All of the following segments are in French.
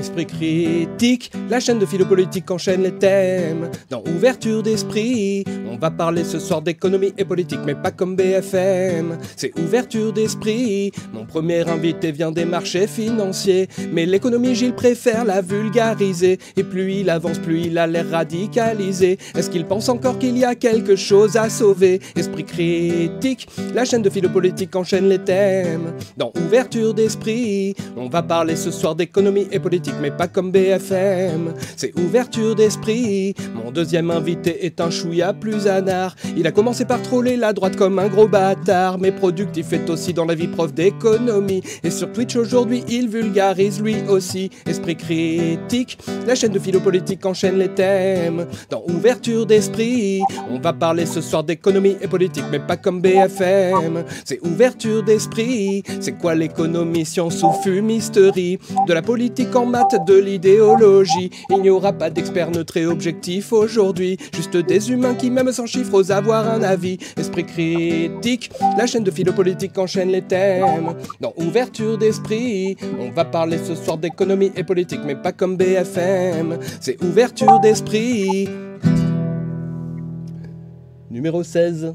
Esprit critique, la chaîne de philopolitique enchaîne les thèmes. Dans Ouverture d'esprit, on va parler ce soir d'économie et politique, mais pas comme BFM. C'est Ouverture d'esprit. Mon premier invité vient des marchés financiers, mais l'économie, Gilles préfère la vulgariser. Et plus il avance, plus il a l'air radicalisé. Est-ce qu'il pense encore qu'il y a quelque chose à sauver? Esprit critique, la chaîne de philopolitique enchaîne les thèmes. Dans Ouverture d'esprit, on va parler ce soir d'économie et politique, mais pas comme BFM. C'est ouverture d'esprit. Mon deuxième invité est un chouïa plus anard. Il a commencé par troller la droite comme un gros bâtard, mais productif est aussi dans la vie prof d'économie. Et sur Twitch aujourd'hui, il vulgarise lui aussi. Esprit critique, la chaîne de philopolitique enchaîne les thèmes. Dans ouverture d'esprit, on va parler ce soir d'économie et politique, mais pas comme BFM. C'est ouverture d'esprit. C'est quoi l'économie, science ou fumisterie? De la politique en de l'idéologie. Il n'y aura pas d'experts neutres et objectifs aujourd'hui. Juste des humains qui, même sans chiffres, osent avoir un avis. Esprit critique, la chaîne de philopolitique enchaîne les thèmes. Dans ouverture d'esprit, on va parler ce soir d'économie et politique, mais pas comme BFM. C'est ouverture d'esprit. Numéro 16.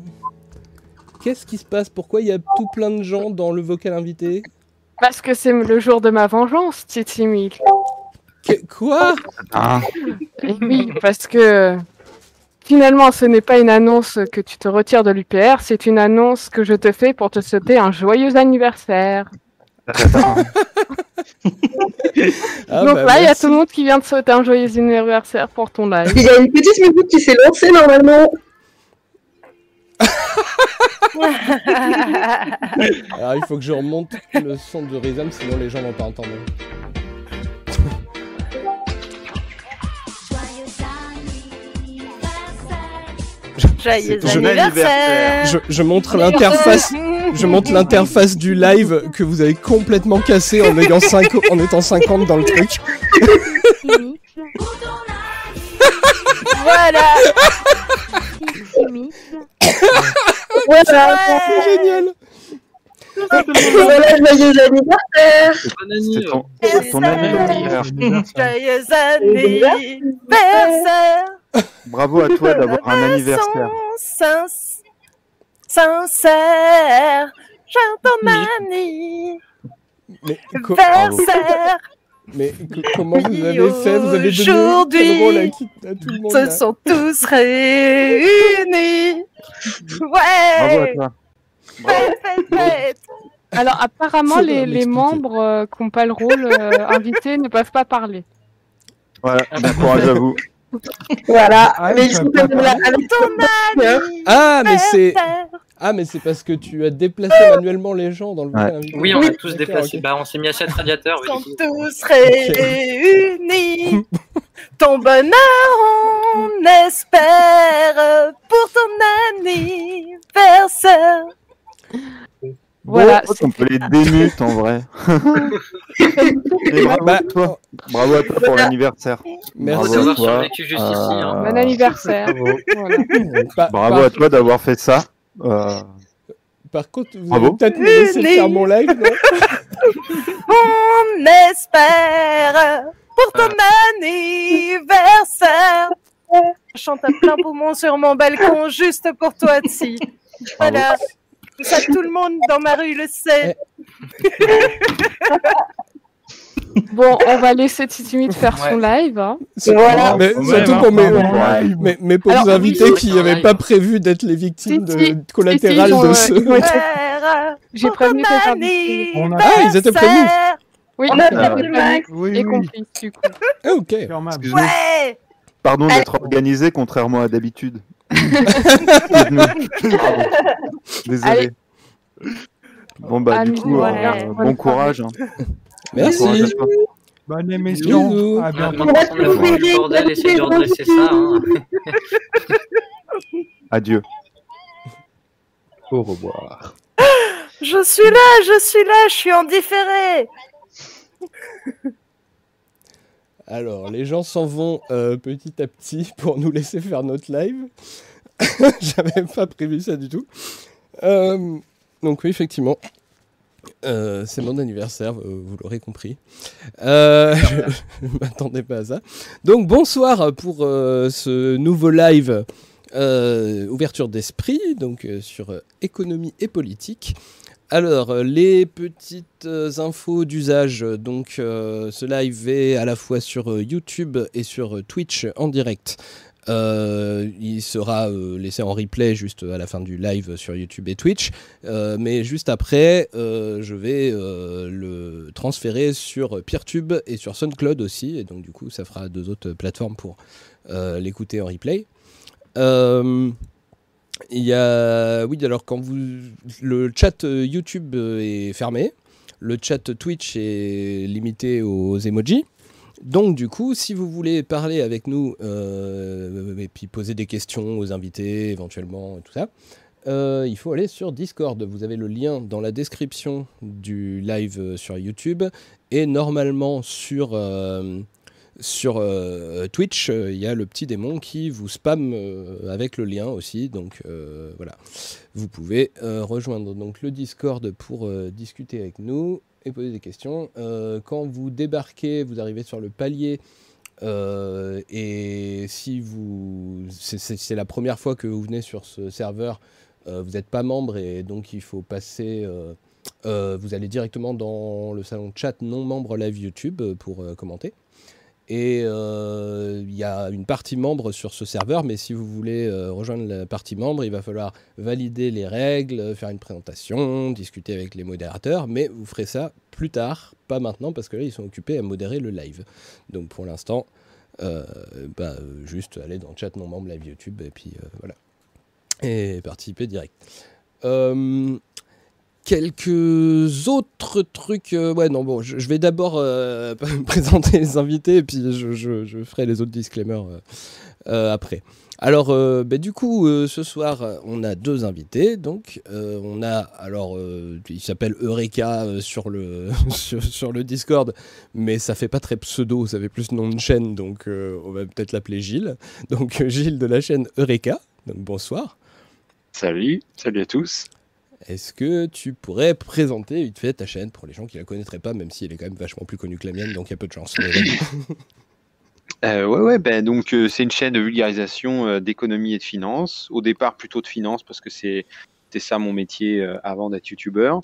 Qu'est-ce qui se passe? Pourquoi il y a tout plein de gens dans le vocal invité? Parce que c'est le jour de ma vengeance, Titi Mille. Que- Quoi? Ah, oui, parce que finalement, ce n'est pas une annonce que tu te retires de l'UPR, c'est une annonce que je te fais pour te souhaiter un joyeux anniversaire. Ah, Donc bah, là, il y a tout le monde qui vient de souhaiter un joyeux anniversaire pour ton live. Il y a une petite musique qui s'est lancée normalement. Alors il faut que je remonte le son de Rhythm, sinon les gens vont pas entendre. Joyeux Je- anniversaire Je, je montre l'interface, je montre l'interface du live que vous avez complètement cassé en ayant 5, en étant 50 dans le truc. Voilà Voilà, C'est génial. voilà, joyeux anniversaire. Ton, ton ça- anniversaire. Joyeux anniversaire Bravo à toi d'avoir un anniversaire. Sin- Sincère J'entends Mais, co- Versaire mais co- comment vous avez fait? Vous avez donné Aujourd'hui, quel rôle à, qui- à tout le monde Se là. sont tous réunis. Bravo à Ouais toi. Fête, fête, fête. Alors apparemment, les, les membres euh, qui n'ont pas le rôle euh, invité ne peuvent pas parler. Voilà, bon courage à vous. Voilà, Ah, mais il ils sont pas quand même là avec ton. Ah mais c'est ah mais c'est parce que tu as déplacé manuellement les gens dans le Ouais. Oui, on a tous déplacé. Bah, on s'est mis à 7 radiateurs. sont oui. tous réunis. Ton bonheur, on espère pour ton anniversaire. Voilà, Bon, on peut les démute en vrai. Et bravo, Bah, à toi. bravo à toi pour l'anniversaire. Merci. Faut Bravo à avoir toi. survécu hein. Euh, Bon anniversaire. Voilà. Bravo par, à toi d'avoir fait ça. Euh, par contre, vous Bravo. allez peut-être me laisser faire mon live, On espère pour ton anniversaire. Je chante à plein poumon sur mon balcon juste pour toi, Tsi. Voilà. Ça, tout le monde dans ma rue le sait. Bon, on va laisser Titi faire son live. hein. Voilà. Mais surtout pour mes, ouais, ouais. mes, mes pauvres Alors, oui, invités qui n'avaient pas prévu d'être les victimes de, collatérales de ce. J'ai prévenu ton tes invités. On a- Ah, ils étaient prévenus. Oui, On a perdu prévenu Max. Oui, et oui, compris, du coup. Ah, ok. Pardon d'être organisé contrairement à d'habitude. Désolé. Allez. Bon bah du coup, euh, voilà. bon courage. hein. Merci. Bon courage. Bonne émission. Bisous. À bientôt. Hein. Adieu. Au revoir. Je suis là, je suis là, je suis en différé. Alors, les gens s'en vont euh, petit à petit pour nous laisser faire notre live. J'avais pas prévu ça du tout. Euh, donc oui, effectivement. Euh, c'est mon anniversaire, vous l'aurez compris. Je ne m'attendais pas à ça. Donc bonsoir pour ce nouveau live ouverture d'esprit, donc sur économie et politique. Alors, euh, les petites euh, infos d'usage. Donc, euh, ce live est à la fois sur YouTube et sur Twitch en direct. Il sera laissé en replay juste à la fin du live sur YouTube et Twitch. Mais juste après, je vais le transférer sur Peertube et sur SoundCloud aussi. Et donc, du coup, ça fera deux autres plateformes pour l'écouter en replay. Il y a. Oui, alors, quand vous. Le chat euh, YouTube euh, est fermé. Le chat Twitch est limité aux emojis. Donc du coup, si vous voulez parler avec nous euh, et puis poser des questions aux invités éventuellement et tout ça, il faut aller sur Discord. Vous avez le lien dans la description du live sur YouTube et normalement sur sur euh, Twitch, euh, il y a le petit démon qui vous spamme euh, avec le lien aussi. Donc euh, voilà, vous pouvez rejoindre donc le Discord pour discuter avec nous et poser des questions. Quand vous débarquez, vous arrivez sur le palier. et si vous c'est- la première fois que vous venez sur ce serveur, vous n'êtes pas membre et donc il faut passer. vous allez directement dans le salon chat non membre live YouTube pour commenter. Et euh, il y a une partie membre sur ce serveur, mais si vous voulez euh, rejoindre la partie membre, il va falloir valider les règles, faire une présentation, discuter avec les modérateurs, mais vous ferez ça plus tard, pas maintenant, parce que là, ils sont occupés à modérer le live. Donc pour l'instant, euh, bah, juste aller dans le chat non membre live YouTube, et puis voilà. Et participer direct. Quelques autres trucs. euh, ouais, non, bon, je, vais d'abord euh, présenter les invités et puis je, ferai les autres disclaimers euh, après. Alors, bah, du coup, ce soir, on a deux invités. Donc, on a, alors, il s'appelle Eureka sur, le, Discord, mais ça fait pas très pseudo, ça fait plus nom de chaîne, donc on va peut-être l'appeler Gilles. Donc, Gilles de la chaîne Eureka. Donc, bonsoir. Salut, salut à tous. Est-ce que tu pourrais présenter vite fait ta chaîne pour les gens qui la connaîtraient pas, même si elle est quand même vachement plus connue que la mienne, donc il y a peu de chance. Euh, ouais, ouais, ben donc euh, c'est une chaîne de vulgarisation euh, d'économie et de finance. Au départ, plutôt de finance parce que c'était ça mon métier avant d'être youtubeur.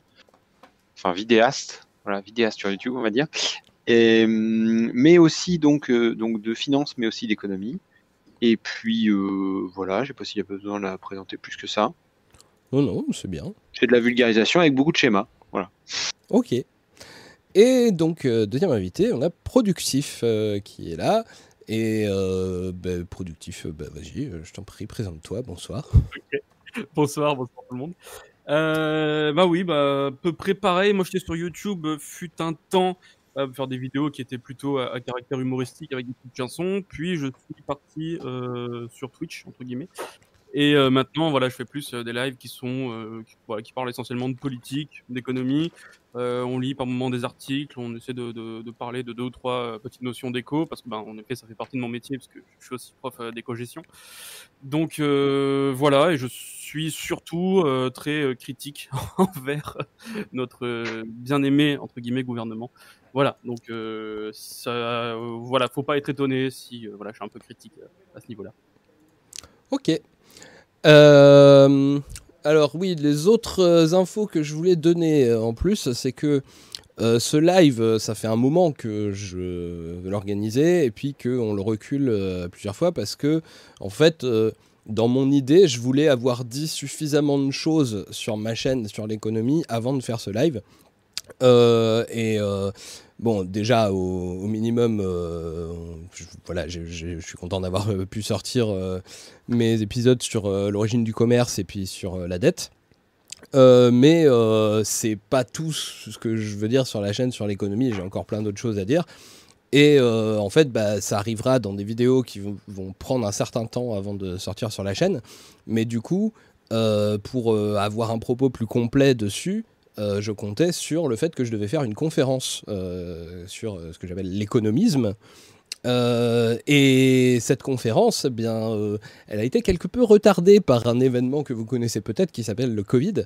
Enfin, vidéaste. Voilà, vidéaste sur YouTube, on va dire. Hum, mais aussi donc de finance, mais aussi d'économie. Et puis voilà, je sais pas s'il y a besoin de la présenter plus que ça. Non, non, c'est bien. C'est de la vulgarisation avec beaucoup de schémas. Voilà. Ok. Et donc, euh, deuxième invité, on a Productif euh, qui est là. Et euh, bah, Productif, bah, vas-y, je t'en prie, présente-toi, bonsoir. bonsoir, bonsoir tout le monde. Euh, bah oui, bah à peu près pareil. Moi, j'étais sur YouTube, fut un temps à faire des vidéos qui étaient plutôt à, à caractère humoristique avec des petites chansons. Puis je suis parti euh, sur Twitch entre guillemets. Et euh, maintenant, voilà, je fais plus euh, des lives qui sont, euh, voilà, qui parlent essentiellement de politique, d'économie. On lit par moments des articles, on essaie de, parler de deux ou trois petites notions d'éco, parce que, ben, en effet, ça fait partie de mon métier, parce que je suis aussi prof d'éco-gestion. Donc voilà, et je suis surtout très critique envers notre bien-aimé entre guillemets gouvernement. Voilà, donc ça, voilà, faut pas être étonné si voilà, je suis un peu critique à ce niveau-là. Ok. Euh, alors oui, les autres euh, infos que je voulais donner euh, en plus, c'est que ce live, ça fait un moment que je veux l'organiser et puis qu'on le recule plusieurs fois parce que, en fait, dans mon idée, je voulais avoir dit suffisamment de choses sur ma chaîne, sur l'économie, avant de faire ce live. Euh, et euh, bon, déjà, au, minimum, euh, je, voilà, je suis content d'avoir pu sortir mes épisodes sur l'origine du commerce et puis sur la dette. Mais c'est pas tout ce que je veux dire sur la chaîne sur l'économie, j'ai encore plein d'autres choses à dire. Et en fait, bah, ça arrivera dans des vidéos qui vont, prendre un certain temps avant de sortir sur la chaîne. Mais du coup, pour avoir un propos plus complet dessus, euh, je comptais sur le fait que je devais faire une conférence euh, sur euh, ce que j'appelle l'économisme. Et cette conférence, eh bien, elle a été quelque peu retardée par un événement que vous connaissez peut-être qui s'appelle le Covid.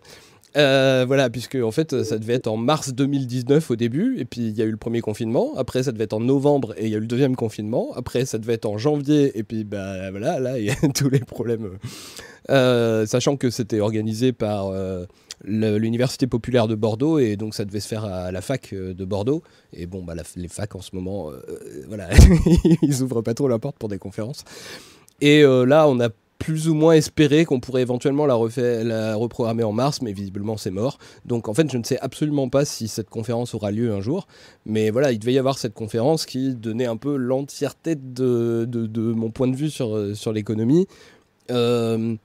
Voilà, puisque en fait, ça devait être en mars 2019 au début, et puis il y a eu le premier confinement. Après, ça devait être en novembre, et il y a eu le deuxième confinement. Après, ça devait être en janvier, et puis bah voilà, là, il y a tous les problèmes. Sachant que c'était organisé par l'Université populaire de Bordeaux, et donc ça devait se faire à la fac euh, de Bordeaux. Et bon, bah, les facs en ce moment, euh, voilà, ils ouvrent pas trop la porte pour des conférences. Et euh, là, on a plus ou moins espéré qu'on pourrait éventuellement la, la reprogrammer en mars, mais visiblement c'est mort. Donc en fait, je ne sais absolument pas si cette conférence aura lieu un jour. Mais voilà, il devait y avoir cette conférence qui donnait un peu l'entièreté de, de- de mon point de vue sur, euh, sur l'économie. Euh,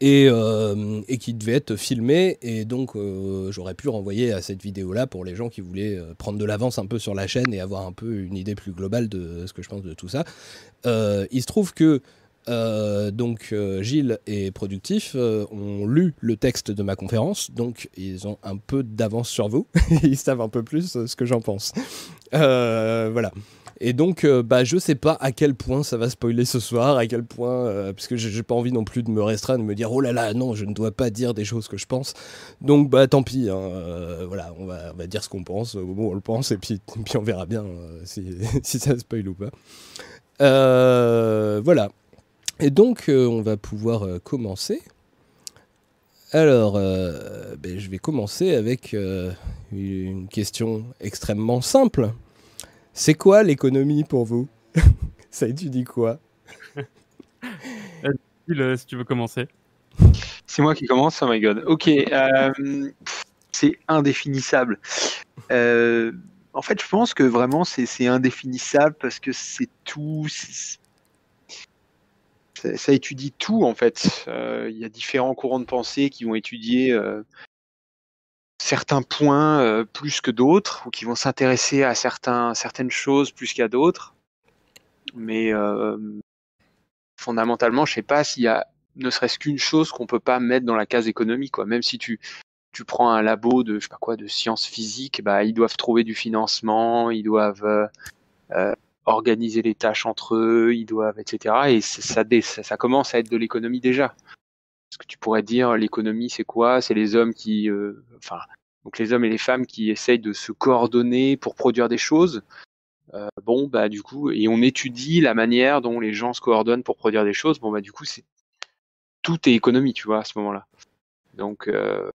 et, euh, et qui devait être filmée. Et donc, euh, j'aurais pu renvoyer à cette vidéo-là pour les gens qui voulaient euh, prendre de l'avance un peu sur la chaîne et avoir un peu une idée plus globale de ce que je pense de tout ça. Il se trouve que donc Gilles et Productif ont lu le texte de ma conférence, donc ils ont un peu d'avance sur vous. ils savent un peu plus ce que j'en pense. Voilà. Et donc, euh, bah, je sais pas à quel point ça va spoiler ce soir, à quel point, euh, j'ai pas envie non plus de me restreindre, de me dire oh là là, non, je ne dois pas dire des choses que je pense. Donc, bah, tant pis. hein, euh, voilà, on va, on va dire ce qu'on pense au moment où on le pense, et puis, puis on verra bien euh, si, ça spoil ou pas. Euh, voilà. Et donc, on va pouvoir commencer. Alors, ben, je vais commencer avec une question extrêmement simple. C'est quoi l'économie pour vous Ça étudie quoi Gilles, euh, si tu veux commencer. C'est moi qui commence, oh my god. Ok, euh, c'est indéfinissable. Euh, en fait, je pense que vraiment c'est indéfinissable parce que c'est tout. Ça, ça étudie tout en fait. Euh, Il y a différents courants de pensée qui vont étudier euh, certains points euh, plus que d'autres ou qui vont s'intéresser à certaines choses plus qu'à d'autres. Mais euh, fondamentalement, je sais pas s'il y a ne serait-ce qu'une chose qu'on peut pas mettre dans la case économie, quoi. Même si tu, prends un labo de, je sais pas quoi, de sciences physiques, bah, ils doivent trouver du financement, ils doivent euh, organiser les tâches entre eux, ils doivent, etc. Et ça commence à être de l'économie déjà. Parce que tu pourrais dire, l'économie, c'est quoi? C'est les hommes qui, euh, enfin, donc les hommes et les femmes qui essayent de se coordonner pour produire des choses. Euh, bon, bah du coup, et on étudie la manière dont les gens se coordonnent pour produire des choses. Bon, bah du coup, c'est tout est économie, tu vois, à ce moment-là. Donc, euh,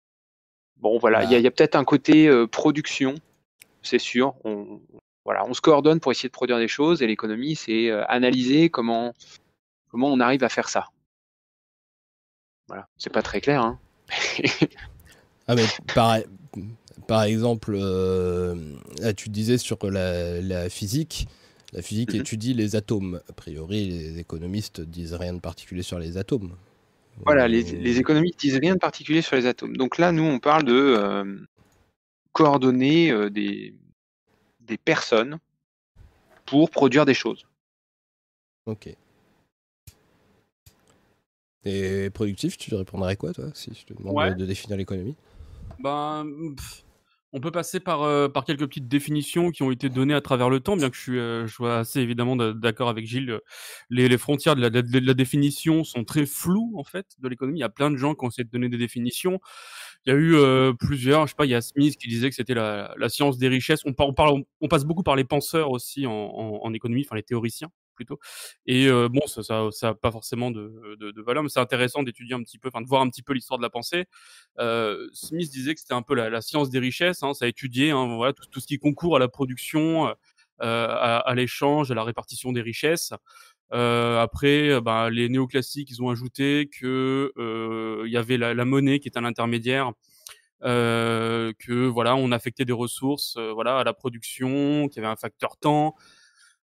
bon, voilà, il y a, peut-être un côté production, c'est sûr. On, voilà, on se coordonne pour essayer de produire des choses, et l'économie, c'est analyser comment comment on arrive à faire ça. Voilà, c'est pas très clair, hein. Ah mais par, par exemple, euh, là, tu disais sur la, la physique, la physique Mhm. étudie les atomes. A priori, les économistes disent rien de particulier sur les atomes. Voilà, les, les économistes disent rien de particulier sur les atomes. Donc là, nous, on parle de euh, coordonner euh, des, des personnes pour produire des choses. Ok. Et productif, tu répondrais quoi, toi, si je te demande Ouais. de, définir l'économie? Ben, pff, on peut passer par, euh, par quelques petites définitions qui ont été données à travers le temps, bien que je suis, euh, je sois assez évidemment d'accord avec Gilles. Les, les frontières de la, de- de la définition sont très floues, en fait, de l'économie. Il y a plein de gens qui ont essayé de donner des définitions. Il y a eu euh, plusieurs, je sais pas, il y a Smith qui disait que c'était la, la science des richesses. On, par- on, parle, on passe beaucoup par les penseurs aussi en, en, en économie, enfin les théoriciens plutôt. Et euh, bon, ça, ça, pas forcément de, de, valeur, mais c'est intéressant d'étudier un petit peu, enfin de voir un petit peu l'histoire de la pensée. Euh, Smith disait que c'était un peu la, science des richesses, hein, ça a hein, voilà, tout, ce qui concourt à la production, euh, à, l'échange, à la répartition des richesses. Après, bah, les néoclassiques, ils ont ajouté que il y avait la, monnaie qui est un intermédiaire, euh, que voilà, on affectait des ressources, voilà, à la production, qu'il y avait un facteur temps,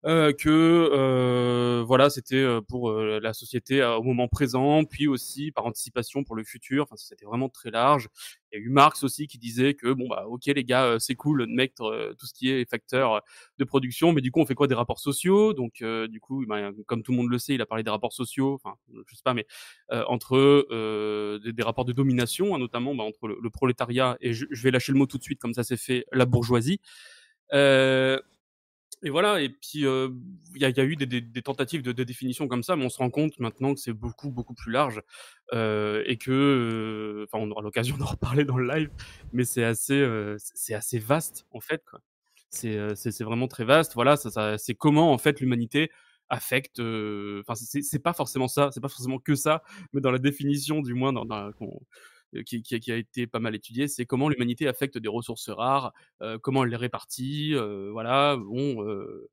euh, que euh, voilà, c'était euh, pour euh, la société euh, au moment présent, puis aussi par anticipation pour le futur. Enfin, c'était vraiment très large. Il y a eu Marx aussi qui disait que bon bah ok les gars, euh, c'est cool de mettre tout ce qui est facteur de production, mais du coup on fait quoi des rapports sociaux? Donc du coup, ben, comme tout le monde le sait, il a parlé des rapports sociaux. Enfin, je sais pas, mais entre des, des rapports de domination, hein, notamment bah, entre le, le prolétariat et je, je vais lâcher le mot tout de suite comme ça c'est fait, la bourgeoisie. Euh, et voilà, et puis euh, il y, a, eu des, tentatives de, définition comme ça, mais on se rend compte maintenant que c'est beaucoup beaucoup plus large euh, et que, euh, enfin, on aura l'occasion d'en reparler dans le live, mais c'est assez assez vaste en fait. C'est vraiment très vaste. Voilà, ça, c'est comment en fait l'humanité affecte. Enfin, c'est pas forcément ça, c'est pas forcément que ça, mais dans la définition du moins dans, dans qui, qui, a été pas mal étudié, c'est comment l'humanité affecte des ressources rares, euh, comment elle les répartit, euh, voilà. Bon, euh,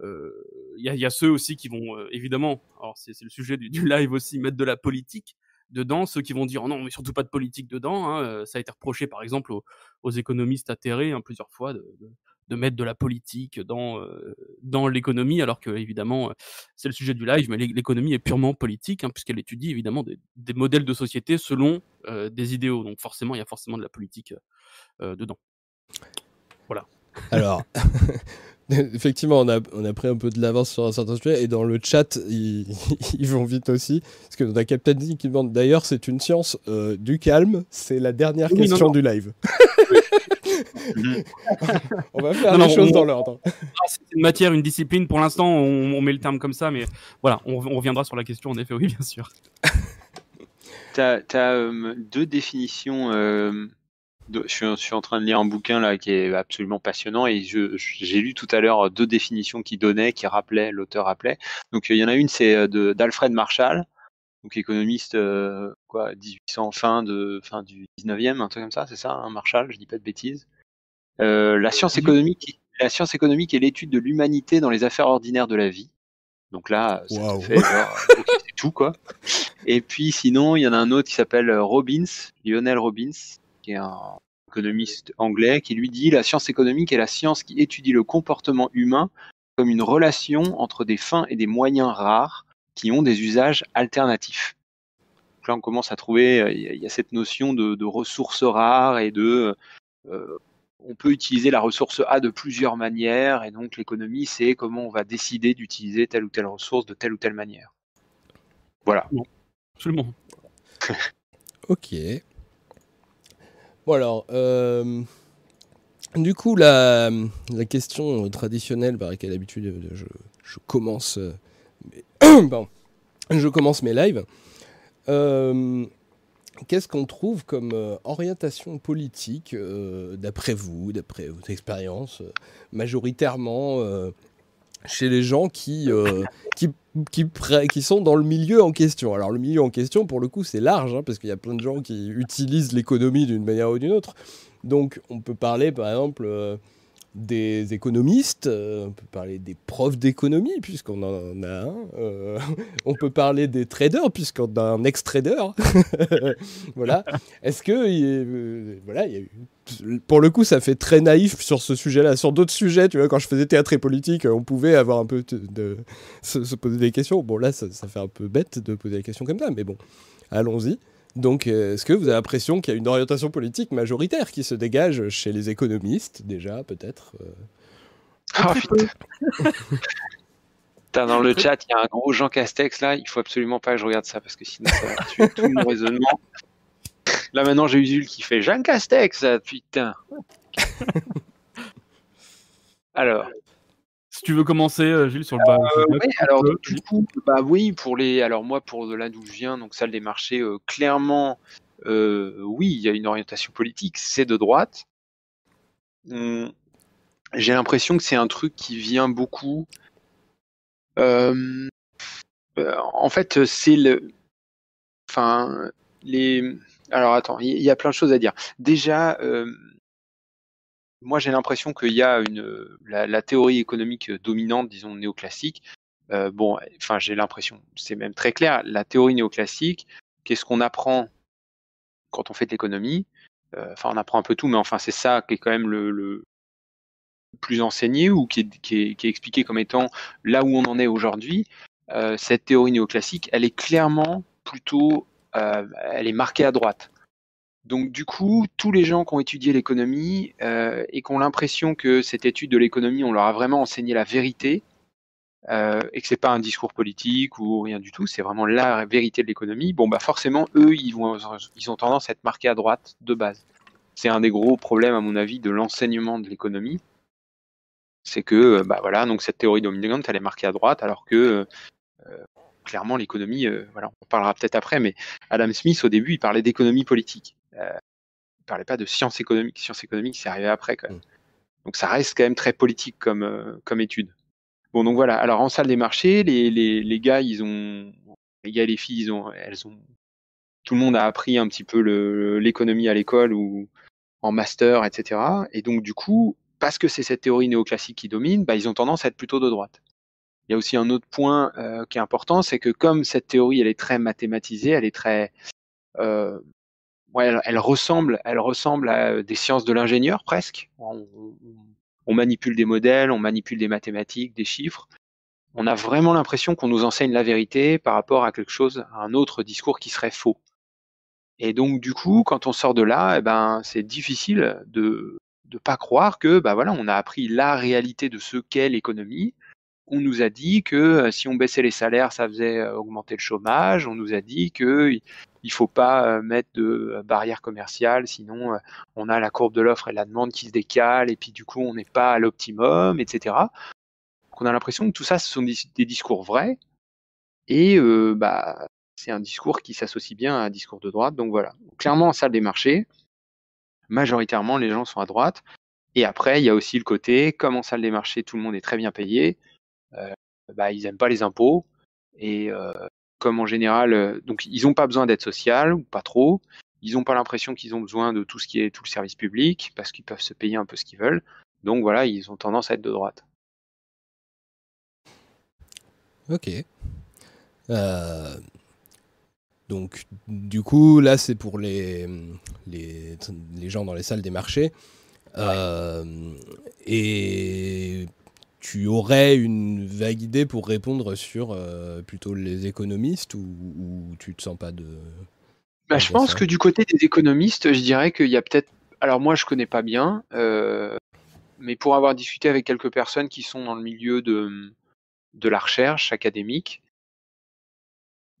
euh, il y, a, ceux aussi qui vont euh, évidemment, alors c'est le sujet du, live aussi, mettre de la politique dedans, ceux qui vont dire oh non mais surtout pas de politique dedans. Hein, euh, ça a été reproché par exemple aux, économistes atterrés hein, plusieurs fois de mettre de la politique dans euh, dans l'économie, alors que évidemment euh, c'est le sujet du live, mais l'é- l'économie est purement politique hein, puisqu'elle étudie évidemment des, des modèles de société selon euh, des idéaux. Donc forcément il y a forcément de la politique euh, dedans. Voilà. Alors, effectivement, on a, on a pris un peu de l'avance sur un certain sujet, et dans le chat, ils, ils vont vite aussi. Parce que on a Captain D qui demande d'ailleurs, c'est une science euh, du calme, c'est la dernière Oui, non, question non. du live. On va faire Non, les non, choses on- dans l'ordre. Ah, C'est une matière, une discipline. Pour l'instant, on, on met le terme comme ça, mais voilà, on, on reviendra sur la question. En effet, oui, bien sûr. Tu as, deux définitions. euh, de- je, suis, je suis en train de lire un bouquin là qui est absolument passionnant et j'ai lu tout à l'heure deux définitions qui donnaient, qui rappelaient, l'auteur rappelait. Donc il y en a une, c'est euh, d'Alfred Marshall, donc économiste euh, quoi, 1800 fin de fin du 19e, un truc comme ça, c'est ça, hein, Marshall, je dis pas de bêtises. Euh, la science économique, la science économique est l'étude de l'humanité dans les affaires ordinaires de la vie. Donc là, ça fait genre, c'est tout quoi. Et puis sinon, il y en a un autre qui s'appelle euh, Robbins, Lionel Robbins, qui est un économiste anglais, qui lui dit la science économique est la science qui étudie le comportement humain comme une relation entre des fins et des moyens rares qui ont des usages alternatifs. Donc là, on commence à trouver, euh, il y a- il y a cette notion de, de ressources rares et de euh, on peut utiliser la ressource A de plusieurs manières, et donc l'économie, c'est comment on va décider d'utiliser telle ou telle ressource de telle ou telle manière. Voilà. Absolument. Ok. Bon alors, euh, du coup, la, la question traditionnelle par laquelle d'habitude euh, je, je commence, euh, pardon, je commence mes lives. Euh, Qu'est-ce qu'on trouve comme euh, orientation politique, euh, d'après vous, d'après votre expérience, majoritairement chez les gens qui, qui, qui, sont dans le milieu en question? Alors le milieu en question, pour le coup, c'est large, hein, parce qu'il y a plein de gens qui utilisent l'économie d'une manière ou d'une autre. Donc on peut parler, par exemple, des économistes, euh, on peut parler des profs d'économie, puisqu'on en a un. euh, on peut parler des traders, puisqu'on a un ex-trader. voilà. Est-ce que. euh, voilà, Pour le coup, ça fait très naïf sur ce sujet-là. Sur d'autres sujets, tu vois, quand je faisais théâtre et politique, on pouvait avoir un peu de, se poser des questions. Bon, là, ça, ça fait un peu bête de poser des questions comme ça, mais bon, allons-y. Donc, euh, est-ce que vous avez l'impression qu'il y a une orientation politique majoritaire qui se dégage chez les économistes, déjà, peut-être Ah, putain. Putain, dans le chat, il y a un gros Jean Castex là. Il faut absolument pas que je regarde ça parce que sinon ça va tuer tout mon raisonnement. Là maintenant, j'ai Usul qui fait Jean Castex, putain. Alors, tu veux commencer, euh, Gilles, sur le bas. Euh, alors peux. du coup, bah oui, pour les, alors moi pour de là d'où je viens, donc salle des marchés, euh, clairement, euh, oui, il y a une orientation politique, c'est de droite. Hum, J'ai l'impression que c'est un truc qui vient beaucoup. euh, euh, en fait, c'est le, enfin les, alors attends, il y, il y a plein de choses à dire. Déjà. Moi, j'ai l'impression qu'il y a une la, théorie économique dominante, disons néoclassique. Euh, bon, enfin, j'ai l'impression, c'est même très clair. La théorie néoclassique, qu'est-ce qu'on apprend quand on fait de l'économie? Euh, Enfin, on apprend un peu tout, mais enfin, c'est ça qui est quand même le, le plus enseigné ou qui est, expliqué comme étant là où on en est aujourd'hui. Euh, cette théorie néoclassique, elle est clairement plutôt, elle est marquée à droite. Donc du coup, tous les gens qui ont étudié l'économie euh, et qui ont l'impression que cette étude de l'économie, on leur a vraiment enseigné la vérité euh, et que c'est pas un discours politique ou rien du tout, c'est vraiment la vérité de l'économie. Bon bah forcément, eux, ils vont, ils ont tendance à être marqués à droite de base. C'est un des gros problèmes à mon avis de l'enseignement de l'économie, c'est que bah voilà, donc cette théorie dominante, elle est marquée à droite, alors que euh, clairement l'économie, euh, voilà, on parlera peut-être après, mais Adam Smith au début, il parlait d'économie politique. Euh, il parlait pas de science économique. Science économique, c'est arrivé après quand même. Donc ça reste quand même très politique comme euh, comme étude. Bon donc voilà. Alors en salle des marchés, les les, les gars, ils ont les gars et les filles, ils ont elles ont tout le monde a appris un petit peu l'économie à l'école ou en master, etc. Et donc du coup, parce que c'est cette théorie néoclassique qui domine, bah, ils ont tendance à être plutôt de droite. Il y a aussi un autre point euh, qui est important, c'est que comme cette théorie, elle est très mathématisée, elle est très, euh, elle, ressemble, elle ressemble à des sciences de l'ingénieur presque. On, manipule des modèles, on manipule des mathématiques, des chiffres. On a vraiment l'impression qu'on nous enseigne la vérité par rapport à quelque chose, à un autre discours qui serait faux. Et donc du coup, quand on sort de là, eh ben c'est difficile de de pas croire que bah voilà, on a appris la réalité de ce qu'est l'économie. On nous a dit que euh, si on baissait les salaires, ça faisait euh, augmenter le chômage. On nous a dit que il- faut pas euh, mettre de barrières commerciales, sinon on a la courbe de l'offre et la demande qui se décale, et puis du coup on n'est pas à l'optimum, etc. On a l'impression que tout ça, ce sont des, discours vrais, et bah c'est un discours qui s'associe bien à un discours de droite. Donc voilà, clairement en salle des marchés, majoritairement les gens sont à droite. Et après, il y a aussi le côté, comme en salle des marchés, tout le monde est très bien payé, bah, ils aiment pas les impôts. Et euh, comme en général, euh, donc ils n'ont pas besoin d'être social ou pas trop. Ils n'ont pas l'impression qu'ils ont besoin de tout ce qui est tout le service public parce qu'ils peuvent se payer un peu ce qu'ils veulent. Donc voilà, ils ont tendance à être de droite. Ok. Euh, donc, du coup, là, c'est pour les, les, les gens dans les salles des marchés. Euh, et tu aurais une vague idée pour répondre sur euh, plutôt les économistes ou, ou tu te sens pas de. Bah, je pense ça que du côté des économistes, je dirais qu'il y a peut-être. Alors moi, je connais pas bien, euh, mais pour avoir discuté avec quelques personnes qui sont dans le milieu de, de la recherche académique,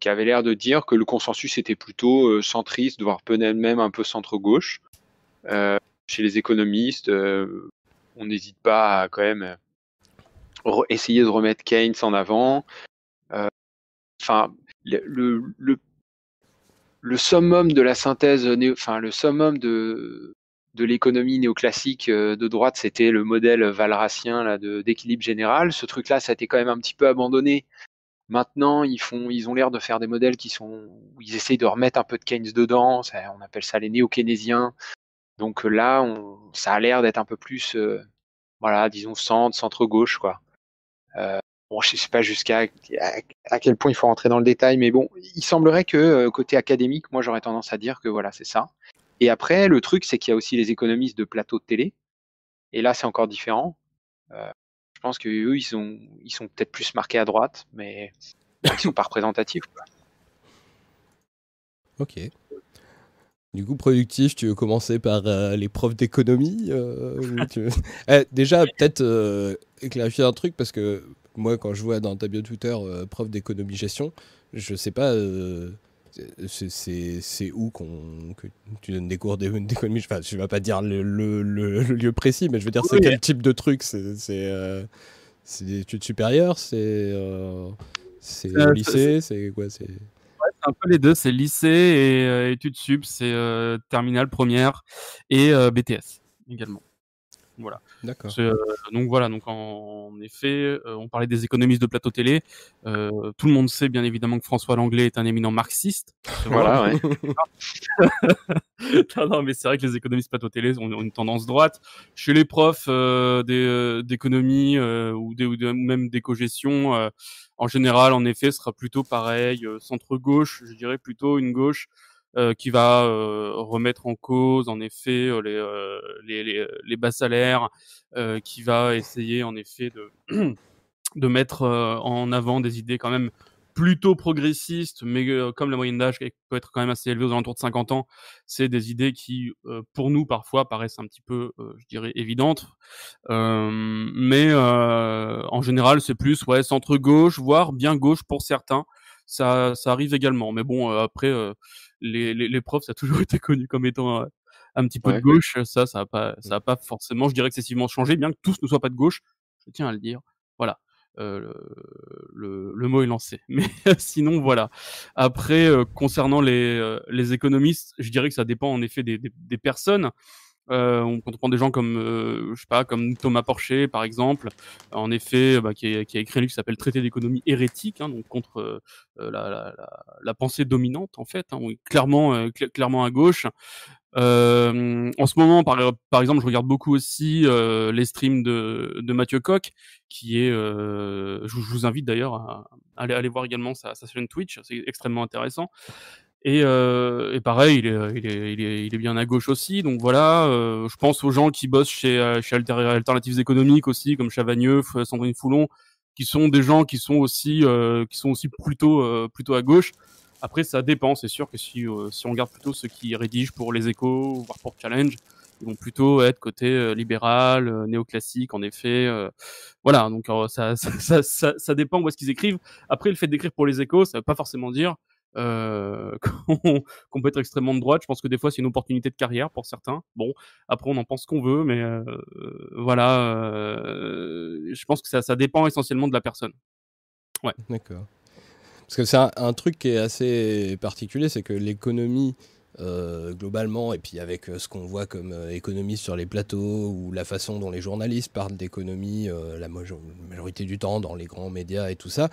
qui avaient l'air de dire que le consensus était plutôt euh, centriste, voire peut-être même un peu centre-gauche. Chez les économistes, on n'hésite pas à quand même essayer de remettre Keynes en avant. Euh, Enfin, le, le, le le summum de la synthèse, néo- enfin le summum de de l'économie néoclassique euh, de droite, c'était le modèle valracien d'équilibre général. Ce truc-là, ça a été quand même un petit peu abandonné. Maintenant, ils font, ils ont l'air de faire des modèles qui sont, où ils essayent de remettre un peu de Keynes dedans. On appelle ça les néo-keynésiens. Donc euh, là, on, ça a l'air d'être un peu plus, euh, voilà, disons centre, centre gauche, quoi. Euh, bon, je sais pas jusqu'à à, quel point il faut rentrer dans le détail, mais bon, il semblerait que euh, côté académique, moi j'aurais tendance à dire que voilà, c'est ça. Et après, le truc, c'est qu'il y a aussi les économistes de plateau de télé. Et là, c'est encore différent. Euh, je pense que eux, ils sont, ils sont peut-être plus marqués à droite, mais ils sont pas représentatifs. Ok. Du coup, productif, tu veux commencer par euh, les profs d'économie euh, veux- Eh, Déjà, peut-être euh, clarifier un truc, parce que moi, quand je vois dans ta bio Twitter euh, prof d'économie-gestion, je sais pas, c'est- où qu'on que tu donnes des cours d'é- d'économie. Enfin, je vais pas dire le, le- le- le lieu précis, mais je veux dire, c'est Oui. quel type de truc? C'est des études supérieures? C'est c'est au lycée? C'est quoi? Un peu les deux, c'est lycée et euh, études sup, c'est euh, terminale première et euh, BTS également. Voilà. D'accord. Euh, donc voilà, donc en, en effet, euh, on parlait des économistes de plateau télé. Euh, tout le monde sait bien évidemment que François Langlais est un éminent marxiste. Voilà, ouais. non, non, mais c'est vrai que les économistes plateau télé ont, ont une tendance droite. Chez les profs d'économie euh, ou, des, ou de- même d'éco-gestion, euh, en général, en effet, ce sera plutôt pareil, euh, centre-gauche, je dirais plutôt une gauche qui va euh, remettre en cause, en effet, euh, les, euh, les, bas salaires, euh, qui va essayer, en effet, de, de mettre euh, en avant des idées quand même plutôt progressistes, mais euh, comme la moyenne d'âge peut être quand même assez élevée aux alentours de 50 ans, c'est des idées qui, euh, pour nous, parfois, paraissent un petit peu, euh, je dirais, évidentes. Euh, mais euh, en général, c'est plus ouais centre gauche, voire bien gauche pour certains. Ça, ça arrive également. Mais bon, euh, après, euh, les, les, les profs, ça a toujours été connu comme étant euh, un petit peu Ouais. de gauche. Ça, ça a pas, ça a pas forcément, je dirais, excessivement changé, bien que tous ne soient pas de gauche. Je tiens à le dire. Voilà. Euh, le, le, le mot est lancé. Mais sinon, voilà. Après, euh, concernant les, euh, les économistes, je dirais que ça dépend en effet des, des, des personnes. Euh, on, quand on prend des gens comme, euh, je sais pas, comme Thomas Porcher, par exemple, en effet, bah, qui, a, écrit un livre qui s'appelle Traité d'économie hérétique, hein, donc contre euh, la, pensée dominante, en fait, hein, clairement, cl clairement à gauche. En ce moment, par, exemple, je regarde beaucoup aussi les streams de, de Mathieu Coq, qui est, je, vous invite d'ailleurs à, à aller, aller, voir également sa, sa chaîne Twitch, c'est extrêmement intéressant. Et, euh, et, pareil, il est, il, est, il, est, il est bien à gauche aussi. Donc voilà, euh, je pense aux gens qui bossent chez, chez Alter Alternatives économiques aussi, comme Chavagneux, Sandrine Foulon, qui sont des gens qui sont aussi, euh, qui sont aussi plutôt, euh, plutôt à gauche. Après, ça dépend. C'est sûr que si, euh, si on regarde plutôt ceux qui rédigent pour les échos, voire pour Challenge, ils vont plutôt être côté euh, libéral, euh, néoclassique, en effet. euh, voilà, donc euh, ça, ça, ça, ça, dépend où est-ce qu'ils écrivent. Après, le fait d'écrire pour les échos, ça veut pas forcément dire euh, qu'on peut être extrêmement de droite. Je pense que des fois, c'est une opportunité de carrière pour certains. Bon, après, on en pense qu'on veut, mais euh, voilà. Euh, je pense que ça, dépend essentiellement de la personne. Ouais. D'accord. Parce que c'est un, truc qui est assez particulier, c'est que l'économie, globalement, et puis avec ce qu'on voit comme économie sur les plateaux, ou la façon dont les journalistes parlent d'économie la majorité du temps dans les grands médias et tout ça,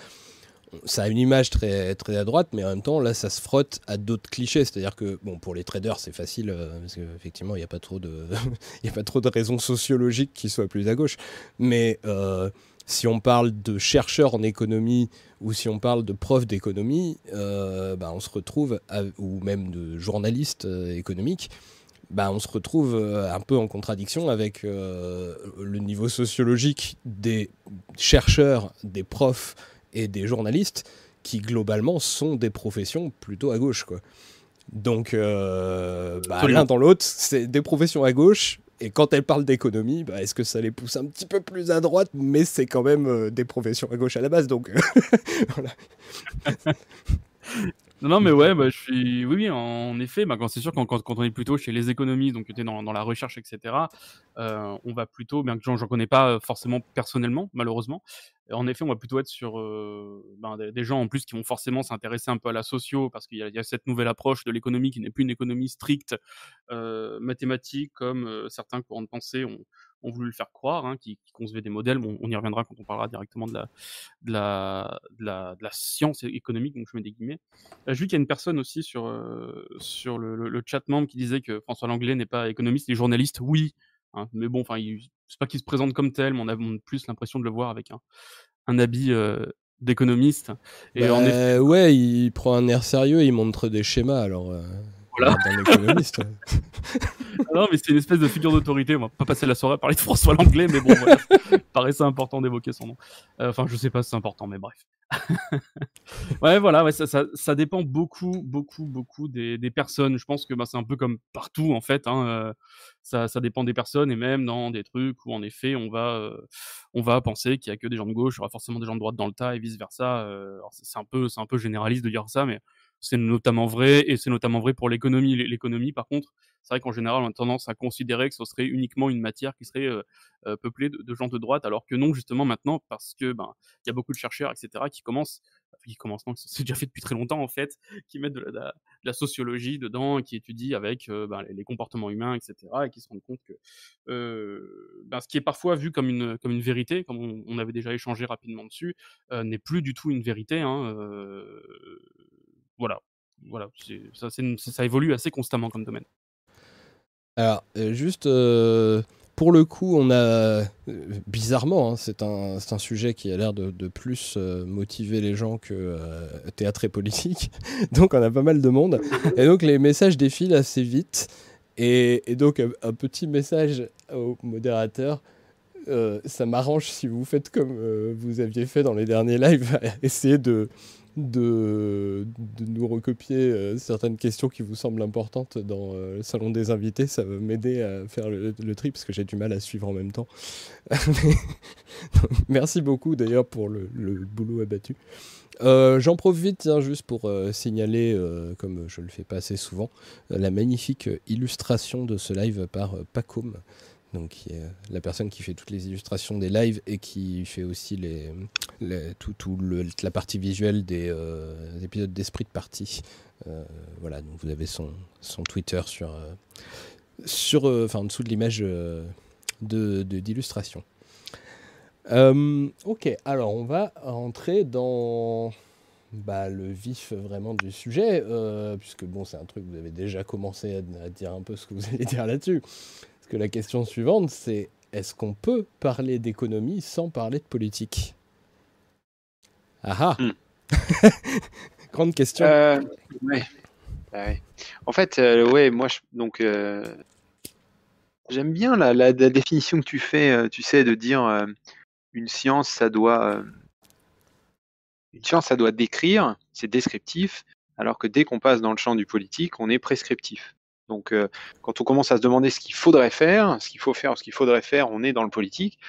ça a une image très, très à droite, mais en même temps, là, ça se frotte à d'autres clichés. C'est-à-dire que, bon, pour les traders, c'est facile, euh, parce qu'effectivement, il n'y a, pas trop de... raisons sociologiques qui soient plus à gauche. Mais euh, si on parle de chercheurs en économie, ou si on parle de profs d'économie, euh, bah, on se retrouve, ou même de journalistes euh, économiques, bah, on se retrouve un peu en contradiction avec le niveau sociologique des chercheurs, des profs, et des journalistes qui globalement sont des professions plutôt à gauche quoi. Donc euh, bah, l'un dans l'autre, c'est des professions à gauche et quand elles parlent d'économie, bah, est-ce que ça les pousse un petit peu plus à droite? Mais c'est quand même euh, des professions à gauche à la base donc voilà. Non, non, mais ouais, bah, je suis. Oui, oui, en effet, bah, quand c'est sûr, quand, quand, quand, on est plutôt chez les économistes, donc tu es dans, dans, la recherche, etc., euh, on va plutôt, bien que j'en connais pas forcément personnellement, malheureusement, en effet, on va plutôt être sur euh, ben, des, gens en plus qui vont forcément s'intéresser un peu à la socio, parce qu'il y, y, a cette nouvelle approche de l'économie qui n'est plus une économie stricte euh, mathématique, comme euh, certains courants de pensée ont, ont voulu le faire croire, hein, qui, qui concevait des modèles. Bon, on y reviendra quand on parlera directement de la, de la, de la, de la science économique, donc je mets des guillemets. Euh, J'ai vu qu'il y a une personne aussi sur, euh, sur le, le, le, chat membre qui disait que François Langlais n'est pas économiste, il est journaliste, oui, hein, mais bon, enfin, c'est pas qu'il se présente comme tel, mais on a, on a plus l'impression de le voir avec un, un habit euh, d'économiste. Et bah, en effet, ouais, il prend un air sérieux, il montre des schémas, alors. Euh, économiste. non, mais c'est une espèce de figure d'autorité. On va pas passer la soirée à parler de François Langlais, mais bon, voilà. paraissait important d'évoquer son nom. Euh, enfin, je sais pas si c'est important, mais bref. ouais, voilà, ouais, ça, ça, ça, dépend beaucoup, beaucoup, beaucoup des, des personnes. Je pense que bah, c'est un peu comme partout, en fait. Hein, euh, ça, ça dépend des personnes et même dans des trucs où, en effet, on va, euh, on va penser qu'il y a que des gens de gauche, il y aura forcément des gens de droite dans le tas et vice versa. Euh, c'est un peu, c'est un peu généraliste de dire ça, mais c'est notamment vrai et c'est notamment vrai pour l'économie. L'économie, par contre, c'est vrai qu'en général, on a tendance à considérer que ce serait uniquement une matière qui serait euh, euh, peuplée de, gens de droite, alors que non, justement maintenant, parce que ben il y a beaucoup de chercheurs, etc., qui commencent, qui commencent, c'est déjà fait depuis très longtemps en fait, qui mettent de la, sociologie dedans, qui étudient avec euh, ben, les, comportements humains, etc., et qui se rendent compte que ben, ce qui est parfois vu comme une comme une vérité, comme on, on avait déjà échangé rapidement dessus, n'est plus du tout une vérité. Hein, voilà, voilà, ça, évolue assez constamment comme domaine. Alors, euh, juste euh, pour le coup, on a euh, bizarrement, hein, c'est un, sujet qui a l'air de, plus motiver les gens que théâtre et politique. donc, on a pas mal de monde. Et donc, les messages défilent assez vite. Et, donc, un, un, petit message au modérateur. ça m'arrange si vous faites comme vous aviez fait dans les derniers lives, essayer de, de, nous recopier euh, certaines questions qui vous semblent importantes dans euh, le salon des invités. Ça va m'aider à faire le, le, tri parce que j'ai du mal à suivre en même temps. Merci beaucoup d'ailleurs pour le, boulot abattu. Euh, J'en profite tiens, juste pour signaler, comme je le fais pas assez souvent, la magnifique illustration de ce live par Pacom donc qui est la personne qui fait toutes les illustrations des lives et qui fait aussi les, tout, tout le- la partie visuelle des euh, épisodes d'Esprit de Partie. Euh, voilà, donc vous avez son, son Twitter sur, euh, sur, euh, enfin, en dessous de l'image euh, de- d'illustration. Euh, ok, alors on va rentrer dans bah, le vif vraiment du sujet, euh, puisque bon, c'est un truc, vous avez déjà commencé à dire un peu ce que vous allez dire là-dessus. Que la question suivante, c'est est-ce qu'on peut parler d'économie sans parler de politique? Ah ah Grande question. Euh, ouais. Bah ouais. En fait, euh, ouais, moi, je- donc, euh, j'aime bien la, la- la définition que tu fais, euh, tu sais, de dire une science, ça doit, une science, ça doit décrire, c'est descriptif, alors que dès qu'on passe dans le champ du politique, on est prescriptif. Donc, euh, quand on commence à se demander ce qu'il faudrait faire, ce qu'il faut faire, ce qu'il faudrait faire, on est dans le politique.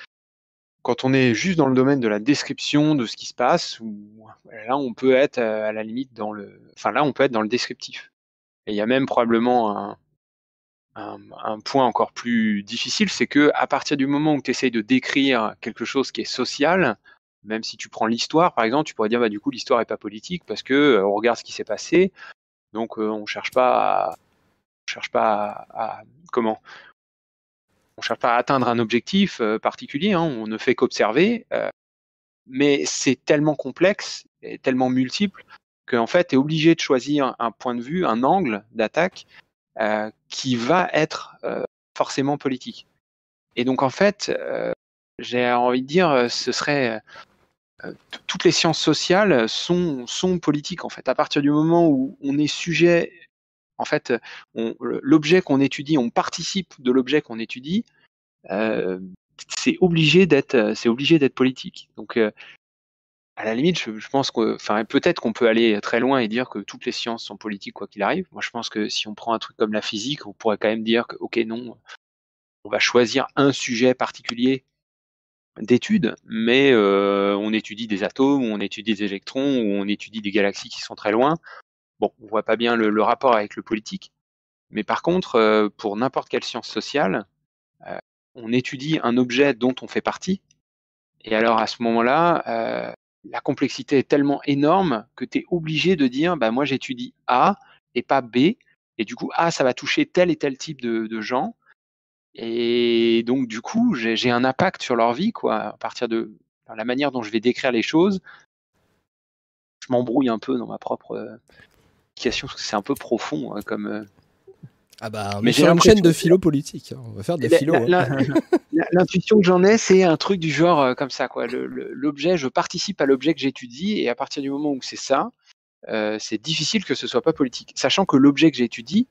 Quand on est juste dans le domaine de la description de ce qui se passe, ou- là, on peut être euh, à la limite dans le, enfin là, on peut être dans le descriptif. Et il y a même probablement un, point encore plus difficile, c'est que à partir du moment où tu essayes de décrire quelque chose qui est social, même si tu prends l'histoire, par exemple, tu pourrais dire bah du coup l'histoire est pas politique parce que euh, on regarde ce qui s'est passé, donc euh, on cherche pas, à, cherche pas à, comment, on cherche pas à atteindre un objectif euh, particulier, hein, on ne fait qu'observer, euh, mais c'est tellement complexe et tellement multiple qu'en fait tu es obligé de choisir un point de vue, un angle d'attaque euh, qui va être forcément politique. Et donc en fait, j'ai envie de dire, ce serait toutes les sciences sociales sont sont politiques en fait. À partir du moment où on est sujet, en fait, l'objet qu'on étudie, on participe de l'objet qu'on étudie, euh, c'est obligé d'être c'est obligé d'être politique. Donc euh, à la limite, je, pense que, enfin, peut-être qu'on peut aller très loin et dire que toutes les sciences sont politiques quoi qu'il arrive. Moi, je pense que si on prend un truc comme la physique, on pourrait quand même dire que, ok, non, on va choisir un sujet particulier d'étude, mais euh, on étudie des atomes, on étudie des électrons, ou on étudie des galaxies qui sont très loin. Bon, on voit pas bien le, rapport avec le politique, mais par contre, euh, pour n'importe quelle science sociale, euh, on étudie un objet dont on fait partie, et alors à ce moment-là, euh, la complexité est tellement énorme que tu es obligé de dire, bah moi j'étudie A et pas B, et du coup A ça va toucher tel et tel type de, gens, et donc du coup j'ai un impact sur leur vie quoi, à partir de la manière dont je vais décrire les choses. Je m'embrouille un peu dans ma propre explication parce que c'est un peu profond hein, comme. euh, Ah bah, Mais j'ai sur une chaîne de philo politique. hein. On va faire des philo. hein. L'intuition que j'en ai, c'est un truc du genre euh, comme ça, quoi. L'objet, je participe à l'objet que j'étudie, et à partir du moment où c'est ça, euh, c'est difficile que ce soit pas politique. Sachant que l'objet que j'étudie,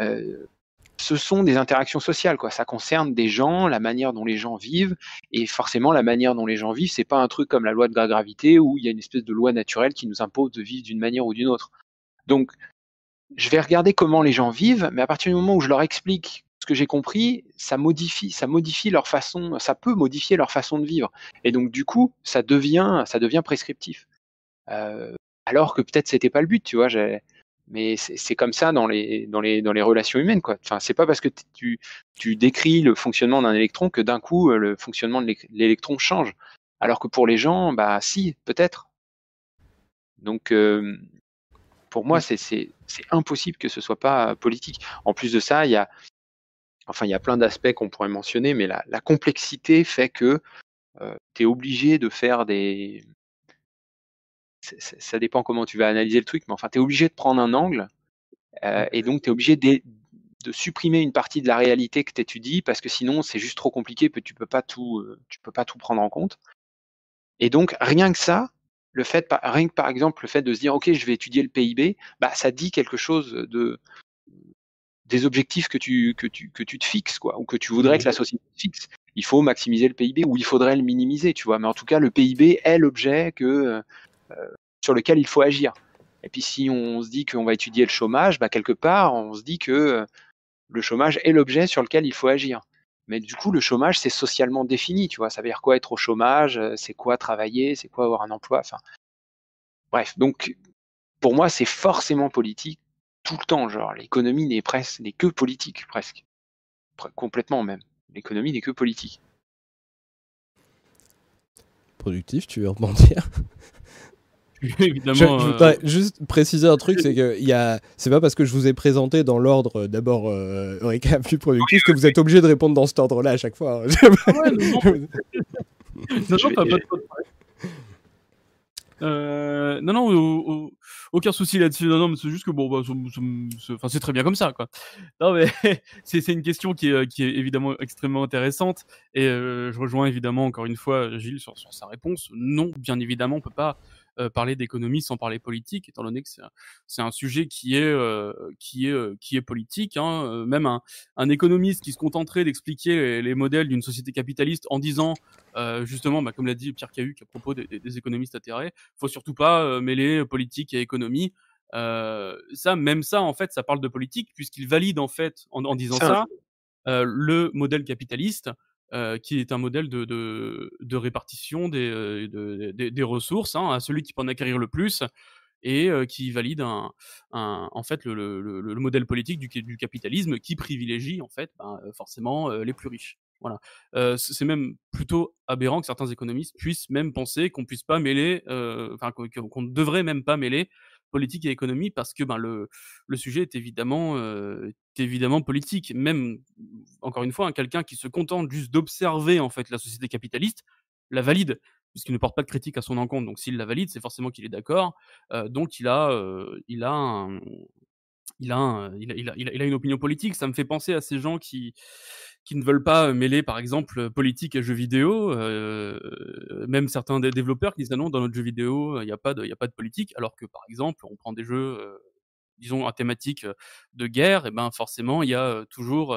euh, ce sont des interactions sociales, quoi. Ça concerne des gens, la manière dont les gens vivent, et forcément la manière dont les gens vivent, c'est pas un truc comme la loi de la gravité où il y a une espèce de loi naturelle qui nous impose de vivre d'une manière ou d'une autre. Donc, je vais regarder comment les gens vivent, mais à partir du moment où je leur explique ce que j'ai compris, ça modifie, ça modifie leur façon, ça peut modifier leur façon de vivre. Et donc du coup, ça devient, ça devient prescriptif. Euh, alors que peut-être c'était pas le but, tu vois. Mais c'est comme ça dans les dans les dans les relations humaines, quoi. Enfin, c'est pas parce que tu tu décris le fonctionnement d'un électron que d'un coup euh, le fonctionnement de l'électron change. Alors que pour les gens, bah si, peut-être. Donc euh, pour moi, c'est c'est impossible que ce soit pas politique. En plus de ça, il y a enfin il y a plein d'aspects qu'on pourrait mentionner, mais la, la complexité fait que tu es obligé de faire des ça dépend comment tu vas analyser le truc, mais enfin tu es obligé de prendre un angle euh, et donc tu es obligé de, de supprimer une partie de la réalité que tu étudies parce que sinon c'est juste trop compliqué, tu peux pas tout euh, tu peux pas tout prendre en compte. Et donc rien que ça, le fait par- rien que par exemple le fait de se dire OK, je vais étudier le PIB, bah ça dit quelque chose de des objectifs que tu, que tu, que tu te fixes, quoi, ou que tu voudrais que la société te fixe. Il faut maximiser le PIB ou il faudrait le minimiser, tu vois. Mais en tout cas, le PIB est l'objet que, euh, sur lequel il faut agir. Et puis si on se dit qu'on va étudier le chômage, bah, quelque part, on se dit que euh, le chômage est l'objet sur lequel il faut agir. Mais du coup, le chômage, c'est socialement défini, tu vois. Ça veut dire quoi être au chômage, euh, c'est quoi travailler, c'est quoi avoir un emploi, enfin. Bref, donc pour moi, c'est forcément politique tout le temps. Genre, l'économie n'est presque n'est que politique presque, Pre- complètement même. l'économie n'est que politique. Productif, tu veux rebondir? Évidemment. Je, je euh, juste préciser un truc, c'est que il y a, c'est pas parce que je vous ai présenté dans l'ordre euh, d'abord euh, Eureka plus productif que vous êtes obligé de répondre dans cet ordre-là à chaque fois. hein. ouais, non, non. Non, non, Je vais- pas, pas de problème. Euh, non, non, au- au- aucun souci là-dessus. Non, non, mais c'est juste que bon, bah, c'est- très bien comme ça, quoi. Non, mais c'est c'est une question qui est, qui est évidemment extrêmement intéressante. Et euh, je rejoins évidemment encore une fois Gilles sur, sur sa réponse. Non, bien évidemment, on peut pas euh, parler d'économie sans parler politique, étant donné que c'est un, sujet qui est euh, qui est euh, qui est politique. Hein. Même un, un économiste qui se contenterait d'expliquer les, les modèles d'une société capitaliste en disant justement, bah, comme l'a dit Pierre Cahuc à propos des, économistes atterrés, faut surtout pas mêler politique et économie. Ça, même ça, en fait, ça parle de politique puisqu'il valide en fait, en, en disant Ça, ça, le modèle capitaliste, euh, qui est un modèle de, de, répartition des, euh, de- des- des ressources hein, à celui qui peut en acquérir le plus et euh, qui valide en fait le, le, le- le modèle politique du, capitalisme qui privilégie en fait ben, forcément les plus riches. Voilà. C'est même plutôt aberrant que certains économistes puissent même penser qu'on puisse pas mêler, qu'on ne devrait même pas mêler politique et économie parce que ben le sujet est évidemment euh, est évidemment politique. Même encore une fois, hein, quelqu'un qui se contente juste d'observer en fait la société capitaliste la valide puisqu'il ne porte pas de critique à son encontre. Donc s'il la valide, c'est forcément qu'il est d'accord. Donc il a une opinion politique. Ça me fait penser à ces gens qui, qui ne veulent pas mêler, par exemple, politique et jeux vidéo. Euh, même certains des développeurs qui disent ah non, dans notre jeu vidéo, il n'y a, pas de- a pas de politique. Alors que, par exemple, on prend des jeux, euh, disons, à thématique de guerre, et ben forcément, il y a euh, toujours,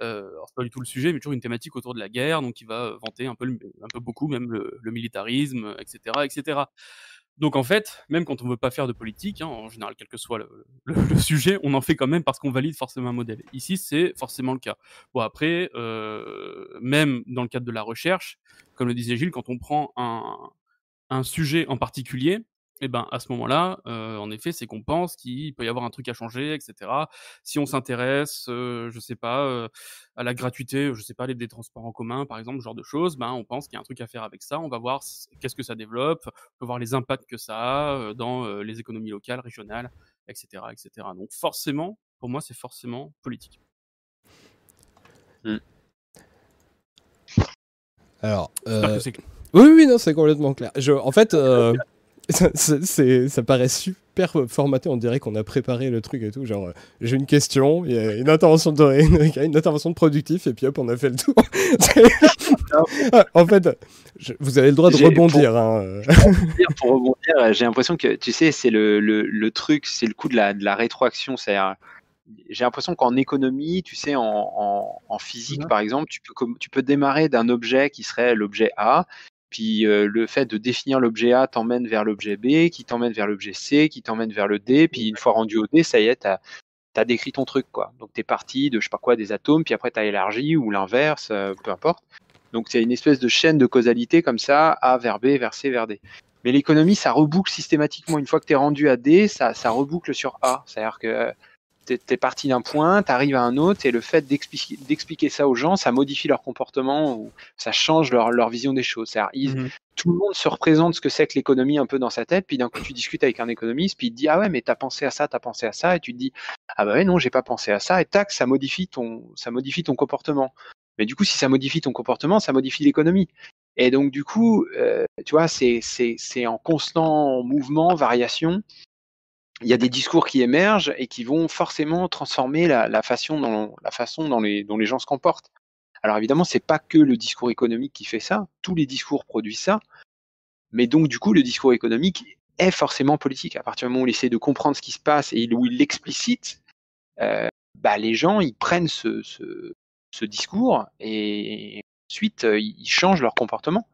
euh, alors c'est pas du tout le sujet, mais toujours une thématique autour de la guerre, donc il va vanter un peu, un peu beaucoup, même le, le militarisme, etc., etc. Donc en fait, même quand on veut pas faire de politique, hein, en général, quel que soit le, sujet, on en fait quand même parce qu'on valide forcément un modèle. Ici, c'est forcément le cas. Bon après, euh, même dans le cadre de la recherche, comme le disait Gilles, quand on prend un sujet en particulier, eh ben à ce moment-là, euh, en effet, c'est qu'on pense qu'il peut y avoir un truc à changer, etc. Si on s'intéresse, euh, je sais pas, euh, à la gratuité, je sais pas, les des transports en commun, par exemple, ce genre de choses, ben on pense qu'il y a un truc à faire avec ça. On va voir qu'est-ce que ça développe, on peut voir les impacts que ça a euh, dans euh, les économies locales, régionales, etc., etc. Donc forcément, pour moi, c'est forcément politique. Alors, euh, que c'est clair. oui, oui, non, c'est complètement clair. Je, en fait, euh, ça, ça- c'est- ça paraît super formaté. On dirait qu'on a préparé le truc et tout. Genre, euh, j'ai une question, il y a une intervention de une, une intervention de productif, et puis hop, on a fait le tour. en fait, je- vous avez le droit de hein, euh. rebondir, pour rebondir, j'ai l'impression que, tu sais, c'est le, le, le truc, c'est le coup de la, de la rétroaction. J'ai l'impression qu'en économie, tu sais, en, en, en physique, par exemple, tu peux, tu peux démarrer d'un objet qui serait l'objet A, puis euh, le fait de définir l'objet A t'emmène vers l'objet B, qui t'emmène vers l'objet C, qui t'emmène vers le D, puis une fois rendu au D, ça y est, t'as as décrit ton truc, quoi. Donc t'es parti de je sais pas quoi des atomes, puis après t'as élargi ou l'inverse, euh, peu importe. Donc c'est une espèce de chaîne de causalité comme ça, A vers B, vers C, vers D. Mais l'économie, ça reboucle systématiquement. Une fois que tu es rendu à D, ça, ça reboucle sur A. C'est-à-dire que tu es, parti d'un point, tu arrives à un autre, et le fait d'expliquer ça aux gens, ça modifie leur comportement ou ça change leur, leur vision des choses. Mhm. Tout le monde se représente ce que c'est que l'économie un peu dans sa tête, puis d'un coup tu discutes avec un économiste, puis il te dit Ah ouais, mais t'as pensé à ça, t'as pensé à ça, et tu te dis Ah bah ouais, non, j'ai pas pensé à ça, et tac, ça modifie ton, ça modifie ton comportement. Mais du coup, si ça modifie ton comportement, ça modifie l'économie. Et donc, du coup, euh, tu vois, c'est en constant mouvement, variation. Il y a des discours qui émergent et qui vont forcément transformer la, façon, dont, les, gens se comportent. Alors évidemment, c'est pas que le discours économique qui fait ça. Tous les discours produisent ça. Mais donc, du coup, le discours économique est forcément politique. À partir du moment où il essaie de comprendre ce qui se passe et où il l'explicite, euh, bah, les gens, ils prennent ce, ce, ce discours et ensuite euh, ils changent leur comportement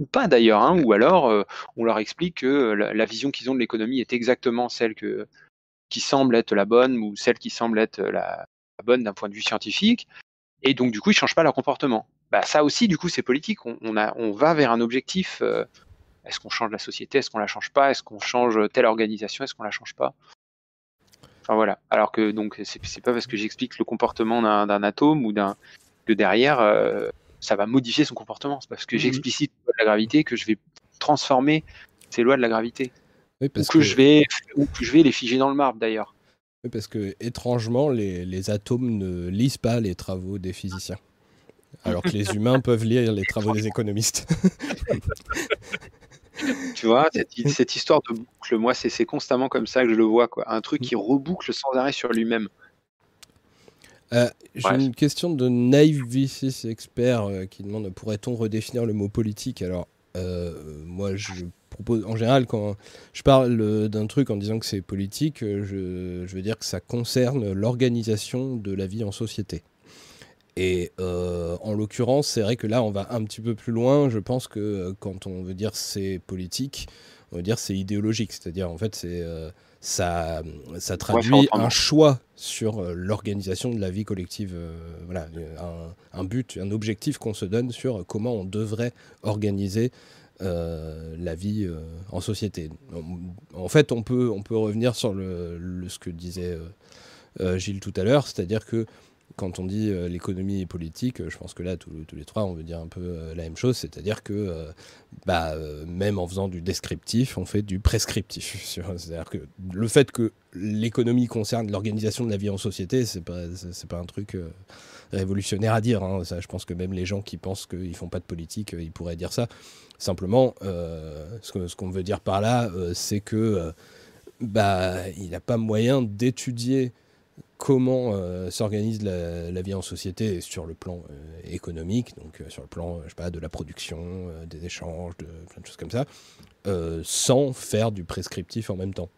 ou pas d'ailleurs, hein, ou alors euh, on leur explique que euh, la, vision qu'ils ont de l'économie est exactement celle qui semble être la bonne ou celle qui semble être la, la bonne d'un point de vue scientifique, et donc du coup ils changent pas leur comportement. Bah, ça aussi du coup c'est politique, on, va vers un objectif. euh, est-ce qu'on change la société, est-ce qu'on la change pas, est-ce qu'on change telle organisation, est-ce qu'on la change pas? Enfin voilà. Alors que donc c'est pas parce que j'explique le comportement d'un atome ou d'un que derrière, euh, ça va modifier son comportement. C'est parce que Mhm. j'explicite de la gravité que je vais transformer ces lois de la gravité. Oui, Ou que, je vais, ou que je vais les figer dans le marbre d'ailleurs. Oui, parce que étrangement, les, les atomes ne lisent pas les travaux des physiciens. Alors que les humains peuvent lire les travaux des économistes. Tu vois, cette, cette histoire de boucle, moi, c'est c'est constamment comme ça que je le vois. Quoi. Un truc qui reboucle sans arrêt sur lui-même. Euh, J'ai une question de Naive expert euh, qui demande pourrait-on redéfinir le mot politique? Alors, euh, moi, je propose en général quand je parle d'un truc en disant que c'est politique, je, je veux dire que ça concerne l'organisation de la vie en société. Et en l'occurrence, c'est vrai que là, on va un petit peu plus loin. Je pense que quand on veut dire c'est politique, on veut dire c'est idéologique. C'est-à-dire, en fait, c'est ça, ça traduit un choix sur euh, l'organisation de la vie collective. euh, voilà, un, un but, un objectif qu'on se donne sur comment on devrait organiser euh, la vie euh, en société. En fait, on peut, on peut revenir sur le, le- ce que disait euh, euh, Gilles tout à l'heure, c'est-à-dire que quand on dit euh, l'économie et politique, euh, je pense que là, tous, les trois, on veut dire un peu euh, la même chose, c'est-à-dire que bah, même en faisant du descriptif, on fait du prescriptif. C'est-à-dire que le fait que l'économie concerne l'organisation de la vie en société, c'est pas, pas un truc révolutionnaire à dire. hein. Je pense que même les gens qui pensent qu'ils font pas de politique, ils pourraient dire ça. Simplement, ce qu'on veut dire par là, c'est que bah, il n'a pas moyen d'étudier comment euh, s'organise la, vie en société sur le plan euh, économique, donc euh, sur le plan de la production, des échanges, de plein de choses comme ça, sans faire du prescriptif en même temps.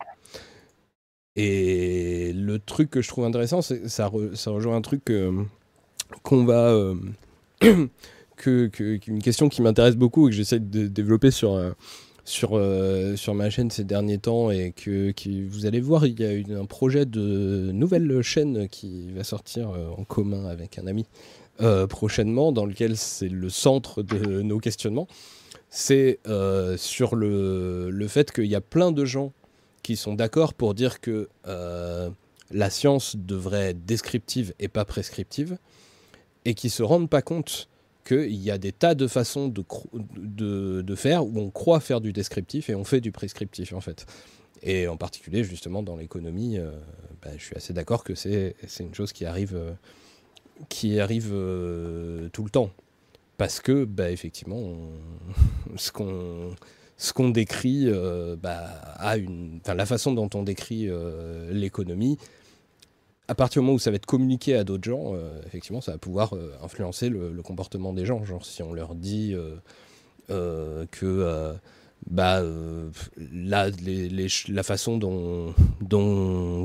Et le truc que je trouve intéressant, c'est ça, re- rejoint un truc qu'on va... que, une question qui m'intéresse beaucoup et que j'essaie de développer sur, sur, euh, sur ma chaîne ces derniers temps et que qui, vous allez voir, il y a une- un projet de nouvelle chaîne qui va sortir euh, en commun avec un ami euh, prochainement, dans lequel c'est le centre de nos questionnements. C'est sur le, le fait qu'il y a plein de gens qui sont d'accord pour dire que la science devrait être descriptive et pas prescriptive, et qui se rendent pas compte qu'il y a des tas de façons de, faire où on croit faire du descriptif et on fait du prescriptif en fait. Et en particulier justement dans l'économie, euh, bah, je suis assez d'accord que c'est une chose qui arrive, euh, euh, tout le temps. Parce que bah, effectivement, ce qu'on décrit, bah, la façon dont on décrit l'économie, à partir du moment où ça va être communiqué à d'autres gens, euh, effectivement, ça va pouvoir euh, influencer le, comportement des gens. Genre, si on leur dit euh, que bah, ch- la façon dont,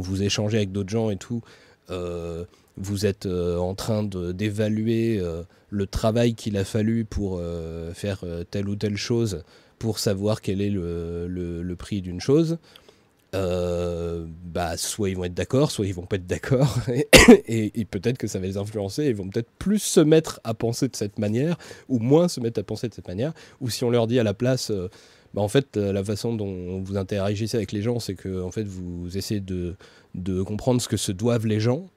vous échangez avec d'autres gens et tout, vous êtes en train d'évaluer le travail qu'il a fallu pour faire telle ou telle chose, pour savoir quel est le prix d'une chose. Euh, bah, soit ils vont être d'accord, soit ils vont pas être d'accord, et, et- peut-être que ça va les influencer, ils vont peut-être plus se mettre à penser de cette manière, ou moins se mettre à penser de cette manière, ou si on leur dit à la place, euh, bah, en fait, euh, la façon dont vous interagissez avec les gens, c'est que en fait, vous essayez de, de comprendre ce que se doivent les gens.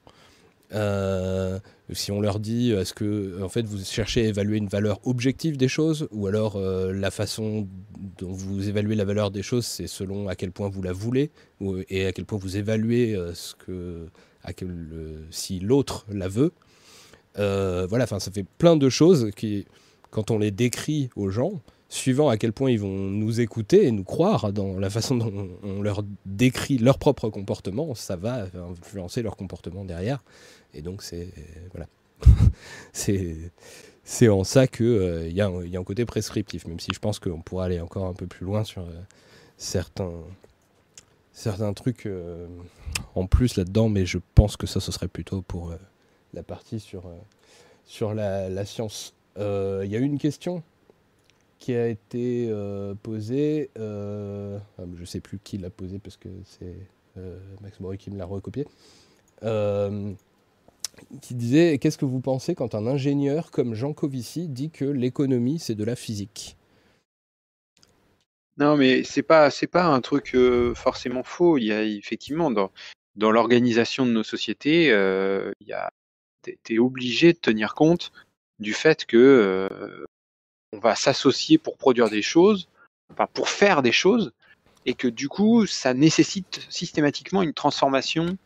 Euh, si on leur dit, est-ce que en fait vous cherchez à évaluer une valeur objective des choses, ou alors euh, la façon dont vous évaluez la valeur des choses, c'est selon à quel point vous la voulez, ou- et à quel point vous évaluez euh, ce que, euh, si l'autre la veut. Euh, voilà, enfin, ça fait plein de choses qui, quand on les décrit aux gens, suivant à quel point ils vont nous écouter et nous croire dans la façon dont on leur décrit leur propre comportement, ça va influencer leur comportement derrière. Et donc, c'est. Voilà. c'est. En ça qu'il il y, y a un côté prescriptif, même si je pense qu'on pourra aller encore un peu plus loin sur euh, certains, certains trucs euh, en plus là-dedans, mais je pense que ça, ce serait plutôt pour euh, la partie sur, euh, sur la, la science. Euh, Il y a une question qui a été euh, posée, euh, ah, je sais plus qui l'a posée parce que c'est euh, Max Maury qui me l'a recopié, euh, qui disait Qu'est-ce que vous pensez quand un ingénieur comme Jean Covici dit que l'économie c'est de la physique? Non, mais c'est pas c'est pas un truc euh, forcément faux. Il y a effectivement dans dans l'organisation de nos sociétés, euh, il a obligé de tenir compte du fait que euh, on va s'associer pour produire des choses, enfin pour faire des choses, et que du coup, ça nécessite systématiquement une transformation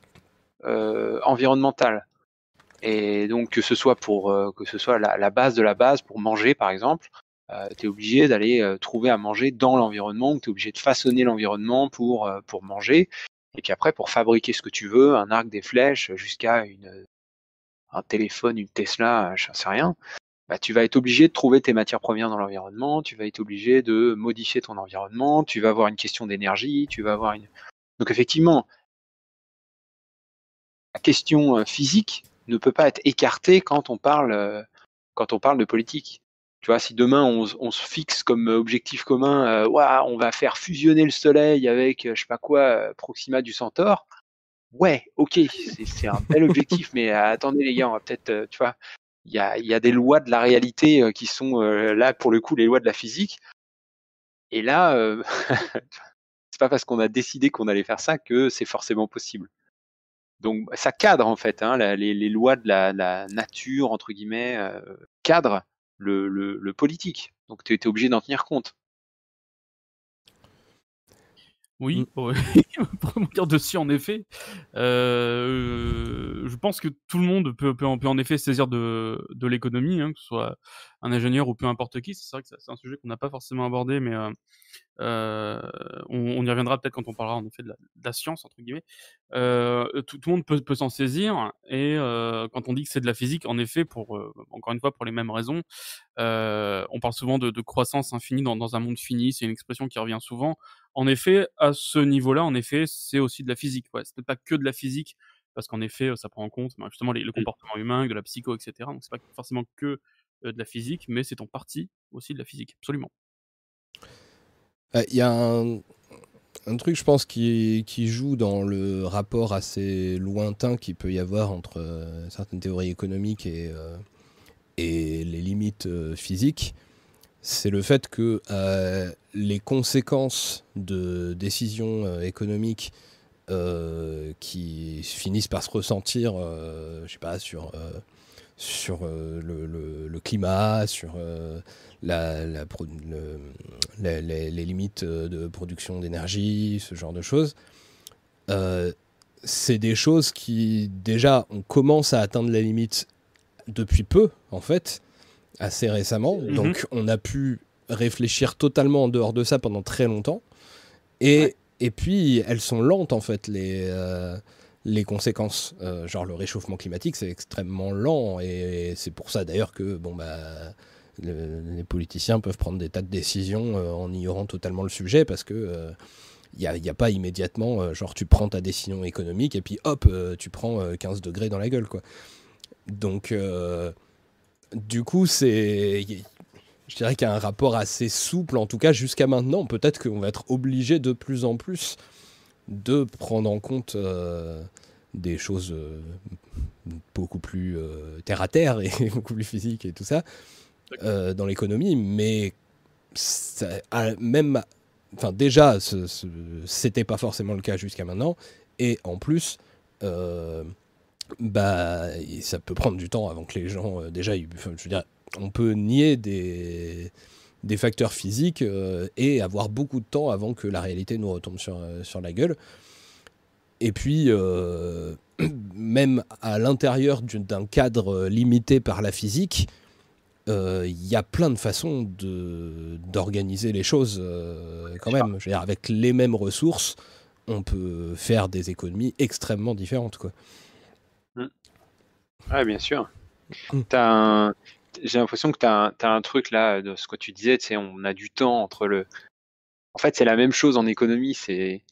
euh, environnementale. Et donc que ce soit pour euh, que ce soit la, base de la base pour manger par exemple, euh, tu es obligé d'aller euh, trouver à manger dans l'environnement, tu es obligé de façonner l'environnement pour pour manger. Et puis après pour fabriquer ce que tu veux, un arc, des flèches, jusqu'à une un téléphone, une Tesla, je sais rien. Bah, tu vas être obligé de trouver tes matières premières dans l'environnement, tu vas être obligé de modifier ton environnement, tu vas avoir une question d'énergie, tu vas avoir une. Donc effectivement, la question physique ne peut pas être écartée quand on parle quand on parle de politique. Tu vois, si demain on, se fixe comme objectif commun, euh, on va faire fusionner le Soleil avec je sais pas quoi, Proxima du Centaure. Ouais, ok, c'est un bel objectif, mais attendez les gars, on va peut-être, tu vois, il y a, y a, des lois de la réalité qui sont là pour le coup les lois de la physique. Et là, euh, c'est pas parce qu'on a décidé qu'on allait faire ça que c'est forcément possible. Donc ça cadre en fait, hein, les, lois de la, nature entre guillemets euh, cadrent le, le, le, politique. Donc tu es obligé d'en tenir compte. Oui, mmh. ouais. pour dire dessus, en effet, euh, je pense que tout le monde peut, peut, peut en effet saisir de, de l'économie, hein, que ce soit un ingénieur ou peu importe qui. C'est vrai que c'est un sujet qu'on n'a pas forcément abordé, mais euh, euh, on, on, y reviendra peut-être quand on parlera en effet de la, de la science entre guillemets. Tout, tout, le monde peut, peut s'en saisir et quand on dit que c'est de la physique, en effet, pour encore une fois pour les mêmes raisons, on parle souvent de, de croissance infinie dans, dans, un monde fini. C'est une expression qui revient souvent. En effet, à ce niveau-là, en effet, c'est aussi de la physique. Ouais. C'est pas que de la physique parce qu'en effet, ça prend en compte ben, justement les, le comportement humain, de la psycho, etc. Donc c'est pas forcément que de la physique, mais c'est en partie aussi de la physique, absolument. Il y a un, un, truc, je pense, qui, qui, joue dans le rapport assez lointain qu'il peut y avoir entre euh, certaines théories économiques et, euh, et les limites euh, physiques. C'est le fait que euh, les conséquences de décisions économiques qui finissent par se ressentir, je sais pas, sur sur euh, le, le, le, climat, sur euh, la, la, le, les, les, les, limites de production d'énergie, ce genre de choses. Euh, c'est des choses qui, déjà, on commence à atteindre la limite depuis peu, en fait, assez récemment. Mm -hmm. Donc, on a pu réfléchir totalement en dehors de ça pendant très longtemps. Et, ouais. et puis, elles sont lentes, en fait, les. Euh, les conséquences. Euh, genre le réchauffement climatique, c'est extrêmement lent et, et c'est pour ça d'ailleurs que bon bah le, les politiciens peuvent prendre des tas de décisions euh, en ignorant totalement le sujet parce que il n'y a, y a, pas immédiatement, genre tu prends ta décision économique et puis hop, tu prends 15 degrés dans la gueule. quoi. Donc, du coup, c'est. Je dirais qu'il y a un rapport assez souple, en tout cas jusqu'à maintenant. Peut-être qu'on va être obligé de plus en plus de prendre en compte euh, des choses euh, beaucoup plus euh, terre à terre et beaucoup plus physiques et tout ça dans l'économie, mais ça, même, enfin déjà, ce, ce, c'était pas forcément le cas jusqu'à maintenant, et en plus, bah, ça peut prendre du temps avant que les gens, déjà, je veux dire, on peut nier des des facteurs physiques euh, et avoir beaucoup de temps avant que la réalité nous retombe sur, euh, sur la gueule. Et puis, euh, même à l'intérieur d'un cadre limité par la physique, il euh, y a plein de façons d'organiser les choses quand même. Je veux dire, avec les mêmes ressources, on peut faire des économies extrêmement différentes. Quoi. Mmh. Ouais, bien sûr. Mmh. T'as un, j'ai l'impression que tu as, un truc là, de ce que tu disais, tu sais, on a du temps entre le. En fait, c'est la même chose en économie, c'est.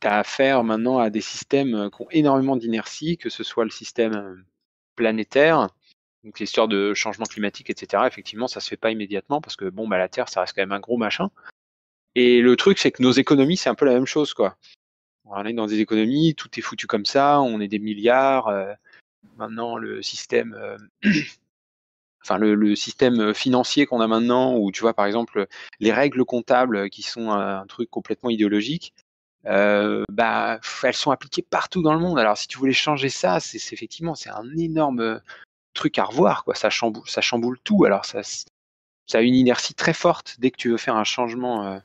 Tu as affaire maintenant à des systèmes qui ont énormément d'inertie, que ce soit le système planétaire, donc l'histoire de changement climatique, etc. Effectivement, ça se fait pas immédiatement parce que bon, bah, la Terre, ça reste quand même un gros machin. Et le truc, c'est que nos économies, c'est un peu la même chose, quoi. On est dans des économies, tout est foutu comme ça, on est des milliards. Euh, maintenant, le système. Euh, enfin le, système financier qu'on a maintenant, où tu vois par exemple les règles comptables qui sont un, un truc complètement idéologique, euh, bah, elles sont appliquées partout dans le monde. Alors si tu voulais changer ça, c'est effectivement c'est un énorme truc à revoir, quoi. Ça chamboule, tout. Alors ça, a une inertie très forte dès que tu veux faire un changement euh,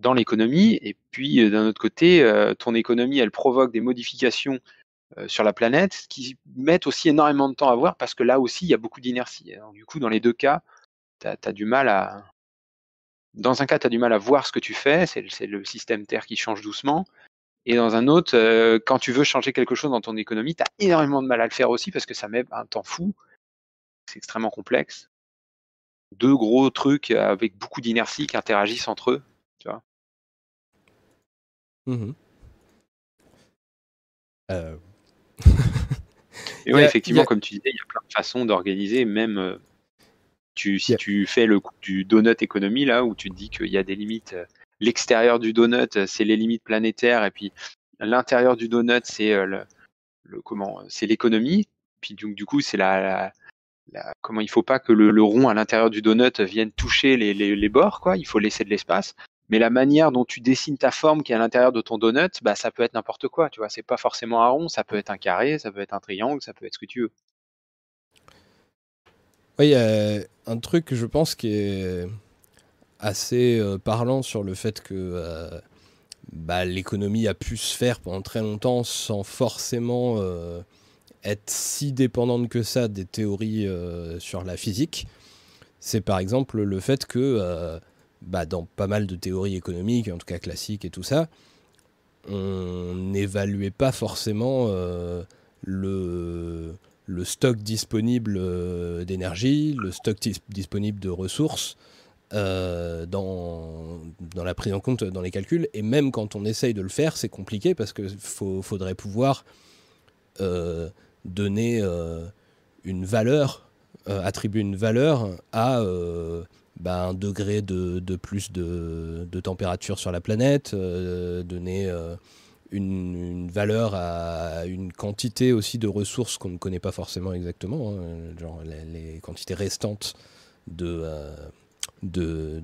dans l'économie. Et puis euh, d'un autre côté, euh, ton économie, elle provoque des modifications euh, sur la planète qui mettent aussi énormément de temps à voir parce que là aussi, il y a beaucoup d'inertie. Alors, Du coup, dans les deux cas, tu as, du mal à. Dans un cas, tu as du mal à voir ce que tu fais, c'est le- système Terre qui change doucement. Et dans un autre, euh, quand tu veux changer quelque chose dans ton économie, tu as énormément de mal à le faire aussi parce que ça met un temps fou. C'est extrêmement complexe. Deux gros trucs avec beaucoup d'inertie qui interagissent entre eux. Tu vois. Euh, Et ouais, a- effectivement, a- comme tu disais, il y a plein de façons d'organiser, même euh, tu, si tu fais le coup du donut économie, là, où tu te dis qu'il y a des limites, euh, l'extérieur du donut, euh, c'est les limites planétaires, et puis l'intérieur du donut, c'est le, le- comment, c'est l'économie, puis donc, du coup, c'est la, la- la- comment il faut pas que le, le rond à l'intérieur du donut vienne toucher les, les, les bords, quoi, il faut laisser de l'espace. Mais la manière dont tu dessines ta forme qui est à l'intérieur de ton donut, bah, ça peut être n'importe quoi, tu vois. C'est pas forcément un rond, ça peut être un carré, ça peut être un triangle, ça peut être ce que tu veux. Oui, il y a un truc, je pense, qui est assez euh, parlant sur le fait que euh, bah, l'économie a pu se faire pendant très longtemps sans forcément euh, être si dépendante que ça des théories sur la physique. C'est par exemple le fait que bah, dans pas mal de théories économiques, en tout cas classiques et tout ça, on n'évaluait pas forcément euh, le, le stock disponible euh, d'énergie, le stock dis- disponible de ressources euh, dans, dans la prise en compte dans les calculs. Et même quand on essaye de le faire, c'est compliqué parce qu'il faudrait pouvoir donner une valeur, attribuer une valeur à bah, un degré de, plus de, température sur la planète, euh, donner euh, une, valeur à une quantité aussi de ressources qu'on ne connaît pas forcément exactement, hein, genre les, quantités restantes euh, de,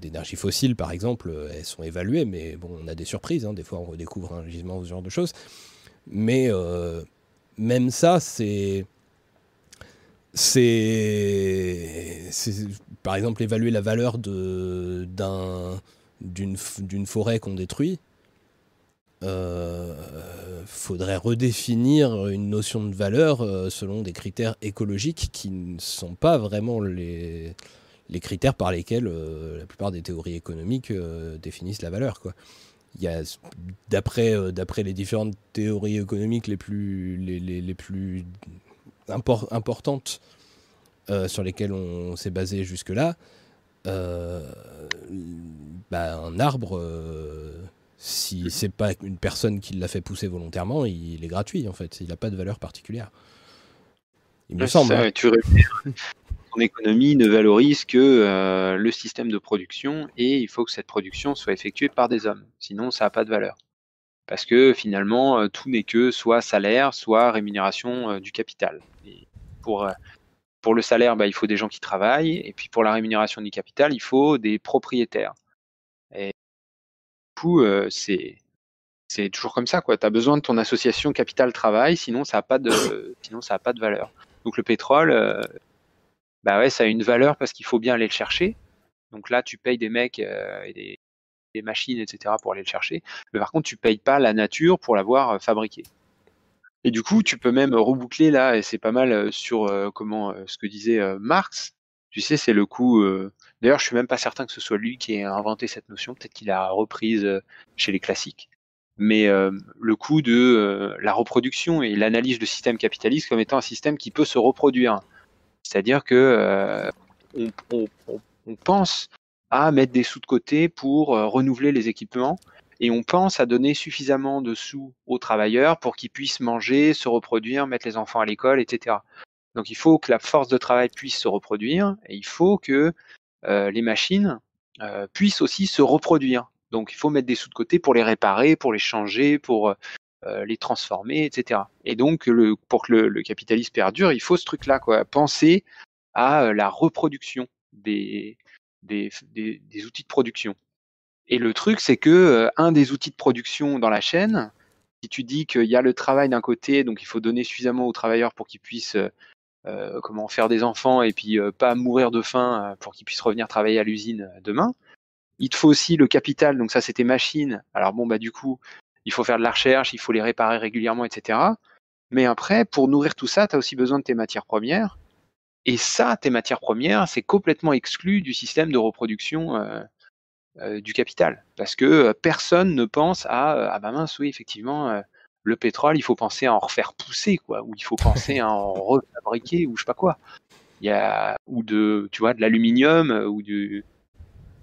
d'énergie fossile par exemple, elles sont évaluées, mais bon, on a des surprises, hein, des fois on redécouvre un gisement ou ce genre de choses. Mais même ça, c'est. C'est. Par exemple, évaluer la valeur d'une, d'une forêt qu'on détruit. euh, faudrait redéfinir une notion de valeur euh, selon des critères écologiques qui ne sont pas vraiment les, critères par lesquels euh, la plupart des théories économiques euh, définissent la valeur. D'après, les différentes théories économiques les plus impor- importantes euh, sur lesquelles on s'est basé jusque-là, euh, bah, un arbre, euh, si c'est pas une personne qui l'a fait pousser volontairement, il est gratuit en fait. Il n'a pas de valeur particulière. Il me semble. ça, hein. tu. Ton économie ne valorise que euh, le système de production et il faut que cette production soit effectuée par des hommes. Sinon, ça n'a pas de valeur. Parce que finalement, euh, tout n'est que soit salaire, soit rémunération euh, du capital. Pour, euh, pour le salaire, bah, il faut des gens qui travaillent. Et puis pour la rémunération du capital, il faut des propriétaires. Et du coup, c'est c'est toujours comme ça. Tu as besoin de ton association capital-travail, sinon ça n'a pas, de- pas de valeur. Donc le pétrole, euh, bah ouais, ça a une valeur parce qu'il faut bien aller le chercher. Donc là, tu payes des mecs et des, des machines, etc. pour aller le chercher. Mais par contre, tu payes pas la nature pour l'avoir euh, fabriqué. Et du coup, tu peux même reboucler là, et c'est pas mal euh, sur euh, comment ce que disait Marx. Tu sais, c'est le euh, D'ailleurs, je suis même pas certain que ce soit lui qui ait inventé cette notion. Peut-être qu'il a reprise chez les classiques. Mais le coup de la reproduction et l'analyse du système capitaliste comme étant un système qui peut se reproduire. C'est-à-dire que on pense à mettre des sous de côté pour euh, renouveler les équipements et on pense à donner suffisamment de sous aux travailleurs pour qu'ils puissent manger, se reproduire, mettre les enfants à l'école, etc. Donc il faut que la force de travail puisse se reproduire et il faut que euh, les machines euh, puissent aussi se reproduire. Donc il faut mettre des sous de côté pour les réparer, pour les changer, pour les transformer, etc. Et donc pour que le, le capitalisme perdure, il faut ce truc-là, quoi. Penser à la reproduction des, des, outils de production. Et le truc, c'est que euh, un des outils de production dans la chaîne, si tu dis qu'il y a le travail d'un côté, donc il faut donner suffisamment aux travailleurs pour qu'ils puissent euh, euh, comment faire des enfants et puis pas mourir de faim pour qu'ils puissent revenir travailler à l'usine demain. Il te faut aussi le capital, donc ça c'était machines. Alors bon bah du coup, il faut faire de la recherche, il faut les réparer régulièrement, etc. Mais après, pour nourrir tout ça, tu as aussi besoin de tes matières premières. Et ça, tes matières premières, c'est complètement exclu du système de reproduction euh, euh, du capital. Parce que euh, personne ne pense à ah bah mince, oui, effectivement, le pétrole, il faut penser à en refaire pousser, quoi, ou il faut penser à en refabriquer, ou je sais pas quoi. Il y a ou de tu vois de l'aluminium ou du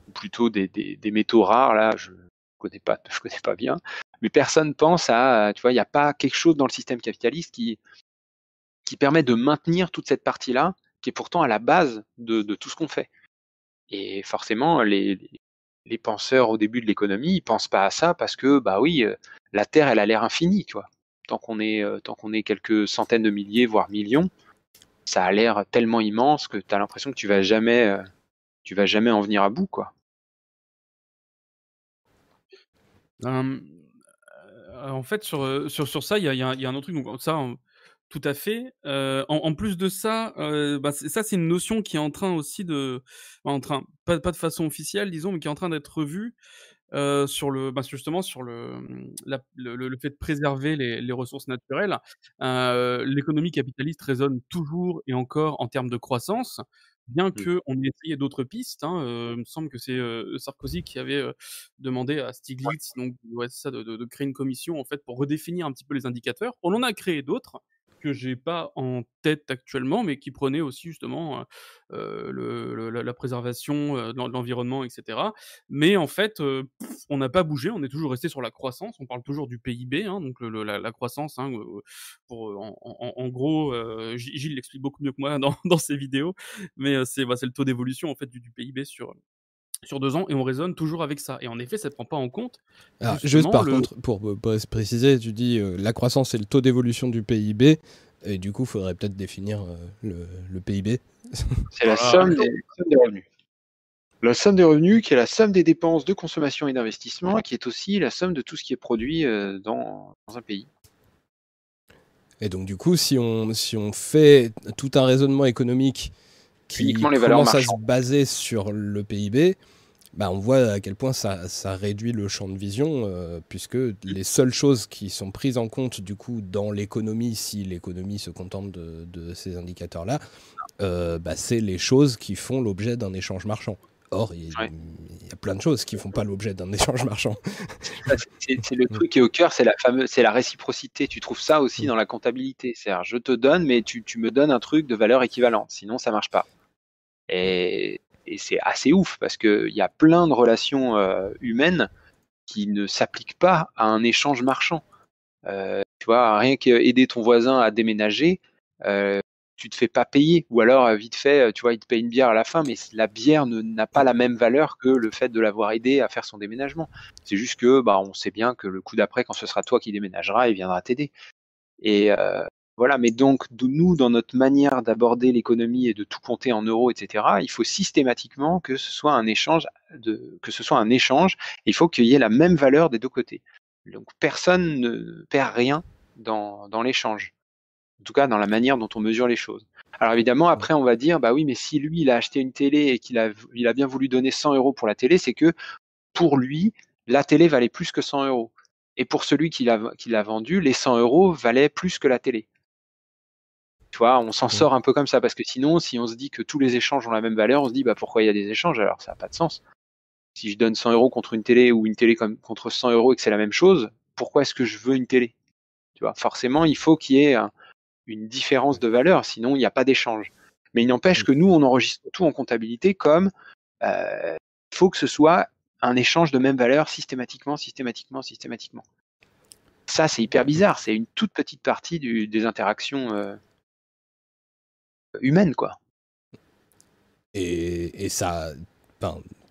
ou plutôt des, des, des métaux rares là, je connais pas, je connais pas bien. Mais personne pense à tu vois, il n'y a pas quelque chose dans le système capitaliste qui qui permet de maintenir toute cette partie-là, qui est pourtant à la base de, tout ce qu'on fait. Et forcément, les, penseurs au début de l'économie, ils pensent pas à ça parce que, bah oui, euh, la Terre, elle a l'air infinie. Tant qu'on est, euh, tant qu'on est quelques centaines de milliers, voire millions, ça a l'air tellement immense que tu as l'impression que tu vas jamais, euh, tu vas jamais en venir à bout, quoi. En fait, sur, sur, sur ça, il y a, un autre truc. Donc, ça, tout à fait. Euh, en, en plus de ça, euh, bah, ça, c'est une notion qui est en train aussi de. enfin, En train, pas, pas de façon officielle, disons, mais qui est en train d'être revue euh, sur le, bah, justement sur le, la- le, fait de préserver les, les ressources naturelles. L'économie capitaliste résonne toujours et encore en termes de croissance, bien que on ait essayé d'autres pistes. Hein, euh, il me semble que c'est euh, Sarkozy qui avait euh, demandé à Stiglitz donc ouais, ça, de, de- de créer une commission en fait pour redéfinir un petit peu les indicateurs. On en a créé d'autres que j'ai pas en tête actuellement, mais qui prenaient aussi justement euh, euh, la, préservation euh, de l'en- de l'environnement, etc. Mais en fait, on n'a pas bougé, on est toujours resté sur la croissance. On parle toujours du PIB, hein, donc la, croissance. hein, en, gros, Gilles l'explique beaucoup mieux que moi dans, ses vidéos, mais c'est bah, c'est le taux d'évolution en fait du PIB sur sur deux ans et on raisonne toujours avec ça. Et en effet, ça ne prend pas en compte. Alors, juste par le- contre, pour, pour préciser, tu dis euh, la croissance c'est le taux d'évolution du PIB, et du coup, il faudrait peut-être définir euh, le, le PIB. C'est la somme des, somme des revenus. La somme des revenus qui est la somme des dépenses de consommation et d'investissement, qui est aussi la somme de tout ce qui est produit euh, dans, dans un pays. Et donc, du coup, si on, si on fait tout un raisonnement économique qui Uniquement les valeurs commence à se baser sur le PIB, bah, on voit à quel point ça, ça réduit le champ de vision, euh, puisque les seules choses qui sont prises en compte, du coup, dans l'économie, si l'économie se contente de, de ces indicateurs-là, euh, bah, c'est les choses qui font l'objet d'un échange marchand. Or, il y, a plein de choses qui font pas l'objet d'un échange marchand. Ça, c'est- le truc qui est au cœur, c'est la fameuse, c'est la réciprocité. Tu trouves ça aussi dans la comptabilité. C'est-à-dire, je te donne, mais tu, tu me donnes un truc de valeur équivalente. Sinon, ça marche pas. Et, et c'est assez ouf parce que il y a plein de relations euh, humaines qui ne s'appliquent pas à un échange marchand. Euh, tu vois, rien qu'aider ton voisin à déménager, euh, tu te fais pas payer. Ou alors, euh, vite fait, euh, tu vois, il te paye une bière à la fin, mais la bière n'a pas la même valeur que le fait de l'avoir aidé à faire son déménagement. C'est juste que, bah, on sait bien que le coup d'après, quand ce sera toi qui déménageras, il viendra t'aider. Et voilà, mais donc, nous, dans notre manière d'aborder l'économie et de tout compter en euros, etc., il faut systématiquement que ce soit un échange, que ce soit un échange. Il faut qu'il y ait la même valeur des deux côtés. Donc, personne ne perd rien dans, l'échange. En tout cas, dans la manière dont on mesure les choses. Alors évidemment, après, on va dire, bah oui, mais si lui, il a acheté une télé et qu'il a, bien voulu donner 100 euros pour la télé, c'est que pour lui, la télé valait plus que 100 euros. Et pour celui qui l'a, qui vendu, les 100 euros valaient plus que la télé. Tu vois, on s'en sort un peu comme ça, parce que sinon, si on se dit que tous les échanges ont la même valeur, on se dit, bah pourquoi il y a des échanges? Alors ça n'a pas de sens. Si je donne 100 euros contre une télé ou une télé comme, contre 100 euros et que c'est la même chose, pourquoi est-ce que je veux une télé? Tu vois, forcément, il faut qu'il y ait un- une différence de valeur, sinon il n'y a pas d'échange. Mais il n'empêche que nous, on enregistre tout en comptabilité comme euh, il faut que ce soit un échange de même valeur systématiquement, systématiquement, systématiquement. Ça, c'est hyper bizarre. C'est une toute petite partie du- des interactions euh, humaines, quoi. Et, et ça.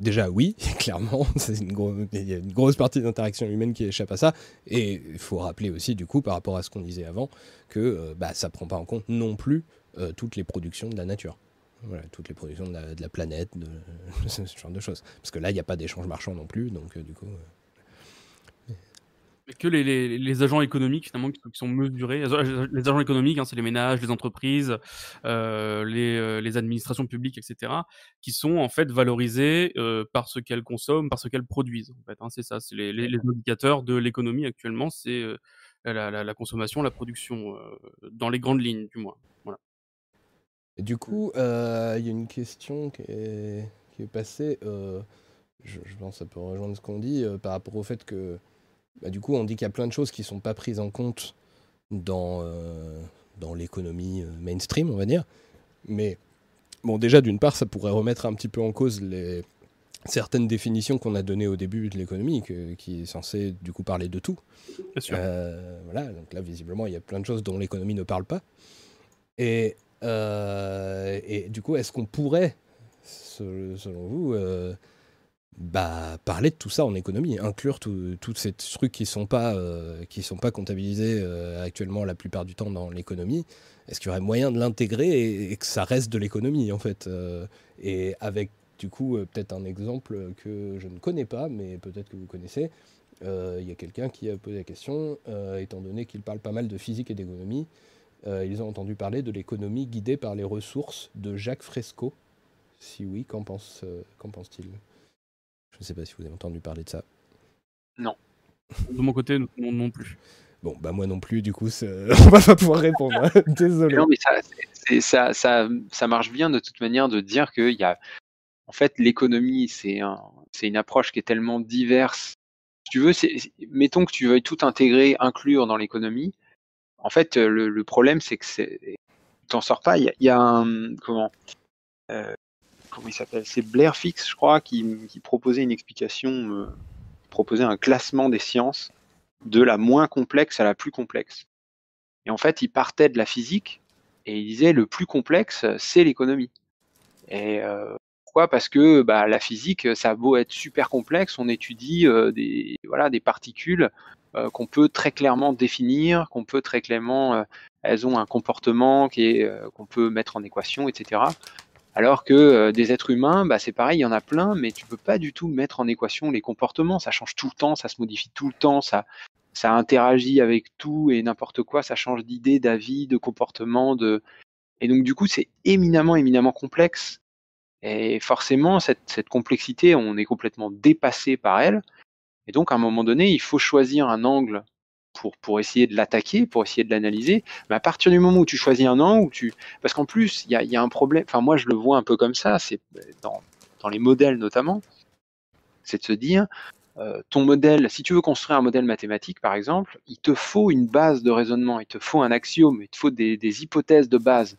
déjà, oui, clairement, c'est une gros- il y a une grosse partie des interactions humaines qui échappe à ça. Et il faut rappeler aussi, du coup, par rapport à ce qu'on disait avant, que euh, bah, ça prend pas en compte non plus euh, toutes les productions de la nature. voilà, toutes les productions de la, planète, ce genre de choses. Parce que là, il n'y a pas d'échange marchand non plus, donc euh, du coup. Que les, agents économiques finalement qui, sont mesurés. Les agents économiques, hein, c'est les ménages, les entreprises, euh, les, euh, les administrations publiques, etc., qui sont en fait valorisés euh, par ce qu'elles consomment, par ce qu'elles produisent. En fait, hein, c'est ça, c'est les, indicateurs de l'économie actuellement, c'est la, consommation, la production, dans les grandes lignes du moins. Voilà. Du coup, il y a une question qui est, qui est passée. je, je pense que ça peut rejoindre ce qu'on dit par rapport au fait que, bah, du coup, on dit qu'il y a plein de choses qui ne sont pas prises en compte dans, euh, dans l'économie euh, mainstream, on va dire. Mais, bon, déjà, d'une part, ça pourrait remettre un petit peu en cause les, certaines définitions qu'on a données au début de l'économie, qui est censée, du coup, parler de tout. Bien sûr. Euh, voilà, donc là, visiblement, il y a plein de choses dont l'économie ne parle pas. Et, euh, et du coup, est-ce qu'on pourrait, se- selon vous, bah, parler de tout ça en économie, inclure tous ces trucs qui ne sont, pas, euh, sont pas comptabilisés euh, actuellement la plupart du temps dans l'économie Est-ce qu'il y aurait moyen de l'intégrer et, que ça reste de l'économie, en fait euh, Et avec, du coup, peut-être un exemple que je ne connais pas, mais peut-être que vous connaissez. Il y a quelqu'un qui a posé la question, étant donné qu'il parle pas mal de physique et d'économie, ils ont entendu parler de l'économie guidée par les ressources de Jacques Fresco. Si oui, qu'en pense-t-il? Je ne sais pas si vous avez entendu parler de ça. De mon côté, non, non plus. Bon, bah moi non plus, du coup, on va pas pouvoir répondre. hein. Désolé. Non, mais ça, ça, ça, ça marche bien de toute manière de dire qu'il y a. En fait, l'économie, c'est un, c'est une approche qui est tellement diverse. Si tu veux, mettons que tu veuilles tout intégrer, inclure dans l'économie. En fait, le, le problème, c'est que c'est, tu t'en sors pas. Il y a, il y a un. Comment euh, C'est Blair Fix, je crois, qui, proposait une explication, euh, proposait un classement des sciences de la moins complexe à la plus complexe. Et en fait, il partait de la physique et il disait le plus complexe, c'est l'économie. Et euh, pourquoi? Parce que bah, la physique, ça a beau être super complexe, on étudie euh, des particules qu'on peut très clairement définir, qu'on peut très clairement, elles ont un comportement qu'on peut mettre en équation, etc. Alors que euh, des êtres humains, bah, c'est pareil, il y en a plein, mais tu peux pas du tout mettre en équation les comportements. Ça change tout le temps, ça se modifie tout le temps, ça, ça interagit avec tout et n'importe quoi, ça change d'idée, d'avis, de comportement, de et donc du coup c'est éminemment éminemment complexe et forcément cette, cette complexité on est complètement dépassé par elle et donc à un moment donné il faut choisir un angle pour essayer de l'attaquer, pour essayer de l'analyser. Mais à partir du moment où tu choisis un angle, où tu parce qu'en plus il y a, un problème. Enfin moi je le vois un peu comme ça, c'est dans les modèles notamment, c'est de se dire euh, ton modèle, si tu veux construire un modèle mathématique, par exemple, il te faut une base de raisonnement, il te faut un axiome, il te faut des, des hypothèses de base.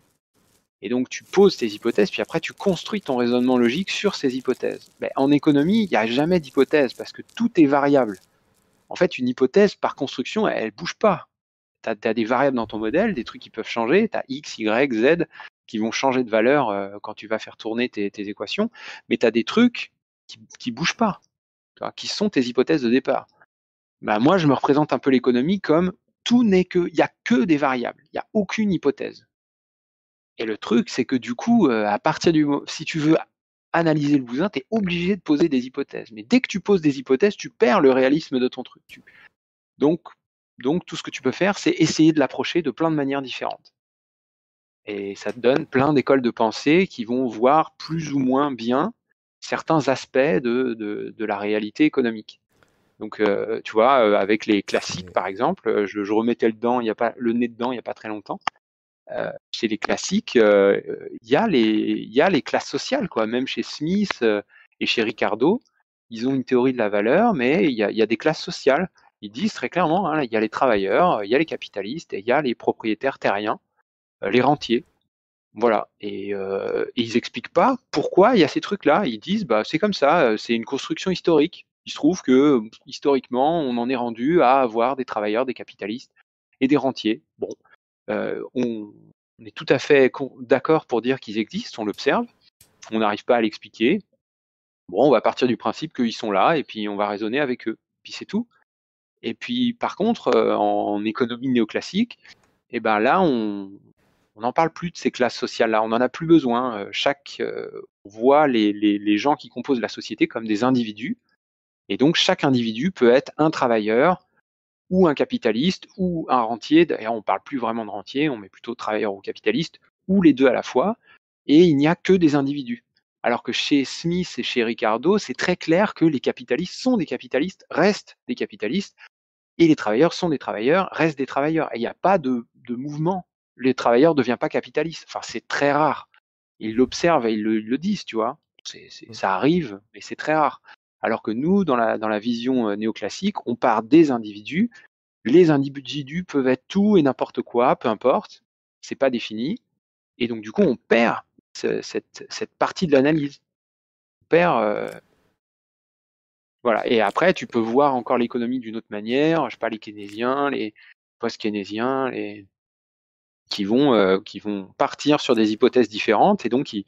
Et donc tu poses tes hypothèses, puis après tu construis ton raisonnement logique sur ces hypothèses. Mais en économie, il n'y a jamais d'hypothèse parce que tout est variable. En fait, une hypothèse, par construction, elle, elle bouge pas. Tu as, des variables dans ton modèle, des trucs qui peuvent changer, tu as X, Y, Z qui vont changer de valeur euh, quand tu vas faire tourner tes, équations, mais tu as des trucs qui, qui bougent pas qui sont tes hypothèses de départ. Bah, moi, je me représente un peu l'économie comme tout n'est que, il y a que des variables, il n'y a aucune hypothèse. Et le truc, c'est que du coup, euh, à partir du moment, si tu veux analyser le bousin, tu es obligé de poser des hypothèses. Mais dès que tu poses des hypothèses, tu perds le réalisme de ton truc. Tu- Donc, donc, tout ce que tu peux faire, c'est essayer de l'approcher de plein de manières différentes. Et ça te donne plein d'écoles de pensée qui vont voir plus ou moins bien certains aspects de, de, de la réalité économique. Donc, euh, tu vois, euh, avec les classiques, par exemple, euh, je, je remettais le, dent, il y a pas, le nez dedans il n'y a pas très longtemps. Euh, chez les classiques, euh, il y, a les- classes sociales, quoi. Même chez Smith euh, et chez Ricardo, ils ont une théorie de la valeur, mais il y a, des classes sociales. Ils disent très clairement, hein, il y a les travailleurs, il y a les capitalistes et il y a les propriétaires terriens, euh, les rentiers. Voilà. Et, ils expliquent pas pourquoi il y a ces trucs-là. Ils disent, bah, c'est comme ça, c'est une construction historique. Il se trouve que, historiquement, on en est rendu à avoir des travailleurs, des capitalistes et des rentiers. Bon, on, on est tout à fait d'accord pour dire qu'ils existent, on l'observe. On n'arrive pas à l'expliquer. Bon, on va partir du principe qu'ils sont là et puis on va raisonner avec eux. Puis c'est tout. Et puis, par contre, euh, en économie néoclassique, eh ben là, on, n'en parle plus de ces classes sociales-là, on n'en a plus besoin. Euh, chaque, euh, on voit les gens qui composent la société comme des individus, et donc chaque individu peut être un travailleur ou un capitaliste ou un rentier. D'ailleurs, on parle plus vraiment de rentier, on met plutôt travailleur ou capitaliste, ou les deux à la fois. Et il n'y a que des individus. Alors que chez Smith et chez Ricardo, c'est très clair que les capitalistes sont des capitalistes, restent des capitalistes, et les travailleurs sont des travailleurs, restent des travailleurs. Et il n'y a pas de, de mouvement. Les travailleurs ne deviennent pas capitalistes. Enfin, c'est très rare. Ils l'observent et ils le, ils le disent, tu vois. C'est- ça arrive, mais c'est très rare. Alors que nous, dans la, dans la vision euh, néoclassique, on part des individus. Les individus peuvent être tout et n'importe quoi, peu importe. C'est pas défini. Et donc, du coup, on perd ce- cette, cette partie de l'analyse. On perd. euh, Voilà. Et après, tu peux voir encore l'économie d'une autre manière. Je sais pas, les keynésiens, les post-keynésiens, les qui vont euh, qui vont partir sur des hypothèses différentes et donc ils,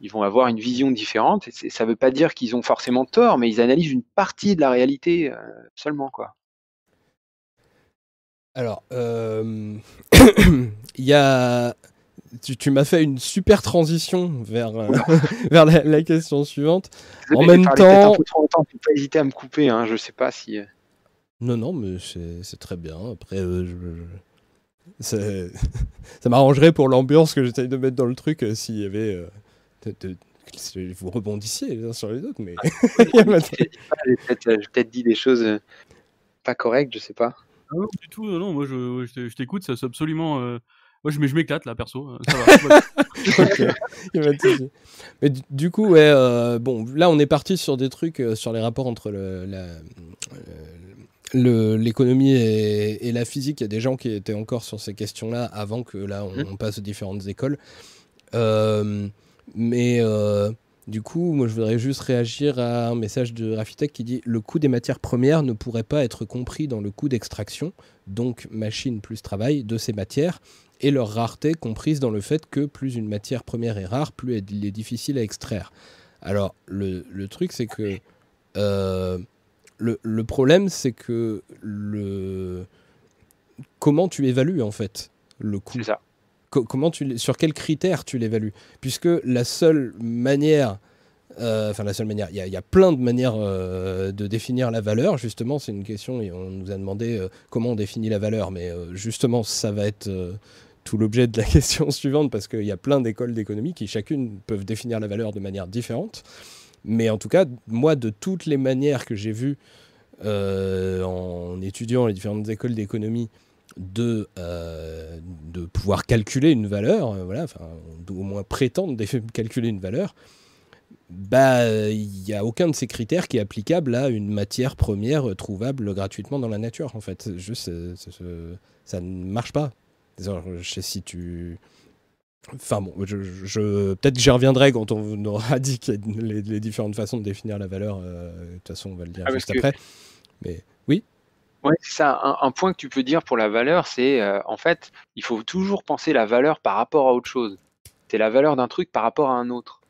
ils vont avoir une vision différente. Et ça veut pas dire qu'ils ont forcément tort, mais ils analysent une partie de la réalité euh, seulement, quoi. Alors, euh, il y a. Tu, tu m'as fait une super transition vers, euh, vers la, la question suivante. En même temps. un peu trop longtemps, faut pas hésiter à me couper. Hein, je sais pas si. Non, non, mais c'est très bien. Après, euh, je- ça m'arrangerait pour l'ambiance que j'essaye de mettre dans le truc euh, s'il y avait. De- vous rebondissiez les uns sur les autres, mais. J'ai peut-être dit des choses euh, pas correctes, je sais pas. Ah non, du tout, non, moi je, je t'écoute, ça c'est absolument. euh, Moi je, m'é- je m'éclate là, perso. Ça va. souci. Mais du, du coup, ouais, euh, bon, là on est parti sur des trucs euh, sur les rapports entre le, la- euh, l'économie et, et la physique. Il y a des gens qui étaient encore sur ces questions-là avant que là on, on passe aux différentes écoles. Euh, mais euh, du coup, moi je voudrais juste réagir à un message de Rafitech qui dit le coût des matières premières ne pourrait pas être compris dans le coût d'extraction, donc machine plus travail, de ces matières et leur rareté comprise dans le fait que plus une matière première est rare, plus elle est difficile à extraire. Alors, le, le truc, c'est que euh, le, le problème, c'est que le comment tu évalues en fait le coût? Ça. Co- comment tu, sur quels critères tu l'évalues? Puisque la seule manière, euh, enfin la seule manière, il y, a- plein de manières euh, de définir la valeur. Justement, c'est une question et on nous a demandé euh, comment on définit la valeur, mais justement, ça va être tout l'objet de la question suivante parce qu'il y a plein d'écoles d'économie qui chacune peuvent définir la valeur de manière différente. Mais en tout cas, moi, de toutes les manières que j'ai vues en étudiant les différentes écoles d'économie de, euh, de pouvoir calculer une valeur, euh, voilà, enfin, au moins prétendre calculer une valeur, bah, il n'y a aucun de ces critères qui est applicable à une matière première trouvable gratuitement dans la nature, en fait. Juste, euh, ça ne marche pas. Je sais si tu... Enfin bon, je, je- peut-être que j'y reviendrai quand on aura dit qu'il les, les différentes façons de définir la valeur. euh, De toute façon, on va le dire Ah, juste que- après. Mais oui, Ouais, c'est ça. Un, un point que tu peux dire pour la valeur, c'est euh, en fait, il faut toujours penser la valeur par rapport à autre chose. C'est la valeur d'un truc par rapport à un autre.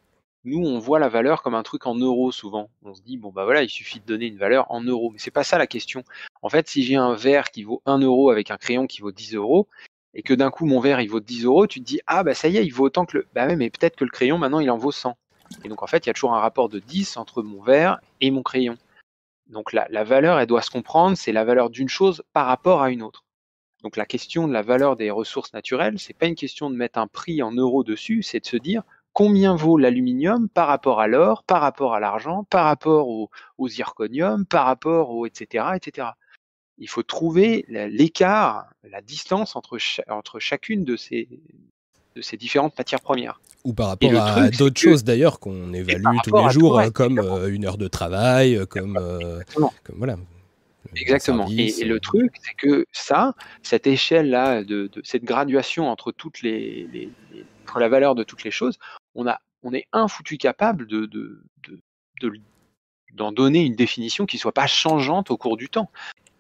Nous, on voit la valeur comme un truc en euros souvent. On se dit bon bah voilà, il suffit de donner une valeur en euros. Mais c'est pas ça la question. En fait, si j'ai un verre qui vaut 1 euro avec un crayon qui vaut 10 euros, et que d'un coup mon verre il vaut 10 euros, tu te dis ah bah ça y est, il vaut autant que le. Bah ouais, mais peut-être que le crayon maintenant il en vaut 100. Et donc en fait, il y a toujours un rapport de 10 entre mon verre et mon crayon. Donc la, valeur, elle doit se comprendre, c'est la valeur d'une chose par rapport à une autre. Donc la question de la valeur des ressources naturelles, c'est pas une question de mettre un prix en euros dessus, c'est de se dire combien vaut l'aluminium par rapport à l'or, par rapport à l'argent, par rapport au, zirconium, par rapport au etc. etc. Il faut trouver l'écart, la distance entre, entre chacune de ces, de ces différentes matières premières. Ou par rapport à d'autres choses d'ailleurs qu'on évalue tous les jours, euh, comme euh, une heure de travail, euh, comme, euh, Exactement. comme voilà. un Exactement. service, et, et le truc, c'est que ça, cette échelle-là, de, de cette graduation entre toutes les, les- les- entre la valeur de toutes les choses, on a, on est infoutu capable de, de, de, de- d'en donner une définition qui soit pas changeante au cours du temps.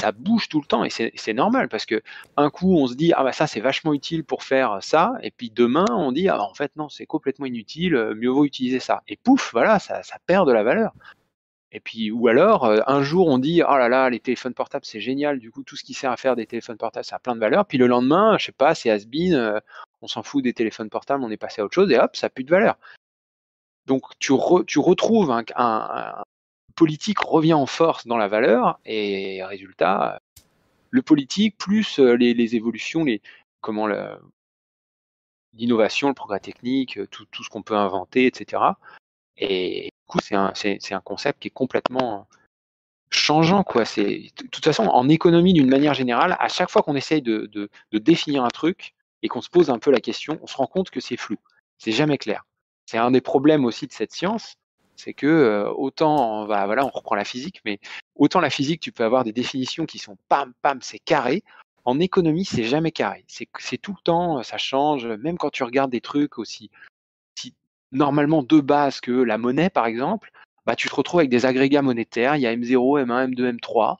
Ça bouge tout le temps et c'est, normal parce que un coup on se dit ah bah ça c'est vachement utile pour faire ça et puis demain on dit ah bah, en fait non c'est complètement inutile, euh, mieux vaut utiliser ça et pouf voilà ça, ça perd de la valeur. Et puis, ou alors, euh, un jour, on dit, oh là là, les téléphones portables, c'est génial, du coup, tout ce qui sert à faire des téléphones portables, ça a plein de valeur. Puis le lendemain, je sais pas, c'est has-been, euh, on s'en fout des téléphones portables, on est passé à autre chose et hop, ça n'a plus de valeur. Donc tu, re- tu retrouves un- un politique revient en force dans la valeur et résultat, le politique plus euh, les, évolutions, les comment l'innovation, le progrès technique, euh, tout, ce qu'on peut inventer, etc. Et du coup, c'est un, concept qui est complètement changeant, quoi. De toute façon, en économie, d'une manière générale, à chaque fois qu'on essaye de définir un truc et qu'on se pose un peu la question, on se rend compte que c'est flou. C'est jamais clair. C'est un des problèmes aussi de cette science, c'est que euh, autant, on va, voilà, on reprend la physique, mais autant la physique, tu peux avoir des définitions qui sont pam, pam, c'est carré. En économie, c'est jamais carré. C'est, tout le temps, ça change. Même quand tu regardes des trucs aussi, si normalement de base que la monnaie, par exemple, bah, tu te retrouves avec des agrégats monétaires. Il y a M0, M1, M2, M3.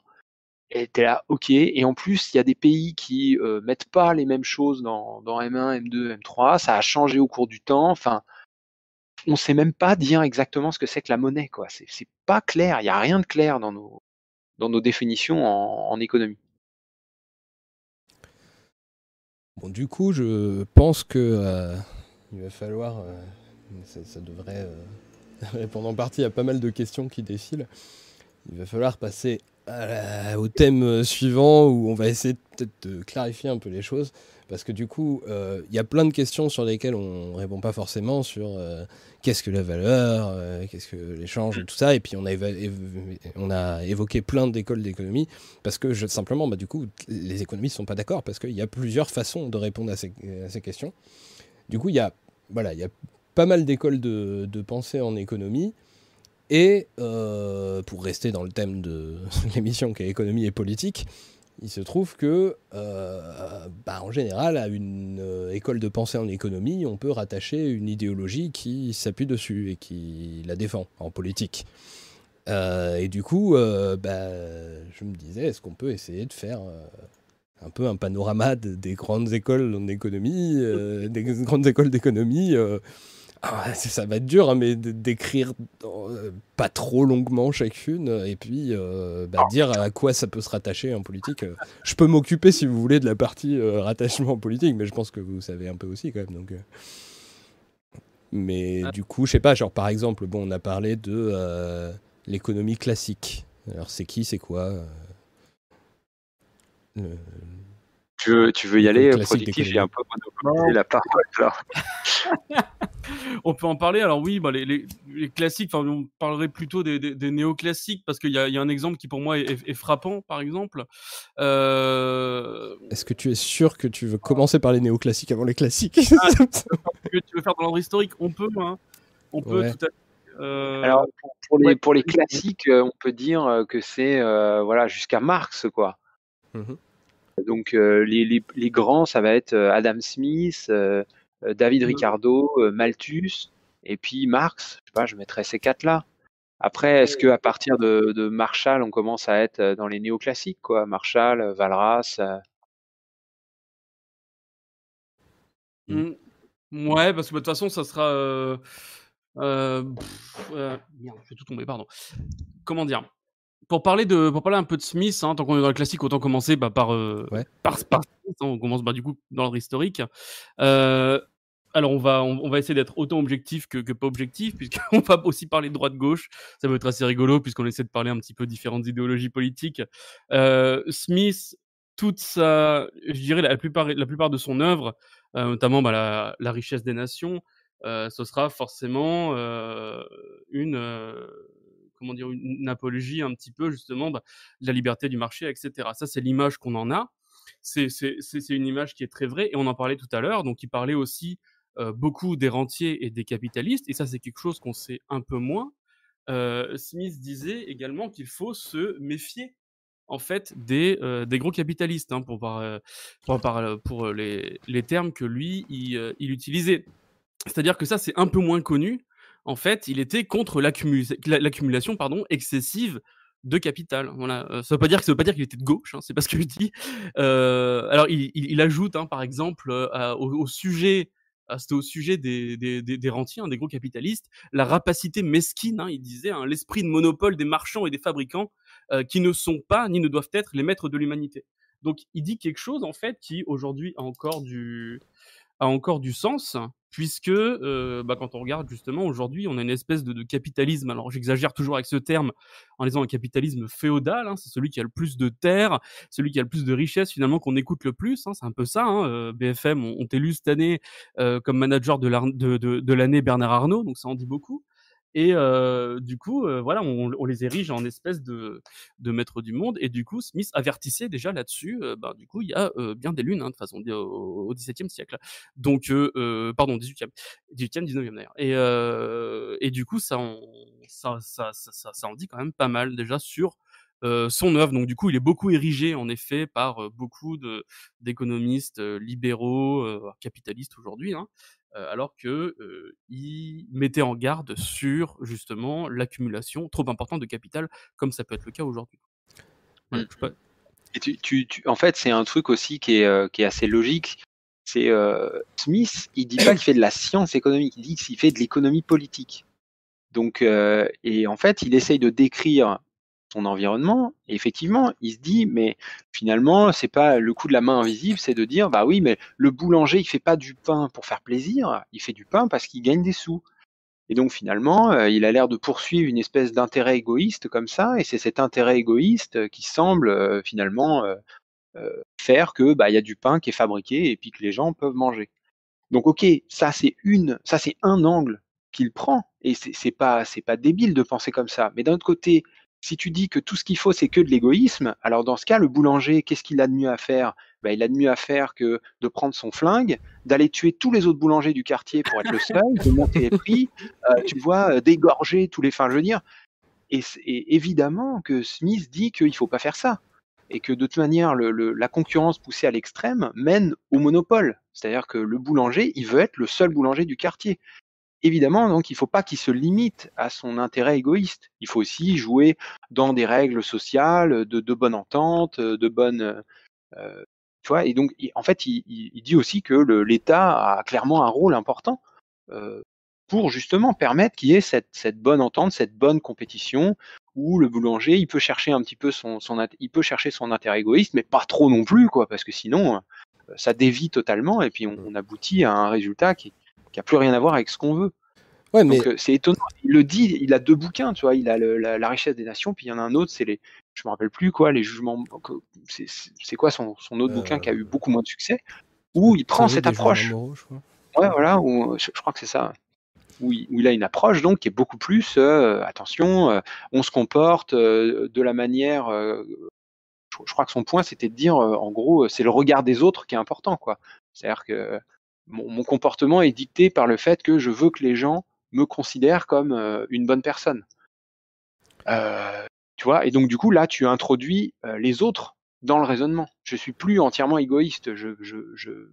Et tu es là, ok. Et en plus, il y a des pays qui euh, mettent pas les mêmes choses dans, dans M1, M2, M3. Ça a changé au cours du temps. Enfin, on sait même pas dire exactement ce que c'est que la monnaie, quoi. C'est pas clair. Il y a rien de clair dans nos, définitions en, économie. Bon, du coup, je pense que euh, il va falloir. euh, ça, devrait euh, répondre en partie à pas mal de questions qui défilent. Il va falloir passer au thème suivant où on va essayer peut-être de clarifier un peu les choses. Parce que du coup, euh, il y a plein de questions sur lesquelles on répond pas forcément sur euh, qu'est-ce que la valeur, euh, qu'est-ce que l'échange et tout ça. Et puis on a, on évoqué plein d'écoles d'économie parce que je- simplement, bah, du coup, les économistes sont pas d'accord parce qu'il y a plusieurs façons de répondre à ces, à ces questions. Du coup, il y a, voilà, il y a pas mal d'écoles de, de pensée en économie. Et euh, pour rester dans le thème de l'émission qui est économie et politique, il se trouve que, euh, bah, en général, à une euh, école de pensée en économie, on peut rattacher une idéologie qui s'appuie dessus et qui la défend en politique. Euh, et du coup, bah, je me disais, est-ce qu'on peut essayer de faire un peu un panorama de- des grandes écoles en des grandes écoles d'économie ah, ça va être dur, hein, mais d'écrire euh, pas trop longuement chacune, et puis euh, bah, dire à quoi ça peut se rattacher en politique. Euh, Je peux m'occuper, si vous voulez, de la partie euh, rattachement en politique, mais je pense que vous savez un peu aussi quand même. Donc, euh. Mais du coup, je sais pas, genre par exemple, bon, on a parlé de euh, l'économie classique. Alors c'est qui, c'est quoi euh, le- Tu veux, tu veux y aller, Classique productif, j'ai un peu monopolisé la parole là. On peut en parler. Alors oui, bah, les, les- les classiques, enfin, on parlerait plutôt des, des- des néoclassiques parce qu'il y a, il y a un exemple qui pour moi est, est- est frappant, par exemple. Euh, Est-ce que tu es sûr que tu veux commencer par les néoclassiques avant les classiques? Ah, que tu veux faire dans l'ordre historique? On peut, hein. On peut Ouais. tout à fait. Euh, Alors pour, pour les ouais. pour les classiques, euh, on peut dire euh, que c'est euh, voilà jusqu'à Marx quoi. Mhm. Donc euh, les, les, les grands, ça va être euh, Adam Smith, euh, David Ricardo, euh, Malthus, et puis Marx. Je sais pas, je mettrais ces quatre là. Après, est-ce que à partir de, de Marshall, on commence à être dans les néoclassiques quoi? Marshall, Valras. euh, Mm. Ouais, parce que bah, de toute façon, ça sera. euh, euh, pff, euh, merde, je vais tout tomber, pardon. Comment dire? Pour parler, de, pour parler un peu de Smith, hein, tant qu'on est dans le classique, autant commencer bah, par, euh, par, hein, on commence bah, du coup dans l'ordre historique. Euh, alors, on va, on, on va essayer d'être autant objectif que, que pas objectif, puisqu'on va aussi parler de droite-gauche. Ça va être assez rigolo, puisqu'on essaie de parler un petit peu différentes idéologies politiques. Euh, Smith, toute sa, je dirais la plupart, la plupart de son œuvre, euh, notamment bah, la, la richesse des nations, ce sera forcément une, comment dire, une, apologie un petit peu justement bah, de la liberté du marché, etc. Ça, c'est l'image qu'on en a. C'est une image qui est très vraie et on en parlait tout à l'heure. Donc, il parlait aussi euh, beaucoup des rentiers et des capitalistes et ça, c'est quelque chose qu'on sait un peu moins. Euh, Smith disait également qu'il faut se méfier en fait des, euh, gros capitalistes hein, pour, par, pour, les, termes que lui il utilisait. C'est-à-dire que ça c'est un peu moins connu. En fait, il était contre l'accumu- la- l'accumulation excessive de capital. Voilà. Euh, ça ça veut pas dire qu'il était de gauche. Hein, c'est pas ce que je. Euh, alors il, ajoute hein, par exemple euh, au, sujet c'était au sujet des, rentiers, hein, des gros capitalistes, la rapacité mesquine, il disait, l'esprit de monopole des marchands et des fabricants qui ne sont pas ni ne doivent être les maîtres de l'humanité. Donc il dit quelque chose en fait qui aujourd'hui a encore du a encore du sens, puisque euh, bah, quand on regarde justement aujourd'hui, on a une espèce de, capitalisme. Alors j'exagère toujours avec ce terme en disant un capitalisme féodal. hein, c'est celui qui a le plus de terres, celui qui a le plus de richesses finalement qu'on écoute le plus. hein, c'est un peu ça. hein, euh, BFM ont, ont élu cette année euh, comme manager de l'année Bernard Arnault, donc ça en dit beaucoup. Et du coup, voilà, on, les érige en espèce de, de maître du monde. Et du coup, Smith avertissait déjà là-dessus. euh, du coup, il y a bien des lunes, hein, de façon, au, XVIIe siècle. Donc, pardon, 18e, 18e, 19e d'ailleurs. Et, et du coup, ça en, ça, ça, ça, en dit quand même pas mal déjà sur son œuvre. Donc, du coup, il est beaucoup érigé, en effet, par beaucoup d'économistes libéraux, capitalistes aujourd'hui. Hein, alors que il mettait en garde sur justement l'accumulation trop importante de capital, comme ça peut être le cas aujourd'hui. Et tu, tu, tu- en fait, c'est un truc aussi qui est, qui est assez logique. C'est Smith, il dit pas qu'il fait de la science économique, il dit qu'il fait de l'économie politique. Donc, euh, et en fait, il essaye de décrire son environnement. Effectivement, il se dit, mais finalement, c'est pas le coup de la main invisible, c'est de dire, bah oui, mais le boulanger, il fait pas du pain pour faire plaisir, il fait du pain parce qu'il gagne des sous. Et donc finalement, euh, il a l'air de poursuivre une espèce d'intérêt égoïste comme ça, et c'est cet intérêt égoïste euh, qui semble euh, finalement faire que bah il y a du pain qui est fabriqué et puis que les gens peuvent manger. Donc ok, ça c'est une, ça c'est un angle qu'il prend, et c'est pas c'est pas débile de penser comme ça. Mais d'un autre côté, si tu dis que tout ce qu'il faut c'est que de l'égoïsme, alors dans ce cas, le boulanger, qu'est-ce qu'il a de mieux à faire? Bah, il a de mieux à faire que de prendre son flingue, d'aller tuer tous les autres boulangers du quartier pour être le seul, de monter les prix, euh, tu vois, euh, d'égorger tous les. Enfin, je et, évidemment que Smith dit qu'il faut pas faire ça. Et que de toute manière, la concurrence poussée à l'extrême mène au monopole. C'est-à-dire que le boulanger, il veut être le seul boulanger du quartier. Évidemment, donc, il faut pas qu'il se limite à son intérêt égoïste. Il faut aussi jouer dans des règles sociales, de, de bonne entente, de bonne. euh, tu vois, et donc, en fait, il, il- dit aussi que l'État a clairement un rôle important euh, pour justement permettre qu'il y ait cette, cette bonne entente, cette bonne compétition, où le boulanger, il peut chercher un petit peu son, son il peut chercher son intérêt égoïste, mais pas trop non plus, quoi, parce que sinon, euh, ça dévie totalement, et puis on, on aboutit à un résultat qui, qui a plus rien à voir avec ce qu'on veut. Ouais, mais Donc euh, c'est étonnant. Il le dit, il a deux bouquins, tu vois. Il a le- la, la richesse des nations, puis il y en a un autre, c'est les, je me rappelle plus quoi, les jugements. C'est quoi son, son autre bouquin qui a eu beaucoup moins de succès, où il prend cette approche. moraux, je crois. Ouais, voilà, où, je, je crois que c'est ça. Où il, où il a une approche donc qui est beaucoup plus euh, attention, euh, on se comporte euh, de la manière. euh, je, je crois que son point c'était de dire euh, en gros euh, c'est le regard des autres qui est important quoi. C'est-à-dire que mon, comportement est dicté par le fait que je veux que les gens me considèrent comme euh, une bonne personne. Euh, tu vois, et donc du coup là tu introduis euh, les autres dans le raisonnement. Je suis plus entièrement égoïste. Je, je, je,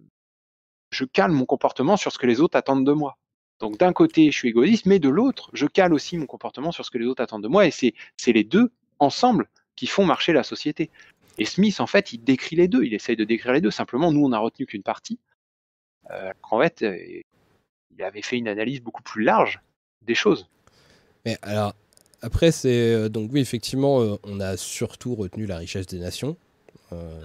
je cale mon comportement sur ce que les autres attendent de moi. Donc d'un côté, je suis égoïste, mais de l'autre, je cale aussi mon comportement sur ce que les autres attendent de moi, et c'est c'est les deux ensemble qui font marcher la société. Et Smith, en fait, il décrit les deux, il essaye de décrire les deux. Simplement, nous, on n'a retenu qu'une partie. Euh, en fait, euh, il avait fait une analyse beaucoup plus large des choses. Mais alors, après, c'est. euh, donc, oui, effectivement, euh, on a surtout retenu la richesse des nations. Euh,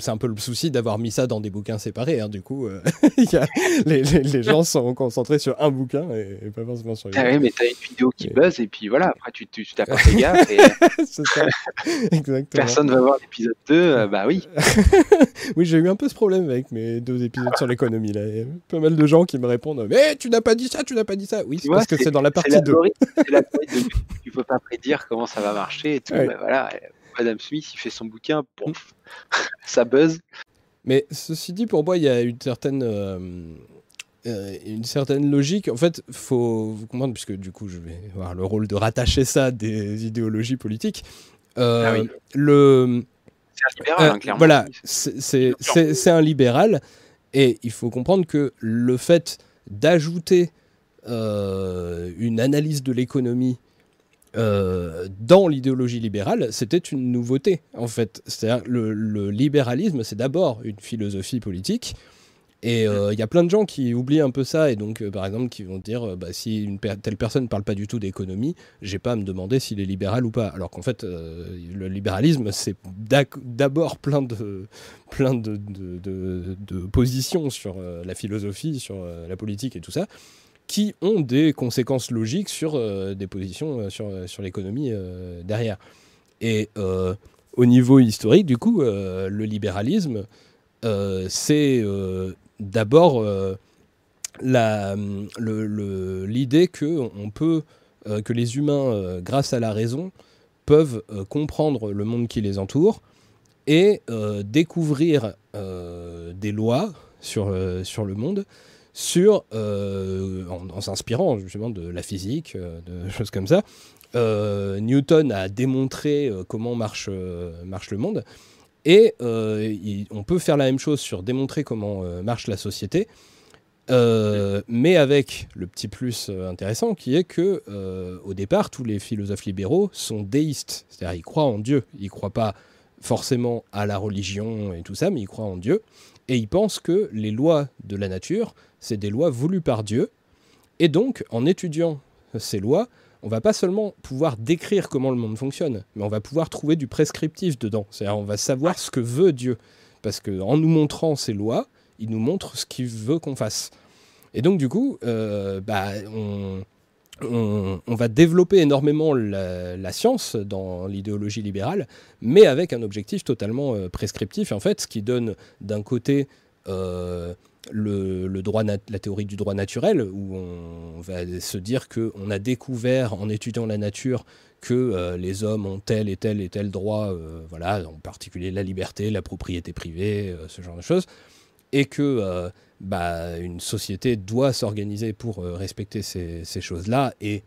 c'est un peu le souci d'avoir mis ça dans des bouquins séparés. hein, du coup, euh, il y a- les, les- les gens sont concentrés sur un bouquin et, et pas forcément sur les Ah oui, mais t'as une vidéo qui buzz, et puis voilà, après, tu pas fait gaffe, et ça. Exactement. personne va voir l'épisode 2, euh, bah oui. oui, j'ai eu un peu ce problème avec mes deux épisodes sur l'économie. Là. Il y a pas mal de gens qui me répondent Mais tu n'as pas dit ça, tu n'as pas dit ça. Oui, c'est parce que c'est dans la partie 2. l'algorithme- C'est l'algorithme de tu peux pas prédire comment ça va marcher et tout. Ouais. bah voilà, Adam Smith, il fait son bouquin, pouf, ça buzz. Mais ceci dit, pour moi, il y a une certaine, euh, euh, une certaine logique. En fait, faut vous comprendre, puisque du coup, je vais avoir le rôle de rattacher ça à des idéologies politiques. Euh, Ah oui. Le C'est un libéral, hein, euh, clairement. Voilà, c'est- un libéral, et il faut comprendre que le fait d'ajouter euh, une analyse de l'économie euh, dans l'idéologie libérale, c'était une nouveauté, en fait. Le, libéralisme, c'est d'abord une philosophie politique, Et euh, il y a plein de gens qui oublient un peu ça et donc, euh, par exemple, qui vont dire bah, si telle personne ne parle pas du tout d'économie, j'ai pas à me demander s'il est libéral ou pas. Alors qu'en fait, le libéralisme, c'est d'abord plein de, positions sur la philosophie, sur la politique et tout ça, qui ont des conséquences logiques sur euh, des positions euh, sur, sur l'économie euh, derrière. Et euh, au niveau historique, du coup, euh, le libéralisme, euh, c'est euh, d'abord euh, l'idée que on euh, que les humains, euh, grâce à la raison, peuvent euh, comprendre le monde qui les entoure et euh, découvrir euh, des lois sur, euh, sur le monde sur, euh, en, s'inspirant justement de la physique, euh, de choses comme ça. Euh, Newton a démontré comment marche, marche le monde. Et on peut faire la même chose sur démontrer comment marche la société, mais avec le petit plus intéressant qui est que, au départ, tous les philosophes libéraux sont déistes, c'est-à-dire ils croient en Dieu, ils croient pas forcément à la religion et tout ça, mais ils croient en Dieu, et ils pensent que les lois de la nature, c'est des lois voulues par Dieu, et donc en étudiant ces lois, on va pas seulement pouvoir décrire comment le monde fonctionne, mais on va pouvoir trouver du prescriptif dedans. C'est-à-dire on va savoir ce que veut Dieu. Parce qu'en nous montrant ces lois, il nous montre ce qu'il veut qu'on fasse. Et donc du coup, euh, bah, on, on- va développer énormément la, science dans l'idéologie libérale, mais avec un objectif totalement euh, prescriptif, en fait, ce qui donne d'un côté euh, le, droit la théorie du droit naturel, où on va se dire qu'on a découvert en étudiant la nature que euh, les hommes ont tel et tel et tel droit, voilà, en particulier la liberté, la propriété privée, ce genre de choses, et que bah, une société doit s'organiser pour euh, respecter ces, choses-là, et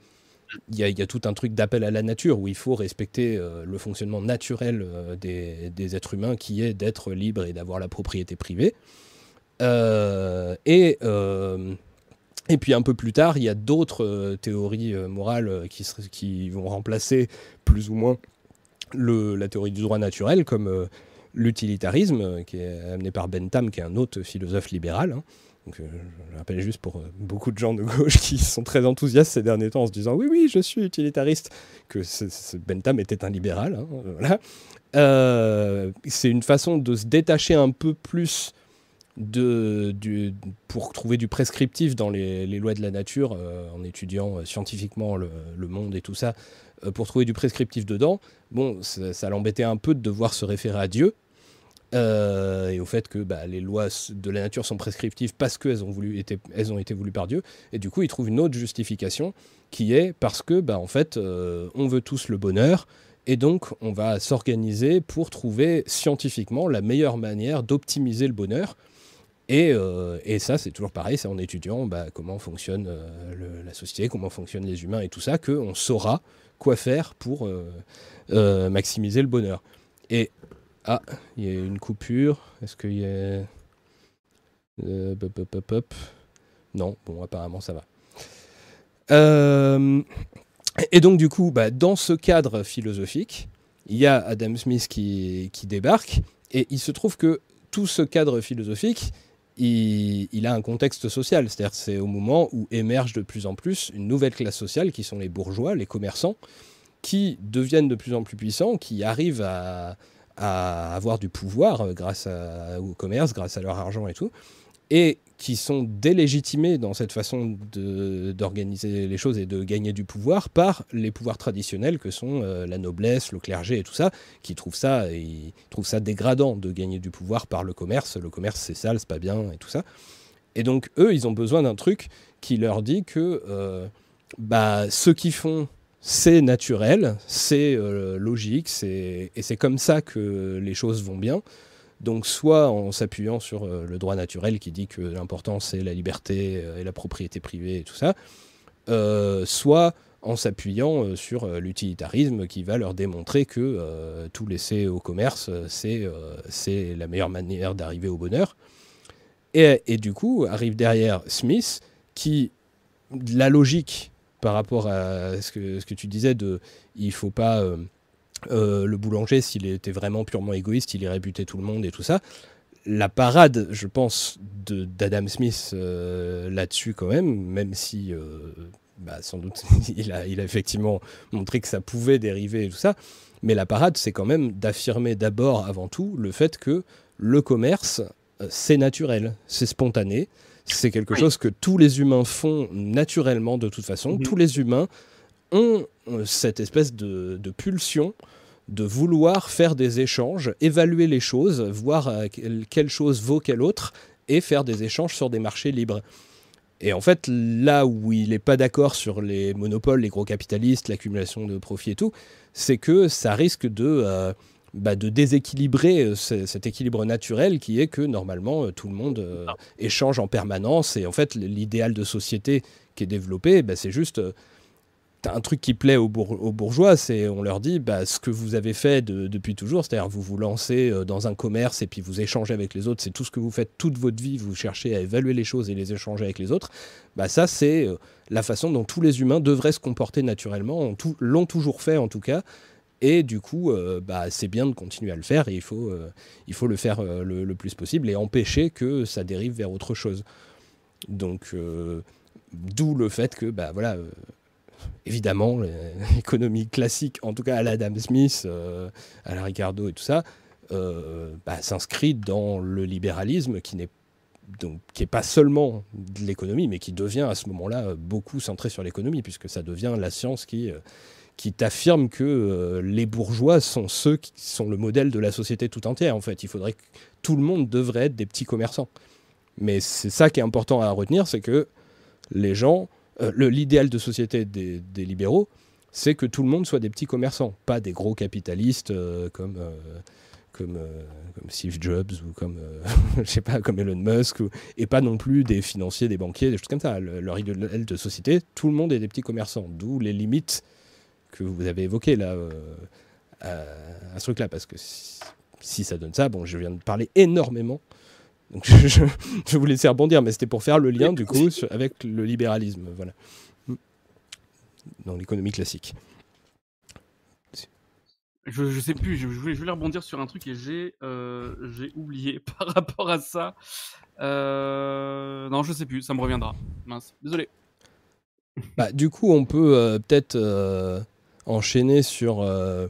il y, a- tout un truc d'appel à la nature où il faut respecter euh, le fonctionnement naturel euh, des, êtres humains qui est d'être libre et d'avoir la propriété privée. Et, puis un peu plus tard, il y a d'autres théories morales qui, vont remplacer plus ou moins la théorie du droit naturel, comme l'utilitarisme, euh, qui est amené par Bentham, qui est un autre philosophe libéral. hein. Donc, euh, je le rappelle juste pour euh, beaucoup de gens de gauche qui sont très enthousiastes ces derniers temps en se disant oui, oui, je suis utilitariste, que Bentham était un libéral. hein, voilà. C'est une façon de se détacher un peu plus de, du, pour trouver du prescriptif dans les, lois de la nature, en étudiant scientifiquement le, le monde et tout ça, pour trouver du prescriptif dedans, bon, ça l'embêtait un peu de devoir se référer à Dieu. Euh, et au fait que bah, les lois de la nature sont prescriptives parce qu'elles ont, été, elles ont été voulues par Dieu. Et du coup, il trouve une autre justification qui est parce que, bah, en fait, euh, on veut tous le bonheur. Et donc, on va s'organiser pour trouver scientifiquement la meilleure manière d'optimiser le bonheur. Et, euh, et ça, c'est toujours pareil, c'est en étudiant bah, comment fonctionne la société, comment fonctionnent les humains et tout ça, qu'on saura quoi faire pour maximiser le bonheur. Et, ah, il y a une coupure. Est-ce qu'il y a... Euh. Non, bon, apparemment ça va. Euh, et donc, du coup, bah, dans ce cadre philosophique, il y a Adam Smith qui, qui débarque, et il se trouve que tout ce cadre philosophique, il, il a un contexte social. C'est-à-dire que c'est au moment où émerge de plus en plus une nouvelle classe sociale, qui sont les bourgeois, les commerçants, qui deviennent de plus en plus puissants, qui arrivent à, à avoir du pouvoir euh, grâce au commerce, grâce à leur argent et tout, et qui sont délégitimés dans cette façon d'organiser les choses et de gagner du pouvoir par les pouvoirs traditionnels que sont euh, la noblesse, le clergé et tout ça, qui trouvent ça, trouvent ça dégradant de gagner du pouvoir par le commerce. Le commerce c'est sale, c'est pas bien et tout ça. Et donc eux, ils ont besoin d'un truc qui leur dit que euh, bah, ce qu'ils font, c'est naturel, c'est euh, logique, et c'est comme ça que les choses vont bien. Donc soit en s'appuyant sur euh, le droit naturel qui dit que l'important c'est la liberté euh, et la propriété privée et tout ça, euh, soit en s'appuyant sur l'utilitarisme qui va leur démontrer que tout laisser au commerce, c'est c'est la meilleure manière d'arriver au bonheur. Et, et du coup, arrive derrière Smith, qui, la logique par rapport à ce que, tu disais de il faut pas euh, euh, le boulanger s'il était vraiment purement égoïste il irait buter tout le monde et tout ça. La parade, je pense, de- d'Adam Smith euh, là-dessus quand même, même si bah, sans doute il a, il a effectivement montré que ça pouvait dériver et tout ça, mais la parade, c'est quand même d'affirmer d'abord, avant tout, le fait que le commerce, c'est naturel, c'est spontané, c'est quelque Oui. chose que tous les humains font naturellement de toute façon. Mhm. Tous les humains ont euh, cette espèce de, de pulsion de vouloir faire des échanges, évaluer les choses, voir euh, quelle, quelle chose vaut quelle autre, et faire des échanges sur des marchés libres. Et en fait, là où il n'est pas d'accord sur les monopoles, les gros capitalistes, l'accumulation de profits et tout, c'est que ça risque de, euh, bah, de déséquilibrer euh, ce- cet équilibre naturel qui est que normalement euh, tout le monde euh, échange en permanence. Et en fait, l'idéal de société qui est développé, bah, c'est juste euh, un truc qui plaît aux, bour- aux bourgeois, c'est on leur dit bah, ce que vous avez fait de- depuis toujours, c'est-à-dire vous vous lancez dans un commerce et puis vous échangez avec les autres, c'est tout ce que vous faites toute votre vie, vous cherchez à évaluer les choses et les échanger avec les autres. Bah, ça, c'est la façon dont tous les humains devraient se comporter naturellement, l'ont toujours fait en tout cas. Et du coup, euh, bah, c'est bien de continuer à le faire et il faut, euh, le faire euh, le, plus possible et empêcher que ça dérive vers autre chose. Donc, d'où le fait que, bah, voilà, évidemment, l'économie classique, en tout cas à l'Adam Smith, à la Ricardo et tout ça, bah, s'inscrit dans le libéralisme qui n'est donc qui est pas seulement de l'économie, mais qui devient à ce moment-là beaucoup centré sur l'économie, puisque ça devient la science qui, qui t'affirme que euh, les bourgeois sont ceux qui sont le modèle de la société tout entière. En fait, il faudrait que tout le monde devrait être des petits commerçants. Mais c'est ça qui est important à retenir, c'est que les gens, euh, l'idéal de société des, libéraux, c'est que tout le monde soit des petits commerçants, pas des gros capitalistes euh, comme, comme, Steve Jobs ou comme, je sais pas, comme Elon Musk, et pas non plus des financiers, des banquiers, des choses comme ça. Le- leur idéal de société, tout le monde est des petits commerçants, d'où les limites que vous avez évoquées là, euh, à, à ce truc-là, parce que si, si ça donne ça, bon, je viens de parler énormément. Donc je, je, vous laisser rebondir, mais c'était pour faire le lien du coup sur- avec le libéralisme, voilà, dans l'économie classique. Je, je sais plus, je, je voulais, je voulais rebondir sur un truc et j'ai euh, j'ai oublié par rapport à ça. Euh, non, je sais plus, ça me reviendra. Mince, désolé. Bah, du coup, on peut euh, peut-être euh, enchaîner sur, euh,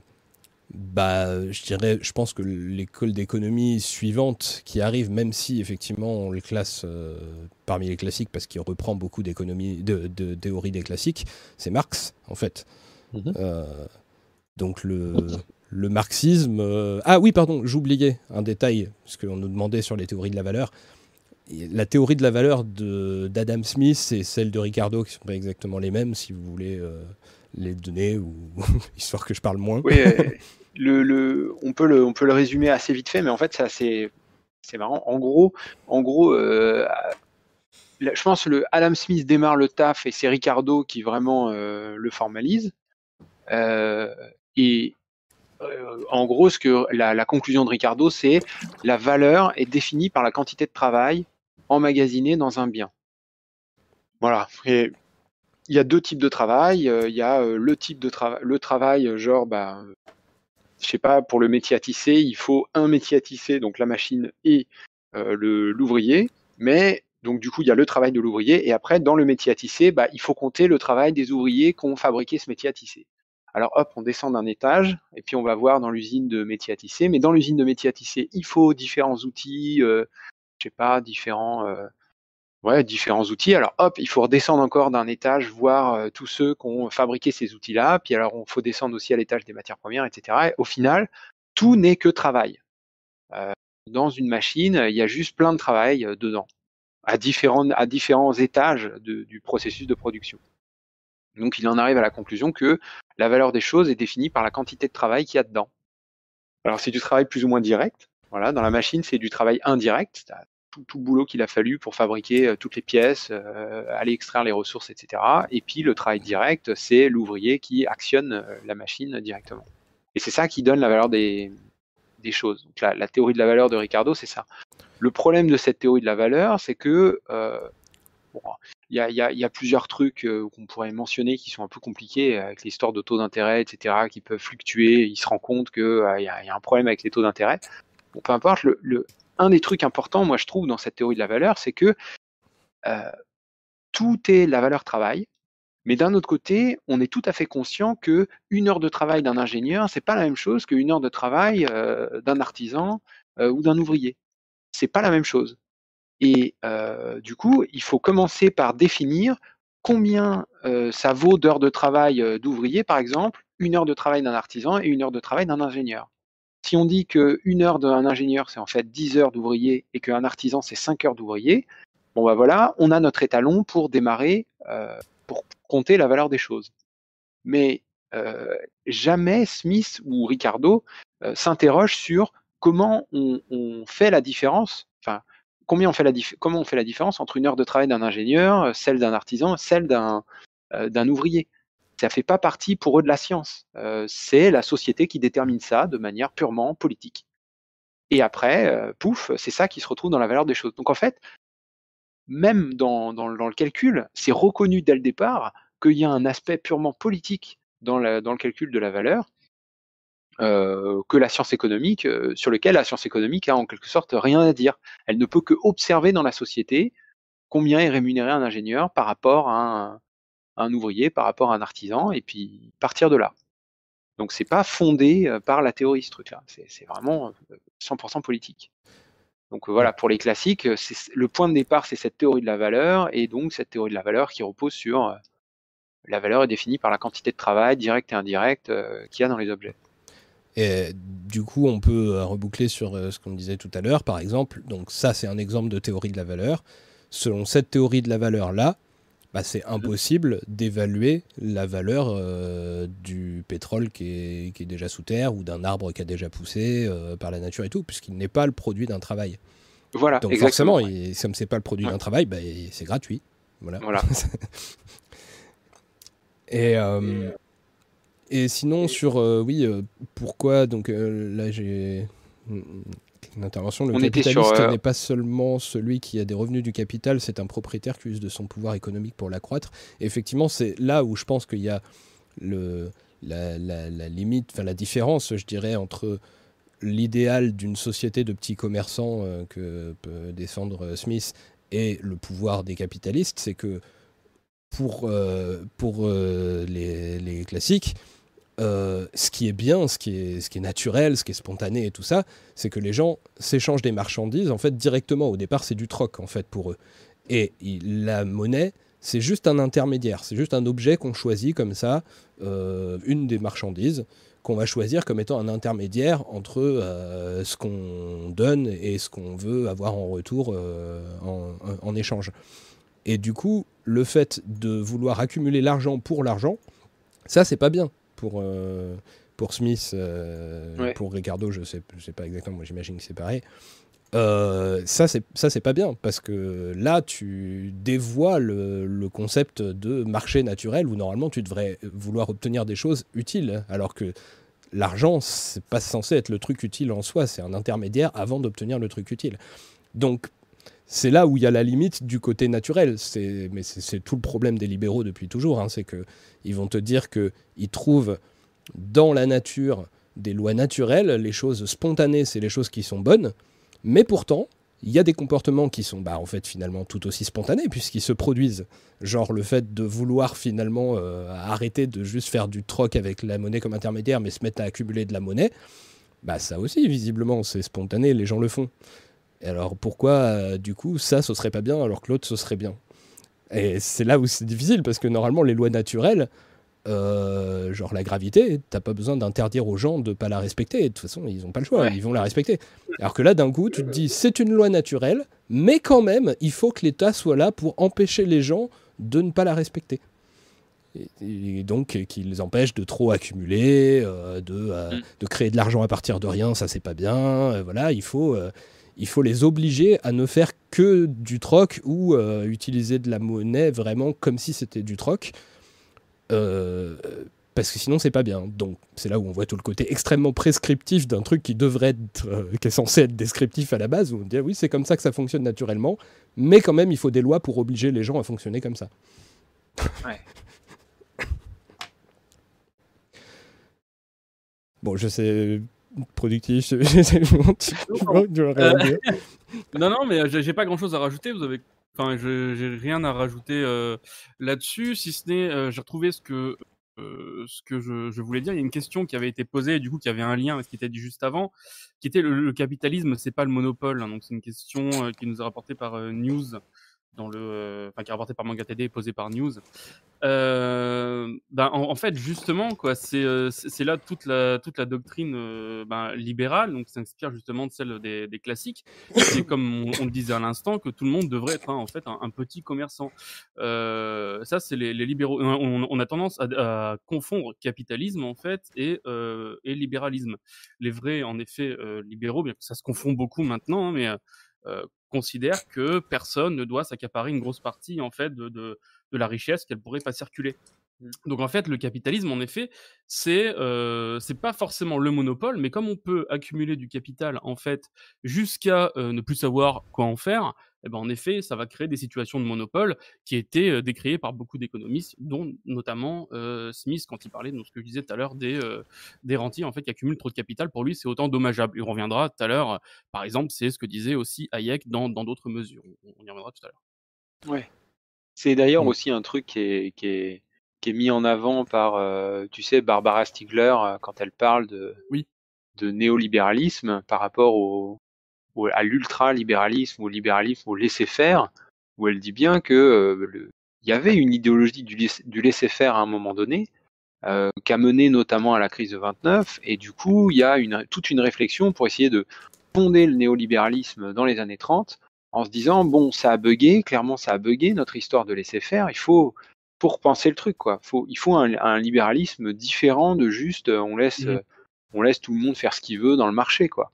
bah, je dirais, je pense que l'école d'économie suivante qui arrive, même si effectivement on le classe euh, parmi les classiques parce qu'il reprend beaucoup d'économie, de, de théories des classiques, c'est Marx en fait. Mhm. Euh, donc le, le marxisme. euh, Ah oui, pardon, j'oubliais un détail parce qu'on nous demandait sur les théories de la valeur. Et La théorie de la valeur de- d'Adam Smith et celle de Ricardo, qui sont pas exactement les mêmes, si vous voulez euh, les donner, ou histoire que je parle moins. Oui, euh, le, le, on, peut le, on peut le résumer assez vite fait, mais en fait, c'est c'est marrant. En gros, en gros euh, je pense que le Adam Smith démarre le taf et c'est Ricardo qui vraiment euh, le formalise. Et en gros, ce que la, conclusion de Ricardo, c'est la valeur est définie par la quantité de travail emmagasiné dans un bien. Voilà. Il y a deux types de travail. Euh, Il y a euh, le type de travail, le travail, euh, genre, bah, je sais pas, pour le métier à tisser, il faut un métier à tisser, donc la machine et euh, l'ouvrier. Mais donc du coup, il y a le travail de l'ouvrier et après, dans le métier à tisser, bah, il faut compter le travail des ouvriers qui ont fabriqué ce métier à tisser. Alors hop, on descend d'un étage et puis on va voir dans l'usine de métier à tisser. Mais dans l'usine de métier à tisser, il faut différents outils, euh, je sais pas, différents, euh, ouais, différents outils. Alors hop, il faut redescendre encore d'un étage, voir euh, tous ceux qui ont fabriqué ces outils-là. Puis alors, il faut descendre aussi à l'étage des matières premières, etc. Et au final, tout n'est que travail. Euh, dans une machine, il y a juste plein de travail euh, dedans, à différents, étages du processus de production. Donc il en arrive à la conclusion que la valeur des choses est définie par la quantité de travail qu'il y a dedans. Alors c'est du travail plus ou moins direct. Voilà, dans la machine, c'est du travail indirect. Tout, le boulot qu'il a fallu pour fabriquer euh, toutes les pièces, euh, aller extraire les ressources, etc. Et puis le travail direct, c'est l'ouvrier qui actionne euh, la machine directement. Et c'est ça qui donne la valeur des, choses. Donc la, théorie de la valeur de Ricardo, c'est ça. Le problème de cette théorie de la valeur, c'est que il y, a, plusieurs trucs qu'on pourrait mentionner qui sont un peu compliqués avec les histoires de taux d'intérêt, etc., qui peuvent fluctuer. Il se rend compte qu'il y, a un problème avec les taux d'intérêt. Bon, peu importe, le- un des trucs importants, moi je trouve, dans cette théorie de la valeur, c'est que euh, tout est la valeur travail. Mais d'un autre côté, on est tout à fait conscient que une heure de travail d'un ingénieur, c'est pas la même chose qu'une heure de travail euh, d'un artisan euh, ou d'un ouvrier. C'est pas la même chose. Et du coup, il faut commencer par définir combien ça vaut d'heures de travail d'ouvrier, par exemple, une heure de travail d'un artisan et une heure de travail d'un ingénieur. Si on dit qu'une heure d'un ingénieur, c'est en fait 10 heures d'ouvrier et qu'un artisan, c'est 5 heures d'ouvrier, bon bah voilà, on a notre étalon pour démarrer, euh, pour compter la valeur des choses. Mais euh, jamais Smith ou Ricardo euh, s'interrogent sur comment on, fait la différence, enfin, combien on fait la comment on fait la différence entre une heure de travail d'un ingénieur, celle d'un artisan, celle d'un ouvrier. Ça fait pas partie pour eux de la science. Euh, c'est la société qui détermine ça de manière purement politique. Et après, euh, pouf, c'est ça qui se retrouve dans la valeur des choses. Donc en fait, même dans, dans, dans le calcul, c'est reconnu dès le départ qu'il y a un aspect purement politique dans, dans le calcul de la valeur, euh, que la science économique, euh, sur lequel la science économique a en quelque sorte rien à dire. Elle ne peut que observer dans la société combien est rémunéré un ingénieur par rapport à un, un ouvrier, par rapport à un artisan, et puis partir de là. Donc c'est pas fondé euh, par la théorie ce truc-là, c'est vraiment euh, 100% politique. Donc euh, voilà, pour les classiques, euh, le point de départ c'est cette théorie de la valeur, et donc cette théorie de la valeur qui repose sur euh, la valeur est définie par la quantité de travail direct et indirect euh, qu'il y a dans les objets. Et du coup, on peut euh, reboucler sur euh, ce qu'on disait tout à l'heure, par exemple. Donc ça, c'est un exemple de théorie de la valeur. Selon cette théorie de la valeur-là, bah, c'est impossible d'évaluer la valeur euh, du pétrole qui est, qui est déjà sous terre ou d'un arbre qui a déjà poussé euh, par la nature et tout, puisqu'il n'est pas le produit d'un travail. Voilà, Donc exactement. forcément, il, comme c'est pas le produit d'un travail, bah, c'est gratuit. Voilà. Voilà. et, euh, et sinon, sur, oui, pourquoi, donc là j'ai une intervention, le On capitaliste euh, n'est pas seulement celui qui a des revenus du capital, c'est un propriétaire qui use de son pouvoir économique pour l'accroître. Effectivement, c'est là où je pense qu'il y a le, la, la- la limite, enfin la différence, je dirais, entre l'idéal d'une société de petits commerçants euh, que peut défendre euh, Smith et le pouvoir des capitalistes, c'est que pour, euh, pour euh, les, les classiques, euh, ce qui est bien, ce qui est, naturel, ce qui est spontané et tout ça, c'est que les gens s'échangent des marchandises en fait directement. Au départ, c'est du troc en fait pour eux. Et la monnaie, c'est juste un intermédiaire, c'est juste un objet qu'on choisit comme ça, euh, une des marchandises qu'on va choisir comme étant un intermédiaire entre euh, ce qu'on donne et ce qu'on veut avoir en retour en, en échange. Et du coup, le fait de vouloir accumuler l'argent pour l'argent, ça, c'est pas bien pour, euh, pour Smith. euh, Ouais. Pour Ricardo, je sais, je sais pas exactement, moi j'imagine que c'est pareil. Euh, ça, c'est ça, c'est pas bien parce que là, tu dévoies le, le concept de marché naturel où normalement tu devrais vouloir obtenir des choses utiles, alors que l'argent, c'est pas censé être le truc utile en soi, c'est un intermédiaire avant d'obtenir le truc utile. Donc, c'est là où il y a la limite du côté naturel. C'est, mais c'est, tout le problème des libéraux depuis toujours. hein, c'est que ils vont te dire que ils trouvent dans la nature des lois naturelles, les choses spontanées, c'est les choses qui sont bonnes. Mais pourtant, il y a des comportements qui sont, bah, en fait, finalement tout aussi spontanés puisqu'ils se produisent. Genre le fait de vouloir finalement euh, arrêter de juste faire du troc avec la monnaie comme intermédiaire, mais se mettre à accumuler de la monnaie. Bah ça aussi, visiblement, c'est spontané, les gens le font. Et alors pourquoi, euh, du coup, ça, ce serait pas bien, alors que l'autre, ce serait bien? Et c'est là où c'est difficile, parce que normalement, les lois naturelles, euh, genre la gravité, t'as pas besoin d'interdire aux gens de pas la respecter. De toute façon, ils ont pas le choix, ils vont la respecter. Alors que là, d'un coup, tu te dis, c'est une loi naturelle, mais quand même, il faut que l'État soit là pour empêcher les gens de ne pas la respecter. Et, et donc qu'ils empêchent de trop accumuler, euh, de, euh, de créer de l'argent à partir de rien, ça c'est pas bien. voilà, il faut, il faut les obliger à ne faire que du troc ou euh, utiliser de la monnaie vraiment comme si c'était du troc. Euh, parce que sinon c'est pas bien. Donc c'est là où on voit tout le côté extrêmement prescriptif d'un truc qui devrait être, euh, qui est censé être descriptif à la base, où on dit ah oui c'est comme ça que ça fonctionne naturellement, mais quand même il faut des lois pour obliger les gens à fonctionner comme ça. Ouais. Bon, je sais, productif. Euh, non, non, mais euh, j'ai pas grand chose à rajouter. Vous avez, enfin, je- j'ai rien à rajouter euh, là-dessus, si ce n'est, euh, j'ai retrouvé ce que euh, ce que je, je voulais dire. Il y a une question qui avait été posée, du coup, qui avait un lien avec ce qui était dit juste avant, qui était le, le capitalisme, c'est pas le monopole. hein. donc, c'est une question qui nous est rapportée par News dans le, euh, qui est rapportée par Manga TD et posée par News. Euh, ben, en, fait, justement, quoi, c'est euh, là toute la doctrine ben, libérale, donc s'inspire justement de celle des, classiques. C'est comme on, le disait à l'instant que tout le monde devrait être hein, en fait un, petit commerçant. Ça, c'est les, libéraux. On, a tendance à, confondre capitalisme en fait et libéralisme. Les vrais, en effet, libéraux, bien que ça se confond beaucoup maintenant, hein, mais euh, considèrent que personne ne doit s'accaparer une grosse partie en fait de, de, de la richesse qu'elle pourrait pas circuler. Donc en fait, le capitalisme, en effet, c'est euh, c'est pas forcément le monopole, mais comme on peut accumuler du capital en fait jusqu'à euh, ne plus savoir quoi en faire, eh ben en effet, ça va créer des situations de monopole qui étaient décriées par beaucoup d'économistes, dont notamment euh, Smith quand il parlait de ce que je disais tout à l'heure des euh, des rentiers en fait qui accumulent trop de capital. Pour lui, c'est autant dommageable. Il reviendra tout à l'heure. Par exemple, c'est ce que disait aussi Hayek dans dans d'autres mesures. On, on y reviendra tout à l'heure. Ouais. C'est d'ailleurs Mm. aussi un truc qui est, qui est, qui est mis en avant par, euh, tu sais, Barbara Stiegler euh, quand elle parle de, Oui. de néolibéralisme par rapport au, au- à l'ultralibéralisme, au libéralisme, au laisser-faire, où elle dit bien que euh, le- il y avait une idéologie du, laisser- du laisser-faire à un moment donné, euh, qui a mené notamment à la crise de 29, et du coup, il y a une, toute une réflexion pour essayer de fonder le néolibéralisme dans les années 30 en se disant bon ça a bugué, clairement ça a bugué notre histoire de laisser faire, il faut pour repenser le truc quoi. Faut, il faut un, un libéralisme différent de juste euh, on laisse Mhm. euh, on laisse tout le monde faire ce qu'il veut dans le marché quoi.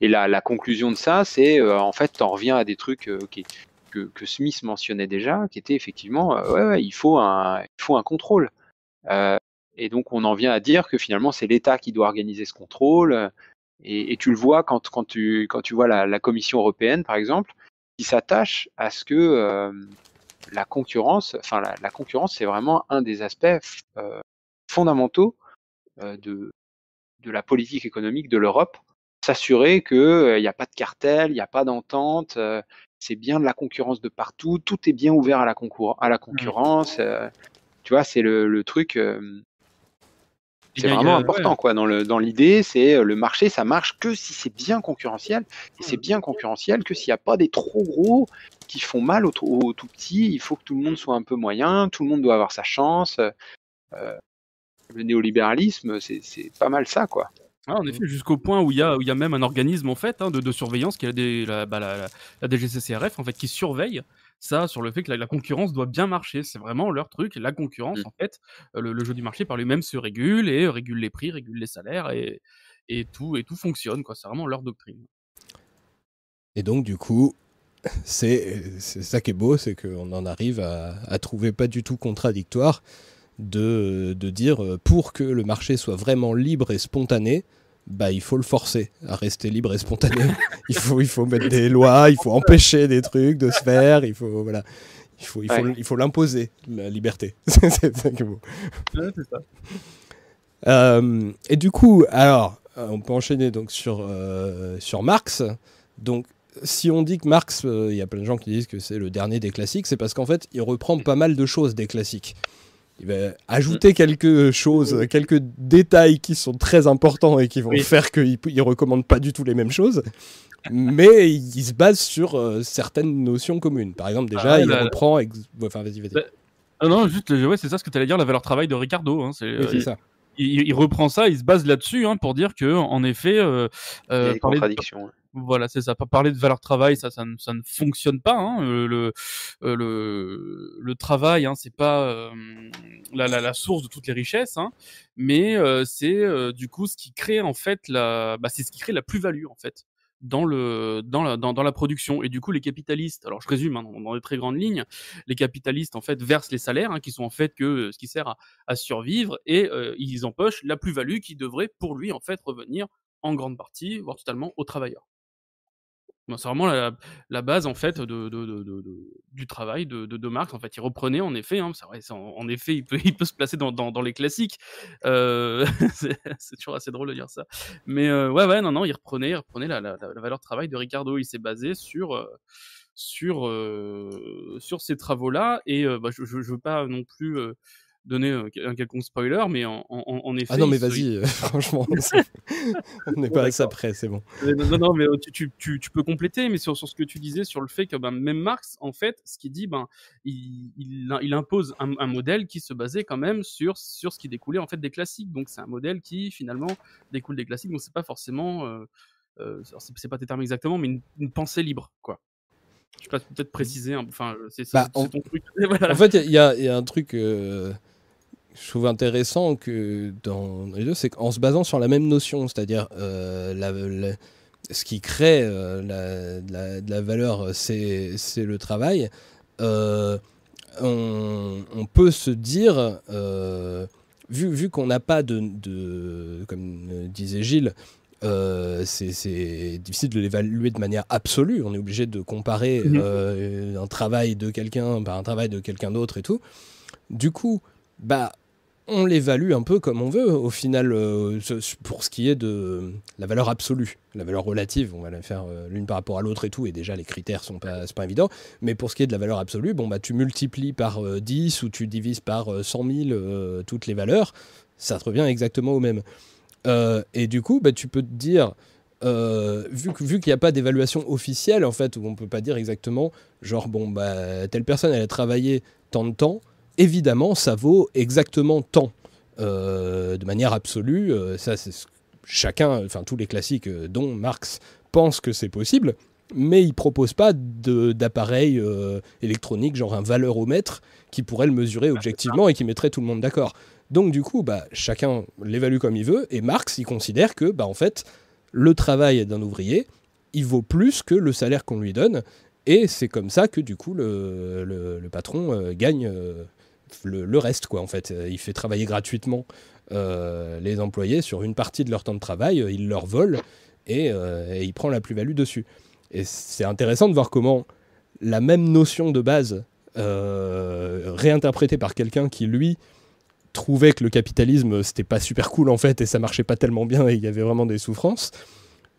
Et la, la conclusion de ça c'est euh, en fait t'en reviens à des trucs euh, qui- que, que Smith mentionnait déjà, qui étaient effectivement euh, ouais, ouais, il faut un il faut un contrôle. Euh, et donc on en vient à dire que finalement c'est l'État qui doit organiser ce contrôle. Et, et tu le vois quand, quand, tu, quand tu vois la, la Commission européenne, par exemple, qui s'attache à ce que euh, la concurrence, enfin la, la concurrence, c'est vraiment un des aspects euh, fondamentaux de, de la politique économique de l'Europe. S'assurer qu'il n'y a pas de cartel, il n'y a pas d'entente, euh, c'est bien de la concurrence de partout, tout est bien ouvert à la, à la concurrence. euh, tu vois, c'est le, le truc. euh, c'est vraiment important ouais. quoi dans le dans l'idée c'est euh, le marché ça marche que si c'est bien concurrentiel et c'est bien concurrentiel que s'il n'y a pas des trop gros qui font mal aux, tout petits il faut que tout le monde soit un peu moyen tout le monde doit avoir sa chance Euh, le néolibéralisme c'est c'est pas mal ça quoi Ah, en effet, jusqu'au point où il y a, où il y a même un organisme en fait hein, de, de surveillance qui est la, bah, la, la- la DGCCRF en fait qui surveille ça sur le fait que la, la concurrence doit bien marcher. C'est vraiment leur truc. La concurrence Mm. en fait, euh, le, le jeu du marché par lui-même se régule et euh, régule les prix, régule les salaires et, et tout et tout fonctionne quoi. C'est vraiment leur doctrine. Et donc, du coup, c'est ça qui est beau, c'est qu'on en arrive à, à trouver pas du tout contradictoire de, de dire euh, pour que le marché soit vraiment libre et spontané, bah, il faut le forcer à rester libre et spontané. il, faut, il faut mettre des lois, il faut empêcher des trucs de se faire, il faut voilà. Il faut, il faut, Ouais. il faut l'imposer, la liberté. c'est ça est beau. c'est ça. Euh, et du coup, alors, euh, on peut enchaîner donc sur, euh, sur Marx. Donc, si on dit que Marx, euh, il y a plein de gens qui disent que c'est le dernier des classiques, c'est parce qu'en fait, il reprend pas mal de choses des classiques. Il va ajouter quelque chose, quelques détails qui sont très importants et qui vont Oui. faire qu'il ne recommande pas du tout les mêmes choses. Mais il se base sur euh, certaines notions communes. Par exemple, déjà, Ah il la- reprend. ex- Enfin, vas-y, vas-y. Bah, Ah non, juste, ouais, c'est ça ce que tu allais dire, la valeur travail de Ricardo. Hein, c'est, Oui, euh, c'est il, ça. il- il reprend ça, il se base là-dessus hein, pour dire que, en effet, euh, il y euh, a des contradictions. Voilà, c'est ça. Pas parler de valeur travail, ça, ça, ne, ça ne fonctionne pas. Hein. Euh, Le, euh, le, le travail, hein, c'est pas euh, la, source de toutes les richesses, hein, mais c'est du coup ce qui crée en fait la, bah, c'est ce qui crée la plus-value en fait dans le dans la dans, la production et du coup les capitalistes alors je résume hein, dans, les très grandes lignes les capitalistes en fait versent les salaires qui sont en fait que ce qui sert à, survivre et ils empochent la plus-value qui devrait pour lui en fait revenir en grande partie voire totalement aux travailleurs c'est vraiment la, base en fait de, de- de- de- de- du travail de, de, de Marx. En fait, il reprenait en effet. hein, en, effet, il peut, il peut se placer dans, dans, les classiques. Euh, c'est toujours assez drôle de dire ça. Mais euh, ouais, ouais, non, non, il reprenait, il reprenait la, la, valeur travail de Ricardo. Il s'est basé sur euh, sur sur ces travaux-là. Et bah, je, je veux pas non plus donner euh, un quelconque spoiler, mais en, en, en effet. Ah non, mais vas-y, euh, franchement, on n'est pas à ça près, c'est bon. Euh, Non, non, mais tu, tu, tu, tu peux compléter, mais sur, sur ce que tu disais, sur le fait que ben, même Marx, en fait, ce qu'il dit, ben, il, il, il impose un, un modèle qui se basait quand même sur, sur ce qui découlait en fait des classiques. Donc c'est un modèle qui finalement découle des classiques. Donc c'est pas forcément, euh, euh, c'est pas tes termes exactement, mais une, une pensée libre, quoi. Je peux peut-être préciser. Enfin, c'est c'est- Bah, ton truc. Voilà. En fait, il y, y a un truc euh, je trouve intéressant que dans les deux, c'est qu'en se basant sur la même notion, c'est-à-dire euh, la- la- ce qui crée euh, la, de la- valeur, c'est le travail. euh, on, on peut se dire, euh, vu, vu qu'on n'a pas de, de- comme disait Gilles, euh, c'est difficile de l'évaluer de manière absolue. On est obligé de comparer Mhm. euh, un travail de quelqu'un par un travail de quelqu'un d'autre et tout. Du coup, bah, on l'évalue un peu comme on veut, au final, euh, pour ce qui est de la valeur absolue. La valeur relative, on va la faire euh, l'une par rapport à l'autre et tout, et déjà les critères sont pas, pas évident. Mais pour ce qui est de la valeur absolue, bon, bah, tu multiplies par euh, 10 ou tu divises par euh, 100 000 euh, toutes les valeurs, ça te revient exactement au même. Et du coup, bah, tu peux te dire, vu, vu qu'il n'y a pas d'évaluation officielle, en fait, où on peut pas dire exactement, genre, bon, bah, telle personne, elle a travaillé tant de temps, évidemment, ça vaut exactement tant. Euh, de manière absolue, euh, ça, c'est ce chacun, enfin, tous les classiques, euh, dont Marx, pensent que c'est possible, mais il propose pas d'appareil euh, électronique, genre un valeur-au-mètre, qui pourrait le mesurer objectivement et qui mettrait tout le monde d'accord. Donc du coup, bah, chacun l'évalue comme il veut, et Marx, il considère que, bah, en fait, le travail d'un ouvrier, il vaut plus que le salaire qu'on lui donne, et c'est comme ça que du coup le, le- le patron euh, gagne euh, le, reste, quoi, en fait. Euh, Il fait travailler gratuitement euh, les employés sur une partie de leur temps de travail, euh, il leur vole, et, il prend la plus-value dessus. Et c'est intéressant de voir comment la même notion de base, réinterprétée par quelqu'un qui, lui, trouvait que le capitalisme c'était pas super cool en fait et ça marchait pas tellement bien et il y avait vraiment des souffrances,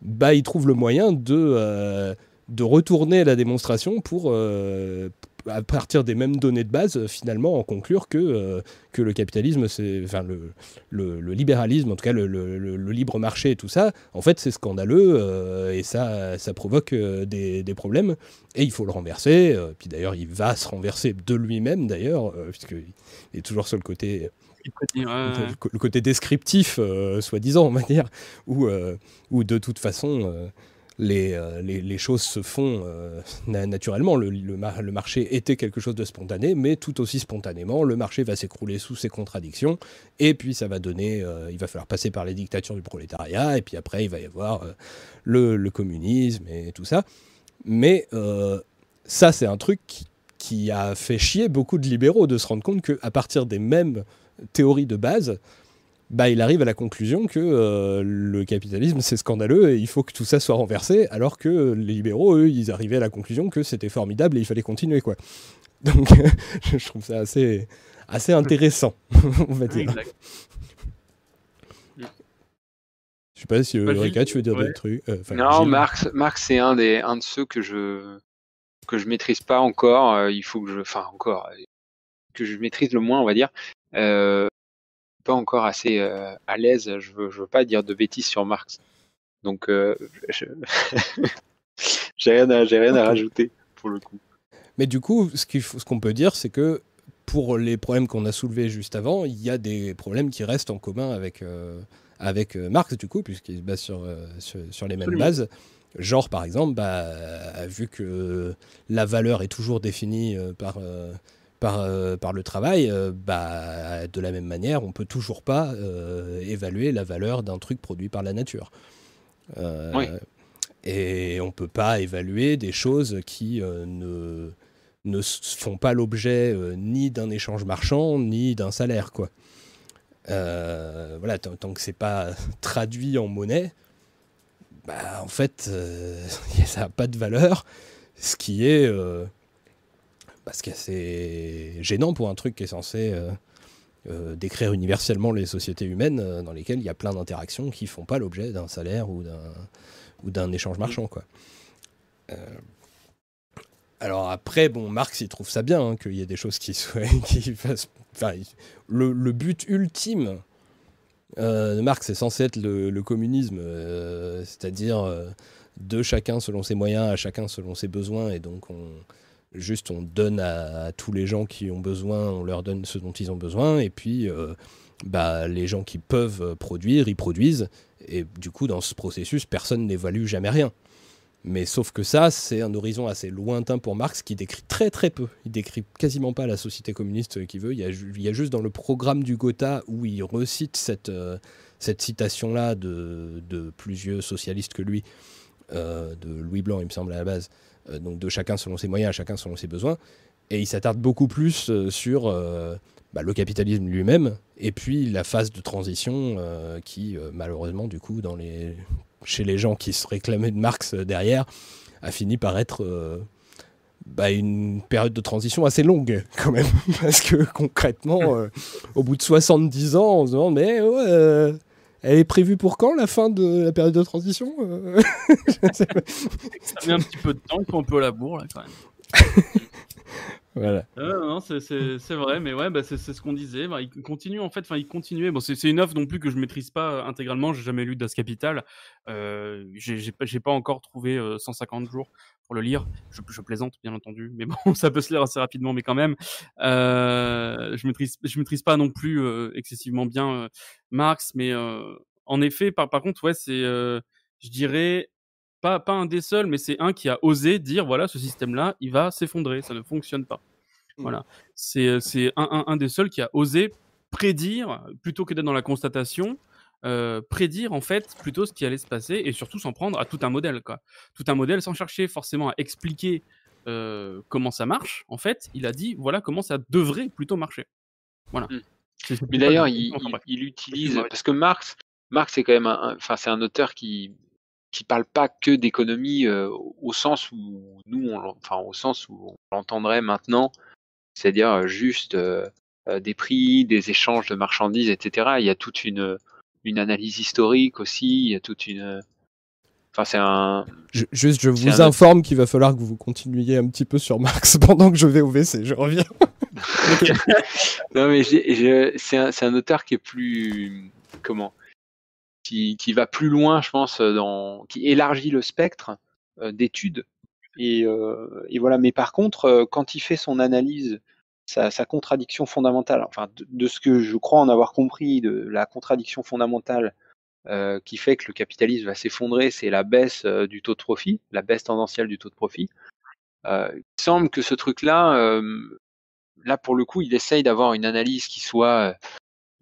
bah il trouve le moyen de, de retourner la démonstration pour à partir des mêmes données de base euh, finalement en conclure que, euh, que le capitalisme c'est enfin le, le, le libéralisme en tout cas le, le- libre marché et tout ça en fait c'est scandaleux euh, et ça ça provoque euh, des, des problèmes et il faut le renverser puis d'ailleurs il va se renverser de lui-même d'ailleurs puisqu'il est toujours sur le côté Ouais, ouais. le côté descriptif, soi-disant, on va dire, où, où de toute façon, les, euh, les, choses se font euh, na- naturellement. Le, le mar- le marché était quelque chose de spontané, mais tout aussi spontanément, le marché va s'écrouler sous ses contradictions, et puis ça va donner, euh, il va falloir passer par les dictatures du prolétariat, et puis après, il va y avoir le, communisme et tout ça. Mais ça, c'est un truc qui a fait chier beaucoup de libéraux de se rendre compte qu'à partir des mêmes théories de base, bah, il arrive à la conclusion que euh, le capitalisme c'est scandaleux et il faut que tout ça soit renversé, alors que les libéraux, eux, ils arrivaient à la conclusion que c'était formidable et il fallait continuer. quoi. Donc je trouve ça assez, assez intéressant, on va dire. Exact. Je sais pas si euh, Bah, Rika, tu veux dire ouais. des trucs euh, non, Gilles. Marx, Marx c'est un des un de ceux que je que je maîtrise pas encore. euh, il faut que je, enfin encore, euh, que je maîtrise le moins, on va dire. Euh, pas encore assez euh, à l'aise. Je veux, je veux pas dire de bêtises sur Marx. Donc, euh, je- j'ai rien, à, rien à rajouter pour le coup. Mais du coup, ce faut- ce qu'on peut dire, c'est que pour les problèmes qu'on a soulevés juste avant, il y a des problèmes qui restent en commun avec, euh, avec Marx, du coup, puisqu'il se base sur, euh, sur, sur les mêmes Absolument. bases. Genre, par exemple, bah, vu que la valeur est toujours définie par, euh, par, euh, par le travail, euh, bah, de la même manière, on peut toujours pas euh, évaluer la valeur d'un truc produit par la nature. Oui. Et on peut pas évaluer des choses qui ne, ne font pas l'objet ni d'un échange marchand, ni d'un salaire. Quoi. Voilà, tant, tant que c'est pas traduit en monnaie, bah, en fait, ça n'a pas de valeur, ce qui est parce que c'est gênant pour un truc qui est censé euh, euh, décrire universellement les sociétés humaines euh, dans lesquelles il y a plein d'interactions qui font pas l'objet d'un salaire ou d'un ou d'un échange marchand quoi. Alors après, bon, Marx, il trouve ça bien hein, qu'il y ait des choses qui soient, qui fassent. Enfin, le, le but ultime euh, de Marx est censé être le, le communisme, euh, c'est-à-dire euh, de chacun selon ses moyens, à chacun selon ses besoins, et donc on juste on donne à, tous les gens qui ont besoin, on leur donne ce dont ils ont besoin, et puis euh, bah, les gens qui peuvent euh, produire, ils produisent, et du coup dans ce processus, personne n'évalue jamais rien. Mais sauf que ça, c'est un horizon assez lointain pour Marx qui décrit très très peu. Il décrit quasiment pas la société communiste qu'il veut. Il y, a, juste dans le programme du Gotha où il recite cette, euh, cette citation-là de, de plus vieux socialistes que lui, de Louis Blanc, il me semble, à la base. Euh, donc de chacun selon ses moyens, chacun selon ses besoins. Et il s'attarde beaucoup plus euh, sur euh, bah, le capitalisme lui-même et puis la phase de transition qui, malheureusement, du coup, chez les gens qui se réclamaient de Marx derrière, a fini par être bah, une période de transition assez longue quand même. Parce que concrètement, au bout de 70 ans, on se demande, mais ouais, elle est prévue pour quand la fin de la période de transition Euh? Ça met un petit peu de temps, ils sont un peu à la bourre là quand même. Euh, non, c'est- vrai, mais ouais, bah, c'est ce qu'on disait. Il continue en fait, enfin, il continuait. Bon, c'est une œuvre non plus que je maîtrise pas euh, intégralement. J'ai jamais lu Das Kapital. Euh, j'ai pas, encore trouvé euh, 150 jours pour le lire. Je, plaisante, bien entendu, mais bon, ça peut se lire assez rapidement, mais quand même, euh, je maîtrise, maîtrise pas non plus euh, excessivement bien euh, Marx, mais euh, en effet, par, par contre, ouais, c'est, euh, je dirais, pas, pas un des seuls, mais c'est un qui a osé dire voilà, ce système-là, il va s'effondrer, ça ne fonctionne pas. Voilà. C'est euh, c'est un, un, un des seuls qui a osé prédire, plutôt que d'être dans la constatation, euh, prédire en fait plutôt ce qui allait se passer et surtout s'en prendre à tout un modèle. Quoi. Tout un modèle sans chercher forcément à expliquer euh, comment ça marche. En fait, il a dit voilà comment ça devrait plutôt marcher. Voilà. C'est Mais d'ailleurs, il, il- utilise parce que Marx, Marx c'est quand même un, un- enfin c'est un auteur qui qui parle pas que d'économie euh, au sens où nous, on, enfin au sens où on l'entendrait maintenant, c'est-à-dire euh, juste euh, des prix, des échanges de marchandises, etc. Il y a toute une une analyse historique aussi, il y a toute une, enfin c'est un, Je- juste, je vous un- informe qu'il va falloir que vous continuiez un petit peu sur Marx pendant que je vais au WC. Je reviens. non mais un, c'est un auteur qui est plus comment qui, va plus loin je pense dans qui élargit le spectre euh, d'études et, euh, et voilà mais par contre euh, quand il fait son analyse sa, contradiction fondamentale enfin de, ce que je crois en avoir compris de la contradiction fondamentale euh, qui fait que le capitalisme va s'effondrer c'est la baisse euh, du taux de profit la baisse tendancielle du taux de profit euh, il semble que ce truc là pour le coup, il essaye d'avoir une analyse qui soit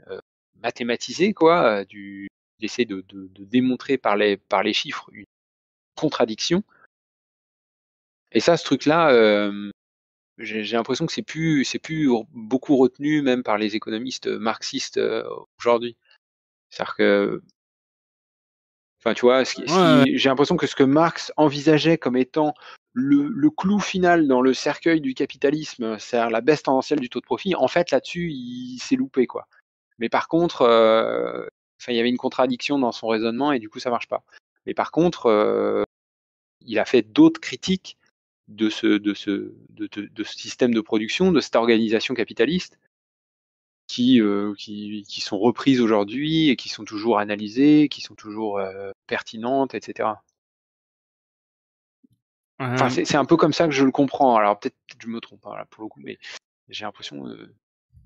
euh, mathématisée, quoi. euh, Du, il essaie de, de, de démontrer par les par les chiffres une contradiction. Et ça, ce truc-là, euh, j'ai l'impression que c'est plus c'est plus beaucoup retenu même par les économistes marxistes euh, aujourd'hui. C'est-à-dire que Enfin, tu vois, Ouais. j'ai l'impression que ce que Marx envisageait comme étant le, le clou final dans le cercueil du capitalisme, c'est-à-dire la baisse tendancielle du taux de profit, en fait, là-dessus, il s'est loupé, quoi. Mais par contre, euh, enfin, il y avait une contradiction dans son raisonnement et du coup, ça marche pas. Mais par contre, euh, il a fait d'autres critiques de ce, de, ce, de, de- de ce système de production, de cette organisation capitaliste, qui, euh, qui, qui sont reprises aujourd'hui et qui sont toujours analysées, qui sont toujours euh, pertinentes, etc. Enfin, c'est un peu comme ça que je le comprends. Alors peut-être peut-être je me trompe hein, là, pour le coup, mais j'ai l'impression.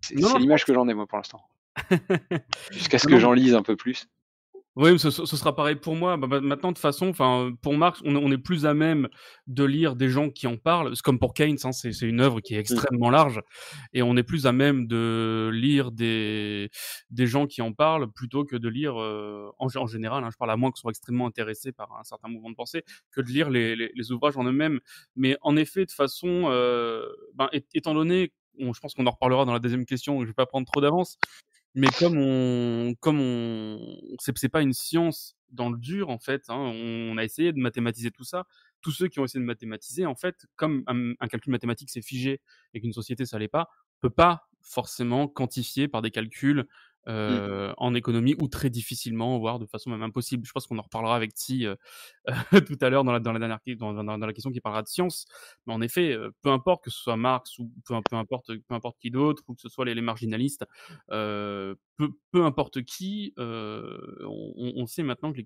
c'est l'image que j'en ai moi pour l'instant. Jusqu'à ce que j'en lise un peu plus. Oui, ce, ce sera pareil pour moi. Bah, bah, maintenant, de toute façon, enfin, pour Marx, on, on est plus à même de lire des gens qui en parlent. C'est comme pour Keynes, hein, c'est une œuvre qui est extrêmement large, et on est plus à même de lire des des gens qui en parlent plutôt que de lire euh, en, en général. hein, je parle à moins qu'ils soient extrêmement intéressés par un certain mouvement de pensée, que de lire les, les, les ouvrages en eux-mêmes. Mais en effet, de façon, euh, ben, étant donné, on- je pense qu'on en reparlera dans la deuxième question, je vais pas prendre trop d'avance. Mais comme on, comme on, c'est pas une science dans le dur en fait. hein. On a essayé de mathématiser tout ça. Tous ceux qui ont essayé de mathématiser, en fait, comme un, un calcul mathématique c'est figé et qu'une société ça l'est pas, peut pas forcément quantifier par des calculs euh, en économie ou très difficilement, voire de façon même impossible. Je pense qu'on en reparlera avec Ti euh, tout à l'heure dans la, dans, la dernière, question qui parlera de science. Mais en effet, euh, peu importe que ce soit Marx ou peu, peu importe, peu importe qui d'autre ou que ce soit les, marginalistes, peu, peu importe qui, on, sait maintenant que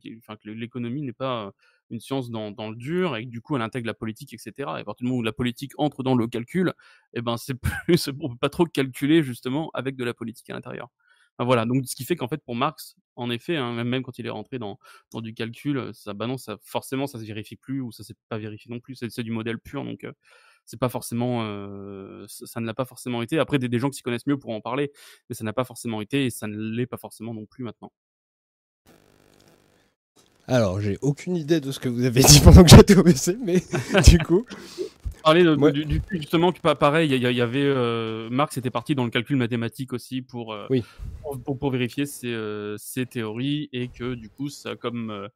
l'économie n'est pas une science dans, dans le dur et que du coup elle intègre la politique, etc. Et à partir du moment où la politique entre dans le calcul, eh ben plus, peut pas trop calculer justement avec de la politique à l'intérieur. Voilà, donc ce qui fait qu'en fait pour Marx, en effet, hein, même, quand il est rentré dans, dans du calcul, ça, bah non, ça, forcément ça se vérifie plus ou ça s'est pas vérifié non plus, c'est du modèle pur, donc euh, c'est pas forcément, euh, ça, ne l'a pas forcément été. Après, des, des gens qui s'y connaissent mieux pourront en parler, mais ça n'a pas forcément été et ça ne l'est pas forcément non plus maintenant. Alors, j'ai aucune idée de ce que vous avez dit pendant que j'étais au WC, mais du coup. Parler de- du, du fait justement que pas pareil, il y, avait euh, Marx était parti dans le calcul mathématique aussi pour euh, Oui. pour, pour- pour vérifier ses, euh, ses théories et que du coup ça comme euh,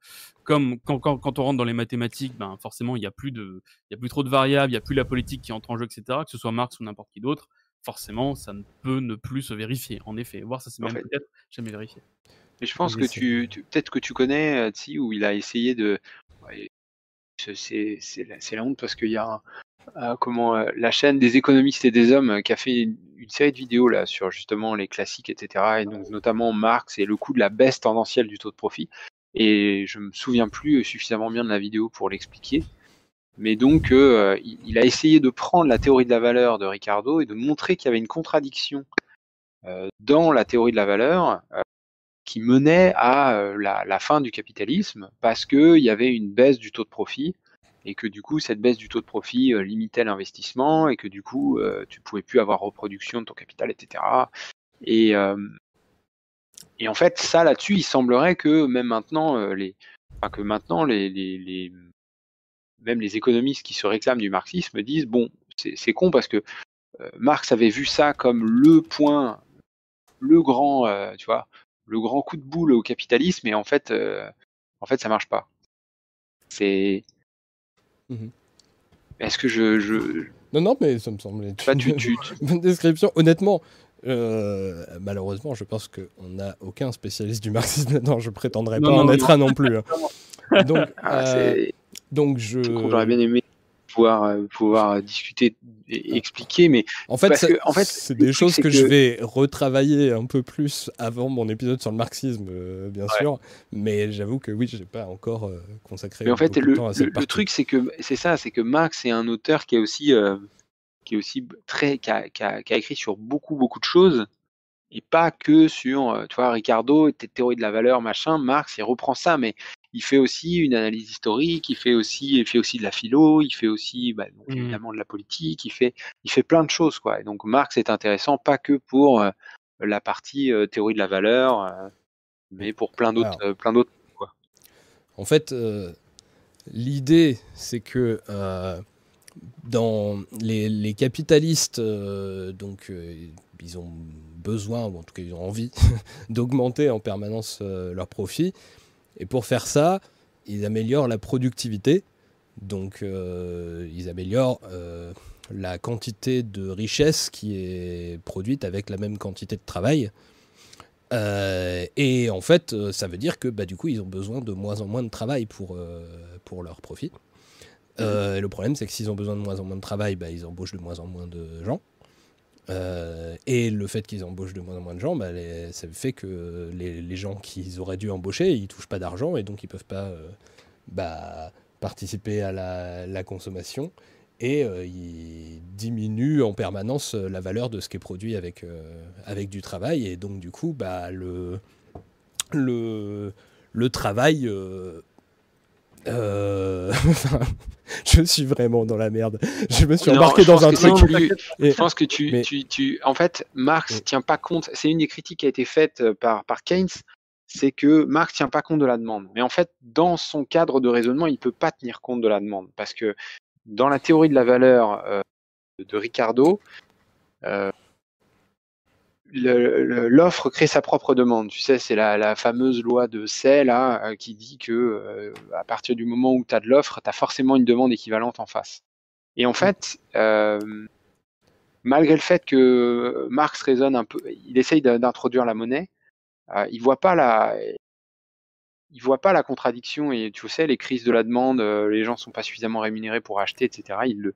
comme quand, quand, quand on rentre dans les mathématiques, ben forcément il y a plus de il y a plus trop de variables, il y a plus la politique qui entre en jeu, etc. Que ce soit Marx ou n'importe qui d'autre, forcément ça ne peut ne plus se vérifier. En effet, voir ça c'est même peut-être jamais vérifié. Mais je pense Oui, que tu, tu- peut-être que tu connais Tsi, où il a essayé de. ouais, c'est- c'est c'est la, honte parce qu'il y a un- comment euh, la chaîne des économistes et des hommes euh, qui a fait une, série de vidéos là sur justement les classiques, etc. Et donc notamment Marx et le coût de la baisse tendancielle du taux de profit. Et je me souviens plus suffisamment bien de la vidéo pour l'expliquer. Mais donc, euh, il, a essayé de prendre la théorie de la valeur de Ricardo et de montrer qu'il y avait une contradiction euh, dans la théorie de la valeur euh, qui menait à euh, la fin du capitalisme parce qu'il y avait une baisse du taux de profit et que du coup cette baisse du taux de profit euh, limitait l'investissement et que du coup euh, tu pouvais plus avoir reproduction de ton capital, etc. Et, euh, et en fait ça là-dessus il semblerait que même maintenant euh, les, enfin, que maintenant les, les, les même les économistes qui se réclament du marxisme disent bon c'est con parce que euh, Marx avait vu ça comme le point, le grand, tu vois, le grand coup de boule au capitalisme, et en fait, en fait, ça marche pas. C'est. Mhm. Est-ce que je, je... Non, non, mais ça me semble être Bah, tu- une tu- bonne description. Honnêtement, euh, malheureusement, je pense qu'on n'a aucun spécialiste du marxisme là-dedans. Je prétendrai Non, pas en non, être un non plus. hein. Donc, Ah, euh, c'est- donc je. J'aurais bien aimé pouvoir, euh, pouvoir discuter et expliquer, mais En fait, en c'est des choses que, je vais retravailler un peu plus avant mon épisode sur le marxisme, euh, bien Ouais. sûr. Mais j'avoue que oui, j'ai pas encore euh, consacré Mais en fait, le, temps à cette le truc, c'est que c'est ça, c'est que Marx est un auteur qui est aussi, euh, qui est aussi très, qui a, qui a- qui a écrit sur beaucoup, beaucoup de choses, et pas que sur, tu vois, Ricardo, tes théories de la valeur, machin. Marx, il reprend ça, mais il fait aussi une analyse historique, il fait aussi, il fait aussi de la philo, il fait aussi, bah, donc, Mhm. évidemment, de la politique, il fait, il fait plein de choses, quoi. Et donc, Marx est intéressant pas que pour euh, la partie euh, théorie de la valeur, euh, mais pour plein d'autres, plein d'autres, quoi. En fait, l'idée, c'est que dans les, les capitalistes, donc, ils ont besoin, ou en tout cas ils ont envie, d'augmenter en permanence leurs profits. Et pour faire ça, ils améliorent la productivité. Donc, euh, ils améliorent euh, la quantité de richesse qui est produite avec la même quantité de travail. Euh, et en fait, ça veut dire que bah, du coup, ils ont besoin de moins en moins de travail pour, pour leur profit. Le problème, c'est que s'ils ont besoin de moins en moins de travail, bah, ils embauchent de moins en moins de gens. Euh, et le fait qu'ils embauchent de moins en moins de gens, bah, ça fait que les, gens qu'ils auraient dû embaucher, ils touchent pas d'argent et donc ils peuvent pas euh, bah, participer à la, consommation. Et euh, ils diminuent en permanence la valeur de ce qui est produit avec, avec du travail. Et donc du coup bah, le travail euh, je suis vraiment dans la merde. Je me suis Non, embarqué dans un truc. tu- et- Je pense que tu, mais- tu, tu, en fait, Marx Mm. tient pas compte. C'est une des critiques qui a été faite euh, par, par Keynes, c'est que Marx tient pas compte de la demande. Mais en fait, dans son cadre de raisonnement, il peut pas tenir compte de la demande parce que dans la théorie de la valeur euh, de Ricardo, euh, l'offre crée sa propre demande. Tu sais, c'est la, la fameuse loi de Say là, euh, qui dit que euh, à partir du moment où tu as de l'offre, tu as forcément une demande équivalente en face. Et en fait, euh, malgré le fait que Marx raisonne un peu, il essaye d'in- d'introduire la monnaie, euh, il voit pas la, il voit pas la contradiction. Et tu sais, les crises de la demande, euh, les gens sont pas suffisamment rémunérés pour acheter, etc. Il le,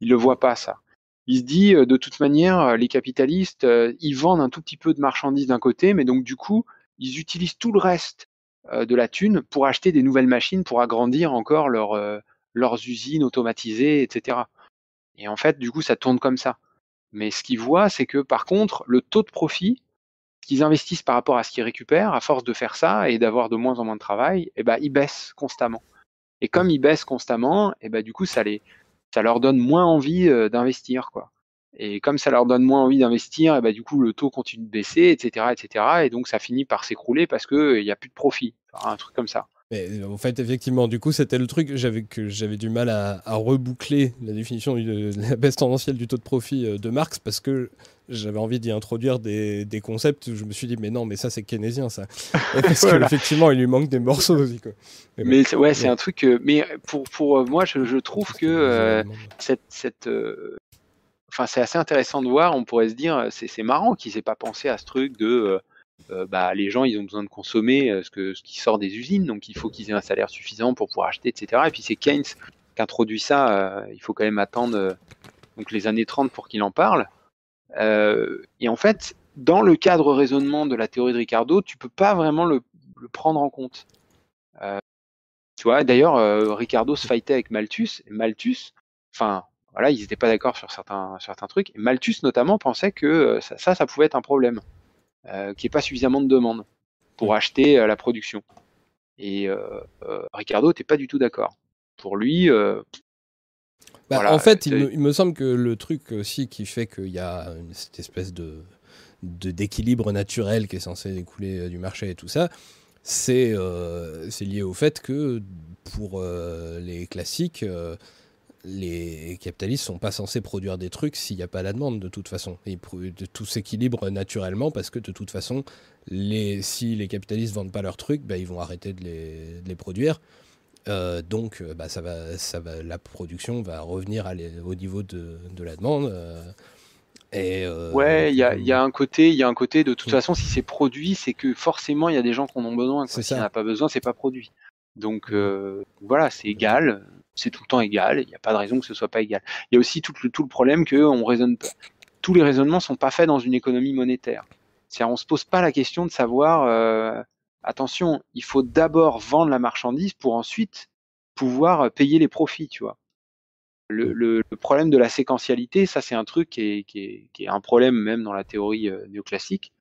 il le voit pas ça. Il se dit, euh, de toute manière, euh, les capitalistes, euh, ils vendent un tout petit peu de marchandises d'un côté, mais donc du coup, ils utilisent tout le reste de la thune pour acheter des nouvelles machines, pour agrandir encore leur, leurs usines automatisées, etc. Et en fait, du coup, ça tourne comme ça. Mais ce qu'ils voient, c'est que par contre, le taux de profit qu'ils investissent par rapport à ce qu'ils récupèrent, à force de faire ça et d'avoir de moins en moins de travail, eh ben, il baisse constamment. Et comme il baisse constamment, eh ben, du coup, ça, les, ça leur donne moins envie euh, d'investir. quoi. Et comme ça leur donne moins envie d'investir, eh ben, du coup, le taux continue de baisser, etc. etc. et donc, ça finit par s'écrouler parce qu'il n'y a plus de profit. Un truc comme ça. Mais euh, en fait, effectivement, du coup, c'était le truc que j'avais du mal à, reboucler la définition de la baisse tendancielle du taux de profit euh, de Marx parce que j'avais envie d'y introduire des, des concepts où je me suis dit mais non mais ça c'est keynésien ça parce Voilà. qu'effectivement il lui manque des morceaux aussi quoi. Mais ouais, c'est un truc. mais pour, pour euh, moi, je, je trouve que euh, cette, cette, euh, enfin, c'est assez intéressant de voir. On pourrait se dire, c'est c'est marrant qu'ils aient pas pensé à ce truc de, euh, euh, bah, les gens, ils ont besoin de consommer euh, ce que ce qui sort des usines, donc il faut qu'ils aient un salaire suffisant pour pouvoir acheter, etc. Et puis c'est Keynes qui introduit ça. euh, il faut quand même attendre euh, donc les années 30 pour qu'il en parle. Euh, et en fait, dans le cadre raisonnement de la théorie de Ricardo, tu peux pas vraiment le, le prendre en compte. Euh, tu vois, d'ailleurs, euh, Ricardo se fightait avec Malthus, et Malthus, enfin, voilà, ils n'étaient pas d'accord sur certains, certains trucs, et Malthus notamment pensait que ça, ça, pouvait être un problème, euh, qu'il n'y ait pas suffisamment de demande pour acheter la production. Et euh, Ricardo n'était pas du tout d'accord. Pour lui, Bah, Voilà, en fait, il me, il me semble que le truc aussi qui fait qu'il y a cette espèce de d'équilibre naturel qui est censé découler euh, du marché et tout ça, c'est euh, c'est lié au fait que pour euh, les classiques, euh, les capitalistes sont pas censés produire des trucs s'il n'y a pas la demande de toute façon. Et tout s'équilibre naturellement parce que de toute façon, les, si les capitalistes vendent pas leurs trucs, bah, ils vont arrêter de les, de les produire. Euh, donc, euh, bah, ça va, ça va, la production va revenir à les- au niveau de, de la demande. euh, et, euh, ouais, il y a, y un côté, il y a un côté de toute façon, si c'est produit, c'est que forcément il y a des gens qui en ont besoin. quoi. S'il n'y en a pas besoin, c'est pas produit. Donc euh, voilà, c'est égal, c'est tout le temps égal. Il n'y a pas de raison que ce soit pas égal. Il y a aussi tout le, tout le problème que on raisonne pas. Tous les raisonnements sont pas faits dans une économie monétaire. C'est-à-dire, on se pose pas la question de savoir. Euh, attention, il faut d'abord vendre la marchandise pour ensuite pouvoir payer les profits, tu vois. Le, le- le problème de la séquentialité, ça c'est un truc qui est, qui est- qui est un problème même dans la théorie euh, néoclassique,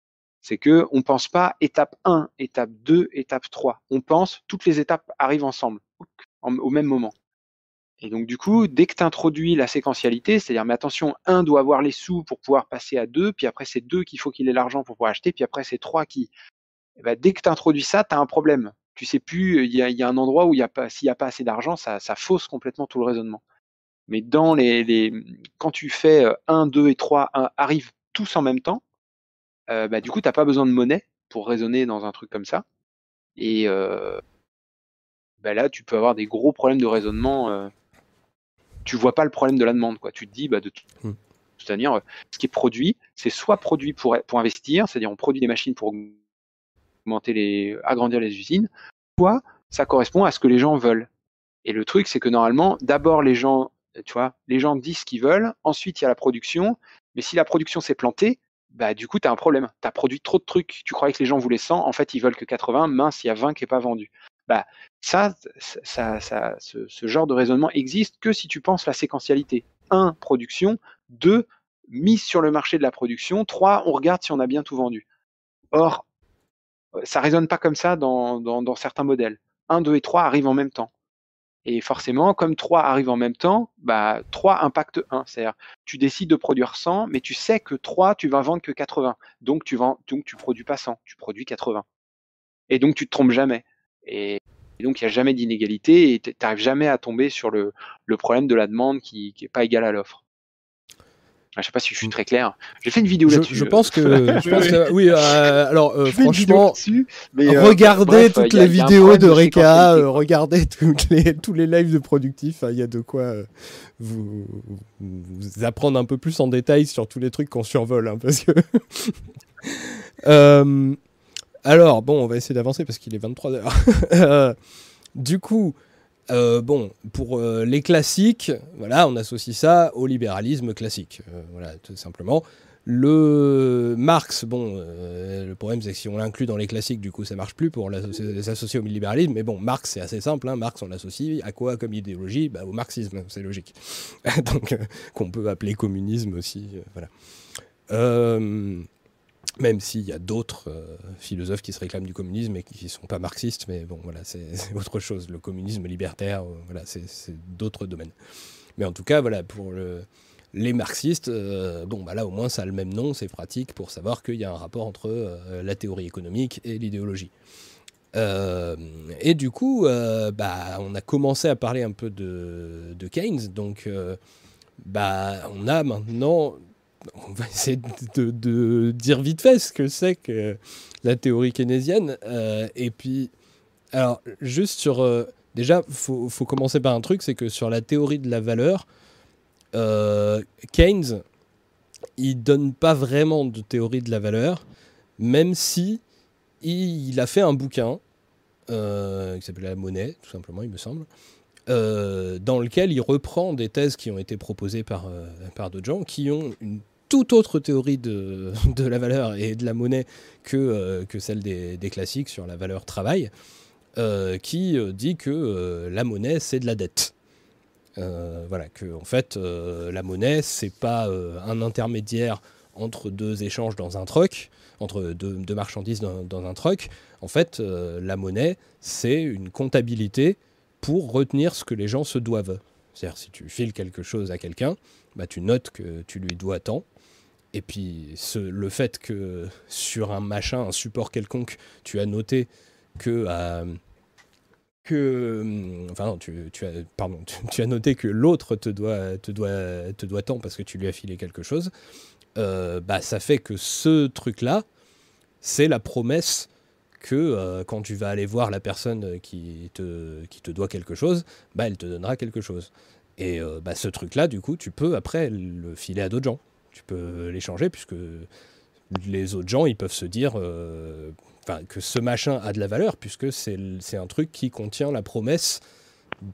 c'est que on pense pas étape 1, étape 2, étape 3. On pense toutes les étapes arrivent ensemble, en- au même moment. Et donc du coup, dès que tu introduis la séquentialité, c'est-à-dire mais attention, 1 doit avoir les sous pour pouvoir passer à 2, puis après c'est 2 qu'il faut qu'il ait l'argent pour pouvoir acheter, puis après c'est 3 qui... Eh ben, dès que tu introduis ça, tu as un problème. Tu sais plus, il y a, y a un endroit où il y a pas, s'il n'y a pas assez d'argent, ça, ça fausse complètement tout le raisonnement. Mais dans les, les quand tu fais euh, 1, 2 et 3 un, arrivent tous en même temps, euh, bah, du coup, tu n'as pas besoin de monnaie pour raisonner dans un truc comme ça. Et euh, bah, là, tu peux avoir des gros problèmes de raisonnement. Euh, tu vois pas le problème de la demande. Quoi. Tu te dis, bah, de toute manière, euh, ce qui est produit, c'est soit produit pour, pour investir, c'est-à-dire on produit des machines pour augmenter les, agrandir les usines, soit ça correspond à ce que les gens veulent. Et le truc, c'est que normalement, d'abord les gens, tu vois, les gens disent ce qu'ils veulent, ensuite il y a la production, mais si la production s'est plantée, bah du coup tu as un problème. Tu as produit trop de trucs, tu croyais que les gens voulaient 100, en fait ils veulent que 80, mince, il y a 20 qui n'est pas vendu. Bah ça, ça, ça, ce, ce genre de raisonnement existe que si tu penses la séquentialité. 1, production, 2, mise sur le marché de la production, 3, on regarde si on a bien tout vendu. Or, ça résonne pas comme ça dans, certains modèles. 1, 2 et 3 arrivent en même temps. Et forcément, comme 3 arrivent en même temps, bah, 3 impacte 1. C'est-à-dire, tu décides de produire 100, mais tu sais que 3, tu vas vendre que 80. Donc, tu vends, donc tu produis pas 100, tu produis 80. Et donc, tu te trompes jamais. Et, donc, il n'y a jamais d'inégalité et tu n'arrives jamais à tomber sur le problème de la demande qui n'est pas égale à l'offre. Je sais pas si je suis très clair. J'ai fait une vidéo là-dessus. je euh. pense que, je pense que- oui. euh, alors euh, franchement, euh, regardez bref, toutes les vidéos de Reka, regardez toutes les, tous les lives de productifs. hein, Il y a de quoi vous, vous apprendre un peu plus en détail sur tous les trucs qu'on survole, hein, parce que. Alors bon, on va essayer d'avancer parce qu'il est 23 h du coup. Euh, bon, pour euh, les classiques, voilà, on associe ça au libéralisme classique, euh, voilà, tout simplement. Le Marx, bon, le problème c'est que si on l'inclut dans les classiques, du coup ça marche plus pour l'asso- s'associer au libéralisme. Mais bon, Marx c'est assez simple. hein. Marx on l'associe à quoi? Comme idéologie? Bah, Au marxisme, c'est logique. Donc qu'on peut appeler communisme aussi. voilà. Même s'il y a d'autres euh, philosophes qui se réclament du communisme et qui ne sont pas marxistes, mais bon, voilà, c'est autre chose. Le communisme libertaire, euh, voilà, c'est d'autres domaines. Mais en tout cas, voilà, pour le- les marxistes, euh, bon, bah là au moins ça a le même nom, c'est pratique pour savoir qu'il y a un rapport entre la théorie économique et l'idéologie. Et du coup, bah, on a commencé à parler un peu de, de Keynes, donc bah, on a maintenant, on va essayer de, dire vite fait ce que c'est que la théorie keynésienne, euh, et puis, alors juste sur, euh, déjà, faut, faut commencer par un truc, c'est que sur la théorie de la valeur, euh, Keynes, il donne pas vraiment de théorie de la valeur, même si il, il a fait un bouquin qui s'appelle La monnaie, tout simplement, il me semble, dans lequel il reprend des thèses qui ont été proposées par, par d'autres gens, qui ont une toute autre théorie de, de la valeur et de la monnaie que, euh, que celle des, classiques sur la valeur travail, euh, qui euh, dit que la monnaie, c'est de la dette. Voilà, que en fait, la monnaie, c'est pas un intermédiaire entre deux échanges dans un truck, entre deux, marchandises dans, un truck. En fait, la monnaie, c'est une comptabilité pour retenir ce que les gens se doivent. C'est-à-dire, si tu files quelque chose à quelqu'un, bah, tu notes que tu lui dois tant. Et puis, le fait que sur un machin, un support quelconque, tu as noté que. euh, que hum, enfin tu, as pardon tu, as noté que l'autre te doit te doit te doit tant parce que tu lui as filé quelque chose euh, bah ça fait que ce truc là c'est la promesse que euh, quand tu vas aller voir la personne qui te qui te doit quelque chose bah elle te donnera quelque chose et bah, ce truc là du coup tu peux après le filer à d'autres gens tu peux l'échanger puisque les autres gens ils peuvent se dire euh, que ce machin a de la valeur, puisque c'est un truc qui contient la promesse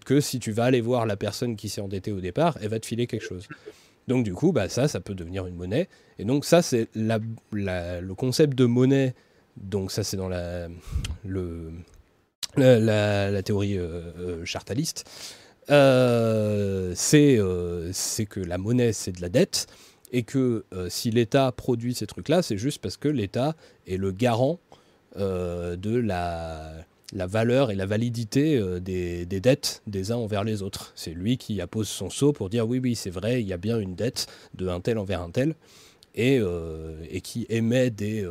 que si tu vas aller voir la personne qui s'est endettée au départ, elle va te filer quelque chose. Donc du coup, bah, ça, ça peut devenir une monnaie. Et donc ça, c'est la- le concept de monnaie. Donc ça, c'est dans la, le, la, théorie euh, euh, chartaliste. C'est c'est que la monnaie, c'est de la dette. Et que euh, si l'État produit ces trucs-là, c'est juste parce que l'État est le garant euh, de la, valeur et la validité euh, des, dettes des uns envers les autres. C'est lui qui appose son sceau pour dire oui, oui, c'est vrai, il y a bien une dette de un tel envers un tel, et, qui émet des,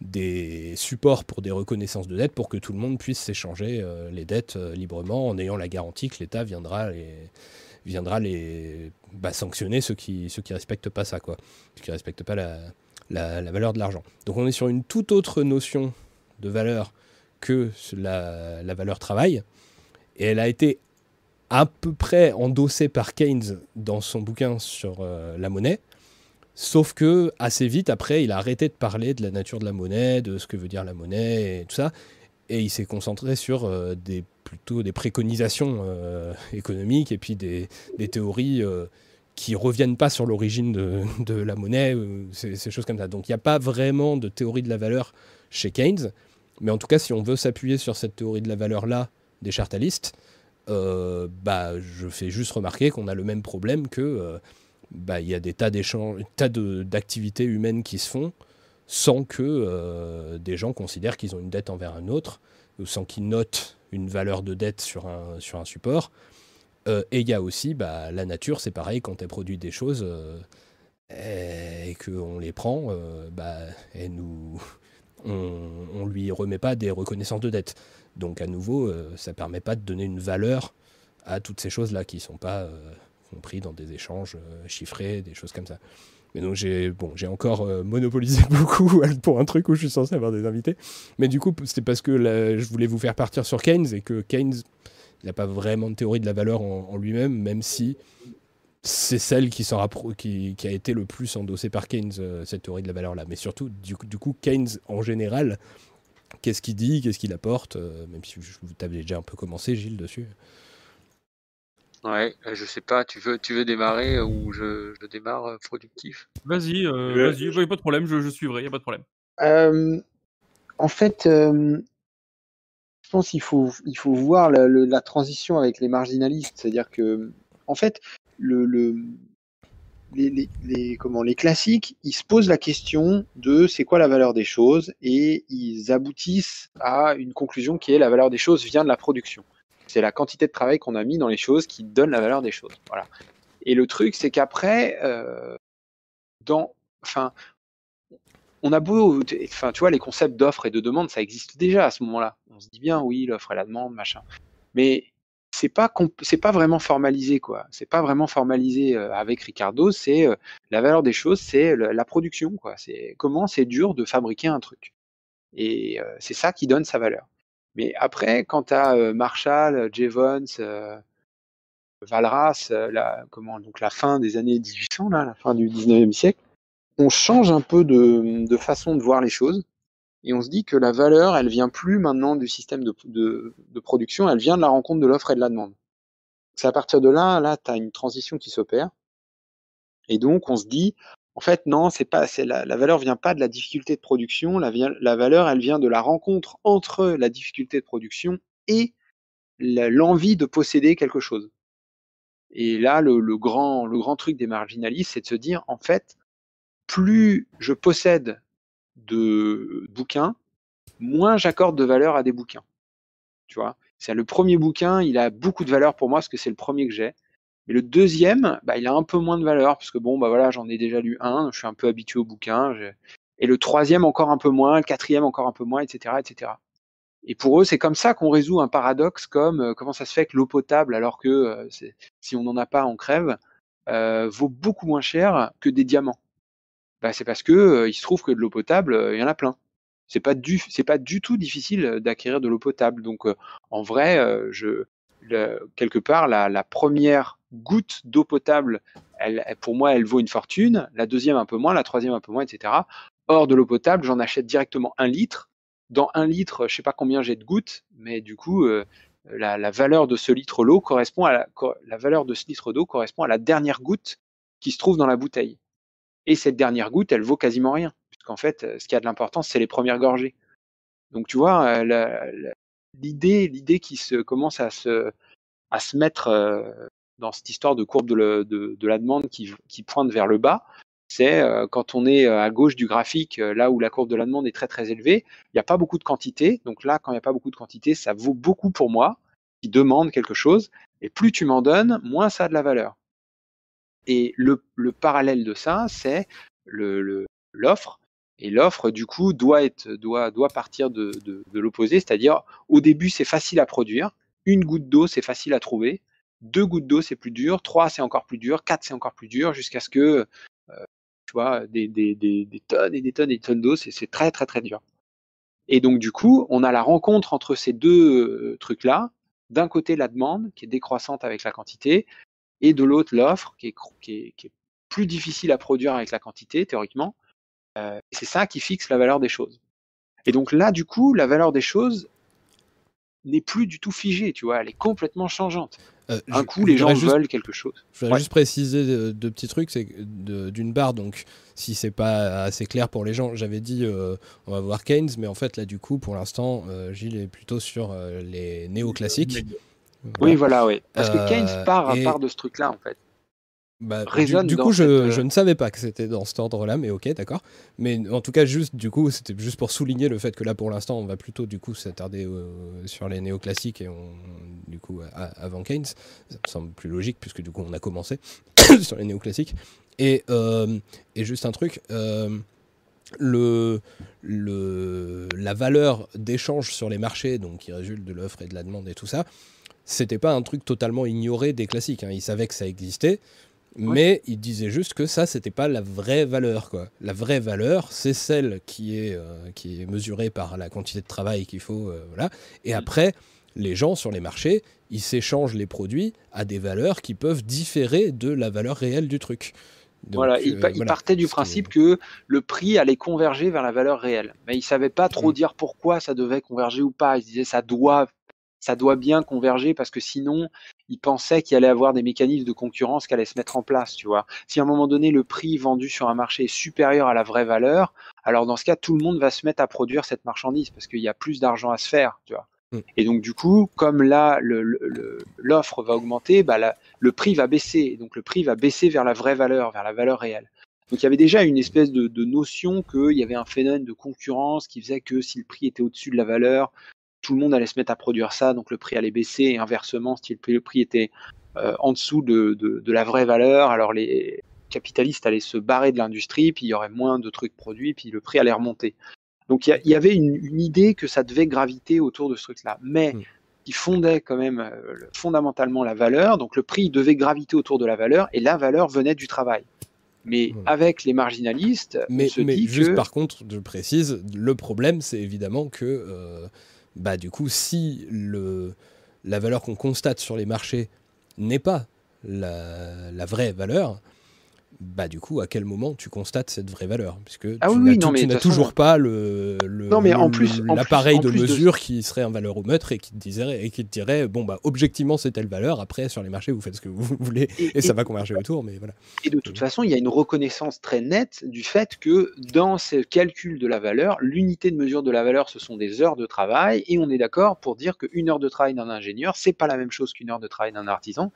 des supports pour des reconnaissances de dettes pour que tout le monde puisse s'échanger les dettes librement en ayant la garantie que l'État viendra les viendra les bah, sanctionner ceux qui ceux qui respectent pas ça quoi. Ceux qui respectent pas la, la, valeur de l'argent. Donc on est sur une toute autre notion de valeur que la, la valeur travail. Et elle a été à peu près endossée par Keynes dans son bouquin sur euh, la monnaie. Sauf que assez vite après, il a arrêté de parler de la nature de la monnaie, de ce que veut dire la monnaie et tout ça, et il s'est concentré sur euh, des plutôt des préconisations euh, économiques et puis des, théories euh, qui reviennent pas sur l'origine de, la monnaie, ces, choses comme ça. Donc il n'y a pas vraiment de théorie de la valeur chez Keynes, mais en tout cas, si on veut s'appuyer sur cette théorie de la valeur là des chartalistes, euh, bah, je fais juste remarquer qu'on a le même problème que bah, il y a des tas tas d'activités humaines qui se font sans que des gens considèrent qu'ils ont une dette envers un autre, ou sans qu'ils notent une valeur de dette sur un, support. Euh, et il y a aussi bah, la nature, c'est pareil, quand elle produit des choses euh, et qu'on les prend, euh, bah, nous, on, on lui remet pas des reconnaissances de dette. Donc à nouveau, euh, ça permet pas de donner une valeur à toutes ces choses-là qui sont pas, euh, compris dans des échanges chiffrés, des choses comme ça. Mais donc j'ai bon, j'ai encore euh, monopolisé beaucoup pour un truc où je suis censé avoir des invités. Mais du coup, c'est parce que je voulais vous faire partir sur Keynes et que Keynes n'a pas vraiment de théorie de la valeur en, lui-même, même si c'est celle qui, qui, a été le plus endossée par Keynes, euh, cette théorie de la valeur-là. Mais surtout, du, coup- du coup, Keynes en général, qu'est-ce qu'il dit, qu'est-ce qu'il apporte, euh, même si vous avez déjà un peu commencé, Gilles, dessus? Ouais, euh, je sais pas, tu veux, tu veux démarrer euh, ou je, je démarre euh, productif? Vas-y, euh, Ouais. vas-y, y a pas de problème, je, je suivrai, y a pas de problème. Euh, en fait, euh, je pense qu'il faut, il faut voir la, le- la transition avec les marginalistes. C'est-à-dire que, en fait, le, le, les, les, les- comment, les classiques, ils se posent la question de c'est quoi la valeur des choses et ils aboutissent à une conclusion qui est la valeur des choses vient de la production. C'est la quantité de travail qu'on a mis dans les choses qui donne la valeur des choses. Voilà. Et le truc, c'est qu'après, euh, dans, enfin, on a beau, enfin, tu vois, les concepts d'offre et de demande, ça existe déjà à ce moment-là. On se dit bien, oui, l'offre et la demande, machin. Mais c'est pas, c'est pas vraiment formalisé, quoi. C'est pas vraiment formalisé euh, avec Ricardo. C'est euh, la valeur des choses, c'est la production, quoi. C'est comment c'est dur de fabriquer un truc. Et c'est ça qui donne sa valeur. Mais après, quand tu as Marshall, Jevons, euh, Valras, euh, la, comment, donc la fin des années 1800, là, la fin du 19e siècle, on change un peu de, de façon de voir les choses et on se dit que la valeur, elle vient plus maintenant du système de, de, de production, elle vient de la rencontre de l'offre et de la demande. C'est à partir de là, là, tu as une transition qui s'opère. Et donc, on se dit, en fait, non, c'est pas, c'est la, la valeur vient pas de la difficulté de production, la, valeur, elle vient de la rencontre entre la difficulté de production et l'envie de posséder quelque chose. Et là, le, le grand, le grand truc des marginalistes, c'est de se dire, en fait, plus je possède de bouquins, moins j'accorde de valeur à des bouquins. Tu vois, c'est le premier bouquin, il a beaucoup de valeur pour moi parce que c'est le premier que j'ai. Mais le deuxième, bah, il a un peu moins de valeur parce que bon, bah voilà, j'en ai déjà lu un, je suis un peu habitué au bouquin. Et le troisième encore un peu moins, le quatrième encore un peu moins, etc., etc. Et pour eux, c'est comme ça qu'on résout un paradoxe comme euh, comment ça se fait que l'eau potable, alors que euh, si on n'en a pas, on crève, euh, vaut beaucoup moins cher que des diamants. Bah, c'est parce que il se trouve que de l'eau potable, il y en a plein. C'est pas du, c'est pas du tout difficile d'acquérir de l'eau potable. Donc, en vrai, je, le- quelque part, la première goutte d'eau potable, pour moi, elle vaut une fortune. La deuxième un peu moins, la troisième un peu moins, etc. Or, de l'eau potable, j'en achète directement un litre. Dans un litre, je sais pas combien j'ai de gouttes, mais du coup, euh, la, valeur de ce litre d'eau correspond d'eau correspond à la dernière goutte qui se trouve dans la bouteille. Et cette dernière goutte, elle vaut quasiment rien, puisqu'en fait, euh, ce qui a de l'importance, c'est les premières gorgées. Donc, tu vois, euh, l'idée, qui se commence à se, mettre dans cette histoire de courbe de, la demande qui, pointe vers le bas, c'est euh, quand on est euh, à gauche du graphique, euh, là où la courbe de la demande est très très élevée, il n'y a pas beaucoup de quantité. Donc là, quand il n'y a pas beaucoup de quantité, ça vaut beaucoup pour moi, qui demande quelque chose. Et plus tu m'en donnes, moins ça a de la valeur. Et le, le parallèle de ça, c'est l'offre. Et l'offre, du coup, doit, partir de l'opposé, c'est-à-dire au début, c'est facile à produire. Une goutte d'eau, c'est facile à trouver. Deux gouttes d'eau, c'est plus dur. Trois, c'est encore plus dur. Quatre, c'est encore plus dur, jusqu'à ce que, euh, tu vois, des, tonnes et des tonnes et des tonnes d'eau, c'est très, très, très dur. Et donc, du coup, on a la rencontre entre ces deux euh, trucs-là. D'un côté, la demande, qui est décroissante avec la quantité, et de l'autre, l'offre, qui est, plus difficile à produire avec la quantité, théoriquement. Euh, c'est ça qui fixe la valeur des choses. Et donc là, du coup, la valeur des choses n'est plus du tout figée, tu vois, elle est complètement changeante. Euh, Un je- coup, les gens juste- veulent quelque chose. Je voudrais Ouais. juste préciser deux petits trucs. C'est d'une part, donc, si c'est pas assez clair pour les gens, j'avais dit euh, on va voir Keynes, mais en fait, là, du coup, pour l'instant, euh, Gilles est plutôt sur euh, les néoclassiques. Oui, voilà, oui. Parce que Euh, Keynes part, et- part de ce truc-là, en fait. Bah, du, résonne du dans coup, je, cette, euh, je ne savais pas que c'était dans cet ordre-là, mais ok, d'accord. Mais en tout cas, juste, du coup, c'était juste pour souligner le fait que là, pour l'instant, on va plutôt, du coup, s'attarder euh, sur les néoclassiques et on, du coup, à- avant Keynes. Ça me semble plus logique puisque du coup, on a commencé sur les néoclassiques. Et, euh, et juste un truc, euh, le, le, la valeur d'échange sur les marchés, donc qui résulte de l'offre et de la demande et tout ça, c'était pas un truc totalement ignoré des classiques. hein. Ils savaient que ça existait, mais ils disaient juste que ça, c'était pas la vraie valeur. Quoi. La vraie valeur, c'est celle qui est, euh, qui est mesurée par la quantité de travail qu'il faut. euh, voilà. Et après, les gens sur les marchés, ils s'échangent les produits à des valeurs qui peuvent différer de la valeur réelle du truc. Donc, voilà, il, euh, il partait du principe que le prix allait converger vers la valeur réelle. Mais il savait pas trop Mm. dire pourquoi ça devait converger ou pas. Il disait ça doit, ça doit bien converger parce que sinon, il pensait qu'il allait avoir des mécanismes de concurrence qui allaient se mettre en place, tu vois. Si à un moment donné, le prix vendu sur un marché est supérieur à la vraie valeur, alors dans ce cas, tout le monde va se mettre à produire cette marchandise parce qu'il y a plus d'argent à se faire, tu vois. Mm. Et donc, du coup, comme là, l'offre va augmenter, bah, la- le prix va baisser. Et donc, le prix va baisser vers la vraie valeur, vers la valeur réelle. Donc, il y avait déjà une espèce de, de notion qu'il y avait un phénomène de concurrence qui faisait que si le prix était au-dessus de la valeur, tout le monde allait se mettre à produire ça, donc le prix allait baisser. Et inversement, si le prix était euh, en dessous de, de- de la vraie valeur, alors les capitalistes allaient se barrer de l'industrie, puis il y aurait moins de trucs produits, puis le prix allait remonter. Donc il y, avait une, une idée que ça devait graviter autour de ce truc-là, mais Mm. qui fondait quand même euh, le- fondamentalement la valeur. Donc le prix devait graviter autour de la valeur, et la valeur venait du travail. Mais Mm. avec les marginalistes, Mais, on se mais dit juste que par contre, je précise, le problème, c'est évidemment que, euh, bah, du coup, si le, la valeur qu'on constate sur les marchés n'est pas la, la vraie valeur, bah, du coup, à quel moment tu constates cette vraie valeur? Puisque Ah tu oui, n'as oui, tout- non, mais tu de n'as toute façon- toujours pas le, le- Non, mais en le- plus- en l'appareil plus- en de mesure qui serait un valoromètre et qui te dirait, et qui te dirait bon, bah, objectivement, c'est telle valeur. Après, sur les marchés, vous faites ce que vous voulez Et- et, ça va converger autour. Mais voilà. Et de toute façon, il y a une reconnaissance très nette du fait que dans ce calcul de la valeur, l'unité de mesure de la valeur, ce sont des heures de travail, et on est d'accord pour dire qu'une heure de travail d'un ingénieur, c'est pas la même chose qu'une heure de travail d'un artisan,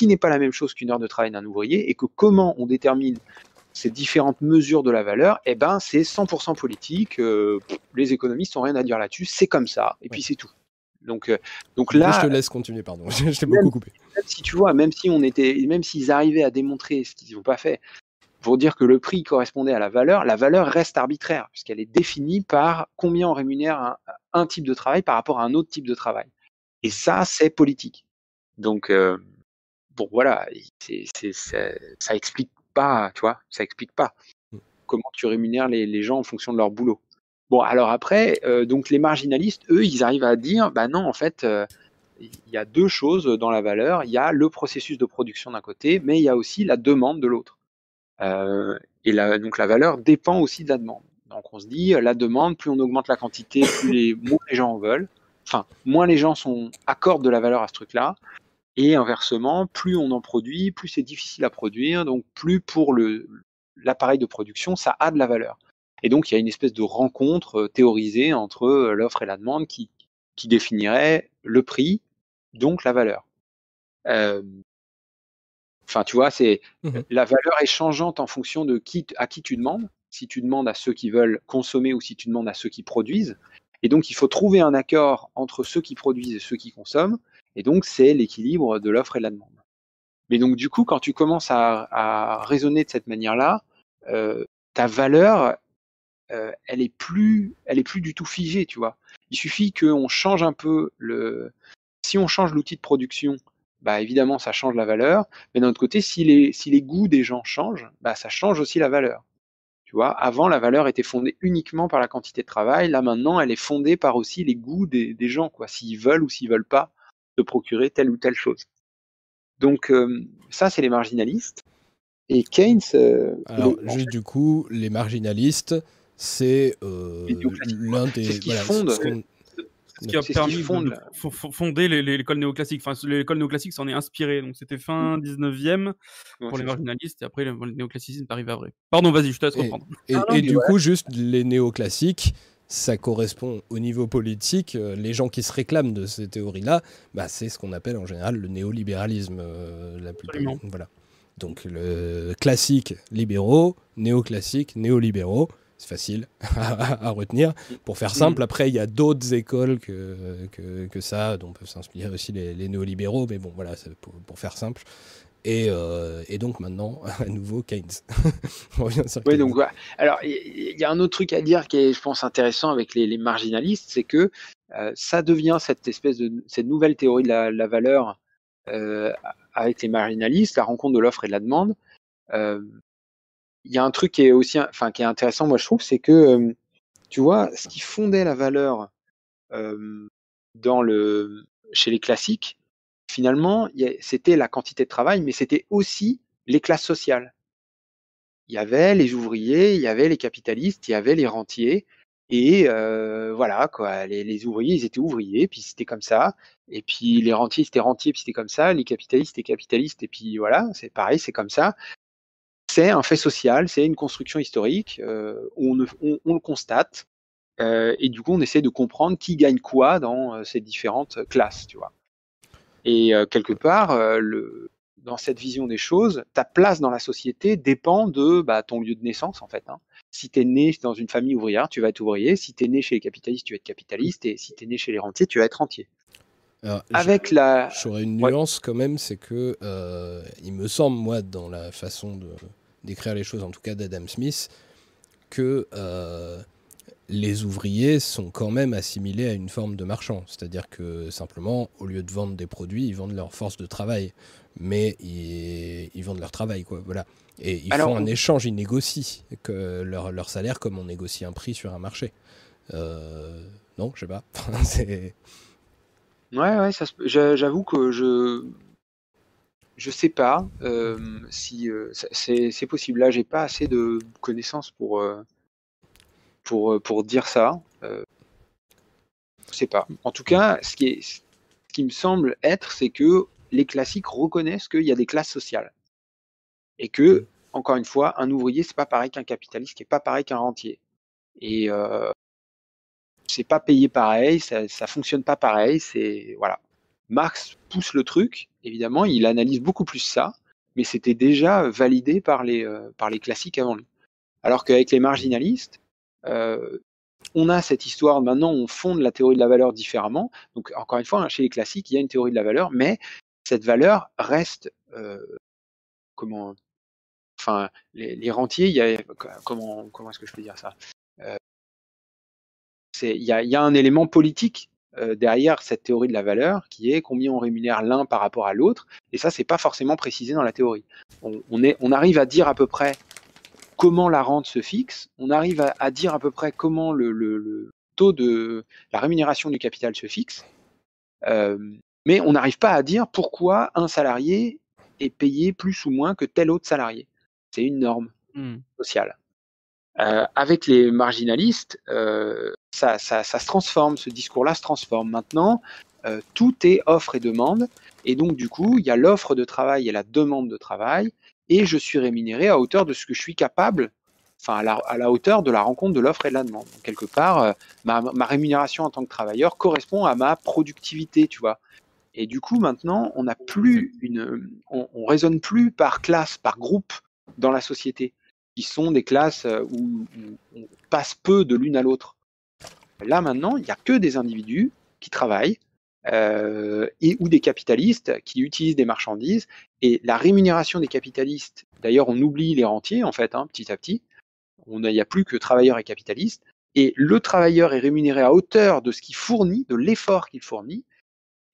qui n'est pas la même chose qu'une heure de travail d'un ouvrier, et que comment on détermine ces différentes mesures de la valeur, eh ben, c'est 100% politique. euh, les économistes n'ont rien à dire là-dessus, c'est comme ça, et puis c'est tout. Donc, euh, donc là, je te laisse continuer, pardon. je t'ai beaucoup coupé. même si tu vois, même si on était, même s'ils arrivaient à démontrer ce qu'ils n'ont pas fait, pour dire que le prix correspondait à la valeur, la valeur reste arbitraire puisqu'elle est définie par combien on rémunère un, un type de travail par rapport à un autre type de travail. Et ça, c'est politique. Donc, euh, bon, voilà, c'est- ça explique pas, tu vois, ça explique pas comment tu rémunères les, les gens en fonction de leur boulot. Bon, alors après, euh, donc les marginalistes, eux, ils arrivent à dire, bah non, en fait, euh, il y a deux choses dans la valeur. Il y a le processus de production d'un côté, mais il y a aussi la demande de l'autre. Euh, et la, donc la valeur dépend aussi de la demande. Donc on se dit, la demande, plus on augmente la quantité, plus les, moins les gens en veulent. Enfin, moins les gens sont accordent de la valeur à ce truc-là. Et inversement, plus on en produit, plus c'est difficile à produire, donc plus pour l'appareil de production, ça a de la valeur. Et donc il y a une espèce de rencontre euh, théorisée entre euh, l'offre et la demande qui, qui définirait le prix, donc la valeur. Euh, Enfin, tu vois, c'est Mhm. la valeur est changeante en fonction de qui, à qui tu demandes. Si tu demandes à ceux qui veulent consommer ou si tu demandes à ceux qui produisent. Et donc, il faut trouver un accord entre ceux qui produisent et ceux qui consomment. Et donc, c'est l'équilibre de l'offre et de la demande. Mais donc, du coup, quand tu commences à, raisonner de cette manière-là, euh, ta valeur, euh, elle est plus, elle est plus du tout figée, tu vois. Il suffit qu'on change un peu le. Si on change l'outil de production, bah évidemment, ça change la valeur. Mais d'un autre côté, si les, si les goûts des gens changent, bah ça change aussi la valeur. Tu vois, avant, la valeur était fondée uniquement par la quantité de travail. Là, maintenant, elle est fondée par aussi les goûts des, des gens, quoi. S'ils veulent ou s'ils veulent pas se procurer telle ou telle chose. Donc, euh, ça, c'est les marginalistes. Et Keynes, euh, Alors, juste du coup, les marginalistes, c'est euh, l'un des. C'est ce qui voilà, fonde. ce qu'on- Ce qui a qui permis de- fonde, de, fonder l'école néoclassique. Enfin, l'école néoclassique s'en est inspirée. Donc, c'était fin 19e Ouais, pour les marginalistes. Et après, le, néoclassisme est arrivé après. Pardon, vas-y, je te laisse reprendre. Et, Ah non, et du coup, juste les néoclassiques, ça correspond au niveau politique. euh, les gens qui se réclament de ces théories-là, bah, c'est ce qu'on appelle en général le néolibéralisme. euh, la plupart. Voilà. Donc le classique libéraux, néoclassique, néolibéraux. C'est facile à, à retenir. Pour faire simple, après, il y a d'autres écoles que, que, que ça, dont peuvent s'inspirer aussi les, les néolibéraux, mais bon, voilà, pour faire simple. Et, euh, et donc maintenant, à nouveau, Keynes. On revient sur Oui, Keynes. donc voilà. Alors, il y, a un autre truc à dire qui est, je pense, intéressant avec les, les marginalistes, c'est que euh, ça devient cette espèce de cette nouvelle théorie de la, la valeur euh, avec les marginalistes, la rencontre de l'offre et de la demande. Il y a un truc qui est aussi, enfin, qui est intéressant, moi je trouve, c'est que tu vois, ce qui fondait la valeur dans le chez les classiques, finalement, c'était la quantité de travail, mais c'était aussi les classes sociales il y avait les ouvriers, il y avait les capitalistes, il y avait les rentiers. Et euh, voilà, quoi. Les, ouvriers, ils étaient ouvriers, puis c'était comme ça. Et puis les rentiers, c'était rentiers, puis c'était comme ça. Les capitalistes, c'était capitalistes, et puis voilà, c'est pareil, c'est comme ça. C'est un fait social, c'est une construction historique. euh, on, le constate. euh, et du coup, on essaie de comprendre qui gagne quoi dans ces différentes classes, tu vois. Et euh, quelque part, euh, le, dans cette vision des choses, ta place dans la société dépend de bah, ton lieu de naissance, en fait. Hein. Si tu es né dans une famille ouvrière, tu vas être ouvrier. Si tu es né chez les capitalistes, tu vas être capitaliste. Et si tu es né chez les rentiers, tu vas être rentier. Alors, Avec la. J'aurais une Ouais. nuance quand même, c'est que euh, il me semble, moi, dans la façon d'écrire les choses, en tout cas d'Adam Smith, que euh, les ouvriers sont quand même assimilés à une forme de marchand. C'est-à-dire que simplement, au lieu de vendre des produits, ils vendent leur force de travail. Mais ils, ils vendent leur travail, quoi. Voilà. Et ils Alors, font un échange, ils négocient que leur, leur salaire comme on négocie un prix sur un marché. Euh, non, je sais pas. Ouais, ouais, J'avoue que je. Je sais pas euh, si euh, c'est possible. Là, j'ai pas assez de connaissances pour, pour, euh, pour dire ça. Euh, je sais pas. En tout cas, ce qui, est, ce qui me semble être, c'est que les classiques reconnaissent qu'il y a des classes sociales. Et que, encore une fois, un ouvrier, c'est pas pareil qu'un capitaliste, qui est pas pareil qu'un rentier. Et euh, c'est pas payé pareil, ça, ça fonctionne pas pareil. C'est voilà. Marx pousse le truc, évidemment, il analyse beaucoup plus ça, mais c'était déjà validé par les, euh, par les classiques avant lui. Alors qu'avec les marginalistes, on a cette histoire, maintenant on fonde la théorie de la valeur différemment. Donc encore une fois, hein, chez les classiques, il y a une théorie de la valeur, mais cette valeur reste, euh, comment, enfin, les, rentiers, il y a, comment, comment est-ce que je peux dire ça Euh, Il y a, un élément politique euh, derrière cette théorie de la valeur qui est combien on rémunère l'un par rapport à l'autre, et ça c'est pas forcément précisé dans la théorie. On, est, on arrive à dire à peu près comment la rente se fixe, on arrive à, à dire à peu près comment le, le, le taux de la rémunération du capital se fixe, euh, mais on n'arrive pas à dire pourquoi un salarié est payé plus ou moins que tel autre salarié. C'est une norme Hmm. sociale. Euh, avec les marginalistes, euh, ça, ça, ça se transforme, ce discours-là se transforme. Maintenant, tout est offre et demande, et donc du coup, il y a l'offre de travail et la demande de travail, et je suis rémunéré à hauteur de ce que je suis capable, enfin à la, hauteur de la rencontre de l'offre et de la demande. Donc, quelque part, euh, ma, rémunération en tant que travailleur correspond à ma productivité, tu vois. Et du coup, maintenant, on n'a plus une, on, on raisonne plus par classe, par groupe dans la société, qui sont des classes euh, où on passe peu de l'une à l'autre. Là maintenant, il n'y a que des individus qui travaillent euh, et ou des capitalistes qui utilisent des marchandises. Et la rémunération des capitalistes, d'ailleurs, on oublie les rentiers en fait, hein, petit à petit. A- Il n'y a plus que travailleurs et capitalistes. Et le travailleur est rémunéré à hauteur de ce qu'il fournit, de l'effort qu'il fournit,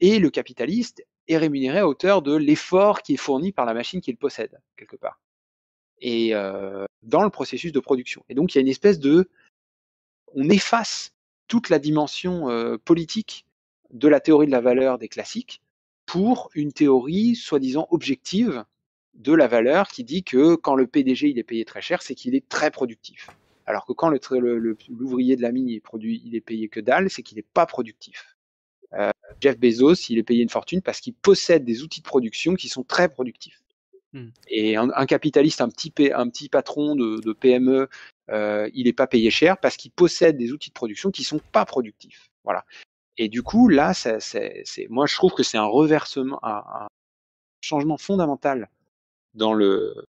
et le capitaliste est rémunéré à hauteur de l'effort qui est fourni par la machine qu'il possède, quelque part. Et euh, dans le processus de production. Et donc, il y a une espèce de. On efface toute la dimension euh, politique de la théorie de la valeur des classiques pour une théorie soi-disant objective de la valeur qui dit que quand le PDG il est payé très cher, c'est qu'il est très productif. Alors que quand l'ouvrier de la mine il est, produit, il est payé que dalle, c'est qu'il n'est pas productif. Euh, Jeff Bezos, il est payé une fortune parce qu'il possède des outils de production qui sont très productifs. Hmm. Et un, un capitaliste, un petit, un petit patron de, de PME, euh, il n'est pas payé cher parce qu'il possède des outils de production qui sont pas productifs. Voilà. Et du coup, là, ça- c'est, c'est- moi, je trouve que c'est un reversement, un, un changement fondamental dans le,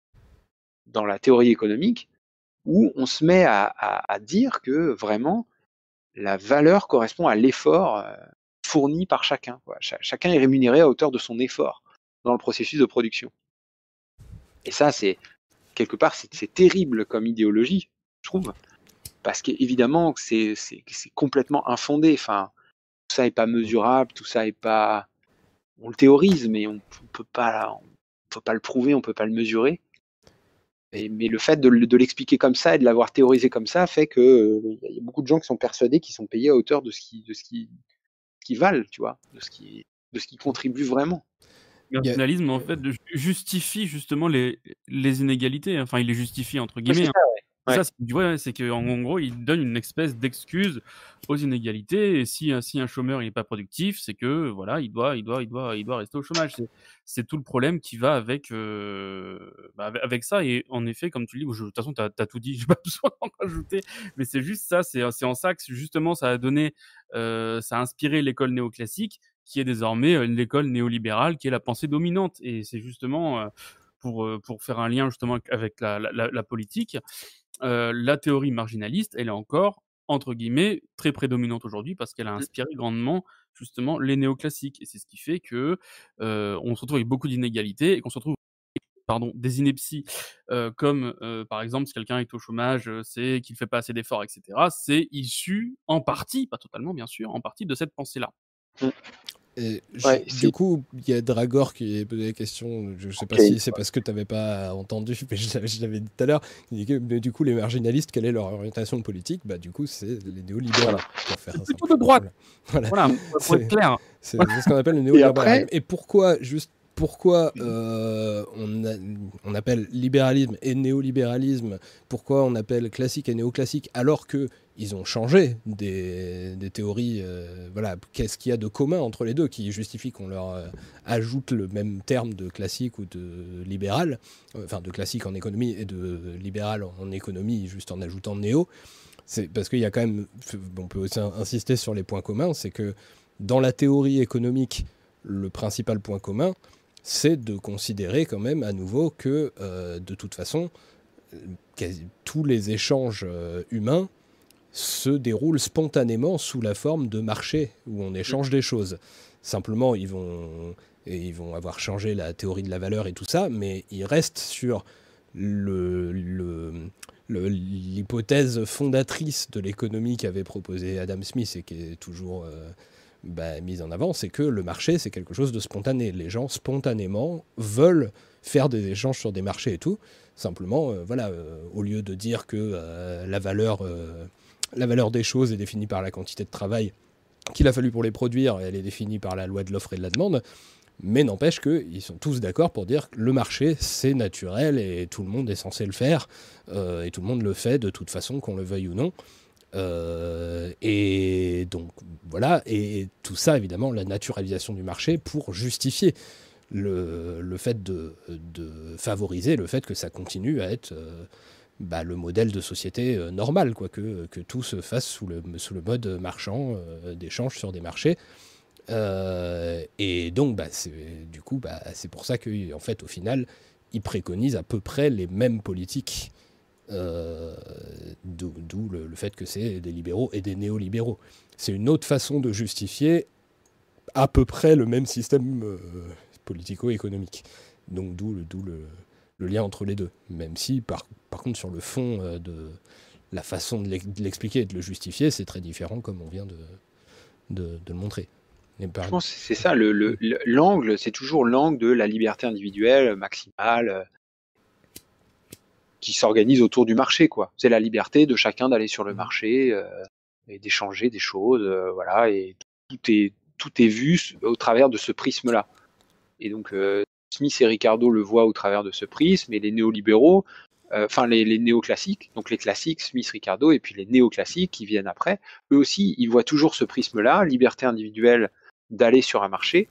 dans la théorie économique, où on se met à, à- à dire que vraiment la valeur correspond à l'effort euh, fourni par chacun. quoi. Cha- chacun est rémunéré à hauteur de son effort dans le processus de production. Et ça, c'est quelque part, c'est terrible comme idéologie, je trouve, parce qu'évidemment, c'est c'est c'est complètement infondé. Enfin, ça est pas mesurable, tout ça est pas. On le théorise, mais on, on peut pas, on peut pas le prouver, on peut pas le mesurer. Et- mais le fait de, le- de l'expliquer comme ça et de l'avoir théorisé comme ça fait que euh, il y a beaucoup de gens qui sont persuadés qu'ils sont payés à hauteur de ce qui, de ce qui, qui valent, tu vois, de ce qui, de ce qui contribue vraiment. Le nationalisme, en fait, ju- justifie justement les, les inégalités. Enfin, il les justifie, entre Ouais, guillemets. c'est hein. ça, c'est qu'en en gros, il donne une espèce d'excuse aux inégalités. Et si, un- chômeur n'est pas productif, c'est que voilà, il doit, il doit, il doit, il doit rester au chômage. C'est- tout le problème qui va avec, euh, bah, avec- avec ça. Et en effet, comme tu dis, je- de toute façon, tu as, tout dit, j'ai pas besoin d'en rajouter. Mais c'est juste ça. C'est en ça que justement, ça a donné, euh, ça a inspiré l'école néoclassique, qui est désormais euh, l'école néolibérale, qui est la pensée dominante. Et c'est justement pour, pour faire un lien justement avec la politique, euh, la théorie marginaliste, elle est encore, entre guillemets, très prédominante aujourd'hui parce qu'elle a inspiré grandement justement les néoclassiques. Et c'est ce qui fait que euh, on se retrouve avec beaucoup d'inégalités et qu'on se retrouve pardon, des inepties, euh, comme euh, par exemple si quelqu'un est au chômage, euh, c'est qu'il fait pas assez d'efforts, etc. C'est issu en partie, pas totalement bien sûr, en partie de cette pensée-là. Et je- Ouais, du c'est- coup, il y a Dragor qui a posé la question. Je sais pas si c'est parce que tu n'avais pas entendu, mais je l'avais- je l'avais dit tout à l'heure. Il dit que mais du coup, les marginalistes, quelle est leur orientation politique? Bah, du coup, c'est les néolibéraux. Pour faire C'est simple. plutôt de droite. Voilà. Voilà, pour être C'est- clair. C'est c'est ce qu'on appelle le néolibéralisme. après- Et, pourquoi, juste pourquoi euh, on, appelle libéralisme et néolibéralisme Pourquoi on appelle classique et néoclassique alors que ils ont changé des, théories euh, Voilà, qu'est-ce qu'il y a de commun entre les deux qui justifie qu'on leur euh, ajoute le même terme de classique ou de libéral, enfin de classique en économie et de libéral en économie, juste en ajoutant néo. C'est parce qu'il y a quand même, on peut aussi insister sur les points communs, c'est que dans la théorie économique, le principal point commun, c'est de considérer quand même à nouveau que euh, de toute façon, euh, tous les échanges euh, humains se déroulent spontanément sous la forme de marché où on échange des choses. Simplement, ils vont, et ils vont avoir changé la théorie de la valeur et tout ça, mais ils restent sur le- le, l'hypothèse fondatrice de l'économie qu'avait proposé Adam Smith et qui est toujours bah, mise en avant, c'est que le marché, c'est quelque chose de spontané. Les gens, spontanément, veulent faire des échanges sur des marchés et tout. Simplement, euh, voilà, euh, au lieu de dire que euh, la, valeur, la valeur des choses est définie par la quantité de travail qu'il a fallu pour les produire, elle est définie par la loi de l'offre et de la demande, mais n'empêche qu'ils sont tous d'accord pour dire que le marché, c'est naturel et tout le monde est censé le faire, et tout le monde le fait de toute façon, qu'on le veuille ou non. Euh, et donc voilà, et tout ça évidemment, la naturalisation du marché pour justifier le, le fait de, de favoriser le fait que ça continue à être euh, bah, le modèle de société euh, normal, quoi, que, que tout se fasse sous le, sous le mode marchand euh, d'échange sur des marchés. Et donc, bah, du coup, bah, c'est pour ça que, en fait, au final, ils préconisent à peu près les mêmes politiques, euh, d'où le, fait que c'est des libéraux et des néolibéraux. C'est une autre façon de justifier à peu près le même système euh, politico-économique. Donc, d'où le, lien entre les deux. Même si, par, contre, sur le fond euh, de la façon de l'ex- de l'expliquer et de le justifier, c'est très différent, comme on vient de, le montrer. Je pense c'est ça, le- le- le- l'angle, c'est toujours l'angle de la liberté individuelle maximale qui s'organise autour du marché, quoi. C'est la liberté de chacun d'aller sur le marché euh, et d'échanger des choses, euh, voilà, et tout est tout est vu au travers de ce prisme-là. Et donc euh, Smith et Ricardo le voient au travers de ce prisme, et les néolibéraux, euh, enfin les, les néoclassiques, donc les classiques, Smith, Ricardo, et puis les néoclassiques qui viennent après, eux aussi, ils voient toujours ce prisme-là, liberté individuelle d'aller sur un marché.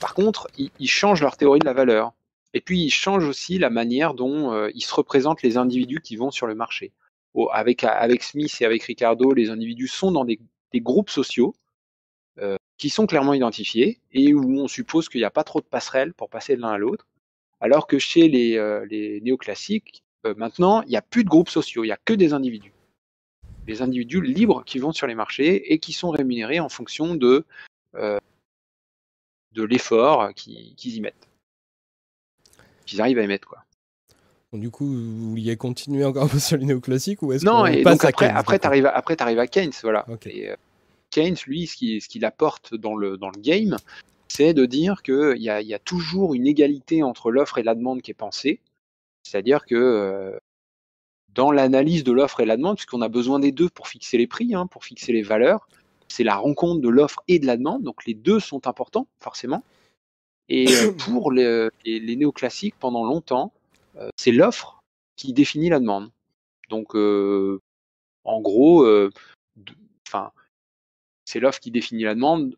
Par contre, ils, ils changent leur théorie de la valeur. Et puis, ils changent aussi la manière dont euh, ils se représentent les individus qui vont sur le marché. Avec, avec Smith et avec Ricardo, les individus sont dans des, des groupes sociaux euh, qui sont clairement identifiés et où on suppose qu'il n'y a pas trop de passerelles pour passer de l'un à l'autre. Alors que chez les, euh, les néoclassiques, euh, maintenant, il n'y a plus de groupes sociaux, il n'y a que des individus. Des individus libres qui vont sur les marchés et qui sont rémunérés en fonction de, euh, de l'effort qu'ils y mettent. Qu'ils arrivent à y mettre, quoi. Du coup, vous vouliez continuer encore un peu sur les néoclassiques ou est-ce Non, et passe donc après, Keynes, après t'arrives, à- après t'arrives à Keynes, voilà. Ok. Et, euh, Keynes, lui, ce qu'il ce qu'il apporte dans le, dans le game, c'est de dire qu'il y y a toujours une égalité entre l'offre et la demande qui est pensée. C'est-à-dire que euh, dans l'analyse de l'offre et la demande, puisqu'on a besoin des deux pour fixer les prix, hein, pour fixer les valeurs, c'est la rencontre de l'offre et de la demande, donc les deux sont importants, forcément. Et euh, pour les, les- les néoclassiques, pendant longtemps, euh, c'est l'offre qui définit la demande. Donc, euh, en gros, euh, de- c'est l'offre qui définit la demande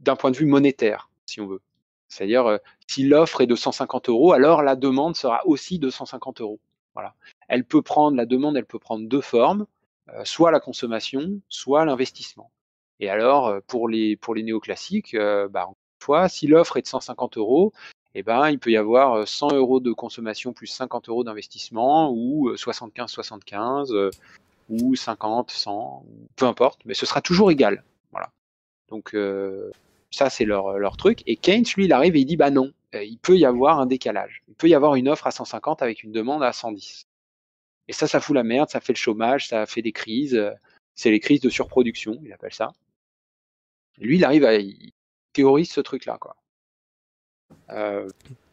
d'un point de vue monétaire, si on veut. C'est-à-dire, euh, si l'offre est de 150 euros, alors la demande sera aussi de 150 euros. Voilà. Elle peut prendre, la demande, elle peut prendre deux formes, soit la consommation, soit l'investissement. Et alors, pour les, pour les néoclassiques, bah, si l'offre est de 150 euros, eh ben, il peut y avoir euh, 100 euros de consommation plus 50 euros d'investissement, ou euh, 75-75, euh, ou 50, 100, ou peu importe, mais ce sera toujours égal. Voilà. Donc, euh, ça, c'est leur, leur truc. Et Keynes, lui, il arrive et il dit, bah non, euh, il peut y avoir un décalage. Il peut y avoir une offre à 150 avec une demande à 110. Et ça, ça fout la merde, ça fait le chômage, ça fait des crises. euh, C'est les crises de surproduction, il appelle ça. Lui, il arrive à, théorise ce truc-là, quoi. Euh,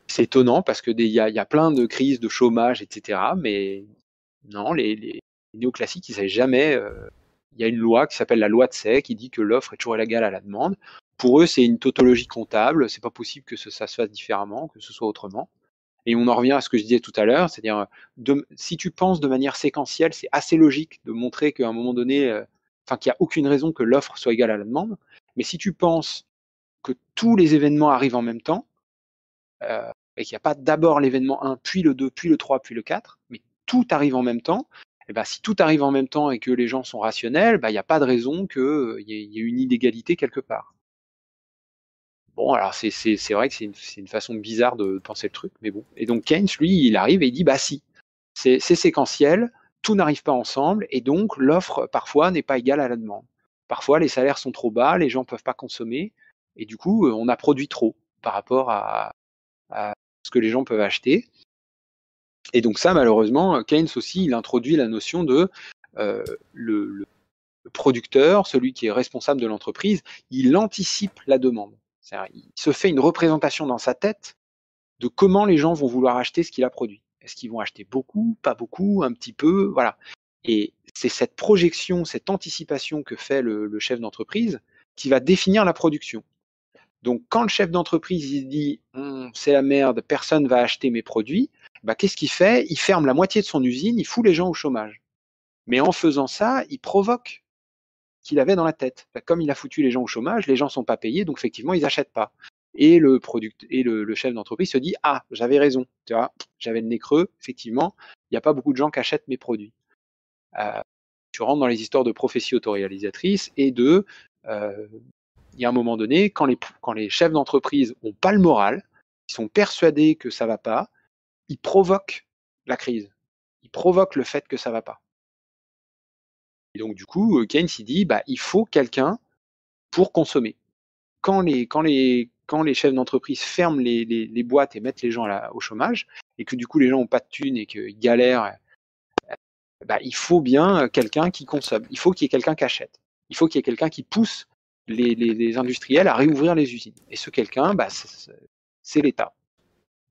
c'est étonnant parce que il y y a plein de crises de chômage, etc. Mais non, les, néoclassiques, ils savaient jamais. euh, il y a une loi qui s'appelle la loi de Say qui dit que l'offre est toujours égale à la demande. Pour eux, c'est une tautologie comptable. C'est pas possible que ça se fasse différemment, que ce soit autrement. Et on en revient à ce que je disais tout à l'heure, c'est-à-dire, si tu penses de manière séquentielle, c'est assez logique de montrer qu'à un moment donné, euh, qu'il n'y a aucune raison que l'offre soit égale à la demande. Mais si tu penses que tous les événements arrivent en même temps, euh, et qu'il n'y a pas d'abord l'événement 1, puis le 2, puis le 3, puis le 4, mais tout arrive en même temps, et ben, si tout arrive en même temps et que les gens sont rationnels, ben, il n'y a pas de raison qu'il il y ait une inégalité quelque part. Bon, alors c'est c'est- c'est vrai que c'est une, c'est une façon bizarre de penser le truc, mais bon. Et donc Keynes, lui, il arrive et il dit, bah si, c'est séquentiel, tout n'arrive pas ensemble, et donc l'offre, parfois, n'est pas égale à la demande. Parfois, les salaires sont trop bas, les gens peuvent pas consommer, et du coup, euh, on a produit trop par rapport à, ce que les gens peuvent acheter. Et donc ça, malheureusement, Keynes aussi, il introduit la notion de euh, le, producteur, celui qui est responsable de l'entreprise, il anticipe la demande. Il se fait une représentation dans sa tête de comment les gens vont vouloir acheter ce qu'il a produit. Est-ce qu'ils vont acheter beaucoup, pas beaucoup, un petit peu, voilà. Et c'est cette projection, cette anticipation que fait le chef d'entreprise qui va définir la production. Donc, quand le chef d'entreprise il dit Hum, c'est la merde, personne va acheter mes produits, bah, qu'est-ce qu'il fait? Il ferme la moitié de son usine, il fout les gens au chômage. Mais en faisant ça, il provoque qu'il avait dans la tête. Bah, Comme il a foutu les gens au chômage, les gens sont pas payés, donc effectivement, ils n'achètent pas. Et le product et le, le chef d'entreprise se dit ah j'avais raison, tu vois, j'avais le nez creux. Effectivement, il n'y a pas beaucoup de gens qui achètent mes produits. Euh, tu rentres dans les histoires de prophéties autoréalisatrices et de euh, il y a un moment donné, quand les, quand les chefs d'entreprise ont pas le moral, ils sont persuadés que ça va pas, ils provoquent la crise. Ils provoquent le fait que ça va pas. Et donc, du coup, euh, Keynes, il dit, bah, il faut quelqu'un pour consommer. Quand les, quand les, quand les chefs d'entreprise ferment les, les, les boîtes et mettent les gens à la- au chômage, et que du coup, les gens n'ont pas de thunes et qu'ils galèrent, bah, il faut bien euh, quelqu'un qui consomme. Il faut qu'il y ait quelqu'un qui achète. Il faut qu'il y ait quelqu'un qui pousse les, les, les industriels à réouvrir les usines. Et ce quelqu'un, bah, c'est l'État.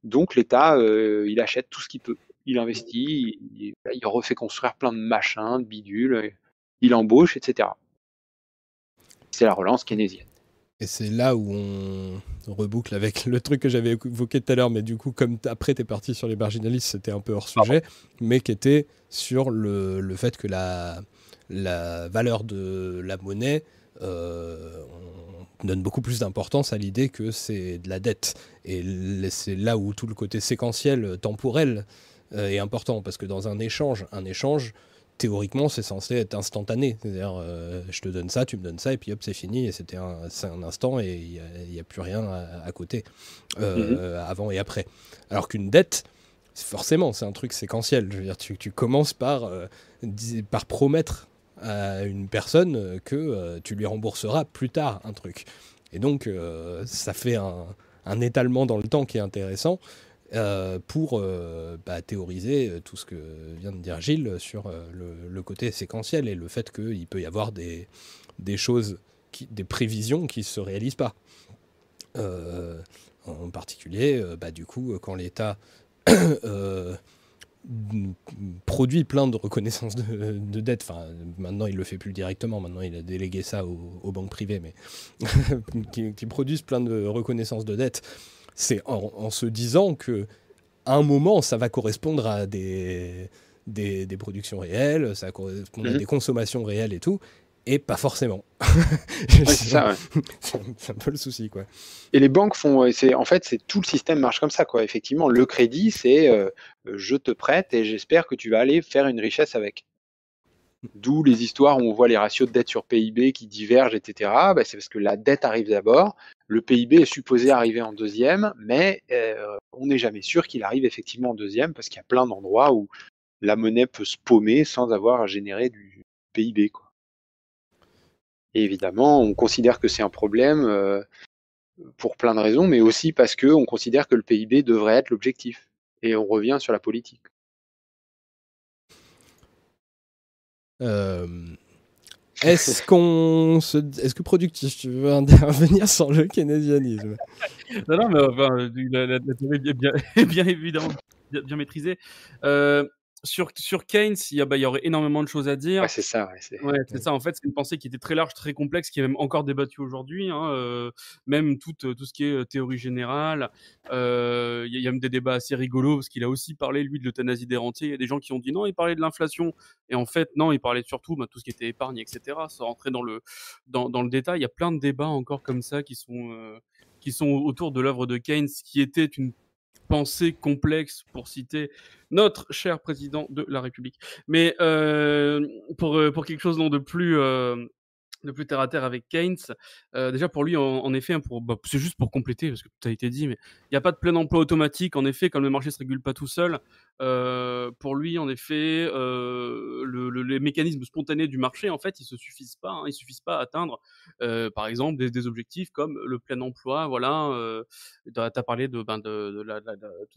Donc l'État, euh, il achète tout ce qu'il peut. Il investit, il, il refait construire plein de machins, de bidules, euh, il embauche, etc. C'est la relance keynésienne. Et c'est là où on reboucle avec le truc que j'avais évoqué tout à l'heure, mais du coup, comme après tu es parti sur les marginalistes, c'était un peu hors sujet, mais qui était sur le, le fait que la, la valeur de la monnaie, euh, on donne beaucoup plus d'importance à l'idée que c'est de la dette. Et c'est là où tout le côté séquentiel, temporel, euh, est important, parce que dans un échange, un échange, théoriquement, c'est censé être instantané. C'est-à-dire, euh, je te donne ça, tu me donnes ça, et puis hop, c'est fini, et c'était un, c'est un instant, et il n'y a, plus rien à, à côté, euh, avant et après. Alors qu'une dette, forcément, c'est un truc séquentiel. Je veux dire, tu, tu commences euh, par promettre à une personne euh, que euh, tu lui rembourseras plus tard un truc. Et donc, euh, ça fait un, un étalement dans le temps qui est intéressant. pour bah, théoriser tout ce que vient de dire Gilles sur le, côté séquentiel et le fait qu'il peut y avoir des, des choses, des prévisions qui ne se réalisent pas. En particulier, bah, du coup, quand l'État produit plein de reconnaissances de, de dette, enfin maintenant il le fait plus directement, maintenant il a délégué ça aux, aux banques privées, mais qui, qui produisent plein de reconnaissances de dette, c'est en, en se disant que à un moment ça va correspondre à des, des, des productions réelles, ça va correspondre à Mhm. des consommations réelles et tout, et pas forcément. Ouais, c'est ça, ouais. c'est un- peu le souci, quoi. Et les banques font, c'est en fait, c'est tout le système marche comme ça, quoi. Effectivement, le crédit, c'est euh, euh, je te prête et j'espère que tu vas aller faire une richesse avec. D'où les histoires où on voit les ratios de dette sur PIB qui divergent, etc. Bah, c'est parce que la dette arrive d'abord, le PIB est supposé arriver en deuxième, mais euh, on n'est jamais sûr qu'il arrive effectivement en deuxième parce qu'il y a plein d'endroits où la monnaie peut se paumer sans avoir à générer du PIB, quoi. Et évidemment, on considère que c'est un problème. euh, pour plein de raisons, mais aussi parce que on considère que le PIB devrait être l'objectif. Et on revient sur la politique. Euh, est-ce qu'on se... Est-ce que productif, tu veux intervenir sur le keynésianisme Non, non, mais enfin, la, la- la théorie est bien, est bien évidemment bien, bien maîtrisée. Euh, sur, sur Keynes, il y, a, bah, il y aurait énormément de choses à dire. Ouais, c'est ça. Ouais, c'est... Ouais, ça. En fait, c'est une pensée qui était très large, très complexe, qui est même encore débattue aujourd'hui. Hein, euh, même tout, tout ce qui est euh, théorie générale. Euh, Il y, a- il y a même des débats assez rigolos parce qu'il a aussi parlé lui de l'euthanasie des rentiers. Il y a des gens qui ont dit non, il parlait de l'inflation. Et en fait, non, il parlait surtout bah, tout ce qui était épargne, etc. Sans rentrer dans le dans, dans le détail, il y a plein de débats encore comme ça qui sont euh, qui sont autour de l'œuvre de Keynes, qui était une pensée complexe, pour citer notre cher président de la République. Mais euh, pour, euh, pour quelque chose de plus... euh, de plus terre à terre avec Keynes. Euh, déjà pour lui, en, effet, hein, bah, c'est juste pour compléter parce que tout a été dit, mais il n'y a pas de plein emploi automatique. En effet, comme le marché se régule pas tout seul, euh, pour lui, en effet, euh, le, le- les mécanismes spontanés du marché, en fait, ils se suffisent pas. hein, ils suffisent pas à atteindre, par exemple, des, objectifs comme le plein emploi. Voilà, tu as parlé de, ben, de,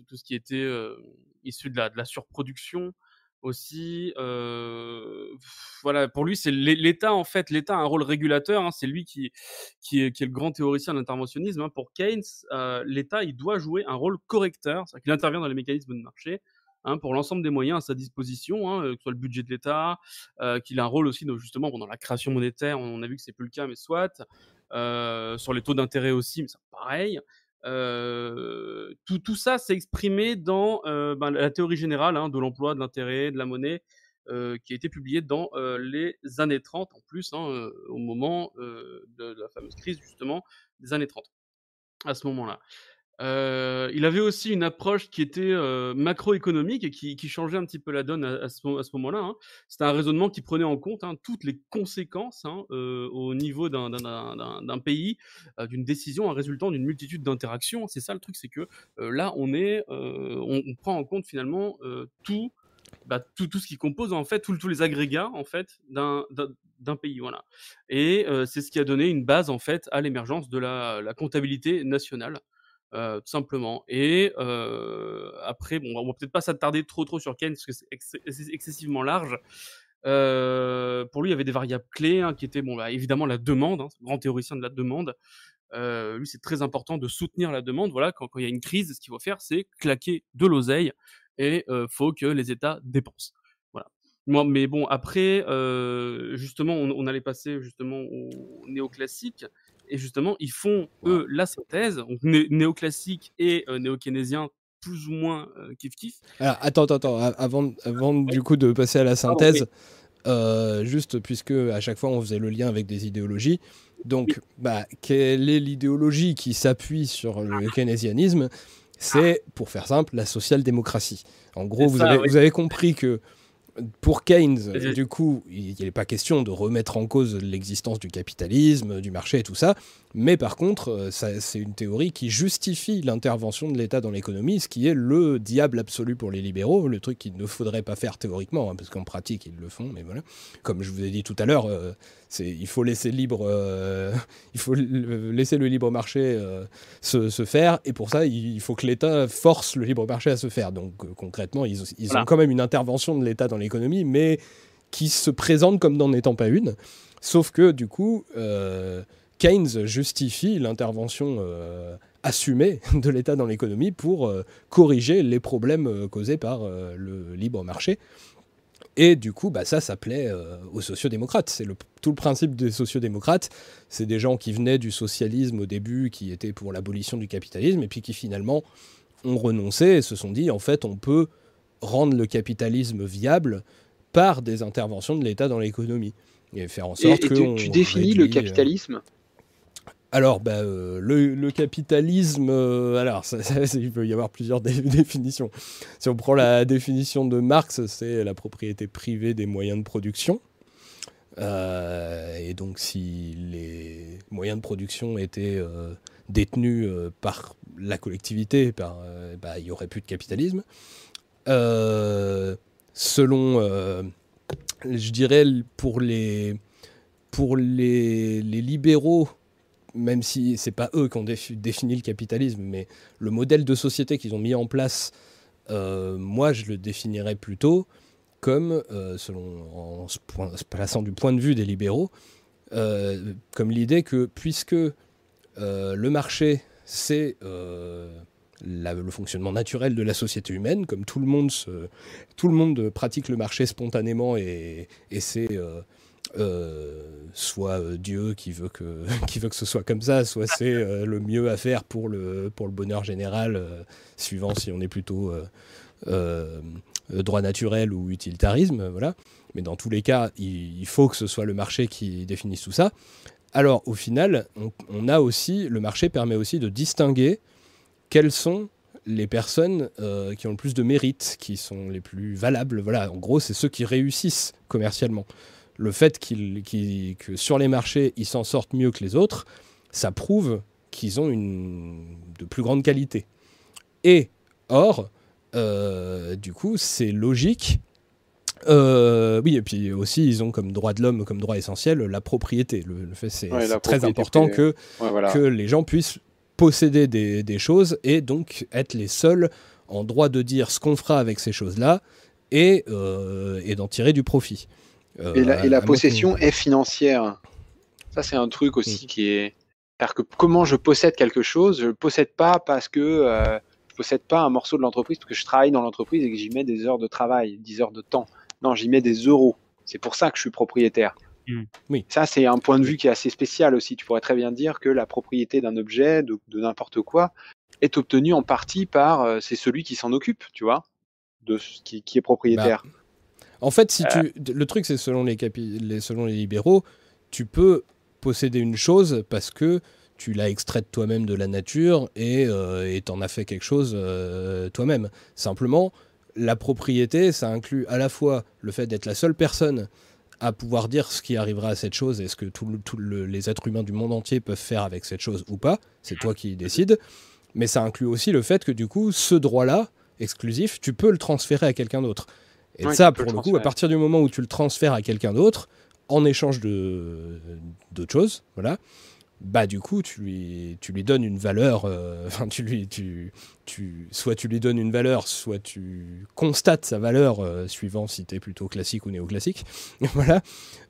tout, ce qui était issu de la surproduction aussi. voilà, pour lui, c'est l'É- l'État en fait. L'État a un rôle régulateur. hein, c'est lui qui qui est, le grand théoricien de l'interventionnisme. hein. Pour Keynes, l'État il doit jouer un rôle correcteur, c'est-à-dire qu'il intervient dans les mécanismes de marché. hein, pour l'ensemble des moyens à sa disposition, que ce soit le budget de l'État, qu'il a un rôle aussi justement dans la création monétaire. On a vu que c'est plus le cas, mais soit sur les taux d'intérêt aussi, mais c'est pareil. Euh, tout, ça s'est exprimé dans euh, ben, la théorie générale hein, de l'emploi, de l'intérêt, de la monnaie, euh, qui a été publiée dans les années 30 en plus, hein, au moment de la fameuse crise justement des années 30, à ce moment-là. Euh, il avait aussi une approche qui était euh, macroéconomique et qui, changeait un petit peu la donne à, ce, moment-là. hein. C'était un raisonnement qui prenait en compte hein, toutes les conséquences hein, euh, au niveau d'un- pays, d'une décision, en résultant d'une multitude d'interactions. C'est ça le truc, c'est que là, on est, on, prend en compte finalement tout, bah, tout, tout ce qui compose en fait, tous les agrégats en fait d'un pays, voilà. Et c'est ce qui a donné une base en fait à l'émergence de la comptabilité nationale. Euh, tout simplement. Et euh, après, bon, on va peut-être pas s'attarder trop trop sur Keynes parce que c'est ex- ex- excessivement large. Euh, pour lui, il y avait des variables clés hein, qui étaient bon, bah, évidemment la demande, hein, grand théoricien de la demande. Lui, c'est très important de soutenir la demande. Voilà, quand, il y a une crise, ce qu'il faut faire, c'est claquer de l'oseille et faut que les États dépensent. Voilà. Moi, mais bon, après, justement, on, on allait passer justement au néoclassique. Et justement, ils font, eux, la synthèse, donc né- néoclassique et euh, néo-keynésien, plus ou moins euh, kiff-kiff. Alors, attends, attends, avant, avant du coup de passer à la synthèse, euh, juste puisque à chaque fois on faisait le lien avec des idéologies, donc bah, quelle est l'idéologie qui s'appuie sur le keynésianisme C'est, pour faire simple, la social-démocratie. En gros, C'est vous, ça, avez, oui. vous avez compris que Pour Keynes, du coup, il n'est pas question de remettre en cause l'existence du capitalisme, du marché et tout ça. Mais par contre, euh, c'est une théorie qui justifie l'intervention de l'État dans l'économie, ce qui est le diable absolu pour les libéraux, le truc qu'il ne faudrait pas faire théoriquement, hein, parce qu'en pratique, ils le font, mais voilà. Comme je vous ai dit tout à l'heure, euh, il faut laisser libre, euh, il faut le- laisser le libre marché euh, se, se faire, et pour ça, il faut que l'État force le libre marché à se faire. Donc euh, concrètement, ils, ils Voilà. ont quand même une intervention de l'État dans l'économie, mais qui se présente comme n'en étant pas une. Sauf que du coup, Keynes justifie l'intervention assumée de l'État dans l'économie pour corriger les problèmes causés par le libre marché. Et du coup, bah, ça, ça plaît euh, aux sociodémocrates. C'est le- tout le principe des sociodémocrates. C'est des gens qui venaient du socialisme au début, qui étaient pour l'abolition du capitalisme, et puis qui finalement ont renoncé et se sont dit, en fait, on peut rendre le capitalisme viable par des interventions de l'État dans l'économie. Et faire en sorte et que... tu, on tu définis le réduit, euh, capitalisme alors, bah, euh, le, capitalisme, euh, alors, il peut y avoir plusieurs dé- définitions. Si on prend la définition de Marx, c'est la propriété privée des moyens de production. Euh, et donc, si les moyens de production étaient détenus par la collectivité, bah, il n'y aurait plus de capitalisme. Selon, je dirais, pour les, pour les libéraux, même si c'est pas eux qui ont défi- défini le capitalisme, mais le modèle de société qu'ils ont mis en place, euh, moi je le définirais plutôt comme, euh, selon, en se, point- se plaçant du point de vue des libéraux, euh, comme l'idée que puisque le marché c'est le fonctionnement naturel de la société humaine, comme tout le monde, pratique le marché spontanément et, c'est soit euh, Dieu qui veut, que, qui veut que ce soit comme ça, soit c'est euh, le mieux à faire pour le, pour le bonheur général, euh, suivant si on est plutôt euh, euh, droit naturel ou utilitarisme. euh, Voilà. Mais dans tous les cas, il, faut que ce soit le marché qui définisse tout ça. Alors au final, on, a aussi, le marché permet aussi de distinguer quelles sont les personnes euh, qui ont le plus de mérite, qui sont les plus valables. Voilà, en gros, c'est ceux qui réussissent commercialement le fait qu'ils, que sur les marchés, ils s'en sortent mieux que les autres, ça prouve qu'ils ont une de plus grande qualité. Et or, euh, du coup, c'est logique. Euh, oui, et puis aussi, ils ont comme droit de l'homme, comme droit essentiel, la propriété. Le, le fait, c'est, Ouais, très important que Ouais, voilà. que les gens puissent posséder des, des choses et donc être les seuls en droit de dire ce qu'on fera avec ces choses-là et, euh, et d'en tirer du profit. Euh, Et la, et mon possession est financière. Ça, c'est un truc aussi qui est. C'est-à-dire que comment je possède quelque chose, je ne possède pas parce que euh, je possède pas un morceau de l'entreprise parce que je travaille dans l'entreprise et que j'y mets des heures de travail, 10 heures de temps. Non, j'y mets des euros. C'est pour ça que je suis propriétaire. Mm. Oui. Ça, c'est un point de vue qui est assez spécial aussi. Tu pourrais très bien dire que la propriété d'un objet, de, de n'importe quoi, est obtenue en partie par euh, c'est celui qui s'en occupe, tu vois, de ce qui, qui est propriétaire. En fait, si Euh. tu, le truc, c'est selon les, capi- les, selon les libéraux, tu peux posséder une chose parce que tu l'as extraite toi-même de la nature et euh, t'en as fait quelque chose euh, toi-même. Simplement, la propriété, ça inclut à la fois le fait d'être la seule personne à pouvoir dire ce qui arrivera à cette chose et ce que tous les êtres humains du monde entier peuvent faire avec cette chose ou pas. C'est toi qui décides. Mais ça inclut aussi le fait que du coup, ce droit-là, exclusif, tu peux le transférer à quelqu'un d'autre. Et ça, pour le le coup, à partir du moment où tu le transfères à quelqu'un d'autre, en échange de d'autres choses, voilà, bah du coup, tu lui, tu lui donnes une valeur. euh, Enfin, tu lui, tu, tu, soit tu lui donnes une valeur, soit tu constates sa valeur, euh, suivant si tu es plutôt classique ou néoclassique, voilà,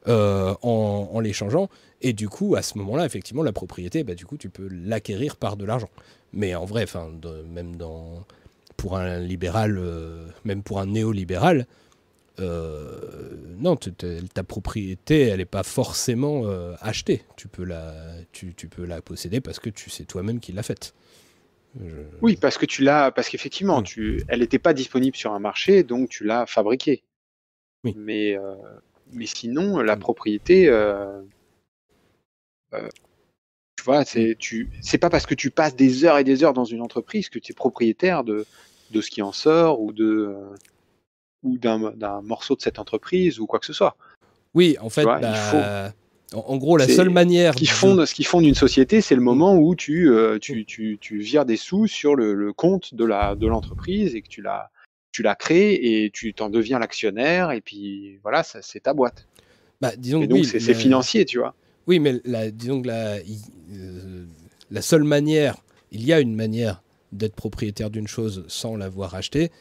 euh, en, en l'échangeant. Et du coup, à ce moment-là, effectivement, la propriété, bah, du coup, tu peux l'acquérir par de l'argent. Mais en vrai, enfin, même dans, pour un libéral, euh, même pour un néolibéral, euh, non, ta propriété, elle n'est pas forcément euh, achetée. Tu peux, la, tu, tu peux la posséder parce que tu sais toi-même qui l'a faite. Je- Oui, parce que tu l'as, parce qu'effectivement, tu, elle n'était pas disponible sur un marché, donc tu l'as fabriquée. Oui. Mais, euh, mais sinon, la propriété, tu vois, c'est, tu, c'est pas parce que tu passes des heures et des heures dans une entreprise que tu es propriétaire de, de ce qui en sort ou de, euh, ou d'un d'un morceau de cette entreprise ou quoi que ce soit. Oui, en fait, il bah, en, en gros, la seule manière. Ce qui de- fonde, ce qui fonde une société, c'est le moment où tu, euh, tu, tu, tu vires des sous sur le, le compte de la de l'entreprise et que tu la tu la crées et tu t'en deviens l'actionnaire et puis voilà, c'est ta boîte. bah, disons Et que donc oui, c'est financier, tu vois. Oui, mais la, disons que la, euh, la seule manière, il y a une manière d'être propriétaire d'une chose sans l'avoir achetée,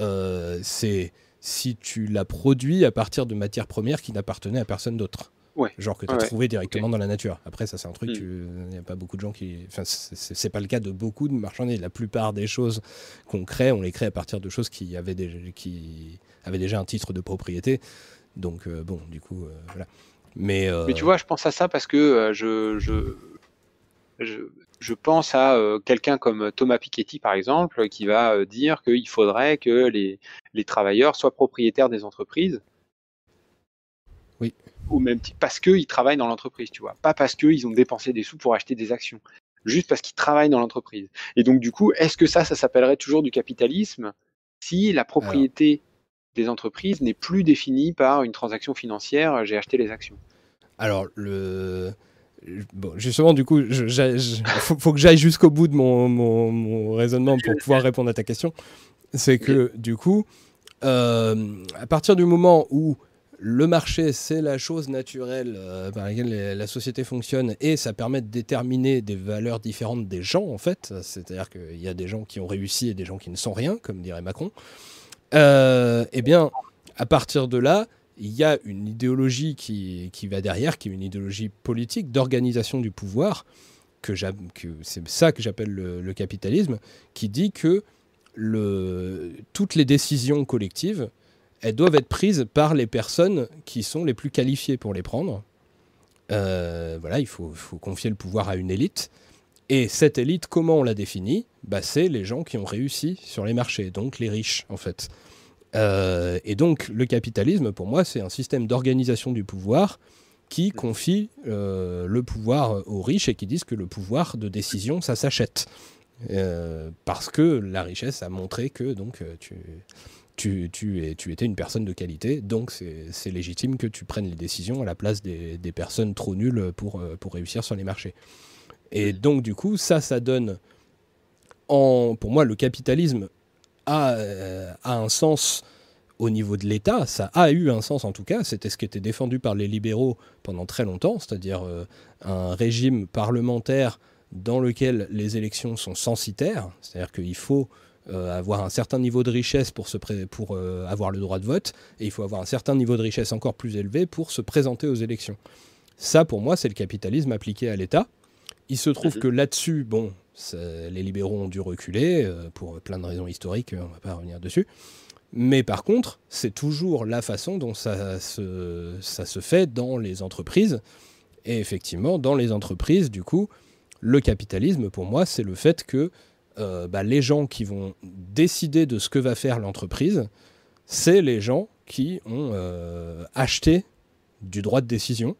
euh, c'est si tu la produis à partir de matières premières qui n'appartenaient à personne d'autre. Ouais. Genre que tu as ouais. trouvé directement dans la nature. Après, ça, c'est un truc, Mm. tu- il n'y a pas beaucoup de gens qui. Enfin, c'est- pas le cas de beaucoup de marchandiers. La plupart des choses qu'on crée, on les crée à partir de choses qui avaient déjà, qui avaient déjà un titre de propriété. Donc, euh, bon, du coup, euh, voilà. Mais, euh, Mais tu vois, je pense à ça parce que je, je, je, je pense à euh, quelqu'un comme Thomas Piketty, par exemple, qui va euh, dire qu'il faudrait que les, les travailleurs soient propriétaires des entreprises. Oui. Ou même ti- parce qu'ils travaillent dans l'entreprise, tu vois. Pas parce qu'ils ont dépensé des sous pour acheter des actions. Juste parce qu'ils travaillent dans l'entreprise. Et donc, du coup, est-ce que ça, ça s'appellerait toujours du capitalisme si la propriété des entreprises n'est plus définie par une transaction financière, euh, j'ai acheté les actions? Alors, le. Bon, justement, du coup, je- faut, faut que j'aille jusqu'au bout de mon, mon- mon raisonnement pour pouvoir répondre à ta question. C'est que, du coup, euh, à partir du moment où le marché, c'est la chose naturelle euh, par laquelle la société fonctionne et ça permet de déterminer des valeurs différentes des gens, en fait. C'est-à-dire qu'il y a des gens qui ont réussi et des gens qui ne sont rien, comme dirait Macron. Euh, eh bien, à partir de là, il y a une idéologie qui, qui va derrière, qui est une idéologie politique d'organisation du pouvoir, que, que c'est ça que j'appelle le, capitalisme, qui dit que toutes les décisions collectives, elles doivent être prises par les personnes qui sont les plus qualifiées pour les prendre. Euh, voilà, il faut, faut confier le pouvoir à une élite. Et cette élite, comment on la définit? Bah, C'est les gens qui ont réussi sur les marchés, donc les riches en fait. Euh, et donc le capitalisme, pour moi, c'est un système d'organisation du pouvoir qui confie euh, le pouvoir aux riches et qui disent que le pouvoir de décision, ça s'achète. Euh, parce que la richesse a montré que donc, tu, tu, tu, es, tu étais une personne de qualité, donc c'est légitime que tu prennes les décisions à la place des, des personnes trop nulles pour, pour réussir sur les marchés. Et donc du coup, ça, ça donne, en, pour moi, le capitalisme a, euh, a un sens au niveau de l'État, ça a eu un sens en tout cas, c'était ce qui était défendu par les libéraux pendant très longtemps, c'est-à-dire euh, un régime parlementaire dans lequel les élections sont censitaires, c'est-à-dire qu'il faut euh, avoir un certain niveau de richesse pour, se pour euh, avoir le droit de vote, et il faut avoir un certain niveau de richesse encore plus élevé pour se présenter aux élections. Ça, pour moi, c'est le capitalisme appliqué à l'État. Il se trouve que là-dessus, bon, les libéraux ont dû reculer euh, pour plein de raisons historiques, on ne va pas revenir dessus. Mais par contre, c'est toujours la façon dont ça se, ça se fait dans les entreprises. Et effectivement, dans les entreprises, du coup, le capitalisme, pour moi, c'est le fait que euh, bah, les gens qui vont décider de ce que va faire l'entreprise, c'est les gens qui ont euh, acheté du droit de décision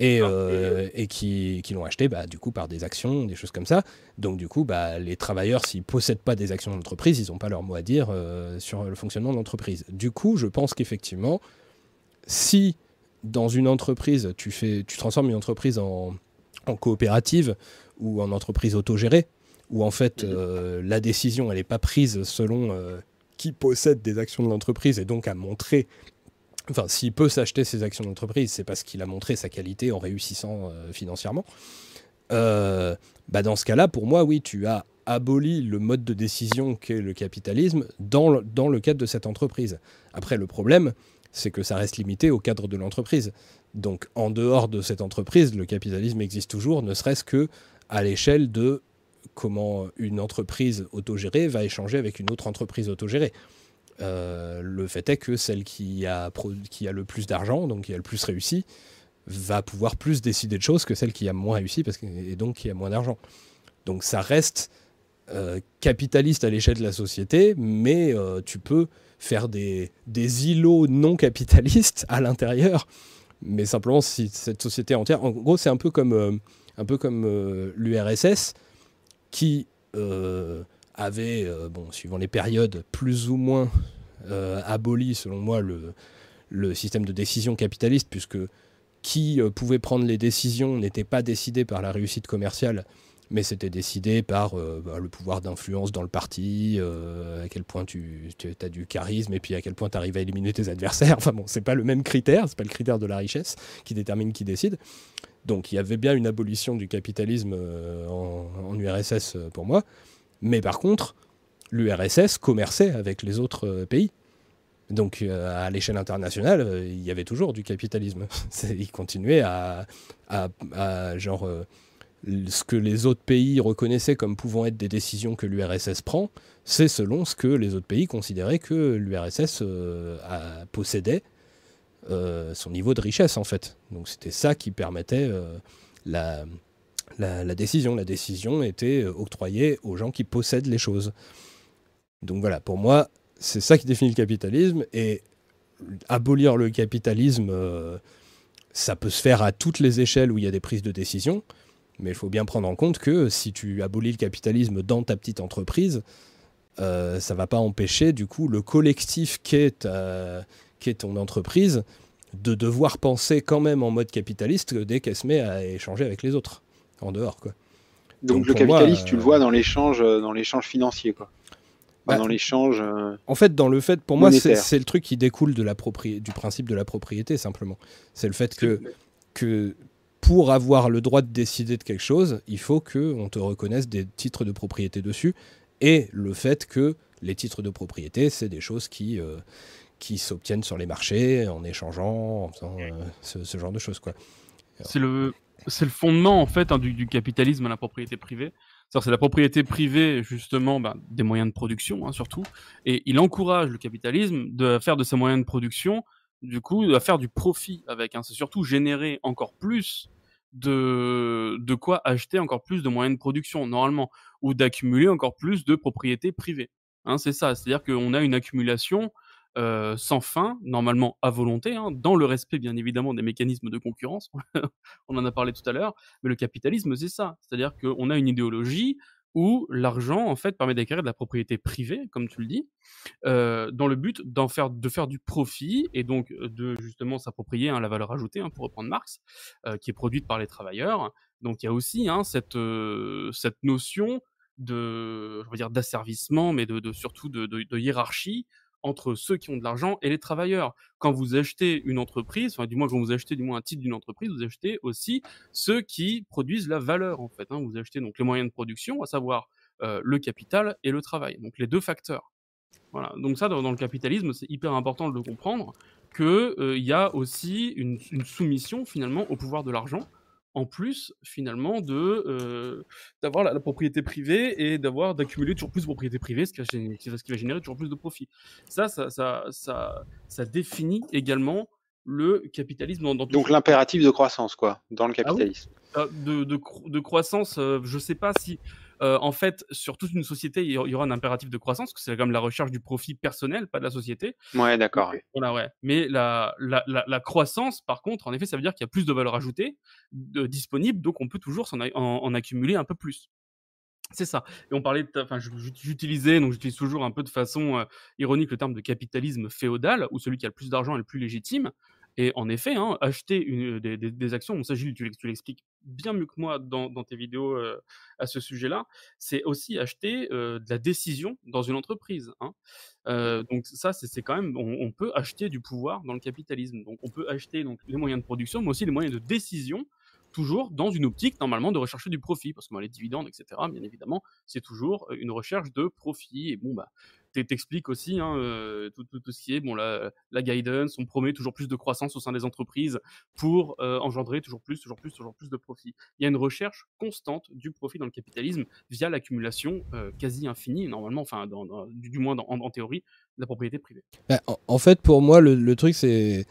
et, euh, et qui, qui l'ont acheté bah, du coup par des actions, des choses comme ça. Donc du coup, bah, les travailleurs, s'ils possèdent pas des actions d'entreprise, ils n'ont pas leur mot à dire euh, sur le fonctionnement de l'entreprise. Du coup, je pense qu'effectivement, si dans une entreprise, tu, fais, tu transformes une entreprise en, en coopérative ou en entreprise autogérée, où en fait euh, la décision elle n'est pas prise selon qui possède des actions de l'entreprise et donc a montré enfin s'il peut s'acheter ses actions d'entreprise c'est parce qu'il a montré sa qualité en réussissant euh, financièrement. Euh, bah dans ce cas-là pour moi oui tu as aboli le mode de décision qu'est le capitalisme dans le, dans le cadre de cette entreprise. Après le problème c'est que ça reste limité au cadre de l'entreprise. Donc en dehors de cette entreprise le capitalisme existe toujours ne serait-ce que à l'échelle de comment une entreprise autogérée va échanger avec une autre entreprise autogérée. Euh, le fait est que celle qui a, qui a le plus d'argent, donc qui a le plus réussi, va pouvoir plus décider de choses que celle qui a moins réussi parce que, et donc qui a moins d'argent. Donc ça reste euh, capitaliste à l'échelle de la société, mais euh, tu peux faire des, des îlots non capitalistes à l'intérieur. Mais simplement, si cette société entière, en gros, c'est un peu comme, un peu comme l'URSS qui avait, euh, bon, suivant les périodes, plus ou moins euh, abolit, selon moi, le, le système de décision capitaliste, puisque qui euh, pouvait prendre les décisions n'était pas décidé par la réussite commerciale, mais c'était décidé par bah, le pouvoir d'influence dans le parti, à quel point tu, as du charisme et puis à quel point tu arrives à éliminer tes adversaires. Enfin bon, c'est pas le même critère, c'est pas le critère de la richesse qui détermine qui décide. Donc il y avait bien une abolition du capitalisme en, en URSS pour moi, mais par contre, l'URSS commerçait avec les autres euh, pays. Donc euh, à l'échelle internationale, euh, il y avait toujours du capitalisme. Il continuait à, genre ce que les autres pays reconnaissaient comme pouvant être des décisions que l'URSS prend, c'est selon ce que les autres pays considéraient que l'URSS possédait son niveau de richesse en fait. Donc c'était ça qui permettait la, la, décision. La décision était euh, octroyée aux gens qui possèdent les choses. Donc voilà, pour moi, c'est ça qui définit le capitalisme et abolir le capitalisme, euh, ça peut se faire à toutes les échelles où il y a des prises de décision, mais il faut bien prendre en compte que si tu abolis le capitalisme dans ta petite entreprise, euh, ça va pas empêcher du coup le collectif qu'est ta- qu'est ton entreprise de devoir penser quand même en mode capitaliste dès qu'elle se met à échanger avec les autres en dehors quoi. Donc, Donc, le moi, capitalisme, tu euh, le vois dans l'échange, euh, dans l'échange financier, quoi. Enfin, Bah, dans l'échange. euh, En fait, dans le fait, pour moi, c'est le truc qui découle de la du principe de la propriété, simplement. C'est le fait que, que pour avoir le droit de décider de quelque chose, il faut qu'on te reconnaisse des titres de propriété dessus. Et le fait que les titres de propriété, c'est des choses qui, euh, qui s'obtiennent sur les marchés en échangeant, en faisant euh, ce, ce genre de choses. Quoi. C'est le, c'est le fondement en fait hein, du, capitalisme à la propriété privée. C'est la propriété privée justement ben, des moyens de production hein, surtout, et il encourage le capitalisme de faire de ces moyens de production, du coup, à faire du profit avec. Hein. C'est surtout générer encore plus de de quoi acheter encore plus de moyens de production normalement, ou d'accumuler encore plus de propriétés privées. Hein, c'est ça, c'est-à-dire qu'on a une accumulation euh, sans fin, normalement à volonté, hein, dans le respect bien évidemment des mécanismes de concurrence. On en a parlé tout à l'heure, mais le capitalisme c'est ça, c'est-à-dire qu'on a une idéologie où l'argent en fait permet d'acquérir de la propriété privée, comme tu le dis, euh, dans le but d'en faire de faire du profit et donc euh, de justement s'approprier hein, la valeur ajoutée, hein, pour reprendre Marx, qui est produite par les travailleurs. Donc il y a aussi hein, cette cette notion de je veux dire d'asservissement, mais de, surtout de hiérarchie entre ceux qui ont de l'argent et les travailleurs. Quand vous achetez une entreprise, enfin du moins quand vous achetez du moins un titre d'une entreprise, vous achetez aussi ceux qui produisent la valeur en fait. Hein. Vous achetez donc les moyens de production, à savoir euh, le capital et le travail, donc les deux facteurs. Voilà. Donc ça, dans, le capitalisme, c'est hyper important de comprendre que euh, y a aussi une, une soumission finalement au pouvoir de l'argent, en plus finalement de euh, d'avoir la, la propriété privée et d'avoir d'accumuler toujours plus de propriété privée, ce qui va, générer, ce qui va générer toujours plus de profit. Ça, ça, ça, ça, ça définit également le capitalisme dans, dans tout Donc l'impératif de croissance, quoi, dans le Ah oui. capitalisme. euh, de, de, de croissance, euh, je sais pas si, euh, en fait, sur toute une société, il y aura- un impératif de croissance, parce que c'est quand même la recherche du profit personnel, pas de la société. Ouais, d'accord. Voilà, ouais. Mais la, la, la, la croissance, par contre, en effet, ça veut dire qu'il y a plus de valeur ajoutée de, disponible, donc on peut toujours en, en accumuler un peu plus. C'est ça. Et on parlait, de- enfin, j'utilisais, donc j'utilise toujours un peu de façon euh, ironique le terme de capitalisme féodal, où celui qui a le plus d'argent est le plus légitime. Et en effet, hein, acheter une, des, actions, bon, ça Gilles, tu l'expliques bien mieux que moi dans, dans tes vidéos euh, à ce sujet-là, c'est aussi acheter euh, de la décision dans une entreprise. Hein. Euh, donc ça, c'est quand même, on, on peut acheter du pouvoir dans le capitalisme. Donc on peut acheter donc les moyens de production, mais aussi les moyens de décision, toujours dans une optique normalement de rechercher du profit, parce que bah, les dividendes, etc. Bien évidemment, c'est toujours une recherche de profit. Et bon bah t'expliques aussi hein, euh, tout, ce qui est bon la, la guidance, on promet toujours plus de croissance au sein des entreprises pour euh, engendrer toujours plus, toujours plus, toujours plus de profit. Il y a une recherche constante du profit dans le capitalisme via l'accumulation euh, quasi infinie, normalement, enfin du, moins en, théorie, de la propriété privée. Bah, en, fait, pour moi, le truc, c'est.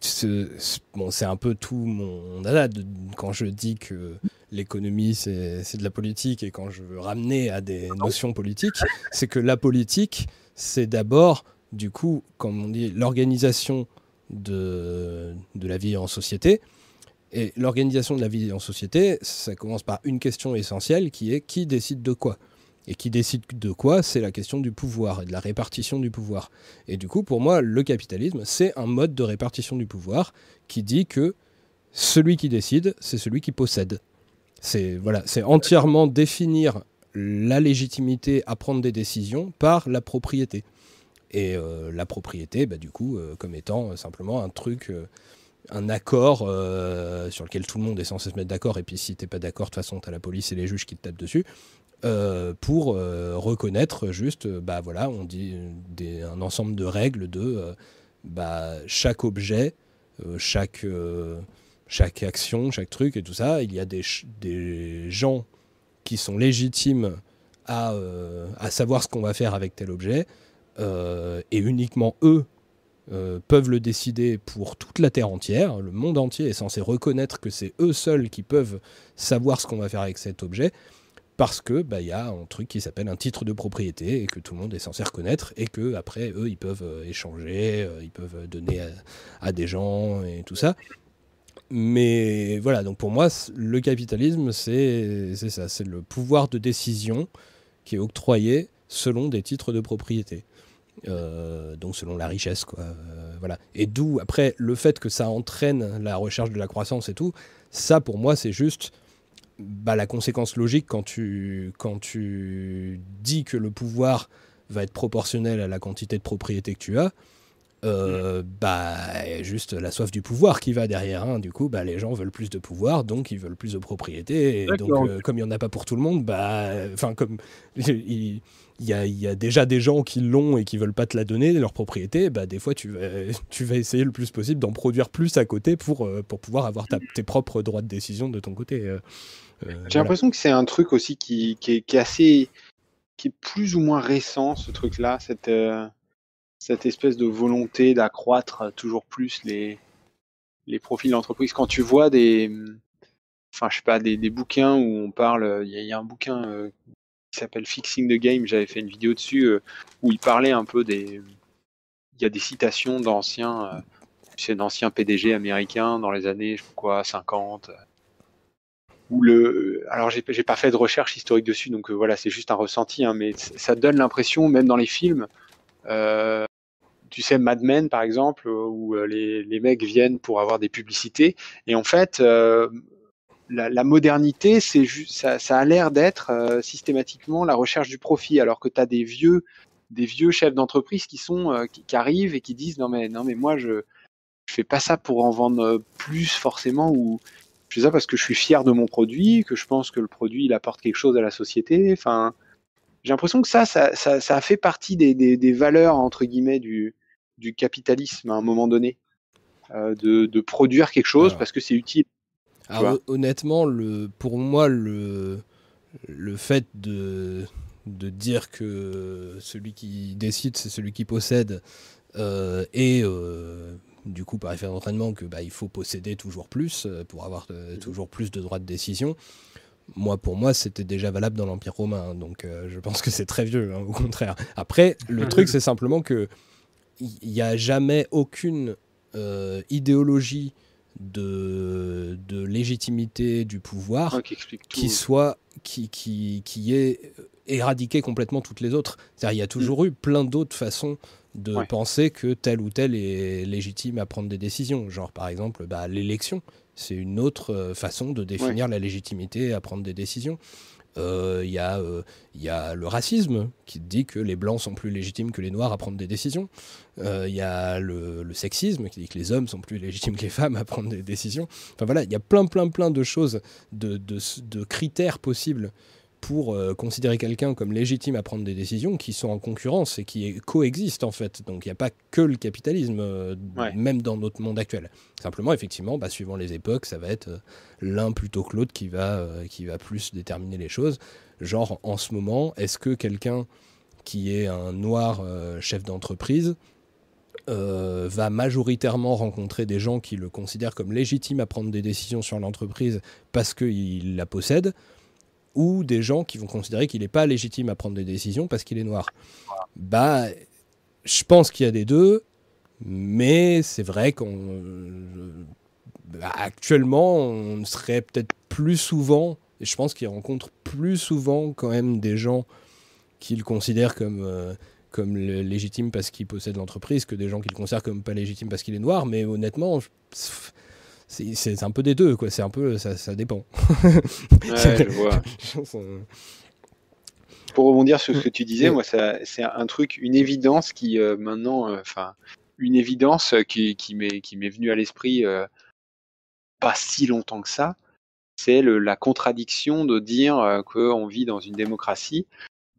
C'est- c'est- Bon, c'est un peu tout mon dada quand je dis que l'économie c'est c'est de la politique et quand je veux ramener à des notions politiques, c'est que la politique c'est d'abord, du coup, comme on dit, l'organisation de, de la vie en société. Et l'organisation de la vie en société, ça commence par une question essentielle qui est qui décide de quoi? Et qui décide de quoi C'est la question du pouvoir et de la répartition du pouvoir. Et du coup, pour moi, le capitalisme, c'est un mode de répartition du pouvoir qui dit que celui qui décide, c'est celui qui possède. C'est voilà, entièrement définir la légitimité à prendre des décisions par la propriété. Et euh, la propriété, bah, du coup, euh, comme étant euh, simplement un truc, un accord sur lequel tout le monde est censé se mettre d'accord. Et puis si t'es pas d'accord, de toute façon, t'as la police et les juges qui te tapent dessus. Euh, pour euh, reconnaître juste, euh, bah voilà, on dit un ensemble de règles de bah, chaque objet, chaque, chaque action, chaque truc et tout ça. Il y a des, des gens qui sont légitimes à, à savoir ce qu'on va faire avec tel objet, et uniquement eux peuvent le décider pour toute la Terre entière. Le monde entier est censé reconnaître que c'est eux seuls qui peuvent savoir ce qu'on va faire avec cet objet, parce que bah, y a un truc qui s'appelle un titre de propriété et que tout le monde est censé reconnaître, et que après eux ils peuvent euh, échanger, euh, ils peuvent donner à, des gens et tout ça. Mais voilà, donc pour moi, le capitalisme, c'est ça, c'est le pouvoir de décision qui est octroyé selon des titres de propriété. Euh, donc selon la richesse, quoi. Voilà. Et d'où, après, le fait que ça entraîne la recherche de la croissance et tout, ça pour moi, c'est juste bah, la conséquence logique quand tu, quand tu dis que le pouvoir va être proportionnel à la quantité de propriété que tu as. euh, bah juste la soif du pouvoir qui va derrière hein. du coup bah les gens veulent plus de pouvoir donc ils veulent plus de propriété et donc euh, comme il y en a pas pour tout le monde bah enfin comme il, il y a, il y a déjà des gens qui l'ont et qui veulent pas te la donner leur propriété bah des fois tu vas tu vas essayer le plus possible d'en produire plus à côté pour euh, pour pouvoir avoir ta- tes propres droits de décision de ton côté euh, J'ai voilà. l'impression que c'est un truc aussi qui, qui, est, qui est assez, qui est plus ou moins récent, ce truc-là, cette, euh, cette espèce de volonté d'accroître toujours plus les, les profils d'entreprise. Quand tu vois des, enfin, je sais pas, des, des bouquins où on parle, il y, a- il y a un bouquin euh, qui s'appelle Fixing the Game, j'avais fait une vidéo dessus, euh, où il parlait un peu des, il y a des citations d'anciens, euh, d'anciens PDG américains dans les années, je sais pas quoi, 50, le alors j'ai pas fait de recherche historique dessus donc euh, voilà c'est juste un ressenti hein, mais ça donne l'impression même dans les films euh, tu sais Mad Men par exemple où euh, les, les mecs viennent pour avoir des publicités et en fait euh, la, la modernité c'est ça, ça a l'air d'être euh, systématiquement la recherche du profit alors que tu as des vieux des vieux chefs d'entreprise qui sont qui, qui arrivent et qui disent non mais non mais moi je je fais pas ça pour en vendre plus forcément ou je fais ça parce que je suis fier de mon produit, que je pense que le produit il apporte quelque chose à la société. Enfin, j'ai l'impression que ça, ça, ça, ça a fait partie des, des, des valeurs entre guillemets du, du capitalisme à un moment donné, euh, de, de produire quelque chose Alors. parce que c'est utile. Alors, honnêtement, le, pour moi, le, le fait de, de dire que celui qui décide, c'est celui qui possède, euh, et euh, du coup, par effet d'entraînement, que bah, il faut posséder toujours plus euh, pour avoir euh, toujours plus de droits de décision. Moi, pour moi, c'était déjà valable dans l'Empire romain, hein, donc euh, je pense que c'est très vieux, hein, au contraire. Après, le truc, c'est simplement que il n'y a jamais aucune euh, idéologie de, de légitimité du pouvoir qui soit qui, qui, qui ait éradiqué complètement toutes les autres. C'est-à-dire il y a toujours eu plein d'autres façons de Ouais. penser que tel ou tel est légitime à prendre des décisions. Genre par exemple bah, l'élection, c'est une autre euh, façon de définir la légitimité à prendre des décisions. Euh, Il y, a, euh, y a le racisme qui dit que les blancs sont plus légitimes que les noirs à prendre des décisions. Euh, Il y a le, le sexisme qui dit que les hommes sont plus légitimes que les femmes à prendre des décisions. Enfin voilà, il y a plein plein plein de choses, de, de, de critères possibles pour euh, considérer quelqu'un comme légitime à prendre des décisions qui sont en concurrence et qui coexistent en fait. Donc il n'y a pas que le capitalisme, euh, Ouais. même dans notre monde actuel. Simplement, effectivement, bah, suivant les époques, ça va être euh, l'un plutôt que l'autre qui, va, qui va plus déterminer les choses. Genre, en ce moment, est-ce que quelqu'un qui est un noir chef d'entreprise euh, va majoritairement rencontrer des gens qui le considèrent comme légitime à prendre des décisions sur l'entreprise parce qu'il la possède, ou des gens qui vont considérer qu'il n'est pas légitime à prendre des décisions parce qu'il est noir. Bah, je pense qu'il y a des deux, mais c'est vrai qu'on euh, bah, actuellement on serait peut-être plus souvent, et je pense qu'il rencontre plus souvent quand même des gens qui le considèrent comme, euh, comme légitime parce qu'il possède l'entreprise que des gens qui le considèrent comme pas légitime parce qu'il est noir. Mais honnêtement, je- c'est un peu des deux, quoi. C'est un peu, ça, ça dépend. Ouais, je vois. Pour rebondir sur ce que tu disais, Oui. moi, ça- c'est un truc, une évidence qui euh, maintenant, euh, enfin, une évidence qui, qui m'est qui m'est venue à l'esprit euh, pas si longtemps que ça. C'est la contradiction de dire euh, qu'on vit dans une démocratie,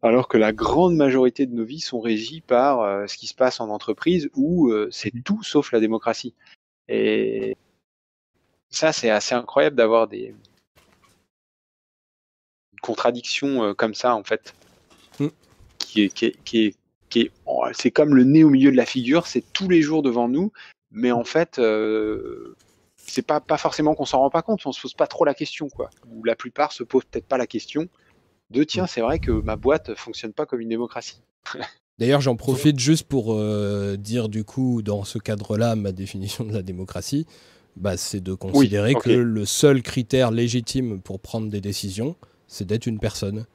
alors que la grande majorité de nos vies sont régies par euh, ce qui se passe en entreprise, où euh, c'est tout sauf la démocratie. Et ça, c'est assez incroyable d'avoir des contradictions euh, comme ça, en fait Mm. qui est, qui est, qui est, qui est- oh, c'est comme le nez au milieu de la figure, c'est tous les jours devant nous, mais en fait, euh, c'est pas, pas forcément qu'on s'en rend pas compte, on se pose pas trop la question, quoi. Ou la plupart se posent peut-être pas la question de tiens, c'est vrai que ma boîte fonctionne pas comme une démocratie. D'ailleurs, j'en profite juste pour euh, dire du coup, dans ce cadre-là, ma définition de la démocratie, bah, c'est de considérer que le seul critère légitime pour prendre des décisions, c'est d'être une personne.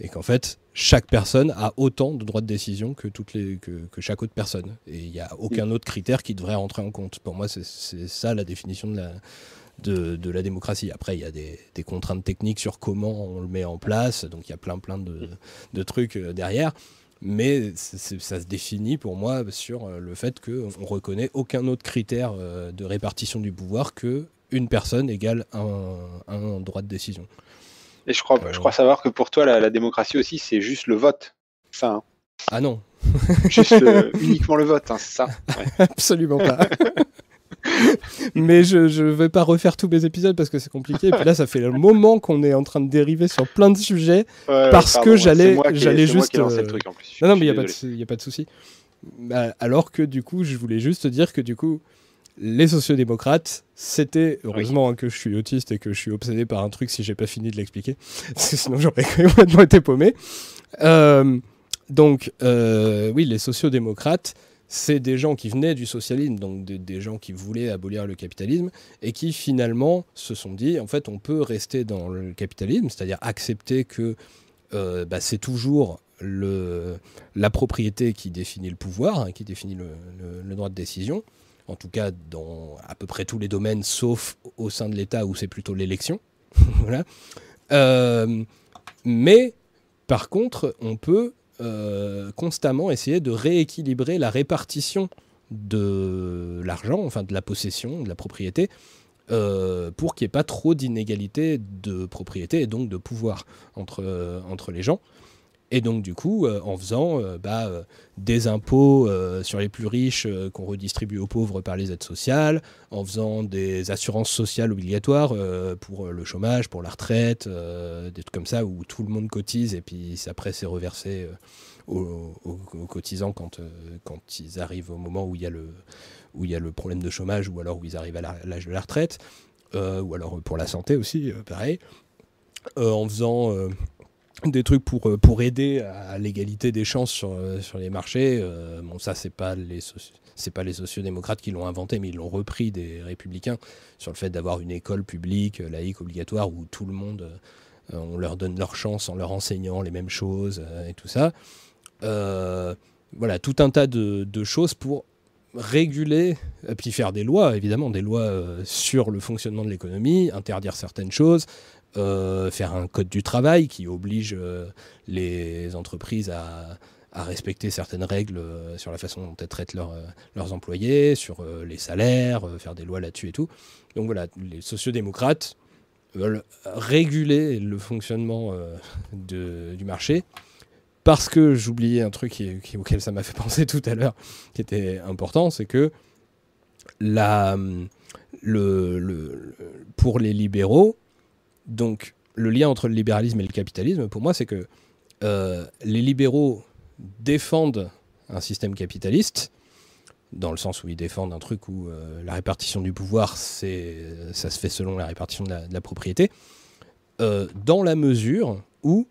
Et qu'en fait, chaque personne a autant de droits de décision que, toutes les, que, que chaque autre personne. Et il n'y a aucun autre critère qui devrait rentrer en compte. Pour moi, c'est- ça la définition de la, de, de la démocratie. Après, il y a des, des contraintes techniques sur comment on le met en place. Donc, il y a plein, plein de, de trucs euh, derrière. Mais ça se définit pour moi sur euh, le fait qu'on reconnaît aucun autre critère euh, de répartition du pouvoir que une personne égale un, un droit de décision. Et je crois, Euh, je crois savoir que pour toi, la, la démocratie aussi, c'est juste le vote. Hein. Ah non, juste uniquement le vote, hein, c'est ça. Ouais. absolument pas. Mais je ne vais pas refaire tous mes épisodes parce que c'est compliqué. Et puis là, ça fait le moment qu'on est en train de dériver sur plein de sujets. Ouais, Parce pardon, que j'allais- j'allais moi juste, qui euh, le truc en plus. Je Non, non, mais il n'y a, pas désolé. de- y a pas de souci. Bah, alors que du coup, je voulais juste dire que du coup, les sociodémocrates, c'était, heureusement hein, que je suis autiste et que je suis obsédé par un truc si j'ai pas fini de l'expliquer, parce que sinon j'aurais complètement été paumé. Euh, donc, euh, oui, les sociodémocrates, c'est des gens qui venaient du socialisme, donc des, gens qui voulaient abolir le capitalisme, et qui finalement se sont dit, en fait, on peut rester dans le capitalisme, c'est-à-dire accepter que euh, bah, c'est toujours le, la propriété qui définit le pouvoir, hein, qui définit le, droit de décision, en tout cas dans à peu près tous les domaines, sauf au sein de l'État où c'est plutôt l'élection. Euh, mais par contre, on peut euh, constamment essayer de rééquilibrer la répartition de l'argent, enfin de la possession, de la propriété, euh, pour qu'il n'y ait pas trop d'inégalité de propriété et donc de pouvoir entre, euh, entre les gens. Et donc du coup, euh, en faisant euh, bah, euh, des impôts sur les plus riches qu'on redistribue aux pauvres par les aides sociales, en faisant des assurances sociales obligatoires pour le chômage, pour la retraite, des trucs comme ça où tout le monde cotise et puis après c'est reversé aux, aux- aux cotisants quand, quand ils arrivent au moment où il y a le, où il y a le problème de chômage ou alors où ils arrivent à l'âge de la retraite, ou alors pour la santé aussi, pareil, en faisant des trucs pour, euh, pour aider à l'égalité des chances sur, euh, sur les marchés. Euh, bon, ça, c'est pas les c'est pas les sociodémocrates qui l'ont inventé, mais ils l'ont repris des républicains sur le fait d'avoir une école publique, euh, laïque, obligatoire, où tout le monde, on leur donne leur chance en leur enseignant les mêmes choses et tout ça. Voilà, tout un tas de, choses pour réguler, puis faire des lois, évidemment, des lois sur le fonctionnement de l'économie, interdire certaines choses, euh, faire un code du travail qui oblige euh, les entreprises à, respecter certaines règles euh, sur la façon dont elles traitent leurs, employés, sur les salaires, faire des lois là-dessus et tout. Donc voilà, les sociodémocrates veulent réguler le fonctionnement du marché. Parce que j'oubliais un truc auquel ça m'a fait penser tout à l'heure, qui était important, c'est que pour les libéraux, donc le lien entre le libéralisme et le capitalisme, pour moi, c'est que euh, les libéraux défendent un système capitaliste, dans le sens où ils défendent un truc où euh, la répartition du pouvoir, c'est, ça se fait selon la répartition de la, propriété, euh, dans la mesure où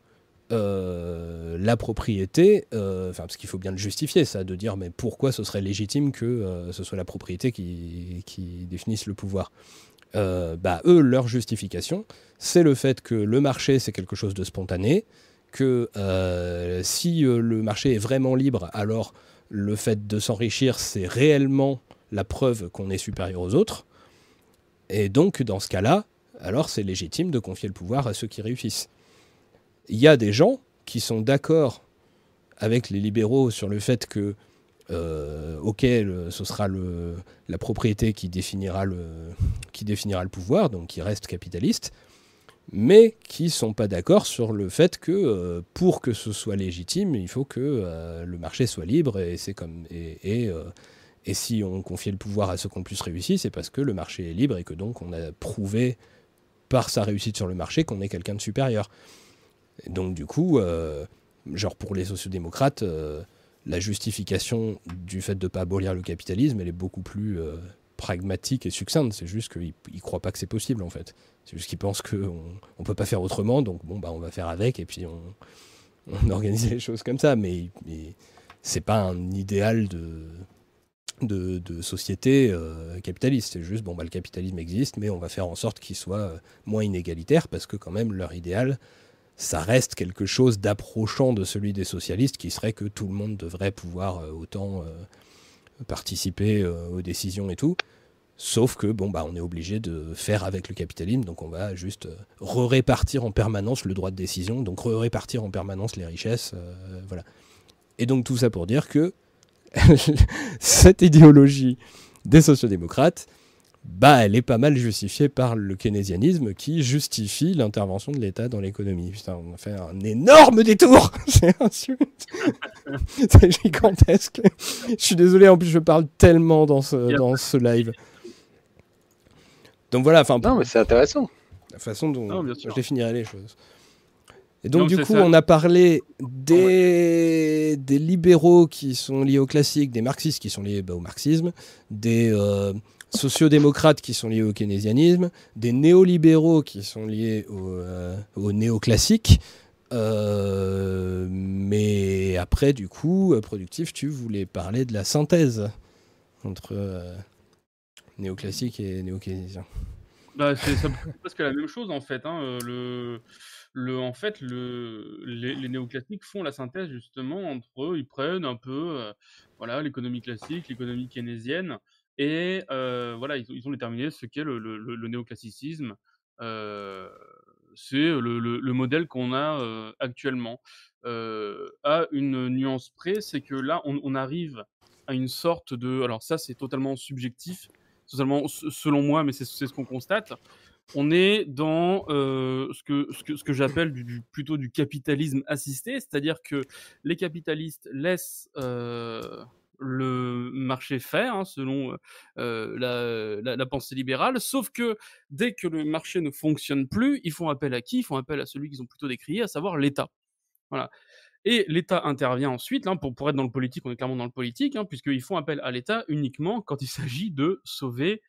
euh, la propriété, euh, enfin parce qu'il faut bien le justifier, ça, de dire mais pourquoi ce serait légitime que euh, ce soit la propriété qui définisse le pouvoir. Euh, bah eux, leur justification, c'est le fait que le marché c'est quelque chose de spontané, que euh, si euh, le marché est vraiment libre, alors le fait de s'enrichir, c'est réellement la preuve qu'on est supérieur aux autres. Et donc, dans ce cas-là, alors c'est légitime de confier le pouvoir à ceux qui réussissent. Il y a des gens qui sont d'accord avec les libéraux sur le fait que, euh, ok, ce sera la propriété qui définira, le, qui définira le pouvoir, donc qui reste capitaliste, mais qui sont pas d'accord sur le fait que euh, pour que ce soit légitime, il faut que euh, le marché soit libre et c'est comme et, et, euh, si on confiait le pouvoir à ceux qui ont plus réussi, c'est parce que le marché est libre et que donc on a prouvé par sa réussite sur le marché qu'on est quelqu'un de supérieur. Donc du coup, genre pour les sociodémocrates, la justification du fait de ne pas abolir le capitalisme, elle est beaucoup plus euh, pragmatique et succincte. C'est juste qu'ils ne croient pas que c'est possible en fait. C'est juste qu'ils pensent qu'on ne peut pas faire autrement, donc bon, bah, on va faire avec et puis on, organise les choses comme ça. Mais, mais c'est pas un idéal de société euh, capitaliste. C'est juste, bon, bah, le capitalisme existe, mais on va faire en sorte qu'il soit euh, moins inégalitaire parce que quand même leur idéal, ça reste quelque chose d'approchant de celui des socialistes qui serait que tout le monde devrait pouvoir euh, autant euh, participer euh, aux décisions et tout. Sauf que bon bah on est obligé de faire avec le capitalisme, donc on va juste re-répartir en permanence le droit de décision, donc re-répartir en permanence les richesses, voilà. Et donc tout ça pour dire que cette idéologie des sociodémocrates, bah elle est pas mal justifiée par le keynésianisme qui justifie l'intervention de l'État dans l'économie. Putain, on a fait un énorme détour C'est insulte C'est gigantesque Je suis désolé, en plus je parle tellement dans ce, dans ce live. Donc voilà, enfin... Non, mais c'est intéressant. La façon dont Non, bien sûr. je définirais les choses. Et donc Non, du coup, ça. on a parlé des, des libéraux qui sont liés au classique, des marxistes qui sont liés bah, au marxisme, des euh, sociodémocrates qui sont liés au keynésianisme, des néolibéraux qui sont liés au, euh, au néoclassique. Euh, mais après, du coup, euh, productif, tu voulais parler de la synthèse entre euh, néoclassique et néo-keynésien. Bah, c'est presque la même chose en fait. hein, euh, Le, en fait, le, les, les néoclassiques font la synthèse justement entre eux. Ils prennent un peu voilà, l'économie classique, l'économie keynésienne, et euh, voilà, ils, ont- déterminé ce qu'est le, néoclassicisme. Euh, c'est le, le, le modèle qu'on a euh, actuellement. À une nuance près, c'est que là, on, arrive à une sorte de. Alors, ça, c'est totalement subjectif, totalement selon moi, mais c'est ce qu'on constate. On est dans ce que, j'appelle plutôt du capitalisme assisté, c'est-à-dire que les capitalistes laissent le marché faire, hein, selon la, pensée libérale, sauf que dès que le marché ne fonctionne plus, ils font appel à qui? Ils font appel à celui qu'ils ont plutôt décrié, à savoir l'État. Voilà. Et l'État intervient ensuite, hein, pour, être dans le politique, on est clairement dans le politique, hein, puisqu'ils font appel à l'État uniquement quand il s'agit de sauver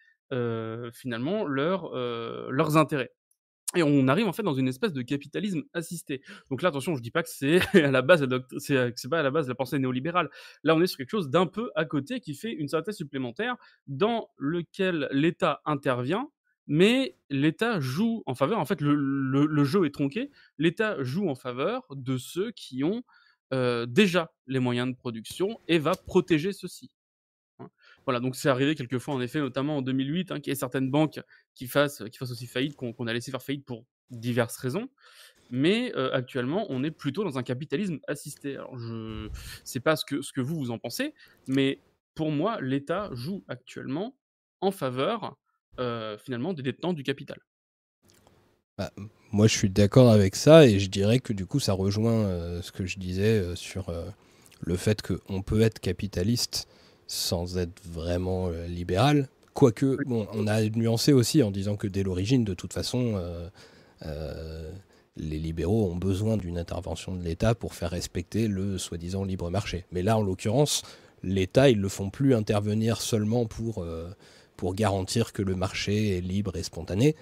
finalement leur, leurs intérêts. Et on arrive en fait dans une espèce de capitalisme assisté. Donc là, attention, je dis pas que c'est à la base, euh, c'est pas à la base la pensée néolibérale. Là, on est sur quelque chose d'un peu à côté qui fait une synthèse supplémentaire dans lequel l'État intervient, mais l'État joue en faveur. En fait, le, le- le jeu est tronqué. L'État joue en faveur de ceux qui ont euh, déjà les moyens de production et va protéger ceux-ci. Voilà, donc c'est arrivé quelquefois, en effet, notamment en 2008, hein, qu'il y ait certaines banques qui fassent, qui fassent aussi faillite, qu'on a laissé faire faillite pour diverses raisons. Mais euh, actuellement, on est plutôt dans un capitalisme assisté. Alors, je ne sais pas ce que, vous, vous en pensez, mais pour moi, l'État joue actuellement en faveur, euh, finalement, des détenants du capital. Bah, moi, je suis d'accord avec ça et je dirais que du coup, ça rejoint euh, ce que je disais sur le fait qu'on peut être capitaliste sans être vraiment euh, libéral. Quoique, bon, on a nuancé aussi en disant que dès l'origine, de toute façon, euh, euh, les libéraux ont besoin d'une intervention de l'État pour faire respecter le soi-disant libre marché. Mais là, en l'occurrence, l'État, ils le font plus intervenir seulement pour, euh, pour garantir que le marché est libre et spontané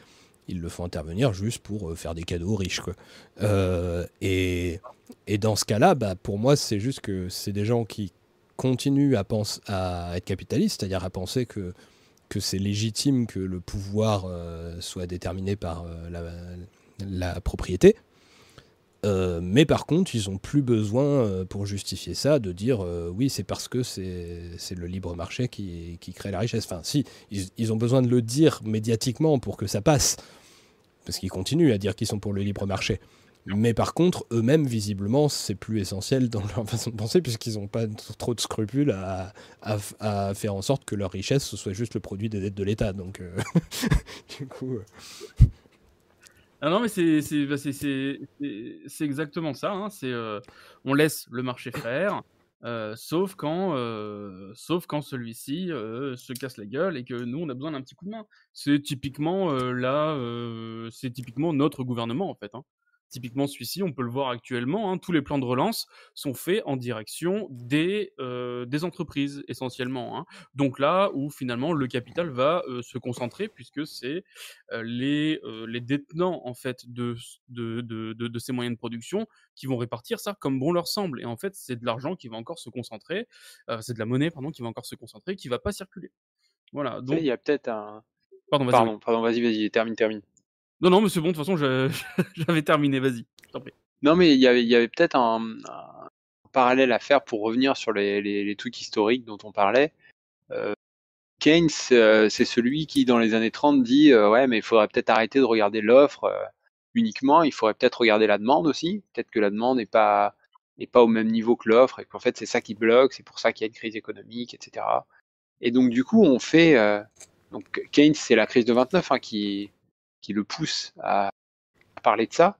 ils le font intervenir juste pour euh, faire des cadeaux aux riches. Quoi. Euh, et, et dans ce cas-là, bah, pour moi, c'est juste que c'est des gens qui continuent à, pense, à être capitalistes, c'est-à-dire à penser que, que c'est légitime que le pouvoir euh, soit déterminé par euh, la, propriété. Euh, mais par contre, ils ont plus besoin, pour justifier ça, de dire oui, c'est parce que c'est le libre marché qui, qui crée la richesse. Enfin, si, ils ont besoin de le dire médiatiquement pour que ça passe. Parce qu'ils continuent à dire qu'ils sont pour le libre marché. Mais par contre, eux-mêmes, visiblement, c'est plus essentiel dans leur façon de penser, puisqu'ils n'ont pas trop de scrupules à, à, à faire en sorte que leur richesse ce soit juste le produit des dettes de l'État. Donc, euh, du coup. euh, Ah non, mais c'est c'est- bah, exactement ça. hein, C'est euh, on laisse le marché faire, euh, sauf quand, euh, sauf quand celui-ci euh, se casse la gueule et que nous on a besoin d'un petit coup de main. C'est typiquement euh, là, euh, c'est typiquement notre gouvernement en fait. hein. Typiquement celui-ci, on peut le voir actuellement. hein, tous les plans de relance sont faits en direction des euh, des entreprises essentiellement. hein. Donc là où finalement le capital va euh, se concentrer puisque c'est euh, les, les détenants en fait de, de, de, de, de ces moyens de production qui vont répartir ça comme bon leur semble. Et en fait, c'est de l'argent qui va encore se concentrer, c'est de la monnaie pardon qui va encore se concentrer, qui va pas circuler. Voilà. Donc, il y a peut-être un. pardon, vas-y. Pardon, pardon, vas-y, vas-y, termine, termine. Non, non, mais c'est bon. De toute façon, j'avais terminé. Vas-y. Non, mais il y avait, peut-être un, parallèle à faire pour revenir sur les, trucs historiques dont on parlait. Euh, Keynes, euh, c'est celui qui, dans les années 30, dit euh, Ouais, mais il faudrait peut-être arrêter de regarder l'offre uniquement, il faudrait peut-être regarder la demande aussi. Peut-être que la demande n'est pas, n'est pas au même niveau que l'offre et qu'en fait, c'est ça qui bloque, c'est pour ça qu'il y a une crise économique, etc. Et donc, du coup, on fait. donc, Keynes, c'est la crise de 29 hein, qui, qui le pousse à, parler de ça.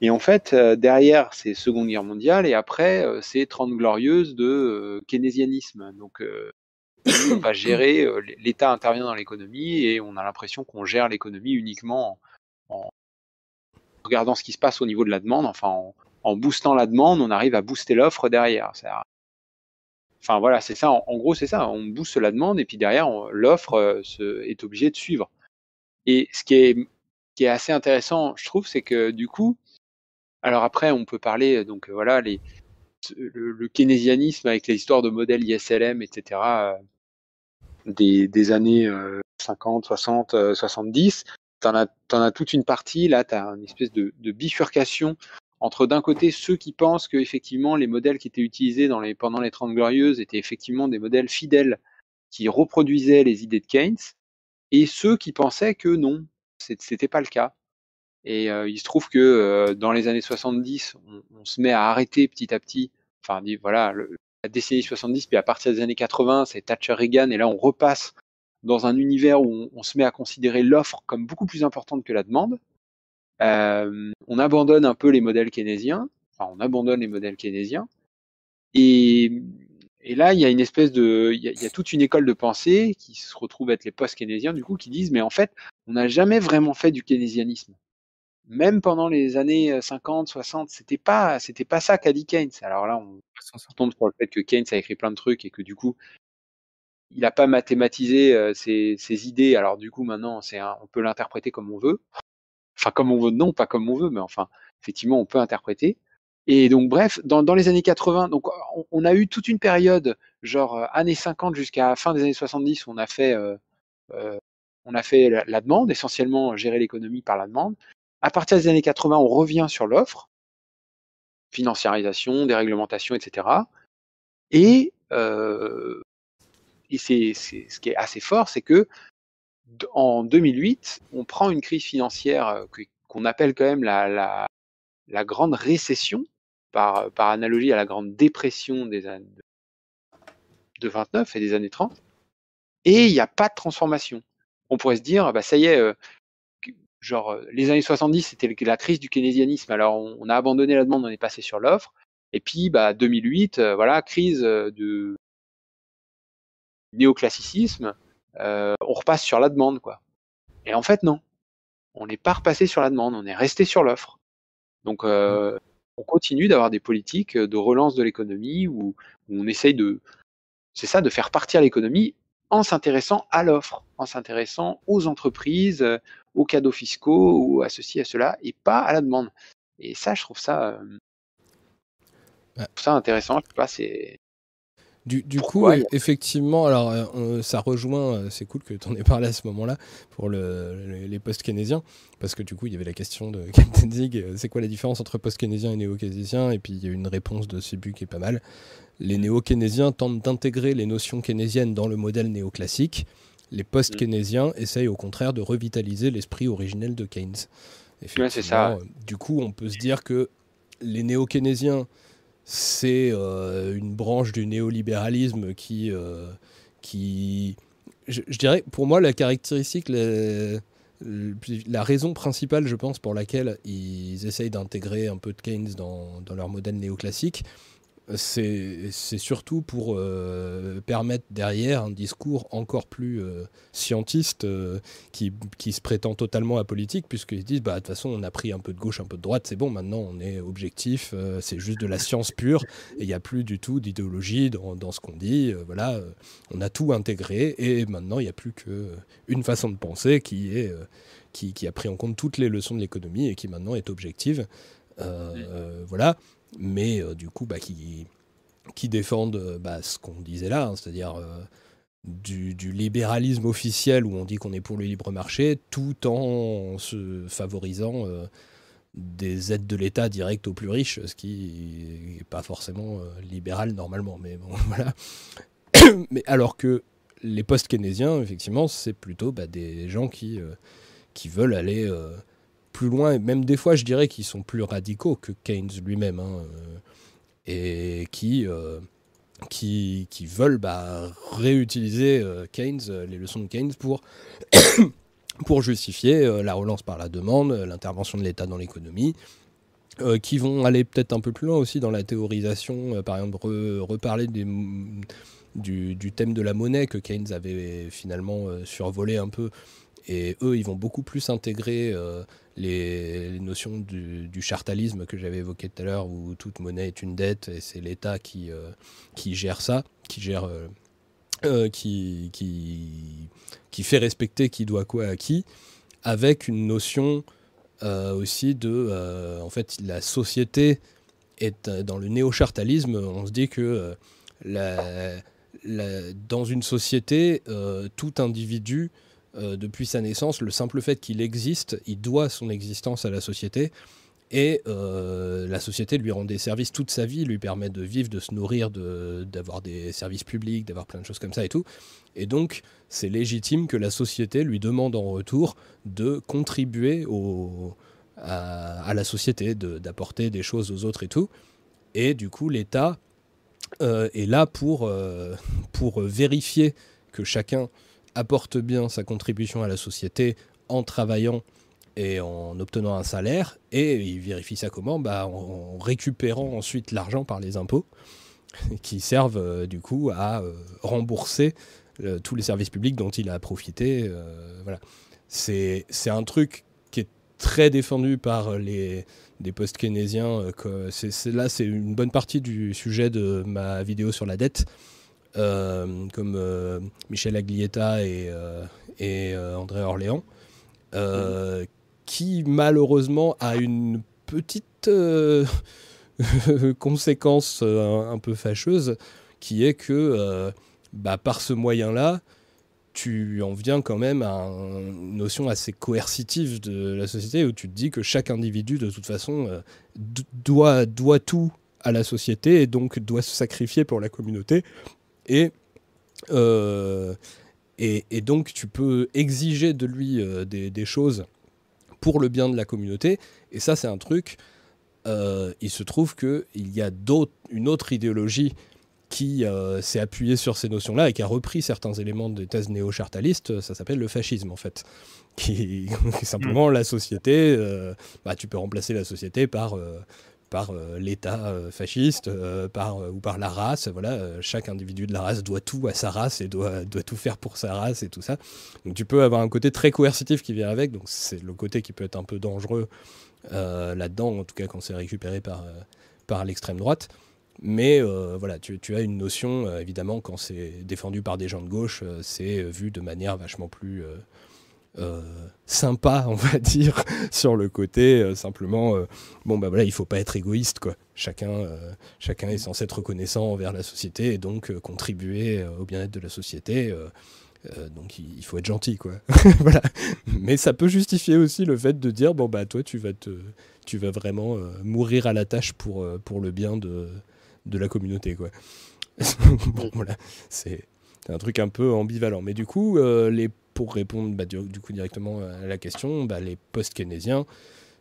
Et en fait, euh, derrière, c'est Seconde Guerre mondiale, et après, euh, c'est 30 glorieuses de euh, keynésianisme. Donc, on va gérer, l'État intervient dans l'économie, et on a l'impression qu'on gère l'économie uniquement en, regardant ce qui se passe au niveau de la demande, enfin, en, en boostant la demande, on arrive à booster l'offre derrière. Enfin voilà, c'est ça. En, en gros, c'est ça. On booste la demande et puis derrière, l'offre est obligée de suivre. Et ce qui est, qui est assez intéressant, je trouve, c'est que du coup, alors après, on peut parler euh, donc euh, voilà les le, keynésianisme avec les histoires de modèles ISLM, etc. euh, des, années euh, 50, 60, euh, 70. T'en as, toute une partie. Là, tu as une espèce de, de bifurcation entre d'un côté ceux qui pensent que effectivement les modèles qui étaient utilisés dans les, pendant les 30 glorieuses étaient effectivement des modèles fidèles qui reproduisaient les idées de Keynes, et ceux qui pensaient que non, c'était pas le cas. Et euh, il se trouve que euh, dans les années 70, on, on se met à arrêter petit à petit, enfin voilà, la décennie 70, puis à partir des années 80, c'est Thatcher Reagan, et là on repasse dans un univers où on, on se met à considérer l'offre comme beaucoup plus importante que la demande. Euh, on abandonne un peu les modèles keynésiens, enfin on abandonne les modèles keynésiens, et, et là il y a une espèce de, il y a, il y a toute une école de pensée qui se retrouve être les post-keynésiens du coup, qui disent mais en fait on n'a jamais vraiment fait du keynésianisme même pendant les années euh, 50, 60, c'était pas, c'était pas ça qu'a dit Keynes. Alors là, on tombe sur le fait que Keynes a écrit plein de trucs et que du coup, il n'a pas mathématisé euh, ses, ses idées. Alors du coup, maintenant, c'est un- on peut l'interpréter comme on veut. Enfin, comme on veut, non, pas comme on veut, mais enfin, effectivement, on peut interpréter. Et donc, bref, dans, dans les années 80, donc on, on a eu toute une période, genre euh, années 50 jusqu'à fin des années 70, où on a fait, euh, euh, on a fait la, demande, essentiellement gérer l'économie par la demande. À partir des années 80, on revient sur l'offre, financiarisation, déréglementation, etc. Et, euh, et c'est, c'est- ce qui est assez fort, c'est que en 2008, on prend une crise financière euh, qu'on appelle quand même la, la, la grande récession, par, par analogie à la grande dépression des années de 29 et des années 30, et il n'y a pas de transformation. On pourrait se dire, bah, ça y est, euh, genre euh, les années 70, c'était la crise du keynésianisme, alors on, a abandonné la demande, on est passé sur l'offre, et puis bah, 2008, euh, voilà, crise euh, de néoclassicisme, euh, on repasse sur la demande, quoi. Et en fait, non. On n'est pas repassé sur la demande, on est resté sur l'offre. Donc, euh, on continue d'avoir des politiques de relance de l'économie où, où on essaye de, c'est ça, de faire partir l'économie en s'intéressant à l'offre, en s'intéressant aux entreprises, euh, aux cadeaux fiscaux ou à ceci, à cela, et pas à la demande. Et ça, je trouve ça, euh, je trouve ça intéressant. Je sais pas, c'est Du, du coup, effectivement, alors euh, ça rejoint, euh, c'est cool que tu en aies parlé à ce moment-là pour le- le- les post-keynésiens, parce que du coup, il y avait la question de Captain Zig, euh, c'est quoi la différence entre post-keynésien et néo-keynésien Et puis il y a une réponse de Sibu qui est pas mal. Les néo-keynésiens tentent d'intégrer les notions keynésiennes dans le modèle néoclassique. Les post-keynésiens essayent au contraire de revitaliser l'esprit originel de Keynes. Ouais, c'est ça. Euh, Du coup, on peut se dire que les néo-keynésiens, c'est euh, une branche du néolibéralisme qui, euh, qui je, dirais, pour moi, la caractéristique, la, raison principale, je pense, pour laquelle ils essayent d'intégrer un peu de Keynes dans leur modèle néoclassique, c'est surtout pour euh, permettre derrière un discours encore plus euh, scientiste euh, qui, qui se prétend totalement apolitique, puisqu'ils disent bah, de toute façon, on a pris un peu de gauche, un peu de droite, c'est bon, maintenant on est objectif, euh, c'est juste de la science pure, et il n'y a plus du tout d'idéologie dans, dans ce qu'on dit. voilà, on a tout intégré, et maintenant il n'y a plus qu'une façon de penser qui, est, qui, qui a pris en compte toutes les leçons de l'économie et qui maintenant est objective. Voilà, mais euh, du coup, bah, qui, défendent euh, bah, ce qu'on disait là, hein, c'est-à-dire euh, du, libéralisme officiel où on dit qu'on est pour le libre marché, tout en se favorisant des aides de l'État directes aux plus riches, ce qui n'est pas forcément libéral normalement, mais bon, voilà. mais alors que les post-keynésiens, effectivement, c'est plutôt bah, des gens qui, qui veulent aller plus loin, et même des fois, je dirais qu'ils sont plus radicaux que Keynes lui-même, hein, euh, et qui, euh, qui, qui veulent bah, réutiliser euh, Keynes, les leçons de Keynes pour, pour justifier la relance par la demande, l'intervention de l'État dans l'économie, qui vont aller peut-être un peu plus loin aussi dans la théorisation, par exemple re- reparler du, thème de la monnaie que Keynes avait finalement survolé un peu. Et eux, ils vont beaucoup plus intégrer euh, les, notions du, chartalisme que j'avais évoqué tout à l'heure, où toute monnaie est une dette et c'est l'État qui, euh, qui gère ça, qui gère, euh, qui, qui, fait respecter qui doit quoi à qui, avec une notion aussi de, en fait, la société est dans le néo-chartalisme. On se dit que dans une société, tout individu euh, depuis sa naissance, le simple fait qu'il existe, il doit son existence à la société. Et euh, la société lui rend des services toute sa vie, lui permet de vivre, de se nourrir, d'avoir des services publics, d'avoir plein de choses comme ça et tout. Et donc, c'est légitime que la société lui demande en retour de contribuer à, la société, d'apporter des choses aux autres et tout. Et du coup, l'État euh, est là pour, pour vérifier que chacun apporte bien sa contribution à la société en travaillant et en obtenant un salaire. Et il vérifie ça comment? Bah, en, récupérant ensuite l'argent par les impôts qui servent euh, du coup à euh, rembourser tous les services publics dont il a profité. euh, voilà. C'est un truc qui est très défendu par les des post-keynésiens. là, c'est une bonne partie du sujet de ma vidéo sur la dette. Euh, comme euh, Michel Aglietta et, euh, André Orléans, qui malheureusement a une petite conséquence un, peu fâcheuse, qui est que bah, par ce moyen-là, tu en viens quand même à un- une notion assez coercitive de la société où tu te dis que chaque individu, de toute façon, doit, doit tout à la société et donc doit se sacrifier pour la communauté. Et, euh, et, et donc tu peux exiger de lui euh, des, des choses pour le bien de la communauté. Et ça, c'est un truc. euh, il se trouve qu'il y a une autre idéologie qui euh, s'est appuyée sur ces notions-là et qui a repris certains éléments des thèses néo-chartalistes. Ça s'appelle le fascisme, en fait. Qui, qui simplement la société. euh, bah, tu peux remplacer la société par. euh, par euh, l'État euh, fasciste, euh, par, ou par la race. Voilà, chaque individu de la race doit tout à sa race et doit, doit tout faire pour sa race et tout ça. Donc tu peux avoir un côté très coercitif qui vient avec, donc c'est le côté qui peut être un peu dangereux là-dedans, en tout cas quand c'est récupéré par, par l'extrême droite. Mais voilà, tu, tu as une notion, évidemment, quand c'est défendu par des gens de gauche, c'est vu de manière vachement plus, sympa, on va dire, sur le côté euh, simplement, euh, bon bah voilà, il faut pas être égoïste quoi. Chacun, euh, chacun est censé être reconnaissant envers la société et donc euh, contribuer euh, au bien-être de la société. euh, euh, donc il faut être gentil quoi. voilà. Mais ça peut justifier aussi le fait de dire bon bah toi tu vas te, tu vas vraiment euh, mourir à la tâche pour euh, pour le bien de de la communauté quoi. bon, voilà, c'est un truc un peu ambivalent. Mais du coup, euh, les, pour répondre bah, du, coup directement à la question, bah, les post-keynésiens,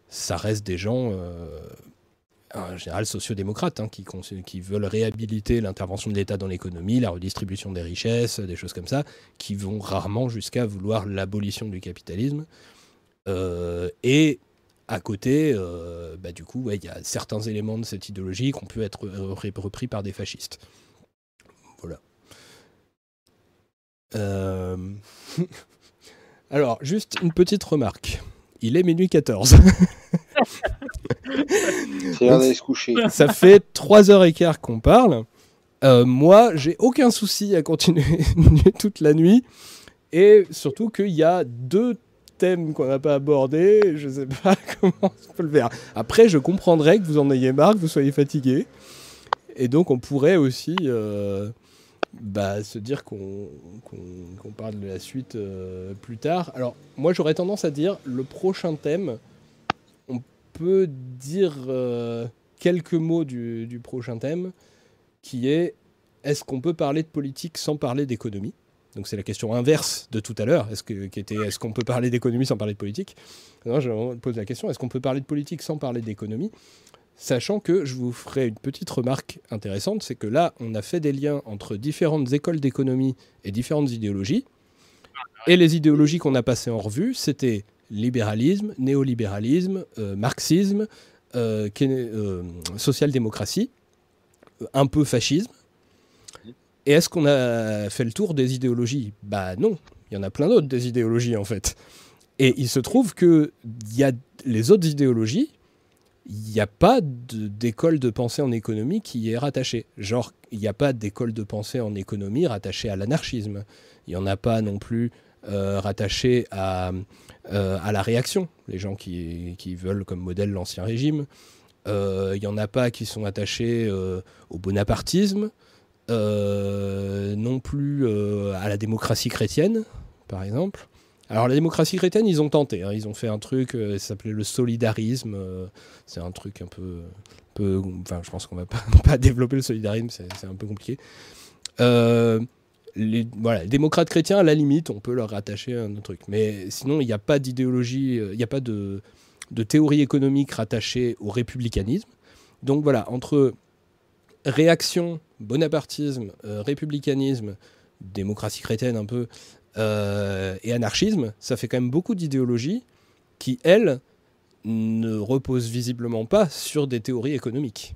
ça reste des gens, euh, en général sociodémocrates, hein, qui, veulent réhabiliter l'intervention de l'État dans l'économie, la redistribution des richesses, des choses comme ça, qui vont rarement jusqu'à vouloir l'abolition du capitalisme. Euh, et à côté, euh, bah, du coup, il y a certains éléments de cette idéologie qui ont pu être re- repris par des fascistes. Voilà. Euh, Alors, juste une petite remarque. Il est minuit 14. C'est l'heure d'aller se coucher. Ça fait 3h15 qu'on parle. Euh, moi, j'ai aucun souci à continuer toute la nuit. Et surtout qu'il y a deux thèmes qu'on n'a pas abordés. Je sais pas comment on peut le faire. Après, je comprendrais que vous en ayez marre, que vous soyez fatigué. Et donc, on pourrait aussi euh, bah, se dire qu'on parle de la suite euh, plus tard. Alors, moi, j'aurais tendance à dire le prochain thème, on peut dire euh, quelques mots du, prochain thème, qui est est-ce qu'on peut parler de politique sans parler d'économie? Donc, c'est la question inverse de tout à l'heure, est-ce qu'on peut parler d'économie sans parler de politique? Non, je pose la question est-ce qu'on peut parler de politique sans parler d'économie? Sachant que je vous ferai une petite remarque intéressante, c'est que là, on a fait des liens entre différentes écoles d'économie et différentes idéologies. Et les idéologies qu'on a passées en revue, c'était libéralisme, néolibéralisme, euh, marxisme, euh, euh, social-démocratie, un peu fascisme. Et est-ce qu'on a fait le tour des idéologies? Bah non, il y en a plein d'autres des idéologies en fait. Et il se trouve que y a les autres idéologies, il n'y a pas d'école de pensée en économie qui y est rattachée. Genre, il n'y a pas d'école de pensée en économie rattachée à l'anarchisme. Il n'y en a pas non plus euh, rattachée à, euh, à la réaction, les gens qui, qui veulent comme modèle l'ancien régime. Euh, Il n'y en a pas qui sont attachés au bonapartisme, non plus à la démocratie chrétienne, par exemple. Alors la démocratie chrétienne, ils ont tenté. hein. Ils ont fait un truc, euh, ça s'appelait le solidarisme. euh, c'est un truc un peu, peu, enfin, je pense qu'on va pas, développer le solidarisme, c'est un peu compliqué. Euh, les, voilà, démocrates chrétiens, à la limite, on peut leur rattacher un autre truc. Mais sinon, il n'y a pas d'idéologie, il n'y a pas de, théorie économique rattachée au républicanisme. Donc voilà, entre réaction, bonapartisme, républicanisme, démocratie chrétienne un peu, euh, et anarchisme, ça fait quand même beaucoup d'idéologies qui, elles, ne reposent visiblement pas sur des théories économiques.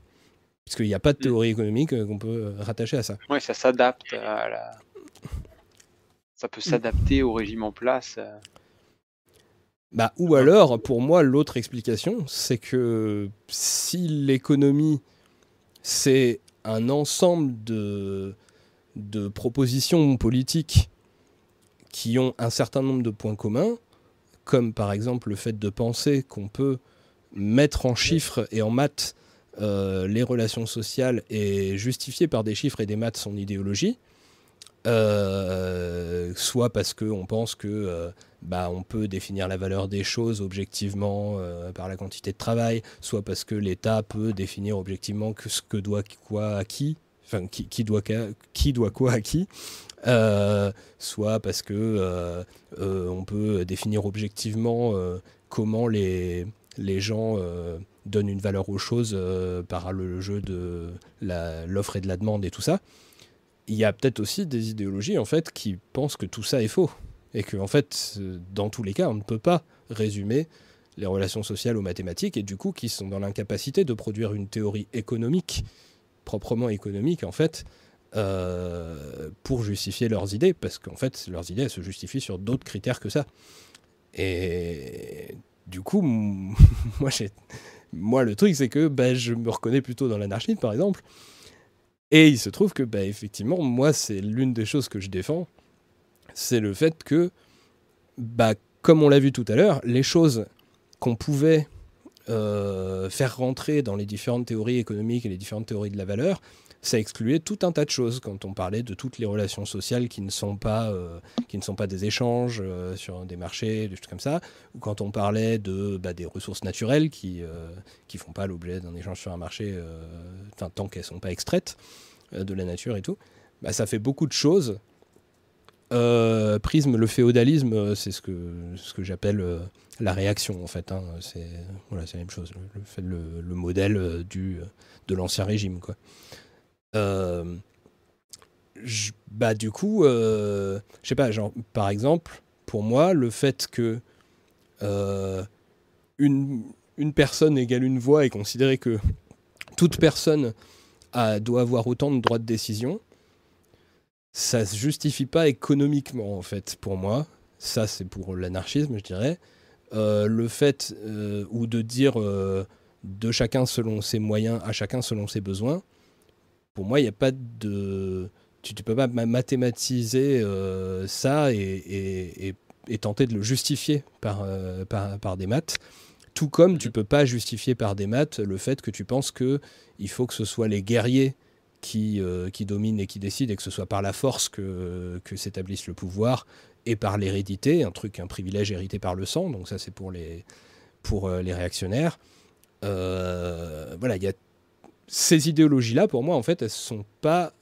Puisqu'il n'y a pas de théorie économique euh, qu'on peut euh, rattacher à ça. Ouais, ça s'adapte à la. Ça peut s'adapter au régime en place. Bah, ou alors, pour moi, l'autre explication, c'est que si l'économie, c'est un ensemble de, de propositions politiques qui ont un certain nombre de points communs, comme par exemple le fait de penser qu'on peut mettre en chiffres et en maths euh, les relations sociales et justifier par des chiffres et des maths son idéologie, euh, soit parce qu'on pense que euh, bah, on peut définir la valeur des choses objectivement par la quantité de travail, soit parce que l'État peut définir objectivement que ce que doit quoi à qui, enfin qui, qui doit, qui doit quoi à qui, euh, soit parce que euh, euh, on peut définir objectivement comment les, les gens donnent une valeur aux choses par le jeu de l'offre et de la demande et tout ça. Il y a peut-être aussi des idéologies en fait qui pensent que tout ça est faux et que en fait dans tous les cas on ne peut pas résumer les relations sociales aux mathématiques et du coup qui sont dans l'incapacité de produire une théorie économique proprement économique en fait euh, pour justifier leurs idées parce qu'en fait leurs idées se justifient sur d'autres critères que ça. Et du coup moi le truc c'est que bah, je me reconnais plutôt dans l'anarchisme par exemple. Et il se trouve que, bah, effectivement, moi, c'est l'une des choses que je défends, c'est le fait que, bah, comme on l'a vu tout à l'heure, les choses qu'on pouvait euh, faire rentrer dans les différentes théories économiques et les différentes théories de la valeur, ça excluait tout un tas de choses quand on parlait de toutes les relations sociales qui ne sont pas, euh, qui ne sont pas des échanges euh, sur des marchés, des choses comme ça, ou quand on parlait de, bah, des ressources naturelles qui ne font pas l'objet d'un échange sur un marché tant qu'elles ne sont pas extraites de la nature et tout. Bah, ça fait beaucoup de choses euh, prisme, le féodalisme, euh, c'est ce que, ce que j'appelle euh, la réaction en fait. Hein. C'est voilà, la même chose, le, le, modèle du, de l'ancien régime. Quoi. Bah, du coup, je sais pas, genre, par exemple, pour moi, le fait que une, une personne égale une voix est considéré que toute personne a, doit avoir autant de droits de décision, ça se justifie pas économiquement en fait pour moi. Ça c'est pour l'anarchisme je dirais. Euh, le fait euh, ou de dire euh, de chacun selon ses moyens à chacun selon ses besoins. Pour moi il n'y a pas de tu ne peux pas mathématiser ça et, et, tenter de le justifier par, par, par, des maths. Tout comme tu peux pas justifier par des maths le fait que tu penses que il faut que ce soit les guerriers qui, euh, qui domine et qui décide, et que ce soit par la force que, que s'établisse le pouvoir, et par l'hérédité, un truc, un privilège hérité par le sang, donc ça c'est pour les, pour, euh, les réactionnaires. Euh, voilà, il y a ces idéologies-là, pour moi, en fait, elles ne sont pas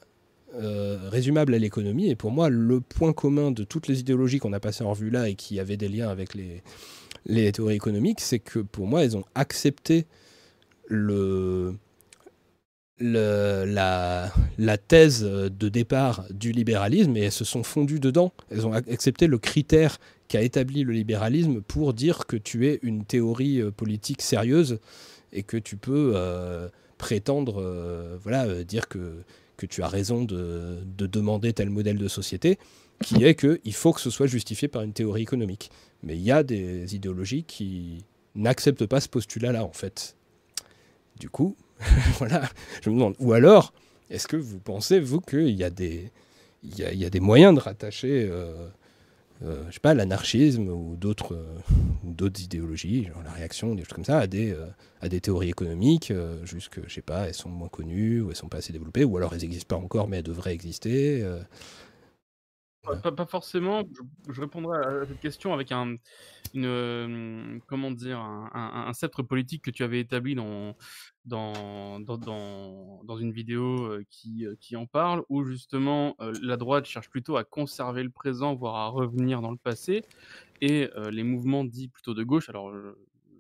résumables à l'économie, et pour moi, le point commun de toutes les idéologies qu'on a passées en revue là, et qui avaient des liens avec les, les théories économiques, c'est que pour moi, elles ont accepté le le, la, la, thèse de départ du libéralisme et elles se sont fondues dedans. Elles ont accepté le critère qu'a établi le libéralisme pour dire que tu es une théorie euh, politique sérieuse et que tu peux euh, prétendre, euh, voilà, dire que, que tu as raison de, de, demander tel modèle de société, qui est qu'il faut que ce soit justifié par une théorie économique. Mais il y a des idéologies qui n'acceptent pas ce postulat-là, en fait. Du coup, voilà, je me demande. Ou alors, est-ce que vous pensez, vous, qu'il y, a des, il y, a, il y a des moyens de rattacher, euh, euh, je sais pas, l'anarchisme ou d'autres, euh, idéologies, genre la réaction, des choses comme ça, à des, euh, à des théories économiques, euh, juste que, je sais pas, elles sont moins connues, ou elles sont pas assez développées, ou alors elles n'existent pas encore, mais elles devraient exister pas, forcément. Je, répondrai à cette question avec un, euh, comment dire, un, un, sceptre politique que tu avais établi dans, dans, dans, dans, dans une vidéo euh, qui, euh, qui en parle, où justement la droite cherche plutôt à conserver le présent, voire à revenir dans le passé, et les mouvements dits plutôt de gauche. Alors,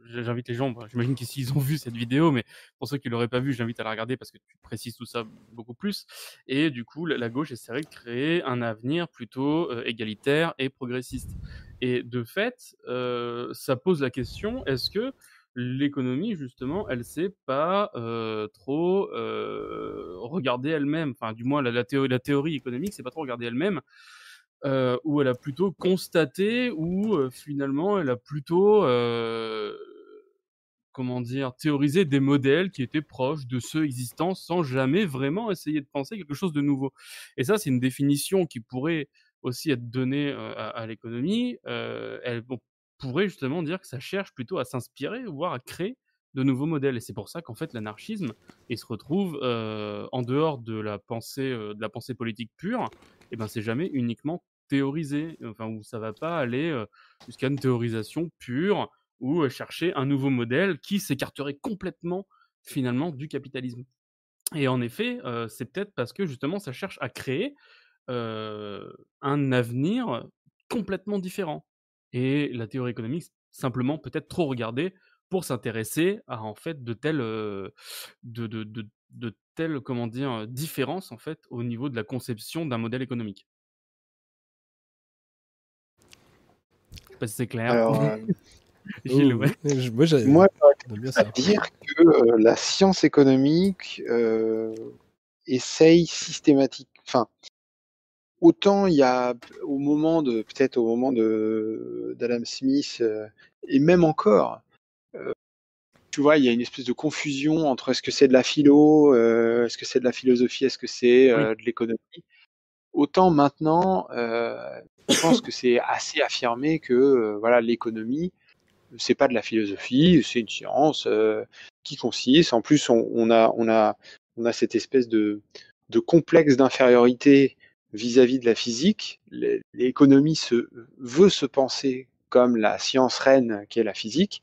j'invite les gens, j'imagine qu'ici ont vu cette vidéo, mais pour ceux qui l'auraient pas vu, j'invite à la regarder parce que tu précises tout ça beaucoup plus. Et du coup, la gauche essaierait de créer un avenir plutôt euh, égalitaire et progressiste. Et de fait, euh, ça pose la question est-ce que l'économie, justement, elle sait pas euh, trop regarder elle-même, enfin, du moins, la, théorie, la théorie économique, c'est pas trop regarder elle-même. Euh, où elle a plutôt constaté, ou euh, finalement elle a plutôt comment dire, théoriser des modèles qui étaient proches de ceux existants sans jamais vraiment essayer de penser quelque chose de nouveau. Et ça, c'est une définition qui pourrait aussi être donnée euh, à, l'économie. Euh, elle bon, pourrait justement dire que ça cherche plutôt à s'inspirer, voire à créer de nouveaux modèles. Et c'est pour ça qu'en fait, l'anarchisme, il se retrouve euh, en dehors de la pensée, de la pensée politique pure. Et ben, c'est jamais uniquement théorisé. Enfin, où ça va pas aller jusqu'à une théorisation pure ou chercher un nouveau modèle qui s'écarterait complètement finalement du capitalisme. Et en effet, euh, c'est peut-être parce que justement ça cherche à créer euh, un avenir complètement différent. Et la théorie économique simplement peut-être trop regardée pour s'intéresser à en fait de telles de, de, de, de telles comment dire différences en fait au niveau de la conception d'un modèle économique. Je sais pas si c'est clair. Alors, euh, Gilles, ouais. je- moi, j'ai- Moi, j'aime bien à ça. dire que euh, la science économique euh, essaye systématique. Enfin, autant il y a au moment de peut-être au moment de d'Adam Smith euh, et même encore, tu vois, il y a une espèce de confusion entre est-ce que c'est de la philo, euh, est-ce que c'est de la philosophie, est-ce que c'est euh, de l'économie. Autant maintenant, euh, je pense que c'est assez affirmé que euh, voilà l'économie c'est pas de la philosophie, c'est une science euh, qui consiste. En plus, on, on a on a on a cette espèce de de complexe d'infériorité vis-à-vis de la physique. L'é- L'économie se veut se penser comme la science reine qu'est la physique,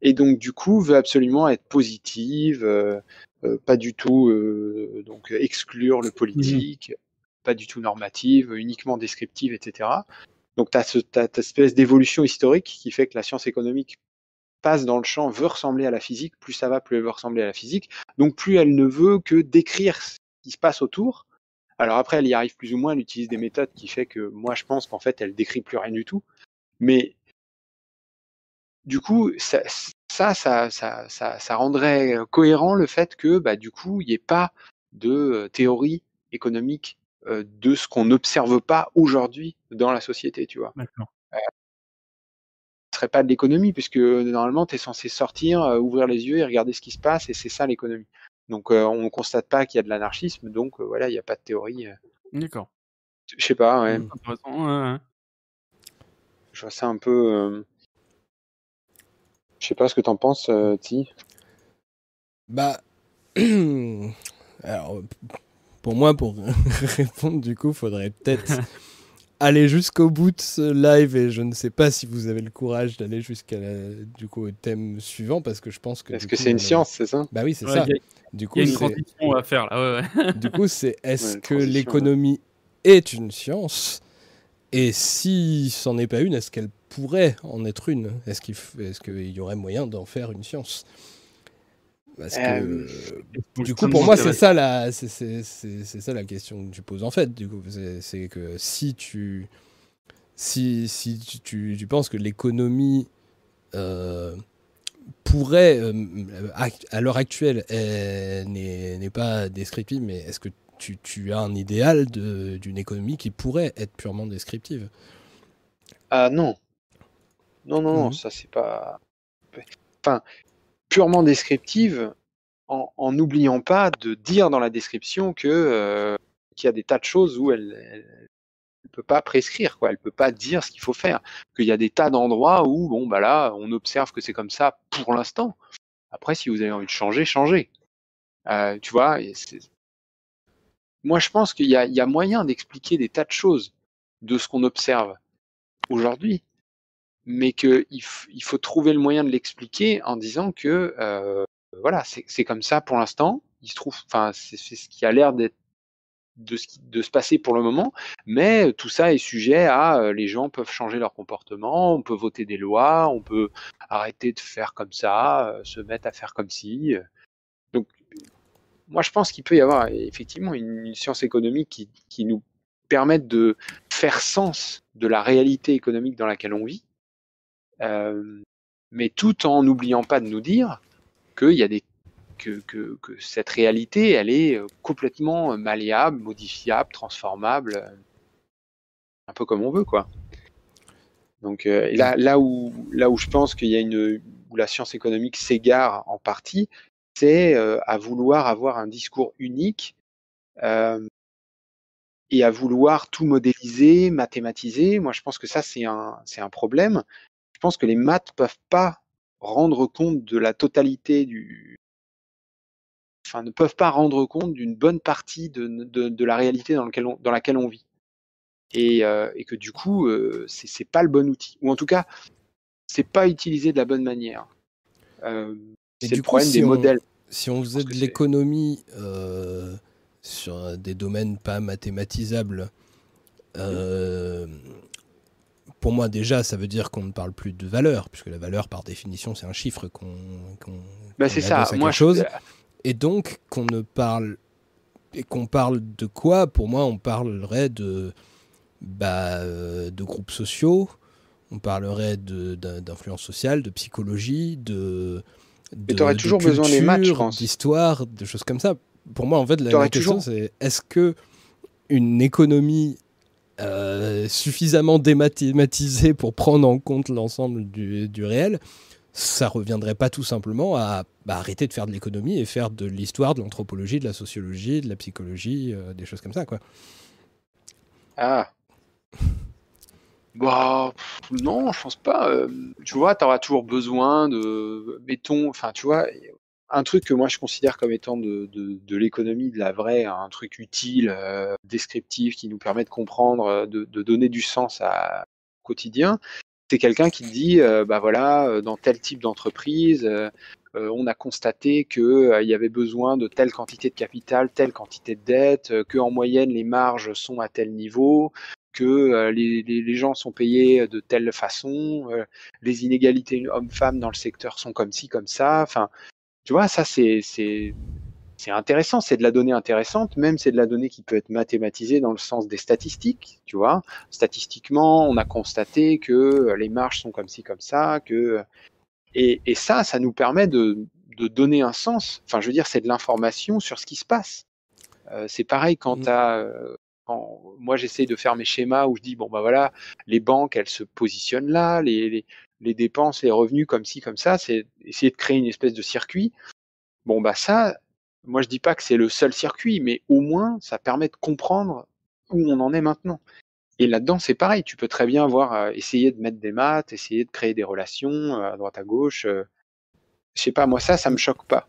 et donc du coup veut absolument être positive, euh, euh, pas du tout euh, donc exclure le politique, pas du tout normative, uniquement descriptive, etc. Donc tu as, cette espèce d'évolution historique qui fait que la science économique passe dans le champ, veut ressembler à la physique, plus ça va, plus elle veut ressembler à la physique. Donc plus elle ne veut que décrire ce qui se passe autour. Alors après, elle y arrive plus ou moins, elle utilise des méthodes qui fait que moi je pense qu'en fait elle décrit plus rien du tout. Mais du coup, ça, ça, ça, ça, ça, rendrait cohérent le fait que bah, du coup, il n'y ait pas de euh, théorie économique de ce qu'on n'observe pas aujourd'hui dans la société, tu vois. D'accord. Ce serait pas de l'économie, puisque normalement, tu es censé sortir, euh, ouvrir les yeux et regarder ce qui se passe, et c'est ça l'économie. Donc, euh, on constate pas qu'il y a de l'anarchisme, donc euh, voilà, il n'y a pas de théorie. euh. D'accord. Je sais pas, ouais. Intéressant, ouais, ouais. Je vois ça un peu. euh, Je sais pas ce que t'en penses, euh, Ti. Bah, alors, pour moi, pour répondre, du coup, faudrait peut-être aller jusqu'au bout de ce live et je ne sais pas si vous avez le courage d'aller jusqu'à la- du coup au thème suivant parce que je pense que. Est-ce que c'est une on- science, c'est ça? Bah oui, c'est Ouais, ça. il y a- Du coup, Il y a une c'est- transition à faire là, ouais, ouais. du coup, c'est est-ce que l'économie est une science? Et si c'en est pas une, est-ce qu'elle pourrait en être une? Est-ce qu'il f- est-ce qu'il y aurait moyen d'en faire une science? Parce que Euh, du coup, pour moi, c'est ça la, c'est, c'est- c'est- c'est ça la question que tu poses en fait. Du coup, c'est, que si tu, si, si tu, tu- tu penses que l'économie euh, pourrait, euh, à l'heure actuelle, est- n'est, n'est pas descriptive, mais est-ce que tu, tu as un idéal de- d'une économie qui pourrait être purement descriptive? Ah non. Non, non, non, Mhm. ça c'est pas. Enfin, purement descriptive, en n'oubliant pas de dire dans la description que euh, qu'il y a des tas de choses où elle, elle peut pas prescrire, quoi. Elle peut pas dire ce qu'il faut faire. Qu'il y a des tas d'endroits où, bon, bah là, on observe que c'est comme ça pour l'instant. Après, si vous avez envie de changer, changez. Euh, tu vois, moi je pense qu'il y a moyen d'expliquer des tas de choses de ce qu'on observe aujourd'hui, mais qu'il il faut trouver le moyen de l'expliquer en disant que euh, voilà, c'est comme ça pour l'instant. Il se trouve, enfin, c'est ce qui a l'air d'être de, de se passer pour le moment, mais tout ça est sujet à euh, les gens peuvent changer leur comportement, on peut voter des lois, on peut arrêter de faire comme ça, euh, se mettre à faire comme si. euh. Donc, moi, je pense qu'il peut y avoir effectivement une, une science économique qui, qui nous permette de faire sens de la réalité économique dans laquelle on vit, mais tout en n'oubliant pas de nous dire qu'il y a que, cette réalité, elle est euh, complètement malléable, modifiable, transformable, euh, un peu comme on veut, quoi. Donc euh, là, où là où je pense qu'il y a une où la science économique s'égare en partie, c'est euh, à vouloir avoir un discours unique euh, et à vouloir tout modéliser, mathématiser. Moi, je pense que ça c'est un c'est un problème. Je pense que les maths peuvent pas rendre compte de la totalité du enfin, ne peuvent pas rendre compte d'une bonne partie de, de, de la réalité dans, lequel on, dans laquelle on vit. Et, euh, et que du coup, euh, c'est pas le bon outil. Ou en tout cas, c'est pas utilisé de la bonne manière. Euh, c'est du le coup, problème si des on- modèles. Si on faisait de l'économie euh, sur des domaines pas mathématisables, euh, pour moi déjà, ça veut dire qu'on ne parle plus de valeur, puisque la valeur, par définition, c'est un chiffre qu'on qu'on- Bah, c'est ça. Moi, quelque je- chose. Et donc, qu'on ne parle... Et qu'on parle de quoi? Pour moi, on parlerait de, bah, euh, de groupes sociaux, on parlerait d'influence sociale, de psychologie, de... Mais de- t'aurais de toujours besoin des maths, je pense. D'histoire, de choses comme ça. Pour moi, en fait, la, question, toujours- c'est est-ce que une économie euh, suffisamment démathématisée pour prendre en compte l'ensemble du, réel, ça reviendrait pas tout simplement à bah, arrêter de faire de l'économie et faire de l'histoire, de l'anthropologie, de la sociologie, de la psychologie, euh, des choses comme ça, quoi. Ah. Bah, non, je pense pas. euh, tu vois, tu auras toujours besoin de, mettons, enfin, tu vois, un truc que moi je considère comme étant de, l'économie, de la vraie, un truc utile, euh, descriptif, qui nous permet de comprendre, euh, de, donner du sens à, au quotidien. C'est quelqu'un qui dit, euh, bah voilà, dans tel type d'entreprise, on a constaté que euh, il y avait besoin de telle quantité de capital, telle quantité de dette, que en moyenne les marges sont à tel niveau, que les, les, gens sont payés de telle façon, les inégalités hommes-femmes dans le secteur sont comme ci, comme ça. Enfin, tu vois, ça c'est c'est c'est intéressant, c'est de la donnée intéressante, même c'est de la donnée qui peut être mathématisée dans le sens des statistiques, tu vois. Statistiquement, on a constaté que euh, les marges sont comme ci, comme ça, que et, et ça, ça nous permet de, de donner un sens. Enfin, je veux dire, c'est de l'information sur ce qui se passe. Euh, c'est pareil quand Mm. t'as, euh, quand moi j'essaye de faire mes schémas où je dis bon bah voilà, les banques elles se positionnent là, les, les, les dépenses, les revenus comme ci comme ça, c'est essayer de créer une espèce de circuit. Bon bah ça, moi je dis pas que c'est le seul circuit, mais au moins ça permet de comprendre où on en est maintenant. Et là-dedans c'est pareil, tu peux très bien avoir euh, essayer de mettre des maths, essayer de créer des relations euh, à droite à gauche. euh, je sais pas, moi ça, ça me choque pas.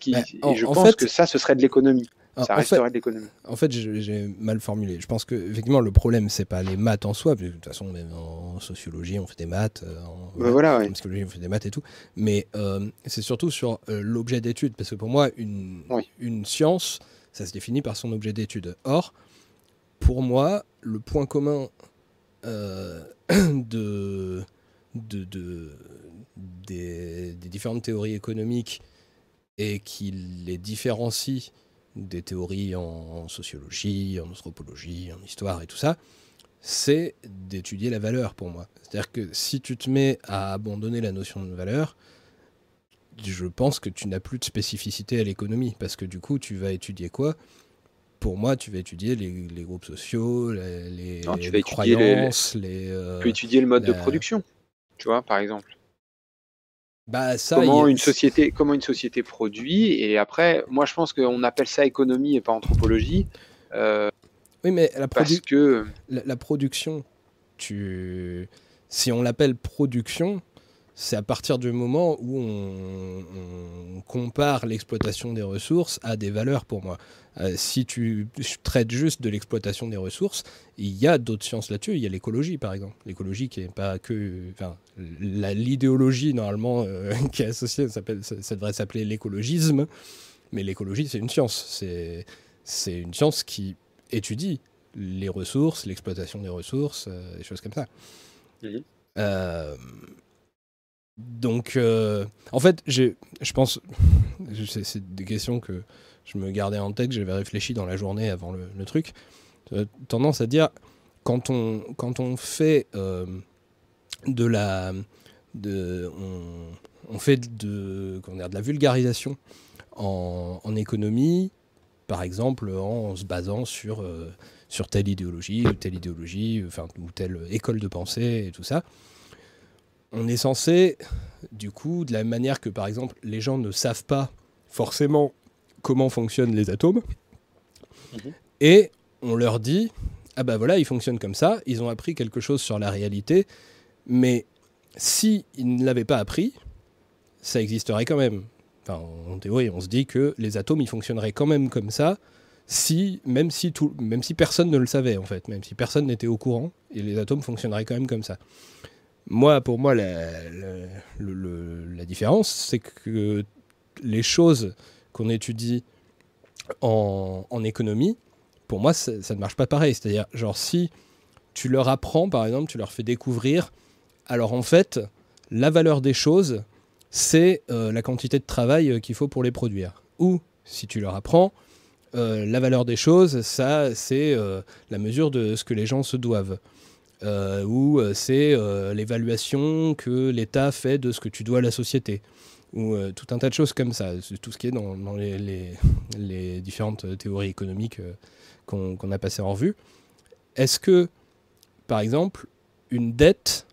Qui, Bah, et je en pense fait- que ça, ce serait de l'économie. En- Ça en fait- de l'économie. En fait, j'ai mal formulé. Je pense que effectivement le problème c'est pas les maths en soi, parce que de toute façon même en sociologie on fait des maths, euh, en, Bah voilà, ouais. en psychologie on fait des maths et tout, mais euh, c'est surtout sur euh, l'objet d'étude, parce que pour moi une, Oui. une science ça se définit par son objet d'étude. Or pour moi le point commun euh, de, de, de- des, des différentes théories économiques et qui les différencie des théories en sociologie, en anthropologie, en histoire et tout ça, c'est d'étudier la valeur pour moi. C'est-à-dire que si tu te mets à abandonner la notion de valeur, je pense que tu n'as plus de spécificité à l'économie, parce que du coup, tu vas étudier quoi? Pour moi, tu vas étudier les, les groupes sociaux, les, les- Non, tu vas les étudier les- croyances, les... euh, Tu peux étudier le mode de production, tu vois, par exemple. Bah ça, comment il une société, comment une société produit. Et après, moi, je pense qu'on appelle ça économie et pas anthropologie. euh, Oui, mais la, parce produ- que la, la production, tu... si on l'appelle production, c'est à partir du moment où on, on compare l'exploitation des ressources à des valeurs pour moi. Euh, si tu traites juste de l'exploitation des ressources, il y a d'autres sciences là-dessus. Il y a l'écologie, par exemple. L'écologie qui n'est pas que... Enfin, l'idéologie, normalement, euh, qui est associée, ça, devrait s'appeler l'écologisme. Mais l'écologie, c'est une science. C'est une science qui étudie les ressources, l'exploitation des ressources, euh, des choses comme ça. Mhm. Donc, euh, en fait, je pense, c'est des questions que je me gardais en tête, que j'avais réfléchi dans la journée avant le, truc. Euh, tendance à dire, quand on, quand on fait euh, de la. On, fait de, comment dire, de la vulgarisation en, économie, par exemple en se basant sur, sur telle idéologie telle idéologie, enfin, ou telle école de pensée et tout ça. On est censé, du coup, de la même manière que par exemple les gens ne savent pas forcément comment fonctionnent les atomes, Mhm. et on leur dit, ah bah voilà, ils fonctionnent comme ça, ils ont appris quelque chose sur la réalité, mais si ils ne l'avaient pas appris, ça existerait quand même. Enfin, en théorie, on se dit que les atomes, ils fonctionneraient quand même comme ça, si, même, si tout, même si personne ne le savait, en fait, même si personne n'était au courant, et les atomes fonctionneraient quand même comme ça. Moi, pour moi, la, différence, c'est que les choses qu'on étudie en, économie, pour moi, ça, ne marche pas pareil. C'est-à-dire, genre, si tu leur apprends, par exemple, tu leur fais découvrir, alors en fait, la valeur des choses, c'est euh, la quantité de travail euh, qu'il faut pour les produire. Ou, si tu leur apprends, euh, la valeur des choses, ça, c'est la mesure de ce que les gens se doivent. Euh, ou euh, c'est euh, l'évaluation que l'État fait de ce que tu dois à la société. Ou euh, tout un tas de choses comme ça. Tout ce qui est dans, les, différentes théories économiques qu'on a passées en revue. Est-ce que, par exemple, une dette,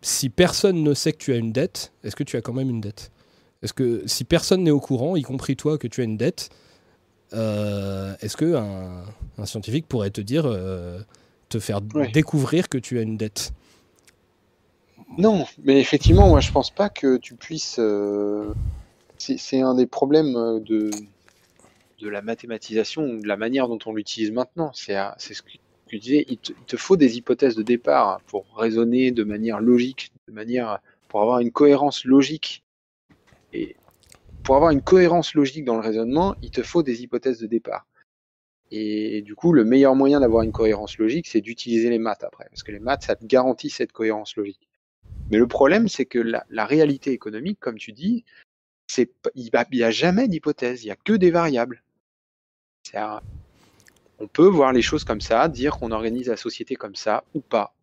si personne ne sait que tu as une dette, est-ce que tu as quand même une dette? Est-ce que si personne n'est au courant, y compris toi, que tu as une dette, est-ce que un, un scientifique pourrait te dire te faire Ouais. découvrir que tu as une dette. Non, mais effectivement, moi je pense pas que tu puisses. euh, C'est un des problèmes euh, de, de la mathématisation ou de la manière dont on l'utilise maintenant. C'est ce que tu disais, il te, il te faut des hypothèses de départ pour raisonner de manière logique, de manière pour avoir une cohérence logique. Et pour avoir une cohérence logique dans le raisonnement, il te faut des hypothèses de départ. Et, du coup, le meilleur moyen d'avoir une cohérence logique, c'est d'utiliser les maths après, parce que les maths, ça te garantit cette cohérence logique. Mais le problème, c'est que la, réalité économique, comme tu dis, il n'y a, jamais d'hypothèse, il n'y a que des variables. On peut voir les choses comme ça, dire qu'on organise la société comme ça ou pas.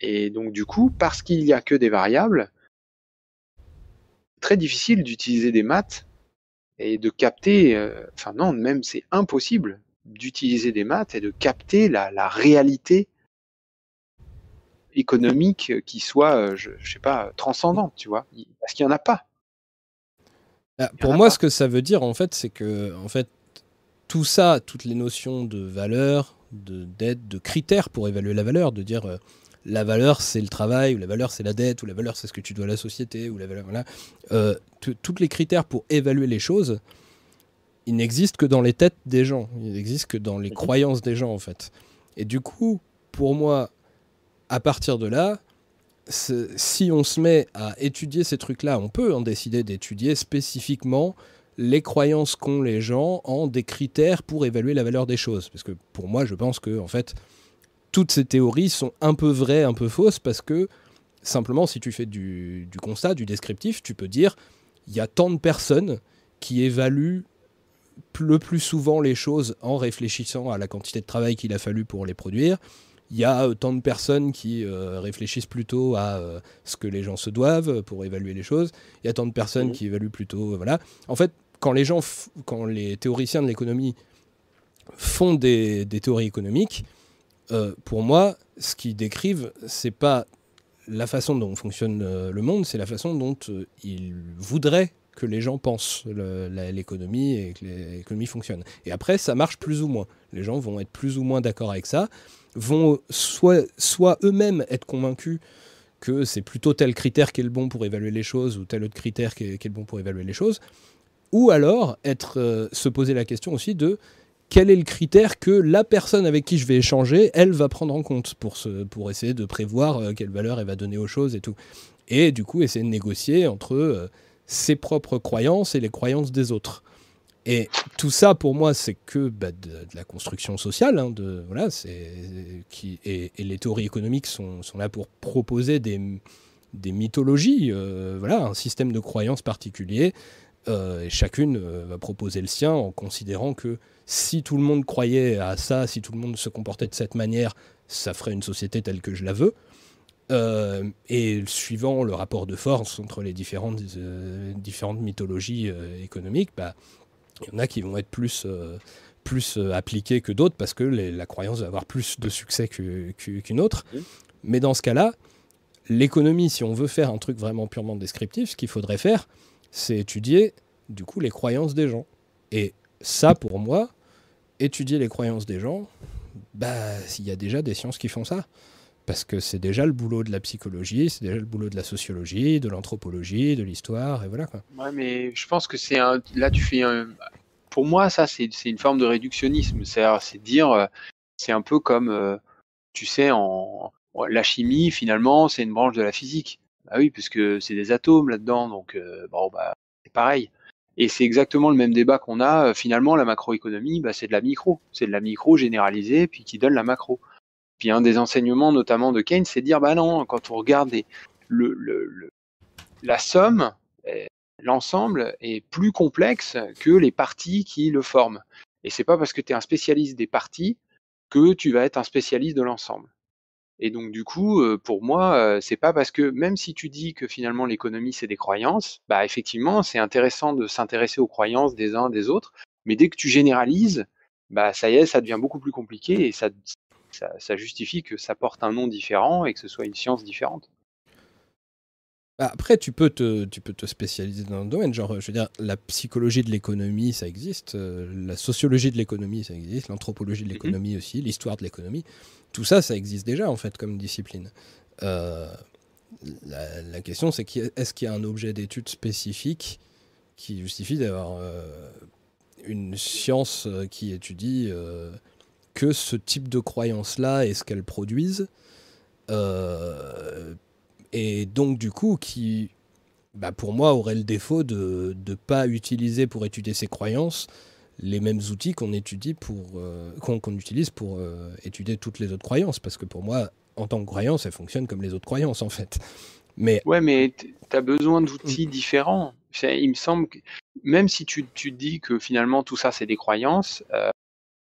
Et donc du coup, parce qu'il n'y a que des variables, très difficile d'utiliser des maths et de capter, euh, enfin non, même c'est impossible d'utiliser des maths et de capter la, la réalité économique qui soit, euh, je, je sais pas, transcendante, tu vois, parce qu'il n'y en a pas. Ah, Pour moi, ce que ça veut dire, en fait, c'est que en fait, tout ça, toutes les notions de valeur, de dette, de critères pour évaluer la valeur, de dire euh, la valeur c'est le travail, ou la valeur c'est la dette, ou la valeur c'est ce que tu dois à la société, ou la valeur, voilà. Euh, tout- tous les critères pour évaluer les choses, ils n'existent que dans les têtes des gens, ils n'existent que dans les croyances des gens, en fait. Et du coup, pour moi, à partir de là, si on se met à étudier ces trucs-là, on peut en décider d'étudier spécifiquement les croyances qu'ont les gens en des critères pour évaluer la valeur des choses. Parce que pour moi, je pense que en fait, toutes ces théories sont un peu vraies, un peu fausses, parce que simplement, si tu fais du, du constat, du descriptif, tu peux dire il y a tant de personnes qui évaluent le plus souvent les choses en réfléchissant à la quantité de travail qu'il a fallu pour les produire. Il y a euh, tant de personnes qui euh, réfléchissent plutôt à euh, ce que les gens se doivent pour évaluer les choses. Il y a tant de personnes qui évaluent plutôt. euh, voilà. En fait, quand les gens, quand les théoriciens de l'économie font des, des théories économiques, pour moi, ce qu'ils décrivent, c'est pas la façon dont fonctionne le monde, c'est la façon dont ils voudraient que les gens pensent l'économie et que l'économie fonctionne. Et après, ça marche plus ou moins. Les gens vont être plus ou moins d'accord avec ça, vont soit, soit eux-mêmes être convaincus que c'est plutôt tel critère qui est le bon pour évaluer les choses ou tel autre critère qui est, le bon pour évaluer les choses, ou alors être, euh, se poser la question aussi de quel est le critère que la personne avec qui je vais échanger, elle va prendre en compte pour, pour essayer de prévoir euh, quelle valeur elle va donner aux choses et tout. Et du coup, essayer de négocier entre euh, ses propres croyances et les croyances des autres. Et tout ça, pour moi, c'est que bah, de, la construction sociale. hein, de, voilà, c'est, qui, et, et les théories économiques sont, sont là pour proposer des, des mythologies, euh, voilà, un système de croyances particulier. euh, et chacune euh, va proposer le sien en considérant que si tout le monde croyait à ça, si tout le monde se comportait de cette manière, ça ferait une société telle que je la veux. Euh, et suivant le rapport de force entre les différentes, euh, différentes mythologies euh, économiques, bah, il y en a qui vont être plus, euh, plus appliquées que d'autres parce que les- la croyance va avoir plus de succès qu'une autre. Mais dans ce cas-là, l'économie, si on veut faire un truc vraiment purement descriptif, ce qu'il faudrait faire, c'est étudier du coup les croyances des gens. Et ça, pour moi, étudier les croyances des gens, bah, il y a déjà des sciences qui font ça. Parce que c'est déjà le boulot de la psychologie, c'est déjà le boulot de la sociologie, de l'anthropologie, de l'histoire, et voilà quoi. Ouais, mais je pense que c'est un. Là, tu fais un. Pour moi, ça, c'est une forme de réductionnisme. C'est dire, euh, c'est un peu comme, euh, tu sais, en la chimie, finalement, c'est une branche de la physique. Bah oui, puisque c'est des atomes là-dedans, donc euh, bon, bah, c'est pareil. Et c'est exactement le même débat qu'on a. Finalement, la macroéconomie, bah, c'est de la micro. C'est de la micro généralisée, puis qui donne la macro. Puis un des enseignements, notamment de Keynes, c'est de dire, bah non, quand on regarde la somme, euh, l'ensemble est plus complexe que les parties qui le forment. Et c'est pas parce que tu es un spécialiste des parties que tu vas être un spécialiste de l'ensemble. Et donc du coup, euh, pour moi, euh, c'est pas parce que même si tu dis que finalement l'économie c'est des croyances, bah effectivement c'est intéressant de s'intéresser aux croyances des uns des autres, mais dès que tu généralises, bah ça y est, ça devient beaucoup plus compliqué et ça, ça, ça justifie que ça porte un nom différent et que ce soit une science différente. Après, tu peux, te, tu peux te spécialiser dans un domaine. Genre, je veux dire, la psychologie de l'économie, ça existe. euh, la sociologie de l'économie, ça existe. L'anthropologie de l'économie aussi. L'histoire de l'économie. Tout ça, ça existe déjà, en fait, comme discipline. Euh, la, la question, c'est a- est-ce qu'il y a un objet d'étude spécifique qui justifie d'avoir euh, une science qui étudie euh, que ce type de croyances-là et ce qu'elles produisent euh, et donc du coup qui bah, pour moi aurait le défaut de ne pas utiliser pour étudier ses croyances les mêmes outils qu'on étudie pour euh, qu'on utilise pour euh, étudier toutes les autres croyances parce que pour moi en tant que croyance elles fonctionnent comme les autres croyances en fait mais Ouais, mais tu as besoin d'outils différents. C'est- Il me semble que même si tu, tu dis que finalement tout ça c'est des croyances, euh,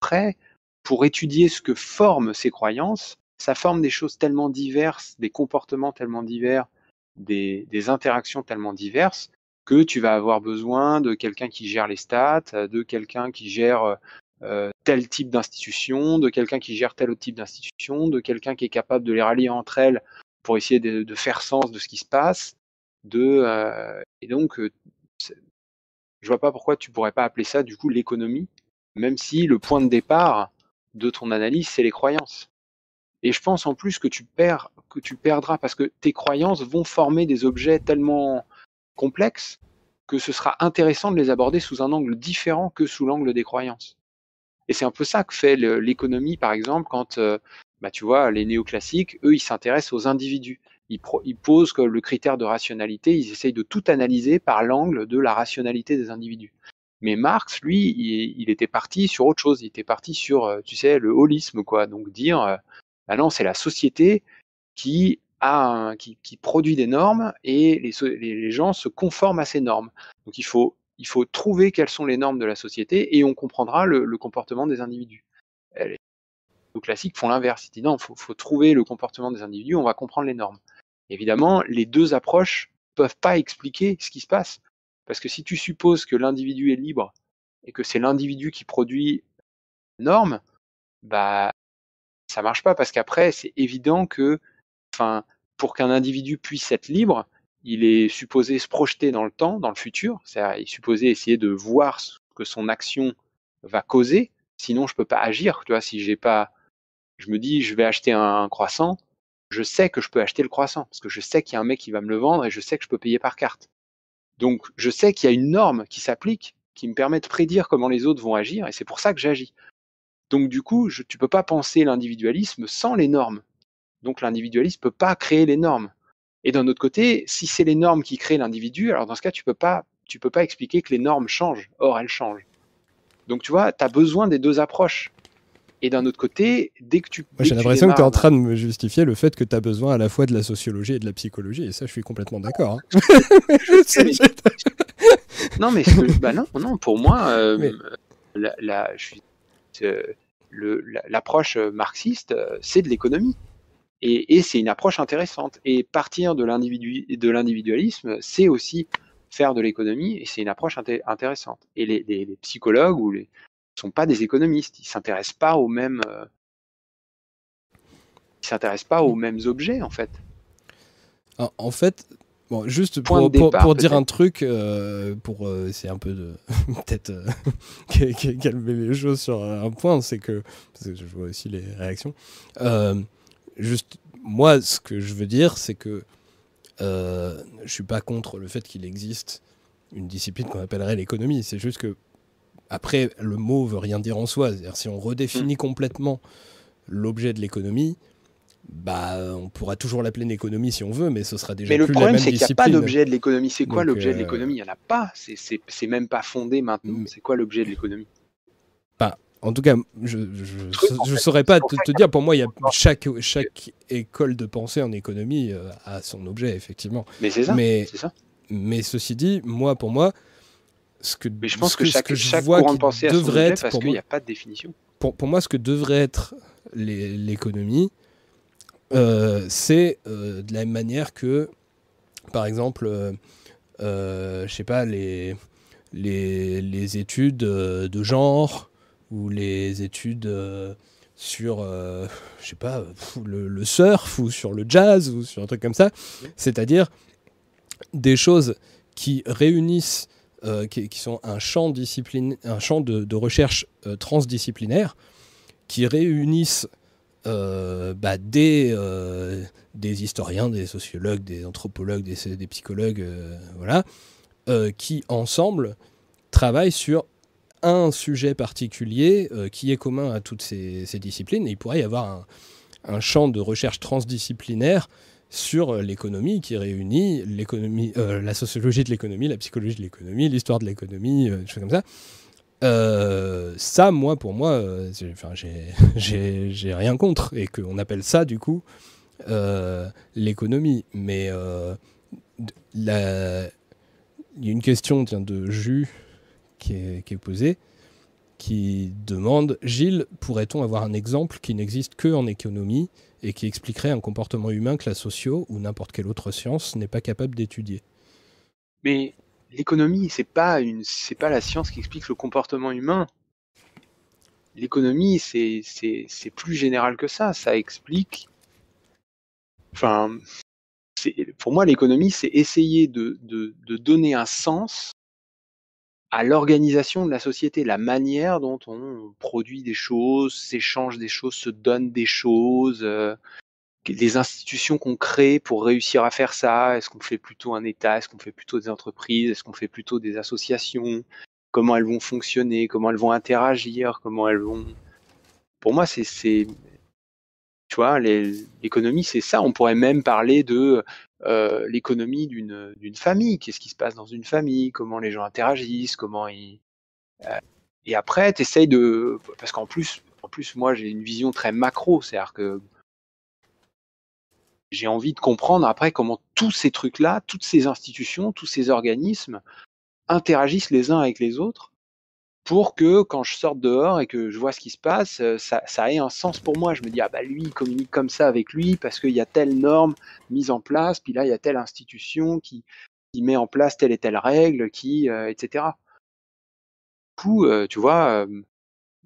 après, pour étudier ce que forment ces croyances, ça forme des choses tellement diverses, des comportements tellement divers, des, interactions tellement diverses, que tu vas avoir besoin de quelqu'un qui gère les stats, euh, de quelqu'un qui gère euh, tel type d'institution, de quelqu'un qui gère tel autre type d'institution, de quelqu'un qui est capable de les rallier entre elles pour essayer de, faire sens de ce qui se passe. De, euh, et donc, euh, je vois pas pourquoi tu pourrais pas appeler ça du coup l'économie, même si le point de départ de ton analyse c'est les croyances. Et je pense en plus que tu perds, que tu perdras parce que tes croyances vont former des objets tellement complexes que ce sera intéressant de les aborder sous un angle différent que sous l'angle des croyances. Et c'est un peu ça que fait l'économie, par exemple, quand euh, bah, tu vois, les néoclassiques, eux, ils s'intéressent aux individus. Ils, posent le critère de rationalité, ils essayent de tout analyser par l'angle de la rationalité des individus. Mais Marx, lui, il, était parti sur autre chose. Il était parti sur, euh, tu sais, le holisme, quoi. Donc dire, euh, bah non, c'est la société qui produit des normes et les, gens se conforment à ces normes. Donc il faut, trouver quelles sont les normes de la société et on comprendra le, comportement des individus. Les les classiques font l'inverse. Ils disent non, il faut, faut trouver le comportement des individus, on va comprendre les normes. Évidemment, les deux approches peuvent pas expliquer ce qui se passe. Parce que si tu supposes que l'individu est libre et que c'est l'individu qui produit les normes, bah ça marche pas parce qu'après c'est évident que, enfin, pour qu'un individu puisse être libre, il est supposé se projeter dans le temps, dans le futur. C'est-à-dire, il est supposé essayer de voir ce que son action va causer. Sinon, je peux pas agir. Tu vois, si j'ai pas, je me dis, je vais acheter un croissant, je sais que je peux acheter le croissant parce que je sais qu'il y a un mec qui va me le vendre et je sais que je peux payer par carte. Donc, je sais qu'il y a une norme qui s'applique, qui me permet de prédire comment les autres vont agir, et c'est pour ça que j'agis. Donc, du coup, je, tu peux pas penser l'individualisme sans les normes. Donc, l'individualisme peut pas créer les normes. Et d'un autre côté, si c'est les normes qui créent l'individu, alors dans ce cas, tu peux pas, peux pas expliquer que les normes changent. Or, elles changent. Donc, tu vois, tu as besoin des deux approches. Et d'un autre côté, dès que tu. Moi, j'ai l'impression que tu es en train de me justifier le fait que tu as besoin à la fois de la sociologie et de la psychologie, et ça, je suis complètement d'accord. hein. Non, mais que- bah non, non, pour moi, euh, Mais- la, la- euh, la- l'approche marxiste, euh, c'est de l'économie. Et, et c'est une approche intéressante. Et partir de l'individu, de l'individualisme, c'est aussi faire de l'économie, et c'est une approche inté- intéressante. Et les, les- les psychologues ou les sont pas des économistes, ils s'intéressent pas aux mêmes, euh, ils s'intéressent pas aux mêmes objets en fait. En, en fait, bon, juste pour, pour- dire un truc, euh, pour euh, essayer un peu de peut-être euh, cal- cal- calmer les choses sur un point, c'est que, parce que je vois aussi les réactions. Juste, moi, ce que je veux dire, c'est que je suis pas contre le fait qu'il existe une discipline qu'on appellerait l'économie. C'est juste que après, le mot veut rien dire en soi. C'est-à-dire, si on Mm. redéfinit complètement l'objet de l'économie, bah, on pourra toujours l'appeler une économie si on veut, mais ce sera déjà Mais le plus problème, c'est qu'il n'y a pas d'objet de l'économie. C'est quoi Donc, l'objet de euh, l'économie? Il n'y en a pas. C'est- C'est c'est même pas fondé maintenant. C'est quoi l'objet de l'économie? Bah, en tout cas, je fait. saurais pas te, dire. Pour moi, il y a chaque chaque école de pensée en économie euh, a son objet effectivement. Mais c'est ça, Mais c'est ça. mais ceci dit, moi pour moi, ce que Mais je pense ce que, ce chaque, je chaque vois courant de pensée devrait être parce pour qu'il moi- n'y a pas de définition. pour, pour moi, ce que devrait être l'économie, euh, c'est euh, de la même manière que, par exemple, euh, euh, je sais pas, les, les, les études de genre ou les études sur, je sais pas, le surf ou sur le jazz ou sur un truc comme ça. C'est-à-dire, des choses qui réunissent, euh, qui, sont un champ, discipline, un champ de, recherche euh, transdisciplinaire, qui réunissent euh, bah, des, historiens, des sociologues, des anthropologues, des, psychologues, voilà, qui ensemble travaillent sur un sujet particulier qui est commun à toutes ces, disciplines. Il pourrait y avoir un champ de recherche transdisciplinaire sur euh, l'économie qui réunit l'économie, euh, la sociologie de l'économie, la psychologie de l'économie, l'histoire de l'économie, euh, des choses comme ça. Ça, moi, pour moi, j'ai- rien contre et qu'on appelle ça, du coup, l'économie. Mais il y a une question tiens, de Jus qui est, qui est posée qui demande Gilles, pourrait-on avoir un exemple qui n'existe que en économie et qui expliquerait un comportement humain que la socio ou n'importe quelle autre science n'est pas capable d'étudier Mais l'économie, c'est pas une, c'est pas la science qui explique le comportement humain. L'économie, c'est, c'est, plus général que ça. Ça explique. Enfin, pour moi, l'économie, c'est essayer de, de, de donner un sens à l'organisation de la société, la manière dont on produit des choses, s'échange des choses, se donne des choses, euh, les institutions qu'on crée pour réussir à faire ça. Est-ce qu'on fait plutôt un État Est-ce qu'on fait plutôt des entreprises Est-ce qu'on fait plutôt des associations Comment elles vont fonctionner Comment elles vont interagir Comment elles vont Pour moi, c'est, tu vois, l'économie, c'est ça. On pourrait même parler de euh, l'économie d'une famille. Qu'est-ce qui se passe dans une famille? Comment les gens interagissent? Comment ils euh, et après, tu de. Parce qu'en plus, en plus, moi, j'ai une vision très macro. C'est-à-dire que j'ai envie de comprendre après comment tous ces trucs-là, toutes ces institutions, tous ces organismes interagissent les uns avec les autres pour que quand je sorte dehors et que je vois ce qui se passe, euh, ça, ait un sens pour moi. Je me dis, ah bah lui, il communique comme ça avec lui parce qu'il y a telle norme mise en place, puis là, il y a telle institution qui, met en place telle et telle règle, qui, euh, etc. Du coup, euh, tu vois,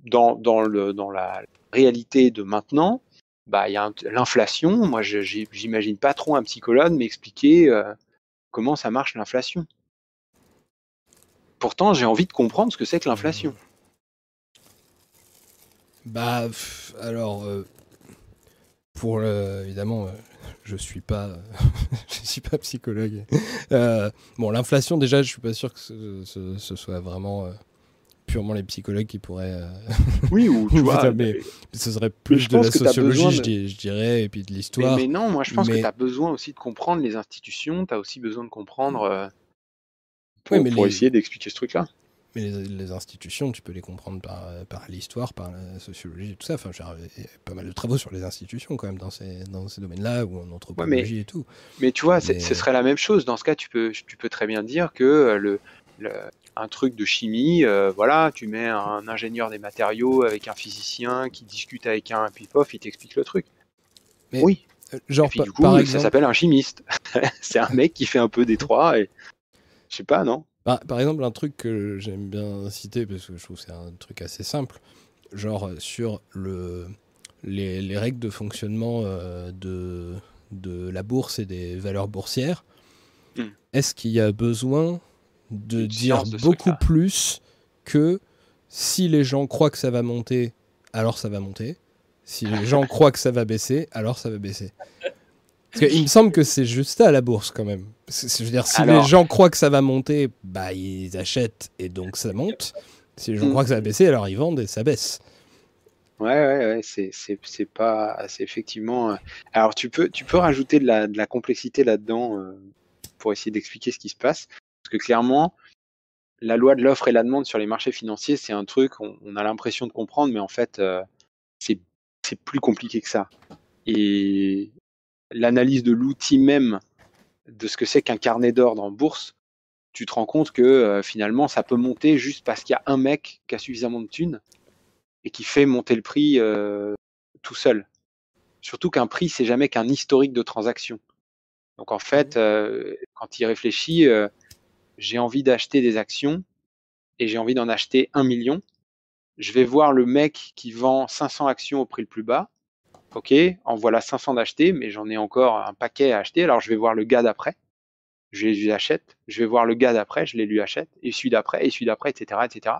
dans, la réalité de maintenant, bah, il y a l'inflation. Moi, j'imagine pas trop un psychologue m'expliquer comment ça marche l'inflation. Pourtant, j'ai envie de comprendre ce que c'est que l'inflation. Bah, alors, euh, pour le- évidemment, euh, je suis pas, je suis pas psychologue. Euh, bon, l'inflation, déjà, je suis pas sûr que ce, ce- ce soit vraiment purement les psychologues qui pourraient. Oui, ou tu vois, mais ce serait mais plus de la sociologie, je, dirais, et puis de Mais, l'histoire. mais non, moi je pense Mais- que tu as besoin aussi de comprendre les institutions, tu as aussi besoin de comprendre pour, Oui, mais pour les- essayer d'expliquer ce truc-là. Mais les, les institutions, tu peux les comprendre par, par l'histoire, par la sociologie et tout ça. Enfin, dire, il y a pas mal de travaux sur les institutions quand même dans ces, dans ces domaines-là, ou en anthropologie et tout. Mais tu vois, Mais- ce serait la même chose. Dans ce cas, tu peux, tu peux très bien dire que euh, le, le- un truc de chimie, euh, voilà, tu mets un ingénieur des matériaux avec un physicien qui discute avec un, puis pof, il t'explique le truc. Mais, oui. euh, genre, et puis du coup, par ça exemple- s'appelle un chimiste. c'est un mec qui fait un peu des trois et je sais pas, non. Par, par exemple, un truc que j'aime bien citer, parce que je trouve que c'est un truc assez simple, genre euh, sur le, les, les règles de fonctionnement euh, de, de la bourse et des valeurs boursières, Hmm. est-ce qu'il y a besoin de Une dire de beaucoup plus que si les gens croient que ça va monter, alors ça va monter. Si les gens croient que ça va baisser, alors ça va baisser parce qu'il me semble que c'est juste ça la bourse quand même. Je veux dire, si Alors- les gens croient que ça va monter, bah ils achètent et donc ça monte. Si les gens Mm. croient que ça va baisser, alors ils vendent et ça baisse. Ouais, ouais, ouais, c'est, pas, c'est effectivement. euh, Alors, tu peux, tu peux rajouter de la, de la complexité là-dedans euh, pour essayer d'expliquer ce qui se passe. Parce que clairement, la loi de l'offre et la demande sur les marchés financiers, c'est un truc, on, on a l'impression de comprendre, mais en fait, euh, c'est, c'est plus compliqué que ça. Et l'analyse de l'outil même de ce que c'est qu'un carnet d'ordre en bourse, tu te rends compte que euh, finalement, ça peut monter juste parce qu'il y a un mec qui a suffisamment de thunes et qui fait monter le prix euh, tout seul. Surtout qu'un prix, c'est jamais qu'un historique de transaction. Donc en fait, euh, quand il réfléchit, j'ai envie d'acheter des actions et j'ai envie d'en acheter un million. Je vais voir le mec qui vend 500 actions au prix le plus bas. Ok, en voilà 500 d'acheter, mais j'en ai encore un paquet à acheter. Alors je vais voir le gars d'après. je les lui achète, je vais voir le gars d'après, je les lui achète, et celui d'après, et celui d'après, etc., etc.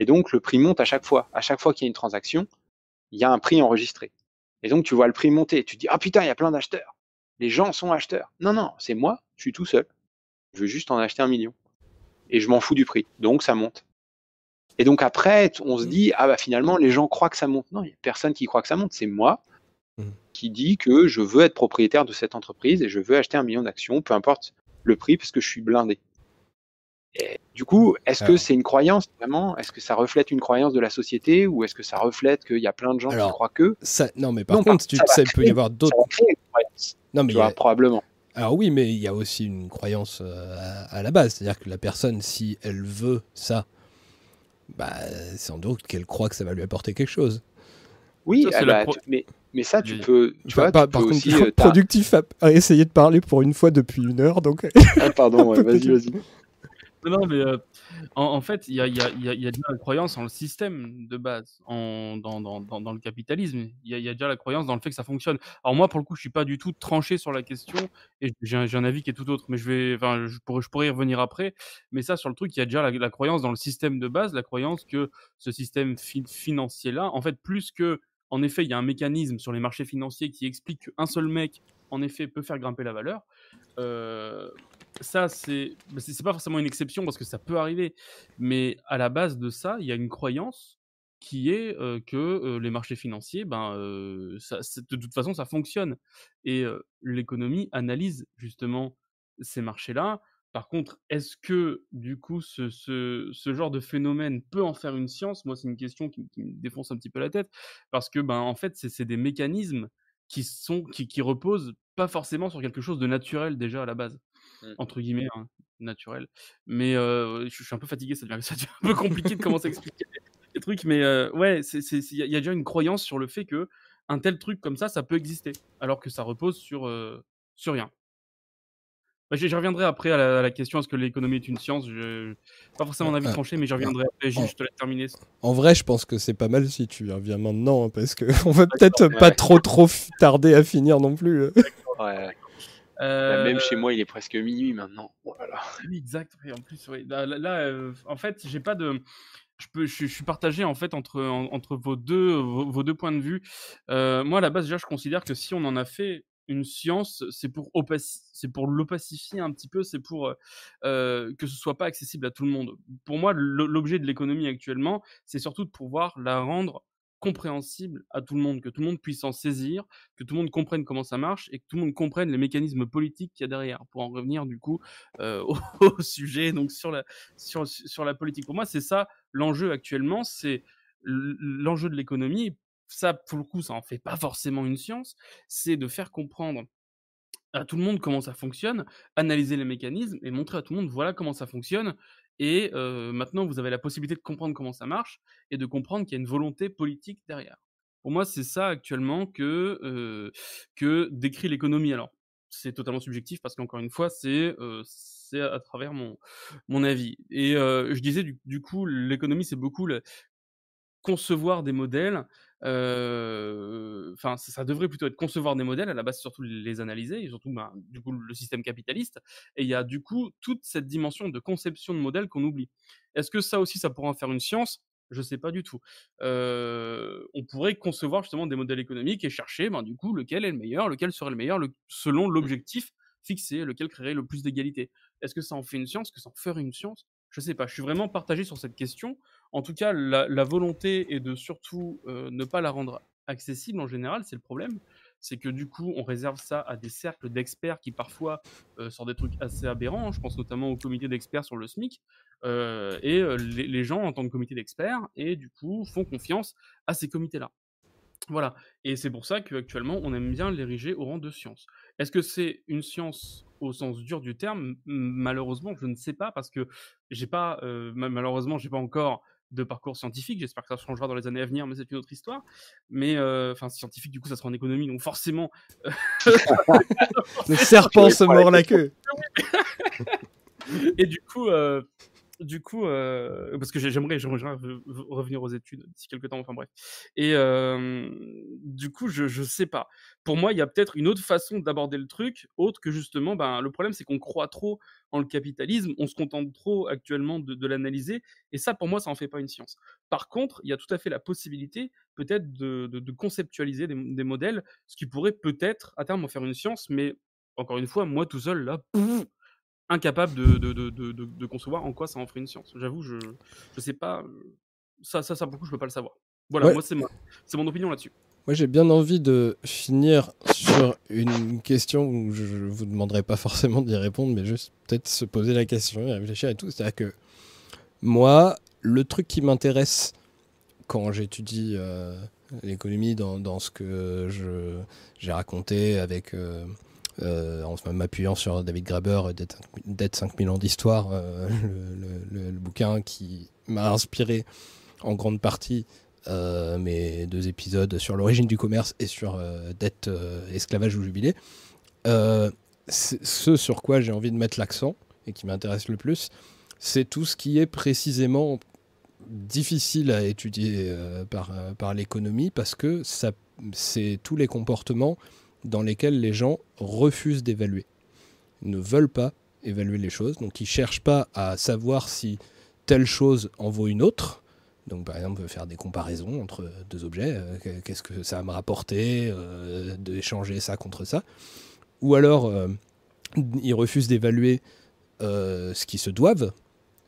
Et donc, le prix monte à chaque fois. À chaque fois qu'il y a une transaction, il y a un prix enregistré. Et donc, tu vois le prix monter. Tu te dis, ah putain, il y a plein d'acheteurs. Les gens sont acheteurs. Non, non, c'est moi, je suis tout seul. Je veux juste en acheter un million. Et je m'en fous du prix. Donc, ça monte. Et donc, après, on se dit, ah bah finalement, les gens croient que ça monte. Non, il n'y a personne qui croit que ça monte. C'est moi qui dit que je veux être propriétaire de cette entreprise et je veux acheter un million d'actions, peu importe le prix, parce que je suis blindé. Et du coup, est-ce que c'est une croyance vraiment? Est-ce que ça reflète une croyance de la société ou est-ce que ça reflète qu'il y a plein de gens Alors, qui croient que? Ça, non, mais par Non, contre, tu, ça ça, il peut y avoir d'autres. Non, mais Tu il y a- vois, probablement. Alors oui, mais il y a aussi une croyance euh, à, à la base, c'est-à-dire que la personne, si elle veut ça, bah, sans doute qu'elle croit que ça va lui apporter quelque chose. Oui, Ça, la mais, mais ça, tu Oui. peux. Tu Enfin, vois, par, tu par peux contre, aussi. euh, productif a essayé de parler pour une fois depuis une heure, donc. Ah, pardon, ouais, vas-y, vas-y. Non, mais euh, en, en fait, il y a, il y, a, il y, a, il y a déjà la croyance en le système de base, en, dans, dans, dans, dans le capitalisme. Il y, a, il y a déjà la croyance dans le fait que ça fonctionne. Alors moi, pour le coup, je suis pas du tout tranché sur la question et j'ai un, avis qui est tout autre. Mais je vais, enfin, je pourrais, je pourrais y revenir après. Mais ça, sur le truc, il y a déjà la, la croyance dans le système de base, la croyance que ce système fi- financier-là, en fait, plus que, en effet, il y a un mécanisme sur les marchés financiers qui explique qu'un seul mec, en effet, peut faire grimper la valeur. Euh, ça, c'est bah, pas forcément une exception parce que ça peut arriver, mais à la base de ça, il y a une croyance qui est euh, que euh, les marchés financiers, ben, euh, de toute façon, ça fonctionne. Et l'économie analyse justement ces marchés-là. Par contre, est-ce que du coup, ce, ce, ce genre de phénomène peut en faire une science? Moi, c'est une question qui, qui me défonce un petit peu la tête parce que, ben, en fait, c'est des mécanismes qui sont qui, qui reposent pas forcément sur quelque chose de naturel déjà à la base Mm. entre guillemets hein, naturel. Mais euh, je, je suis un peu fatigué ça devient, ça devient un peu compliqué de commencer à expliquer les, trucs mais euh, ouais il y, a- il y a déjà une croyance sur le fait que un tel truc comme ça ça peut exister alors que ça repose sur euh, sur rien Bah, je, je reviendrai après à la, à la question est-ce que l'économie est une science? Je pas forcément un avis Euh, tranché mais je reviendrai après je te laisse terminer En vrai, je pense que c'est pas mal si tu y reviens maintenant, hein, parce que on va peut-être pas trop trop tarder à finir non plus. euh. Ouais. Euh, Bah, Même chez moi, il est presque minuit maintenant. Oh là là. Ah Oui, exact. oui, en plus, oui. Là, là, là, euh, en fait, j'ai pas de. Je, peux, je, suis- je suis partagé en fait entre, en- entre vos, deux, vos, vos deux points de vue. Euh, moi, à la base, déjà, je considère que si on en a fait une science, c'est pour, c'est pour l'opacifier un petit peu, c'est pour euh, euh, que ce soit pas accessible à tout le monde. Pour moi, l'objet de l'économie actuellement, c'est surtout de pouvoir la rendre compréhensible à tout le monde, que tout le monde puisse en saisir, que tout le monde comprenne comment ça marche et que tout le monde comprenne les mécanismes politiques qu'il y a derrière. Pour en revenir du coup euh, au, sujet, donc sur la, politique. Pour moi, c'est ça l'enjeu actuellement, c'est l'enjeu de l'économie. Ça, pour le coup, ça en fait pas forcément une science, c'est de faire comprendre à tout le monde comment ça fonctionne, analyser les mécanismes et montrer à tout le monde voilà comment ça fonctionne. Et maintenant, vous avez la possibilité de comprendre comment ça marche et de comprendre qu'il y a une volonté politique derrière. Pour moi, c'est ça actuellement que, que décrit l'économie. Alors, c'est totalement subjectif parce qu'encore une fois, c'est euh, à travers mon, mon avis. Et je disais, du, coup, l'économie, c'est beaucoup concevoir des modèles. euh, Enfin, ça, ça devrait plutôt être concevoir des modèles, à la base surtout les analyser, et surtout ben, du coup le système capitaliste. Et il y a du coup toute cette dimension de conception de modèles qu'on oublie. Est-ce que ça aussi, ça pourrait en faire une science? Je sais pas du tout. Euh, on pourrait concevoir justement des modèles économiques et chercher, ben, du coup, lequel est le meilleur, lequel serait le meilleur, le- selon l'objectif fixé, lequel créerait le plus d'égalité. Est-ce que ça en fait une science? Que ça en ferait une science? Je sais pas. Je suis vraiment partagé sur cette question. En tout cas, la, volonté est de surtout euh, ne pas la rendre accessible en général, c'est le problème. C'est que du coup, on réserve ça à des cercles d'experts qui parfois euh, sortent des trucs assez aberrants. Je pense notamment au comité d'experts sur le SMIC. Euh, et les, les gens en tant que comité d'experts et du coup font confiance à ces comités-là. Voilà. Et c'est pour ça qu'actuellement, on aime bien l'ériger au rang de science. Est-ce que c'est une science au sens dur du terme? Malheureusement, je ne sais pas parce que j'ai pas, euh, ma- malheureusement, j'ai pas encore de parcours scientifique. J'espère que ça changera dans les années à venir, mais c'est une autre histoire. Mais euh, enfin, scientifique, du coup, ça sera en économie, donc forcément. euh, Le serpent se mord la queue. et du coup, euh, du coup, euh, parce que j'ai- j'aimerais, j'aimerais re- revenir aux études d'ici quelques temps, enfin bref. Et euh, du coup, je, je sais pas. Pour moi, il y a peut-être une autre façon d'aborder le truc, autre que justement, ben, le problème, c'est qu'on croit trop en le capitalisme, on se contente trop actuellement de, l'analyser, et ça, pour moi, ça en fait pas une science. Par contre, il y a tout à fait la possibilité, peut-être, de conceptualiser des, des modèles, ce qui pourrait peut-être, à terme, en faire une science, mais encore une fois, moi tout seul, là, pouf, incapable de, de, de, de, concevoir en quoi ça en ferait une science. J'avoue, je je sais pas. Ça, ça, ça, pour le coup, je peux pas le savoir. Voilà, Ouais. moi, c'est c'est mon opinion là-dessus. Moi, j'ai bien envie de finir sur une question où je ne vous demanderai pas forcément d'y répondre, mais juste peut-être se poser la question et réfléchir et tout. C'est-à-dire que moi, le truc qui m'intéresse quand j'étudie euh, l'économie dans, dans ce que je- j'ai raconté avec. euh, en m'appuyant sur David Graeber, Dead 5000 Dead 5000 ans d'histoire, euh, le, bouquin qui m'a inspiré en grande partie euh, mes deux épisodes sur l'origine du commerce et sur euh, dette, euh, esclavage ou jubilé. Euh, ce sur quoi j'ai envie de mettre l'accent et qui m'intéresse le plus, c'est tout ce qui est précisément difficile à étudier euh, par, euh, par l'économie parce que c'est tous les comportements dans lesquels les gens refusent d'évaluer, ne veulent pas évaluer les choses, donc ils cherchent pas à savoir si telle chose en vaut une autre. Donc par exemple faire des comparaisons entre deux objets, euh, que- qu'est-ce que ça va me rapporter euh, d'échanger ça contre ça, ou alors euh, ils refusent d'évaluer ce qu'ils se doivent.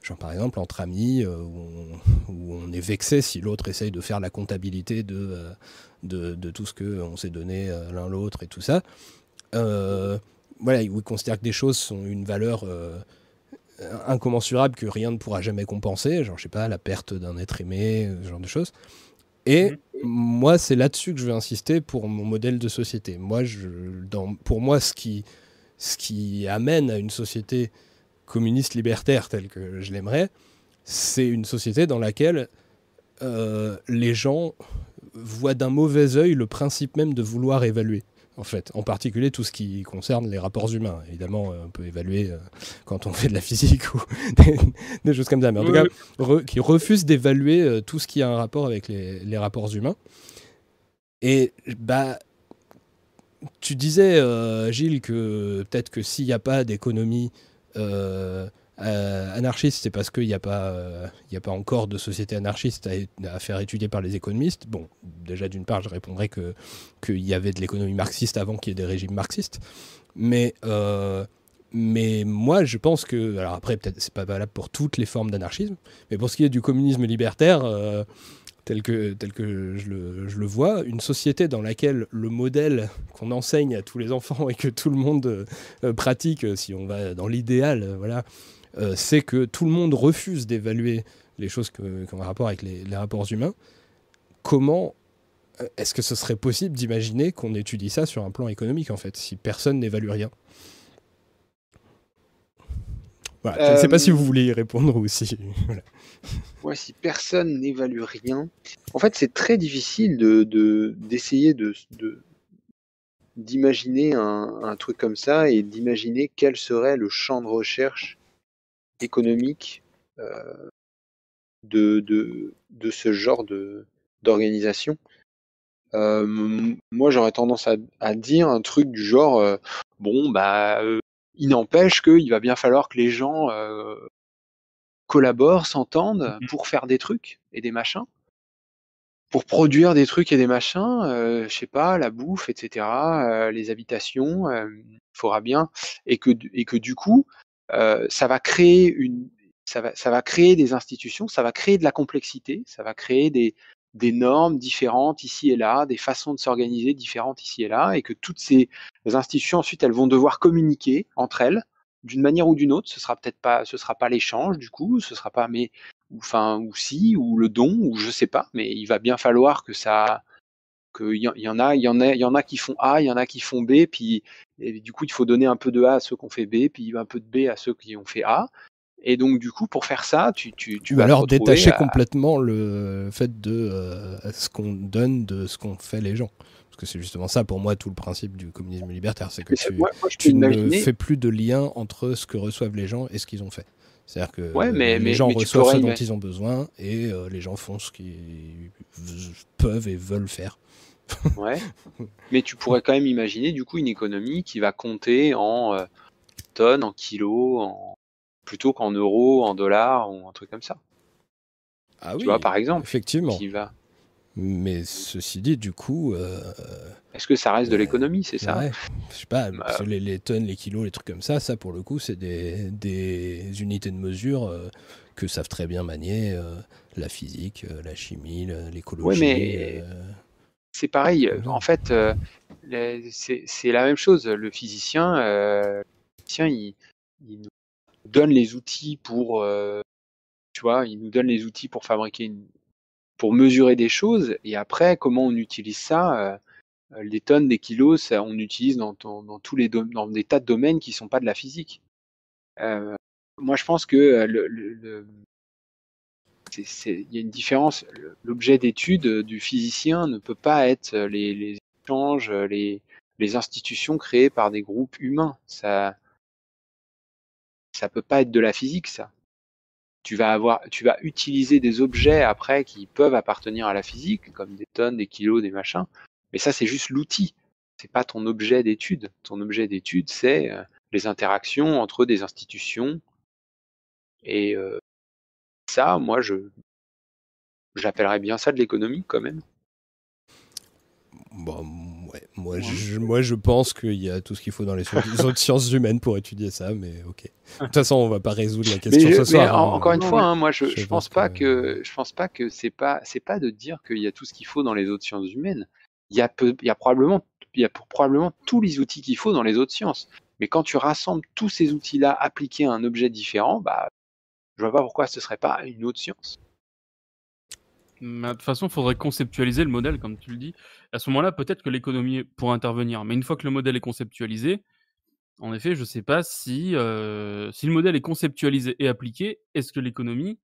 Genre par exemple entre amis, où, on, où on est vexé si l'autre essaye de faire la comptabilité de, de, de tout ce qu'on s'est donné euh, l'un l'autre et tout ça. Euh, voilà, où ils considèrent que des choses sont une valeur euh, incommensurable que rien ne pourra jamais compenser, genre je sais pas, la perte d'un être aimé, euh, ce genre de choses. Et moi, c'est là-dessus que je vais insister pour mon modèle de société. Moi, je, dans, pour moi, ce qui, ce qui amène à une société communiste libertaire telle que je l'aimerais, c'est une société dans laquelle euh, les gens voient d'un mauvais œil le principe même de vouloir évaluer. En fait, en particulier tout ce qui concerne les rapports humains. Évidemment, euh, on peut évaluer euh, quand on fait de la physique ou des, des choses comme ça. Mais en tout cas, re- qui refusent d'évaluer euh, tout ce qui a un rapport avec les, les rapports humains. Et bah, tu disais, Gilles, que peut-être que s'il n'y a pas d'économie euh, euh, anarchiste, c'est parce qu'il n'y euh, a pas encore de société anarchiste à, faire étudier par les économistes. Bon, déjà d'une part, je répondrais que qu'il y avait de l'économie marxiste avant qu'il y ait des régimes marxistes. Mais, euh, mais moi, je pense que, alors après, peut-être c'est pas valable pour toutes les formes d'anarchisme, mais pour ce qui est du communisme libertaire, tel que, que je, le, vois, une société dans laquelle le modèle qu'on enseigne à tous les enfants et que tout le monde pratique, si on va dans l'idéal, voilà, euh, c'est que tout le monde refuse d'évaluer les choses que- qui ont un rapport avec les, les rapports humains. Comment euh, est-ce que ce serait possible d'imaginer qu'on étudie ça sur un plan économique, en fait, si personne n'évalue rien? Voilà, Je ne sais pas Euh, si vous voulez y répondre ou si... voilà. Ouais, si personne n'évalue rien, en fait, c'est très difficile de de- d'essayer de, de- d'imaginer un, un truc comme ça et d'imaginer quel serait le champ de recherche économique euh, de, de, de ce genre de d'organisation. Euh, moi, j'aurais tendance à, à dire un truc du genre, euh, bon, bah, il n'empêche qu'il va bien falloir que les gens collaborent, s'entendent pour faire des trucs et des machins, pour produire des trucs et des machins, euh, je sais pas, la bouffe, etc., euh, les habitations, euh, il faudra bien, et que, du- et que du coup, ça va créer une, ça va, ça va créer des institutions, ça va créer de la complexité, ça va créer des, des normes différentes ici et là, des façons de s'organiser différentes ici et là, et que toutes ces institutions ensuite elles vont devoir communiquer entre elles d'une manière ou d'une autre. Ce sera peut-être pas, ce sera pas l'échange du coup, ce sera pas mais ou enfin ou si ou le don ou je sais pas, mais il va bien falloir que ça qu'il y, y en a, il y en a, il y en a qui font A, il y en a qui font B, puis et du coup il faut donner un peu de A à ceux qui ont fait B, puis un peu de B à ceux qui ont fait A. Et donc du coup pour faire ça, tu tu tu Ou vas alors détacher à- complètement le fait de euh, ce qu'on donne de ce qu'ont fait les gens. Parce que c'est justement ça pour moi tout le principe du communisme libertaire, c'est que tu, moi- moi, je peux tu ne fais plus de lien entre ce que reçoivent les gens et ce qu'ils ont fait. C'est-à-dire que Ouais, mais- les mais- gens mais reçoivent ce dont ils ont besoin et euh, les gens font ce qu'ils peuvent et veulent faire. Ouais. Mais tu pourrais quand même imaginer du coup une économie qui va compter en euh, tonnes, en kilos, en... plutôt qu'en euros, en dollars ou un truc comme ça. Ah Tu oui, vois, par exemple, effectivement. qui va. Mais ceci dit, du coup, euh, Est-ce que ça reste de Ouais. l'économie, c'est ça? ouais, je sais pas, que les, les tonnes, les kilos, les trucs comme ça, ça pour le coup, c'est des, des unités de mesure euh, que savent très bien manier euh, la physique, euh, la chimie, l'écologie. mais- euh, C'est pareil. En fait, euh, c'est la même chose. Le physicien, euh, le physicien, il, il nous donne les outils pour, euh, tu vois, il nous donne les outils pour fabriquer, une, pour mesurer des choses. Et après, comment on utilise ça euh, Les tonnes, des kilos, ça, on utilise dans, tous les dans des tas de domaines qui sont pas de la physique. Euh, moi, je pense que euh, le, le- il y a une différence. L'objet d'étude euh, du physicien ne peut pas être euh, les, échanges, euh, les, les institutions créées par des groupes humains. Ça, ça peut pas être de la physique, ça. Tu vas avoir, tu vas utiliser des objets après qui peuvent appartenir à la physique, comme des tonnes, des kilos, des machins. Mais ça, c'est juste l'outil. C'est pas ton objet d'étude. Ton objet d'étude, c'est euh, les interactions entre des institutions. Et euh, ça, moi, je j'appellerais bien ça de l'économie quand même. bon, ouais, moi, je, moi, je pense qu'il y a tout ce qu'il faut dans les, les autres sciences humaines pour étudier ça, mais ok. De toute façon, on va pas résoudre la question Mais, ce mais soir. en- hein. encore une fois, hein, moi, je, je je pense pense pas que- que je pense pas que c'est pas c'est pas de dire qu'il y a tout ce qu'il faut dans les autres sciences humaines. Il y a peu, il y a probablement il y a pour- probablement tous les outils qu'il faut dans les autres sciences. Mais quand tu rassembles tous ces outils-là appliqués à un objet différent, bah je vois pas pourquoi ce serait pas une autre science. De toute façon, il faudrait conceptualiser le modèle, comme tu le dis. À ce moment-là, peut-être que l'économie pourrait intervenir. Mais une fois que le modèle est conceptualisé, en effet, je ne sais pas si, euh, si le modèle est conceptualisé et appliqué, est-ce que l'économie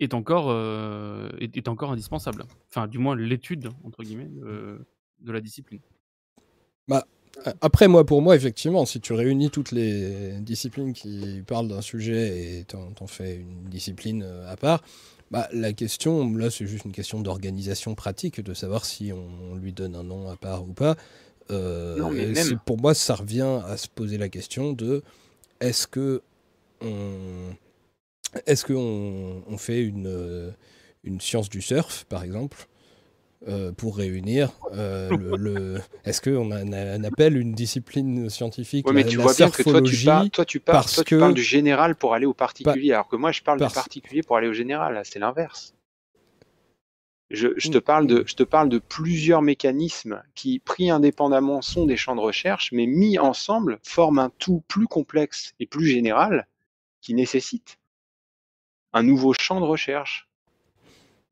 est encore, euh, est, encore indispensable? Enfin, du moins, l'étude, entre guillemets, de, de la discipline. Après, moi, pour moi, effectivement, si tu réunis toutes les disciplines qui parlent d'un sujet et t'en t'en fais une discipline euh, à part, bah, la question, là, c'est juste une question d'organisation pratique, de savoir si on, lui donne un nom à part ou pas. Euh, Non, mais même- Pour moi, ça revient à se poser la question de est-ce que on, est-ce que on, on fait une, euh, une science du surf, par exemple euh, pour réunir euh, le, le- Est-ce qu'on a, une discipline scientifique Ouais, mais la, tu la vois bien que toi tu parles, toi tu parles, parce toi, tu que- parles du général pour aller au particulier, alors que moi je parle parce- du particulier pour aller au général. C'est l'inverse. Je, je Mm. te parle de, je te parle de plusieurs mécanismes qui, pris indépendamment, sont des champs de recherche, mais mis ensemble forment un tout plus complexe et plus général qui nécessite un nouveau champ de recherche.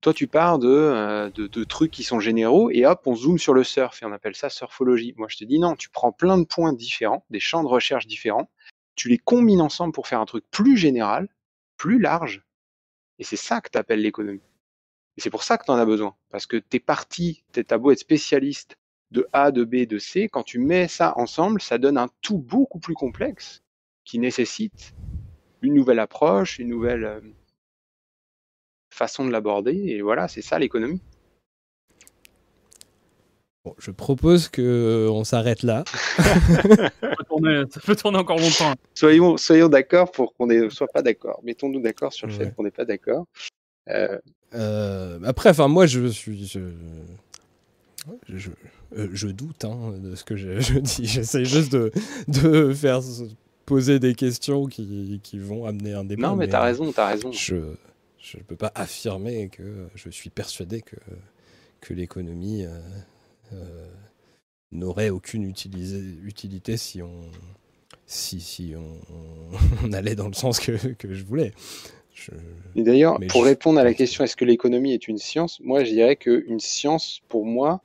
Toi, tu pars de, euh, de trucs qui sont généraux et hop, on zoome sur le surf et on appelle ça surfologie. Moi, je te dis non, tu prends plein de points différents, des champs de recherche différents, tu les combines ensemble pour faire un truc plus général, plus large, et c'est ça que tu appelles l'économie. Et c'est pour ça que tu en as besoin, parce que t'es parti, t'as beau être spécialiste de A, de B, de C, quand tu mets ça ensemble, ça donne un tout beaucoup plus complexe qui nécessite une nouvelle approche, une nouvelle euh, façon de l'aborder, et voilà, c'est ça l'économie. Bon, je propose que on s'arrête là. Ça peut tourner, ça peut tourner encore longtemps. hein. Soyons, soyons d'accord pour qu'on ne soit pas d'accord. Mettons-nous d'accord sur le Ouais. fait qu'on n'est pas d'accord. Euh, Euh, après, enfin, moi, je suis. Je, je, euh, je doute hein, de ce que je, je dis. J'essaie juste de, de faire poser des questions qui, qui vont amener un débat. non, mais t'as raison, t'as raison. Je ne peux pas affirmer que je suis persuadé que, que l'économie euh, euh, n'aurait aucune utilisé- utilité si on, si, si on, on allait dans le sens que, que je voulais. Je- Et d'ailleurs, pour je- répondre à la question est-ce que l'économie est une science, moi je dirais qu'une science, pour moi,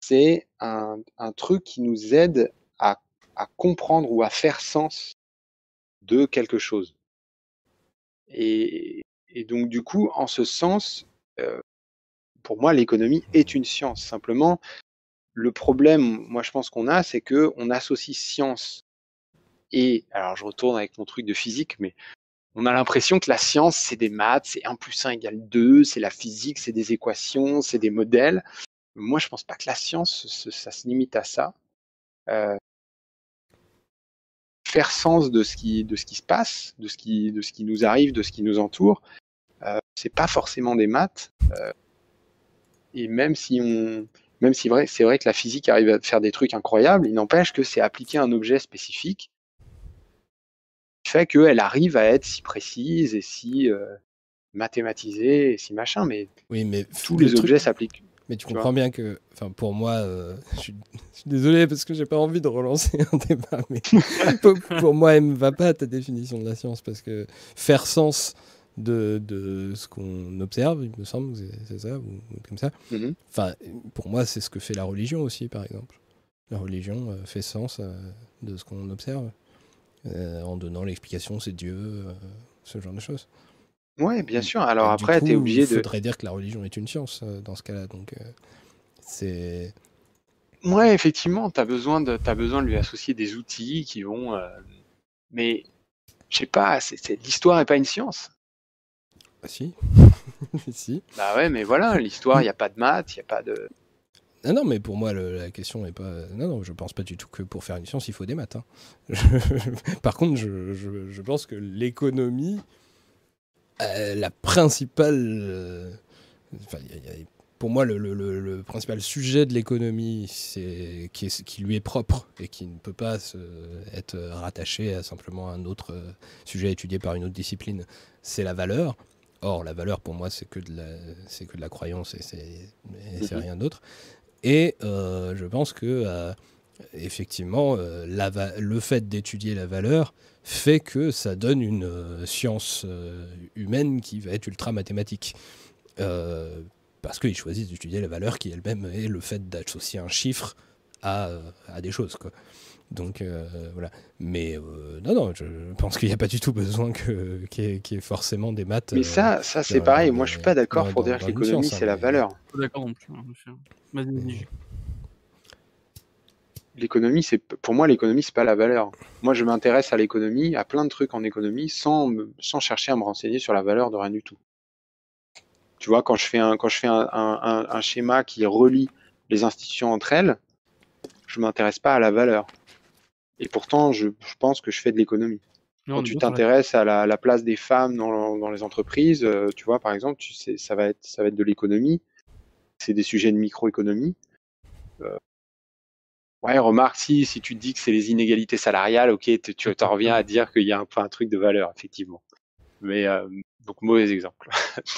c'est un, un truc qui nous aide à, à comprendre ou à faire sens de quelque chose. Et, et donc, du coup, en ce sens, euh, pour moi, l'économie est une science. Simplement, le problème, moi je pense qu'on a, c'est que on associe science et, alors je retourne avec mon truc de physique, mais on a l'impression que la science, c'est des maths, c'est 1 plus 1 égale 2, c'est la physique, c'est des équations, c'est des modèles. Moi, je pense pas que la science, ce- ça se limite à ça. Euh, faire sens de ce qui, se passe, de ce qui, nous arrive, de ce qui nous entoure, c'est pas forcément des maths. euh, et même si on, même si vrai, c'est vrai que la physique arrive à faire des trucs incroyables, il n'empêche que c'est appliqué à un objet spécifique qui fait qu'elle arrive à être si précise et si euh, mathématisée et si machin, mais Oui, mais tous le les truc- objets s'appliquent. Mais tu Tu comprends bien que, enfin, pour moi, euh, je, suis, je suis désolé parce que j'ai pas envie de relancer un débat, mais pour, pour moi, elle me va pas ta définition de la science parce que faire sens de, de ce qu'on observe, il me semble, c'est- ça, ou, ou comme ça. Mhm. Enfin, pour moi, c'est ce que fait la religion aussi, par exemple. La religion euh, fait sens euh, de ce qu'on observe euh, en donnant l'explication, c'est Dieu, euh, ce genre de choses. Ouais, bien sûr. Alors Et après, tu es obligé il de. faudrait dire que la religion est une science dans ce cas-là, donc c'est. Ouais, effectivement, tu as besoin de, t'as besoin de lui associer des outils qui vont. Mais je sais pas, l'histoire est pas une science. Ah, si. si. Bah ouais, mais voilà, l'histoire, il n'y a pas de maths, il n'y a pas de. Ah non, mais pour moi, le- la question n'est pas. Non, non, je pense pas du tout que pour faire une science, il faut des maths. hein. Je- Par contre, je, je- je pense que l'économie, euh, la principale. euh, enfin, il y a- il y a- pour moi, le, le- le- le principal sujet de l'économie, c'est qui, est- qui lui est propre et qui ne peut pas se- être rattaché à simplement un autre euh, sujet étudié par une autre discipline, c'est la valeur. Or, la valeur, pour moi, c'est que de la, c'est que de la croyance et c'est, c'est Mhm. rien d'autre. Et euh, je pense que, euh, effectivement, euh, la va- le fait d'étudier la valeur fait que ça donne une science humaine qui va être ultra mathématique. Parce qu'ils choisissent d'étudier la valeur qui elle-même est le fait d'associer un chiffre à, euh, à des choses. Quoi. Donc euh, voilà. Mais euh, non, non, je pense qu'il n'y a pas du tout besoin que- qu'il y, ait- qu'il y ait forcément des maths. Mais euh, ça, ça c'est pareil. Moi, je suis pas d'accord pour dans- dire dans que l'économie, science, c'est hein, la valeur. Pas d'accord non plus. hein. L'économie, c'est pour moi, l'économie, c'est pas la valeur. Moi, je m'intéresse à l'économie, à plein de trucs en économie, sans, me- sans chercher à me renseigner sur la valeur de rien du tout. Tu vois, quand je fais un, quand je fais un, un- un- un schéma qui relie les institutions entre elles, je m'intéresse pas à la valeur. Et pourtant, je, je pense que je fais de l'économie. Quand tu t'intéresses à la, la place des femmes dans, dans les entreprises, euh, tu vois, par exemple, tu sais, ça va être, ça va être de l'économie. C'est des sujets de microéconomie. Euh, ouais, remarque, si, si tu te dis que c'est les inégalités salariales, ok, tu t'en reviens à dire qu'il y a un truc de valeur, effectivement. Mais, euh, donc, mauvais exemple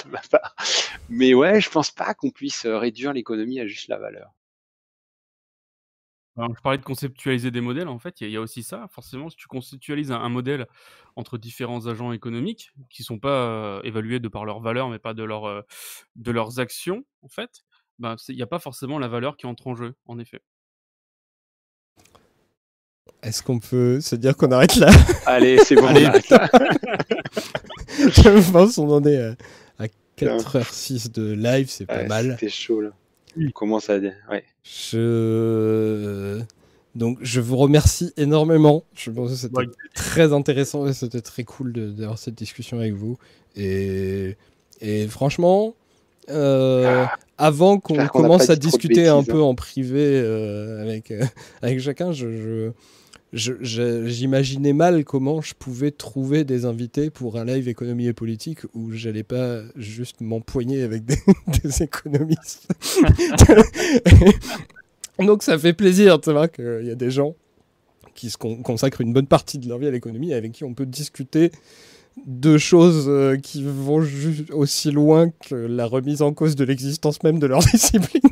de ma part. Mais ouais, je pense pas qu'on puisse réduire l'économie à juste la valeur. Alors, je parlais de conceptualiser des modèles, en fait, il y, a- il y a aussi ça. Forcément, si tu conceptualises un, un modèle entre différents agents économiques qui sont pas euh, évalués de par leur valeur, mais pas de, leur, euh, de leurs actions, en fait, ben, il n'y a pas forcément la valeur qui entre en jeu, en effet. Est-ce qu'on peut se dire qu'on arrête là? Allez, c'est bon, Allez. on arrête là. Je pense qu'on en est à, à 4h06 de live, c'est pas Ouais, mal. C'était chaud, là. On commence à... Ouais. Je... Donc je vous remercie énormément. Je pense que c'était Ouais. très intéressant et c'était très cool d'avoir cette discussion avec vous. Et, et franchement, euh, avant qu'on commence à discuter un peu hein. en privé euh, avec, euh, avec chacun, je- j'imaginais mal comment je pouvais trouver des invités pour un live économie et politique où j'allais pas juste m'empoigner avec des, des économistes. Donc ça fait plaisir de savoir qu'il y a des gens qui se con- consacrent une bonne partie de leur vie à l'économie et avec qui on peut discuter de choses euh, qui vont aussi loin que la remise en cause de l'existence même de leur discipline.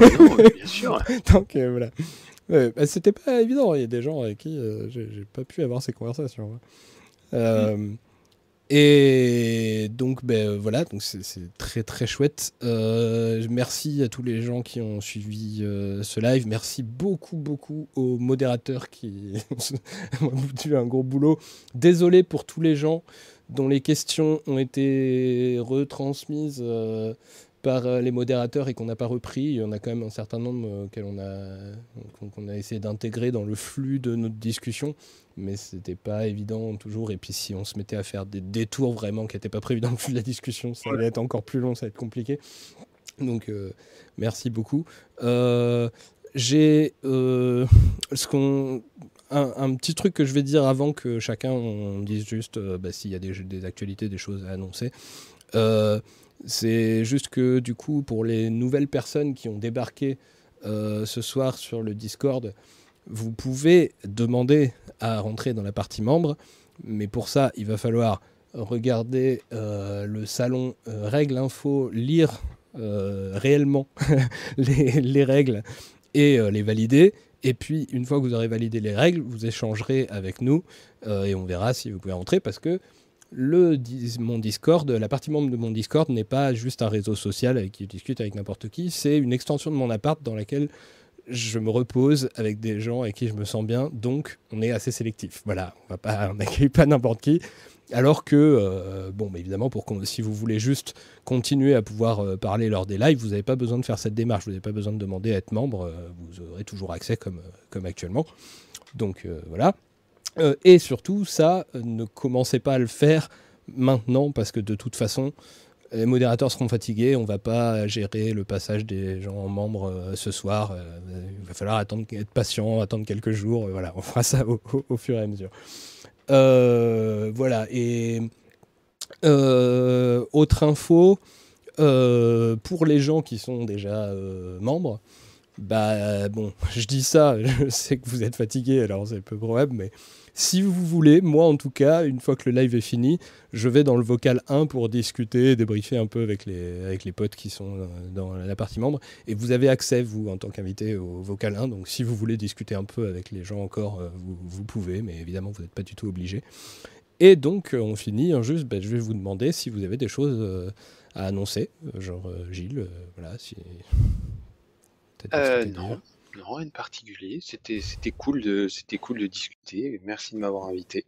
Non, bien sûr. Donc euh, voilà. Ouais, bah, C'était pas évident. Il y a des gens avec qui euh, j'ai pas pu avoir ces conversations. hein. Euh, Et donc ben, voilà, donc c'est très très chouette. Euh, merci à tous les gens qui ont suivi euh, ce live. Merci beaucoup beaucoup aux modérateurs qui ont foutu un gros boulot. Désolé pour tous les gens dont les questions ont été retransmises. Par euh, les modérateurs et qu'on n'a pas repris. Il y en a quand même un certain nombre euh, auxquels on a, qu'on- a essayé d'intégrer dans le flux de notre discussion, mais c'était pas évident toujours. Et puis si on se mettait à faire des détours vraiment qui n'étaient pas prévus dans le flux de la discussion, ça allait être encore plus long, ça va être compliqué. Donc euh, merci beaucoup. Euh, J'ai euh, ce qu'on un, un petit truc que je vais dire avant que chacun on dise juste bah, s'il y a des, des actualités, des choses à annoncer. C'est juste que du coup, pour les nouvelles personnes qui ont débarqué euh, ce soir sur le Discord, vous pouvez demander à rentrer dans la partie membre, mais pour ça, il va falloir regarder euh, le salon euh, Règles Info, lire réellement les, les règles et les valider. Et puis, une fois que vous aurez validé les règles, vous échangerez avec nous et on verra si vous pouvez rentrer parce que le, mon Discord, la partie membre de mon Discord n'est pas juste un réseau social avec qui je discute avec n'importe qui, c'est une extension de mon appart dans laquelle je me repose avec des gens avec qui je me sens bien, donc on est assez sélectif. Voilà, on n'accueille pas n'importe qui. Alors que, euh, bon, évidemment, pour si vous voulez juste continuer à pouvoir euh, parler lors des lives, vous n'avez pas besoin de faire cette démarche, vous n'avez pas besoin de demander à être membre, euh, vous aurez toujours accès comme, comme actuellement. Donc voilà. Euh, et surtout, ça, euh, ne commencez pas à le faire maintenant parce que de toute façon, les modérateurs seront fatigués. On va pas gérer le passage des gens en membres euh, ce soir. il va falloir attendre, être patient, attendre quelques jours. voilà, on fera ça au, au- fur et à mesure. Voilà. Et autre info pour les gens qui sont déjà membres. Bah bon, je dis ça, je sais que vous êtes fatigués, alors c'est peu probable, mais si vous voulez, moi en tout cas, une fois que le live est fini, je vais dans le vocal 1 pour discuter, débriefer un peu avec les, avec les potes qui sont euh, dans la partie membre. Et vous avez accès, vous, en tant qu'invité, au vocal 1. Donc si vous voulez discuter un peu avec les gens encore, euh, vous, vous pouvez, mais évidemment, vous n'êtes pas du tout obligé. Et donc, euh, on finit juste, bah, je vais vous demander si vous avez des choses euh, à annoncer, genre euh, Gilles, euh, voilà, si... Euh, non. Non, rien de particulier. C'était, c'était cool de, c'était cool de discuter. Merci de m'avoir invité.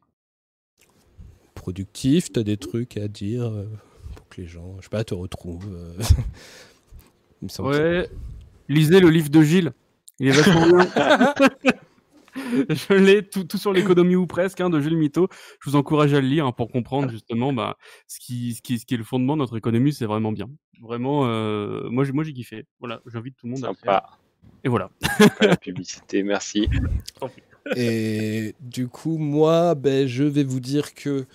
productif, t'as des trucs à dire euh, pour que les gens, je sais pas, te retrouvent. euh. Il me semble que Ouais. Lisez le livre de Gilles. Il est vachement bien. Je l'ai tout, tout sur l'économie ou presque hein, de Gilles Mito. Je vous encourage à le lire hein, pour comprendre justement bah, ce, qui, ce, qui, ce qui est le fondement de notre économie. C'est vraiment bien. Vraiment, euh, moi, j'ai- moi j'ai kiffé. Voilà, j'invite tout le monde à le faire. Et voilà. La publicité, merci. Et du coup, moi, ben, je vais vous dire que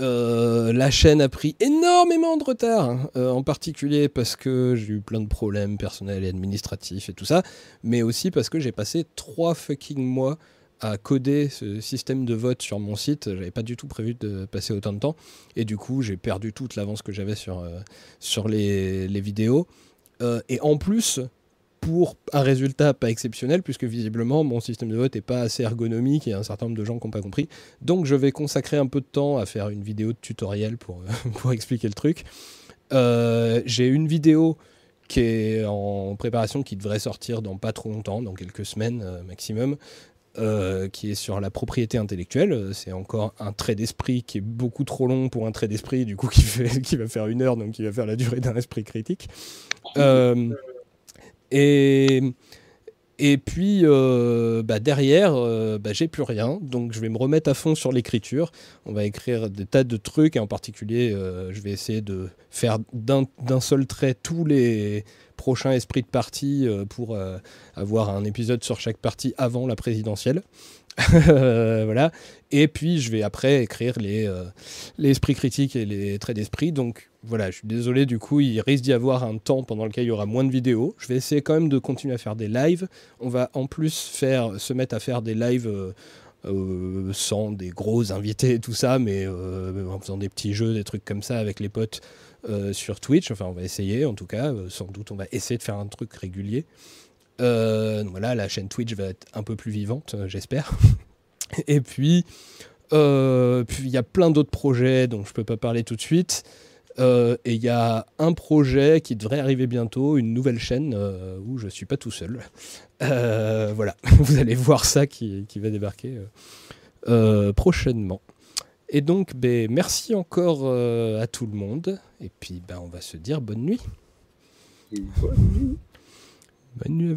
euh, la chaîne a pris énormément de retard, hein, euh, en particulier parce que j'ai eu plein de problèmes personnels et administratifs et tout ça, mais aussi parce que j'ai passé trois fucking mois à coder ce système de vote sur mon site. J'avais pas du tout prévu de passer autant de temps, et du coup, j'ai perdu toute l'avance que j'avais sur, euh, sur les, les vidéos. Euh, et en plus, pour un résultat pas exceptionnel, puisque visiblement mon système de vote n'est pas assez ergonomique et un certain nombre de gens n'ont pas compris. Donc je vais consacrer un peu de temps à faire une vidéo de tutoriel pour, pour expliquer le truc. Euh, J'ai une vidéo qui est en préparation, qui devrait sortir dans pas trop longtemps, dans quelques semaines euh, maximum, euh, qui est sur la propriété intellectuelle. C'est encore un trait d'esprit qui est beaucoup trop long pour un trait d'esprit, du coup qui va faire une heure, donc qui va faire la durée d'un esprit critique. Et, puis euh, bah, derrière, euh, bah, j'ai plus rien, donc je vais me remettre à fond sur l'écriture. On va écrire des tas de trucs, et en particulier, euh, je vais essayer de faire d'un seul trait tous les prochains esprits de parti pour avoir un épisode sur chaque partie avant la présidentielle. Euh, voilà. Et puis je vais après écrire les, euh, les esprits critiques et les traits d'esprit. Donc voilà, je suis désolé, du coup, il risque d'y avoir un temps pendant lequel il y aura moins de vidéos. Je vais essayer quand même de continuer à faire des lives. On va en plus faire, se mettre à faire des lives euh, sans des gros invités et tout ça, mais en faisant des petits jeux, des trucs comme ça avec les potes sur Twitch. Enfin, on va essayer en tout cas. Sans doute, on va essayer de faire un truc régulier. Euh, voilà, la chaîne Twitch va être un peu plus vivante, euh, j'espère. Et puis, euh, puis il y a plein d'autres projets dont je peux pas parler tout de suite. Euh, et il y a un projet qui devrait arriver bientôt, une nouvelle chaîne euh, où je suis pas tout seul. Euh, voilà, vous allez voir ça qui, qui va débarquer prochainement. Et donc, ben, merci encore à tout le monde. Et puis, ben, on va se dire bonne nuit. Bonne nuit.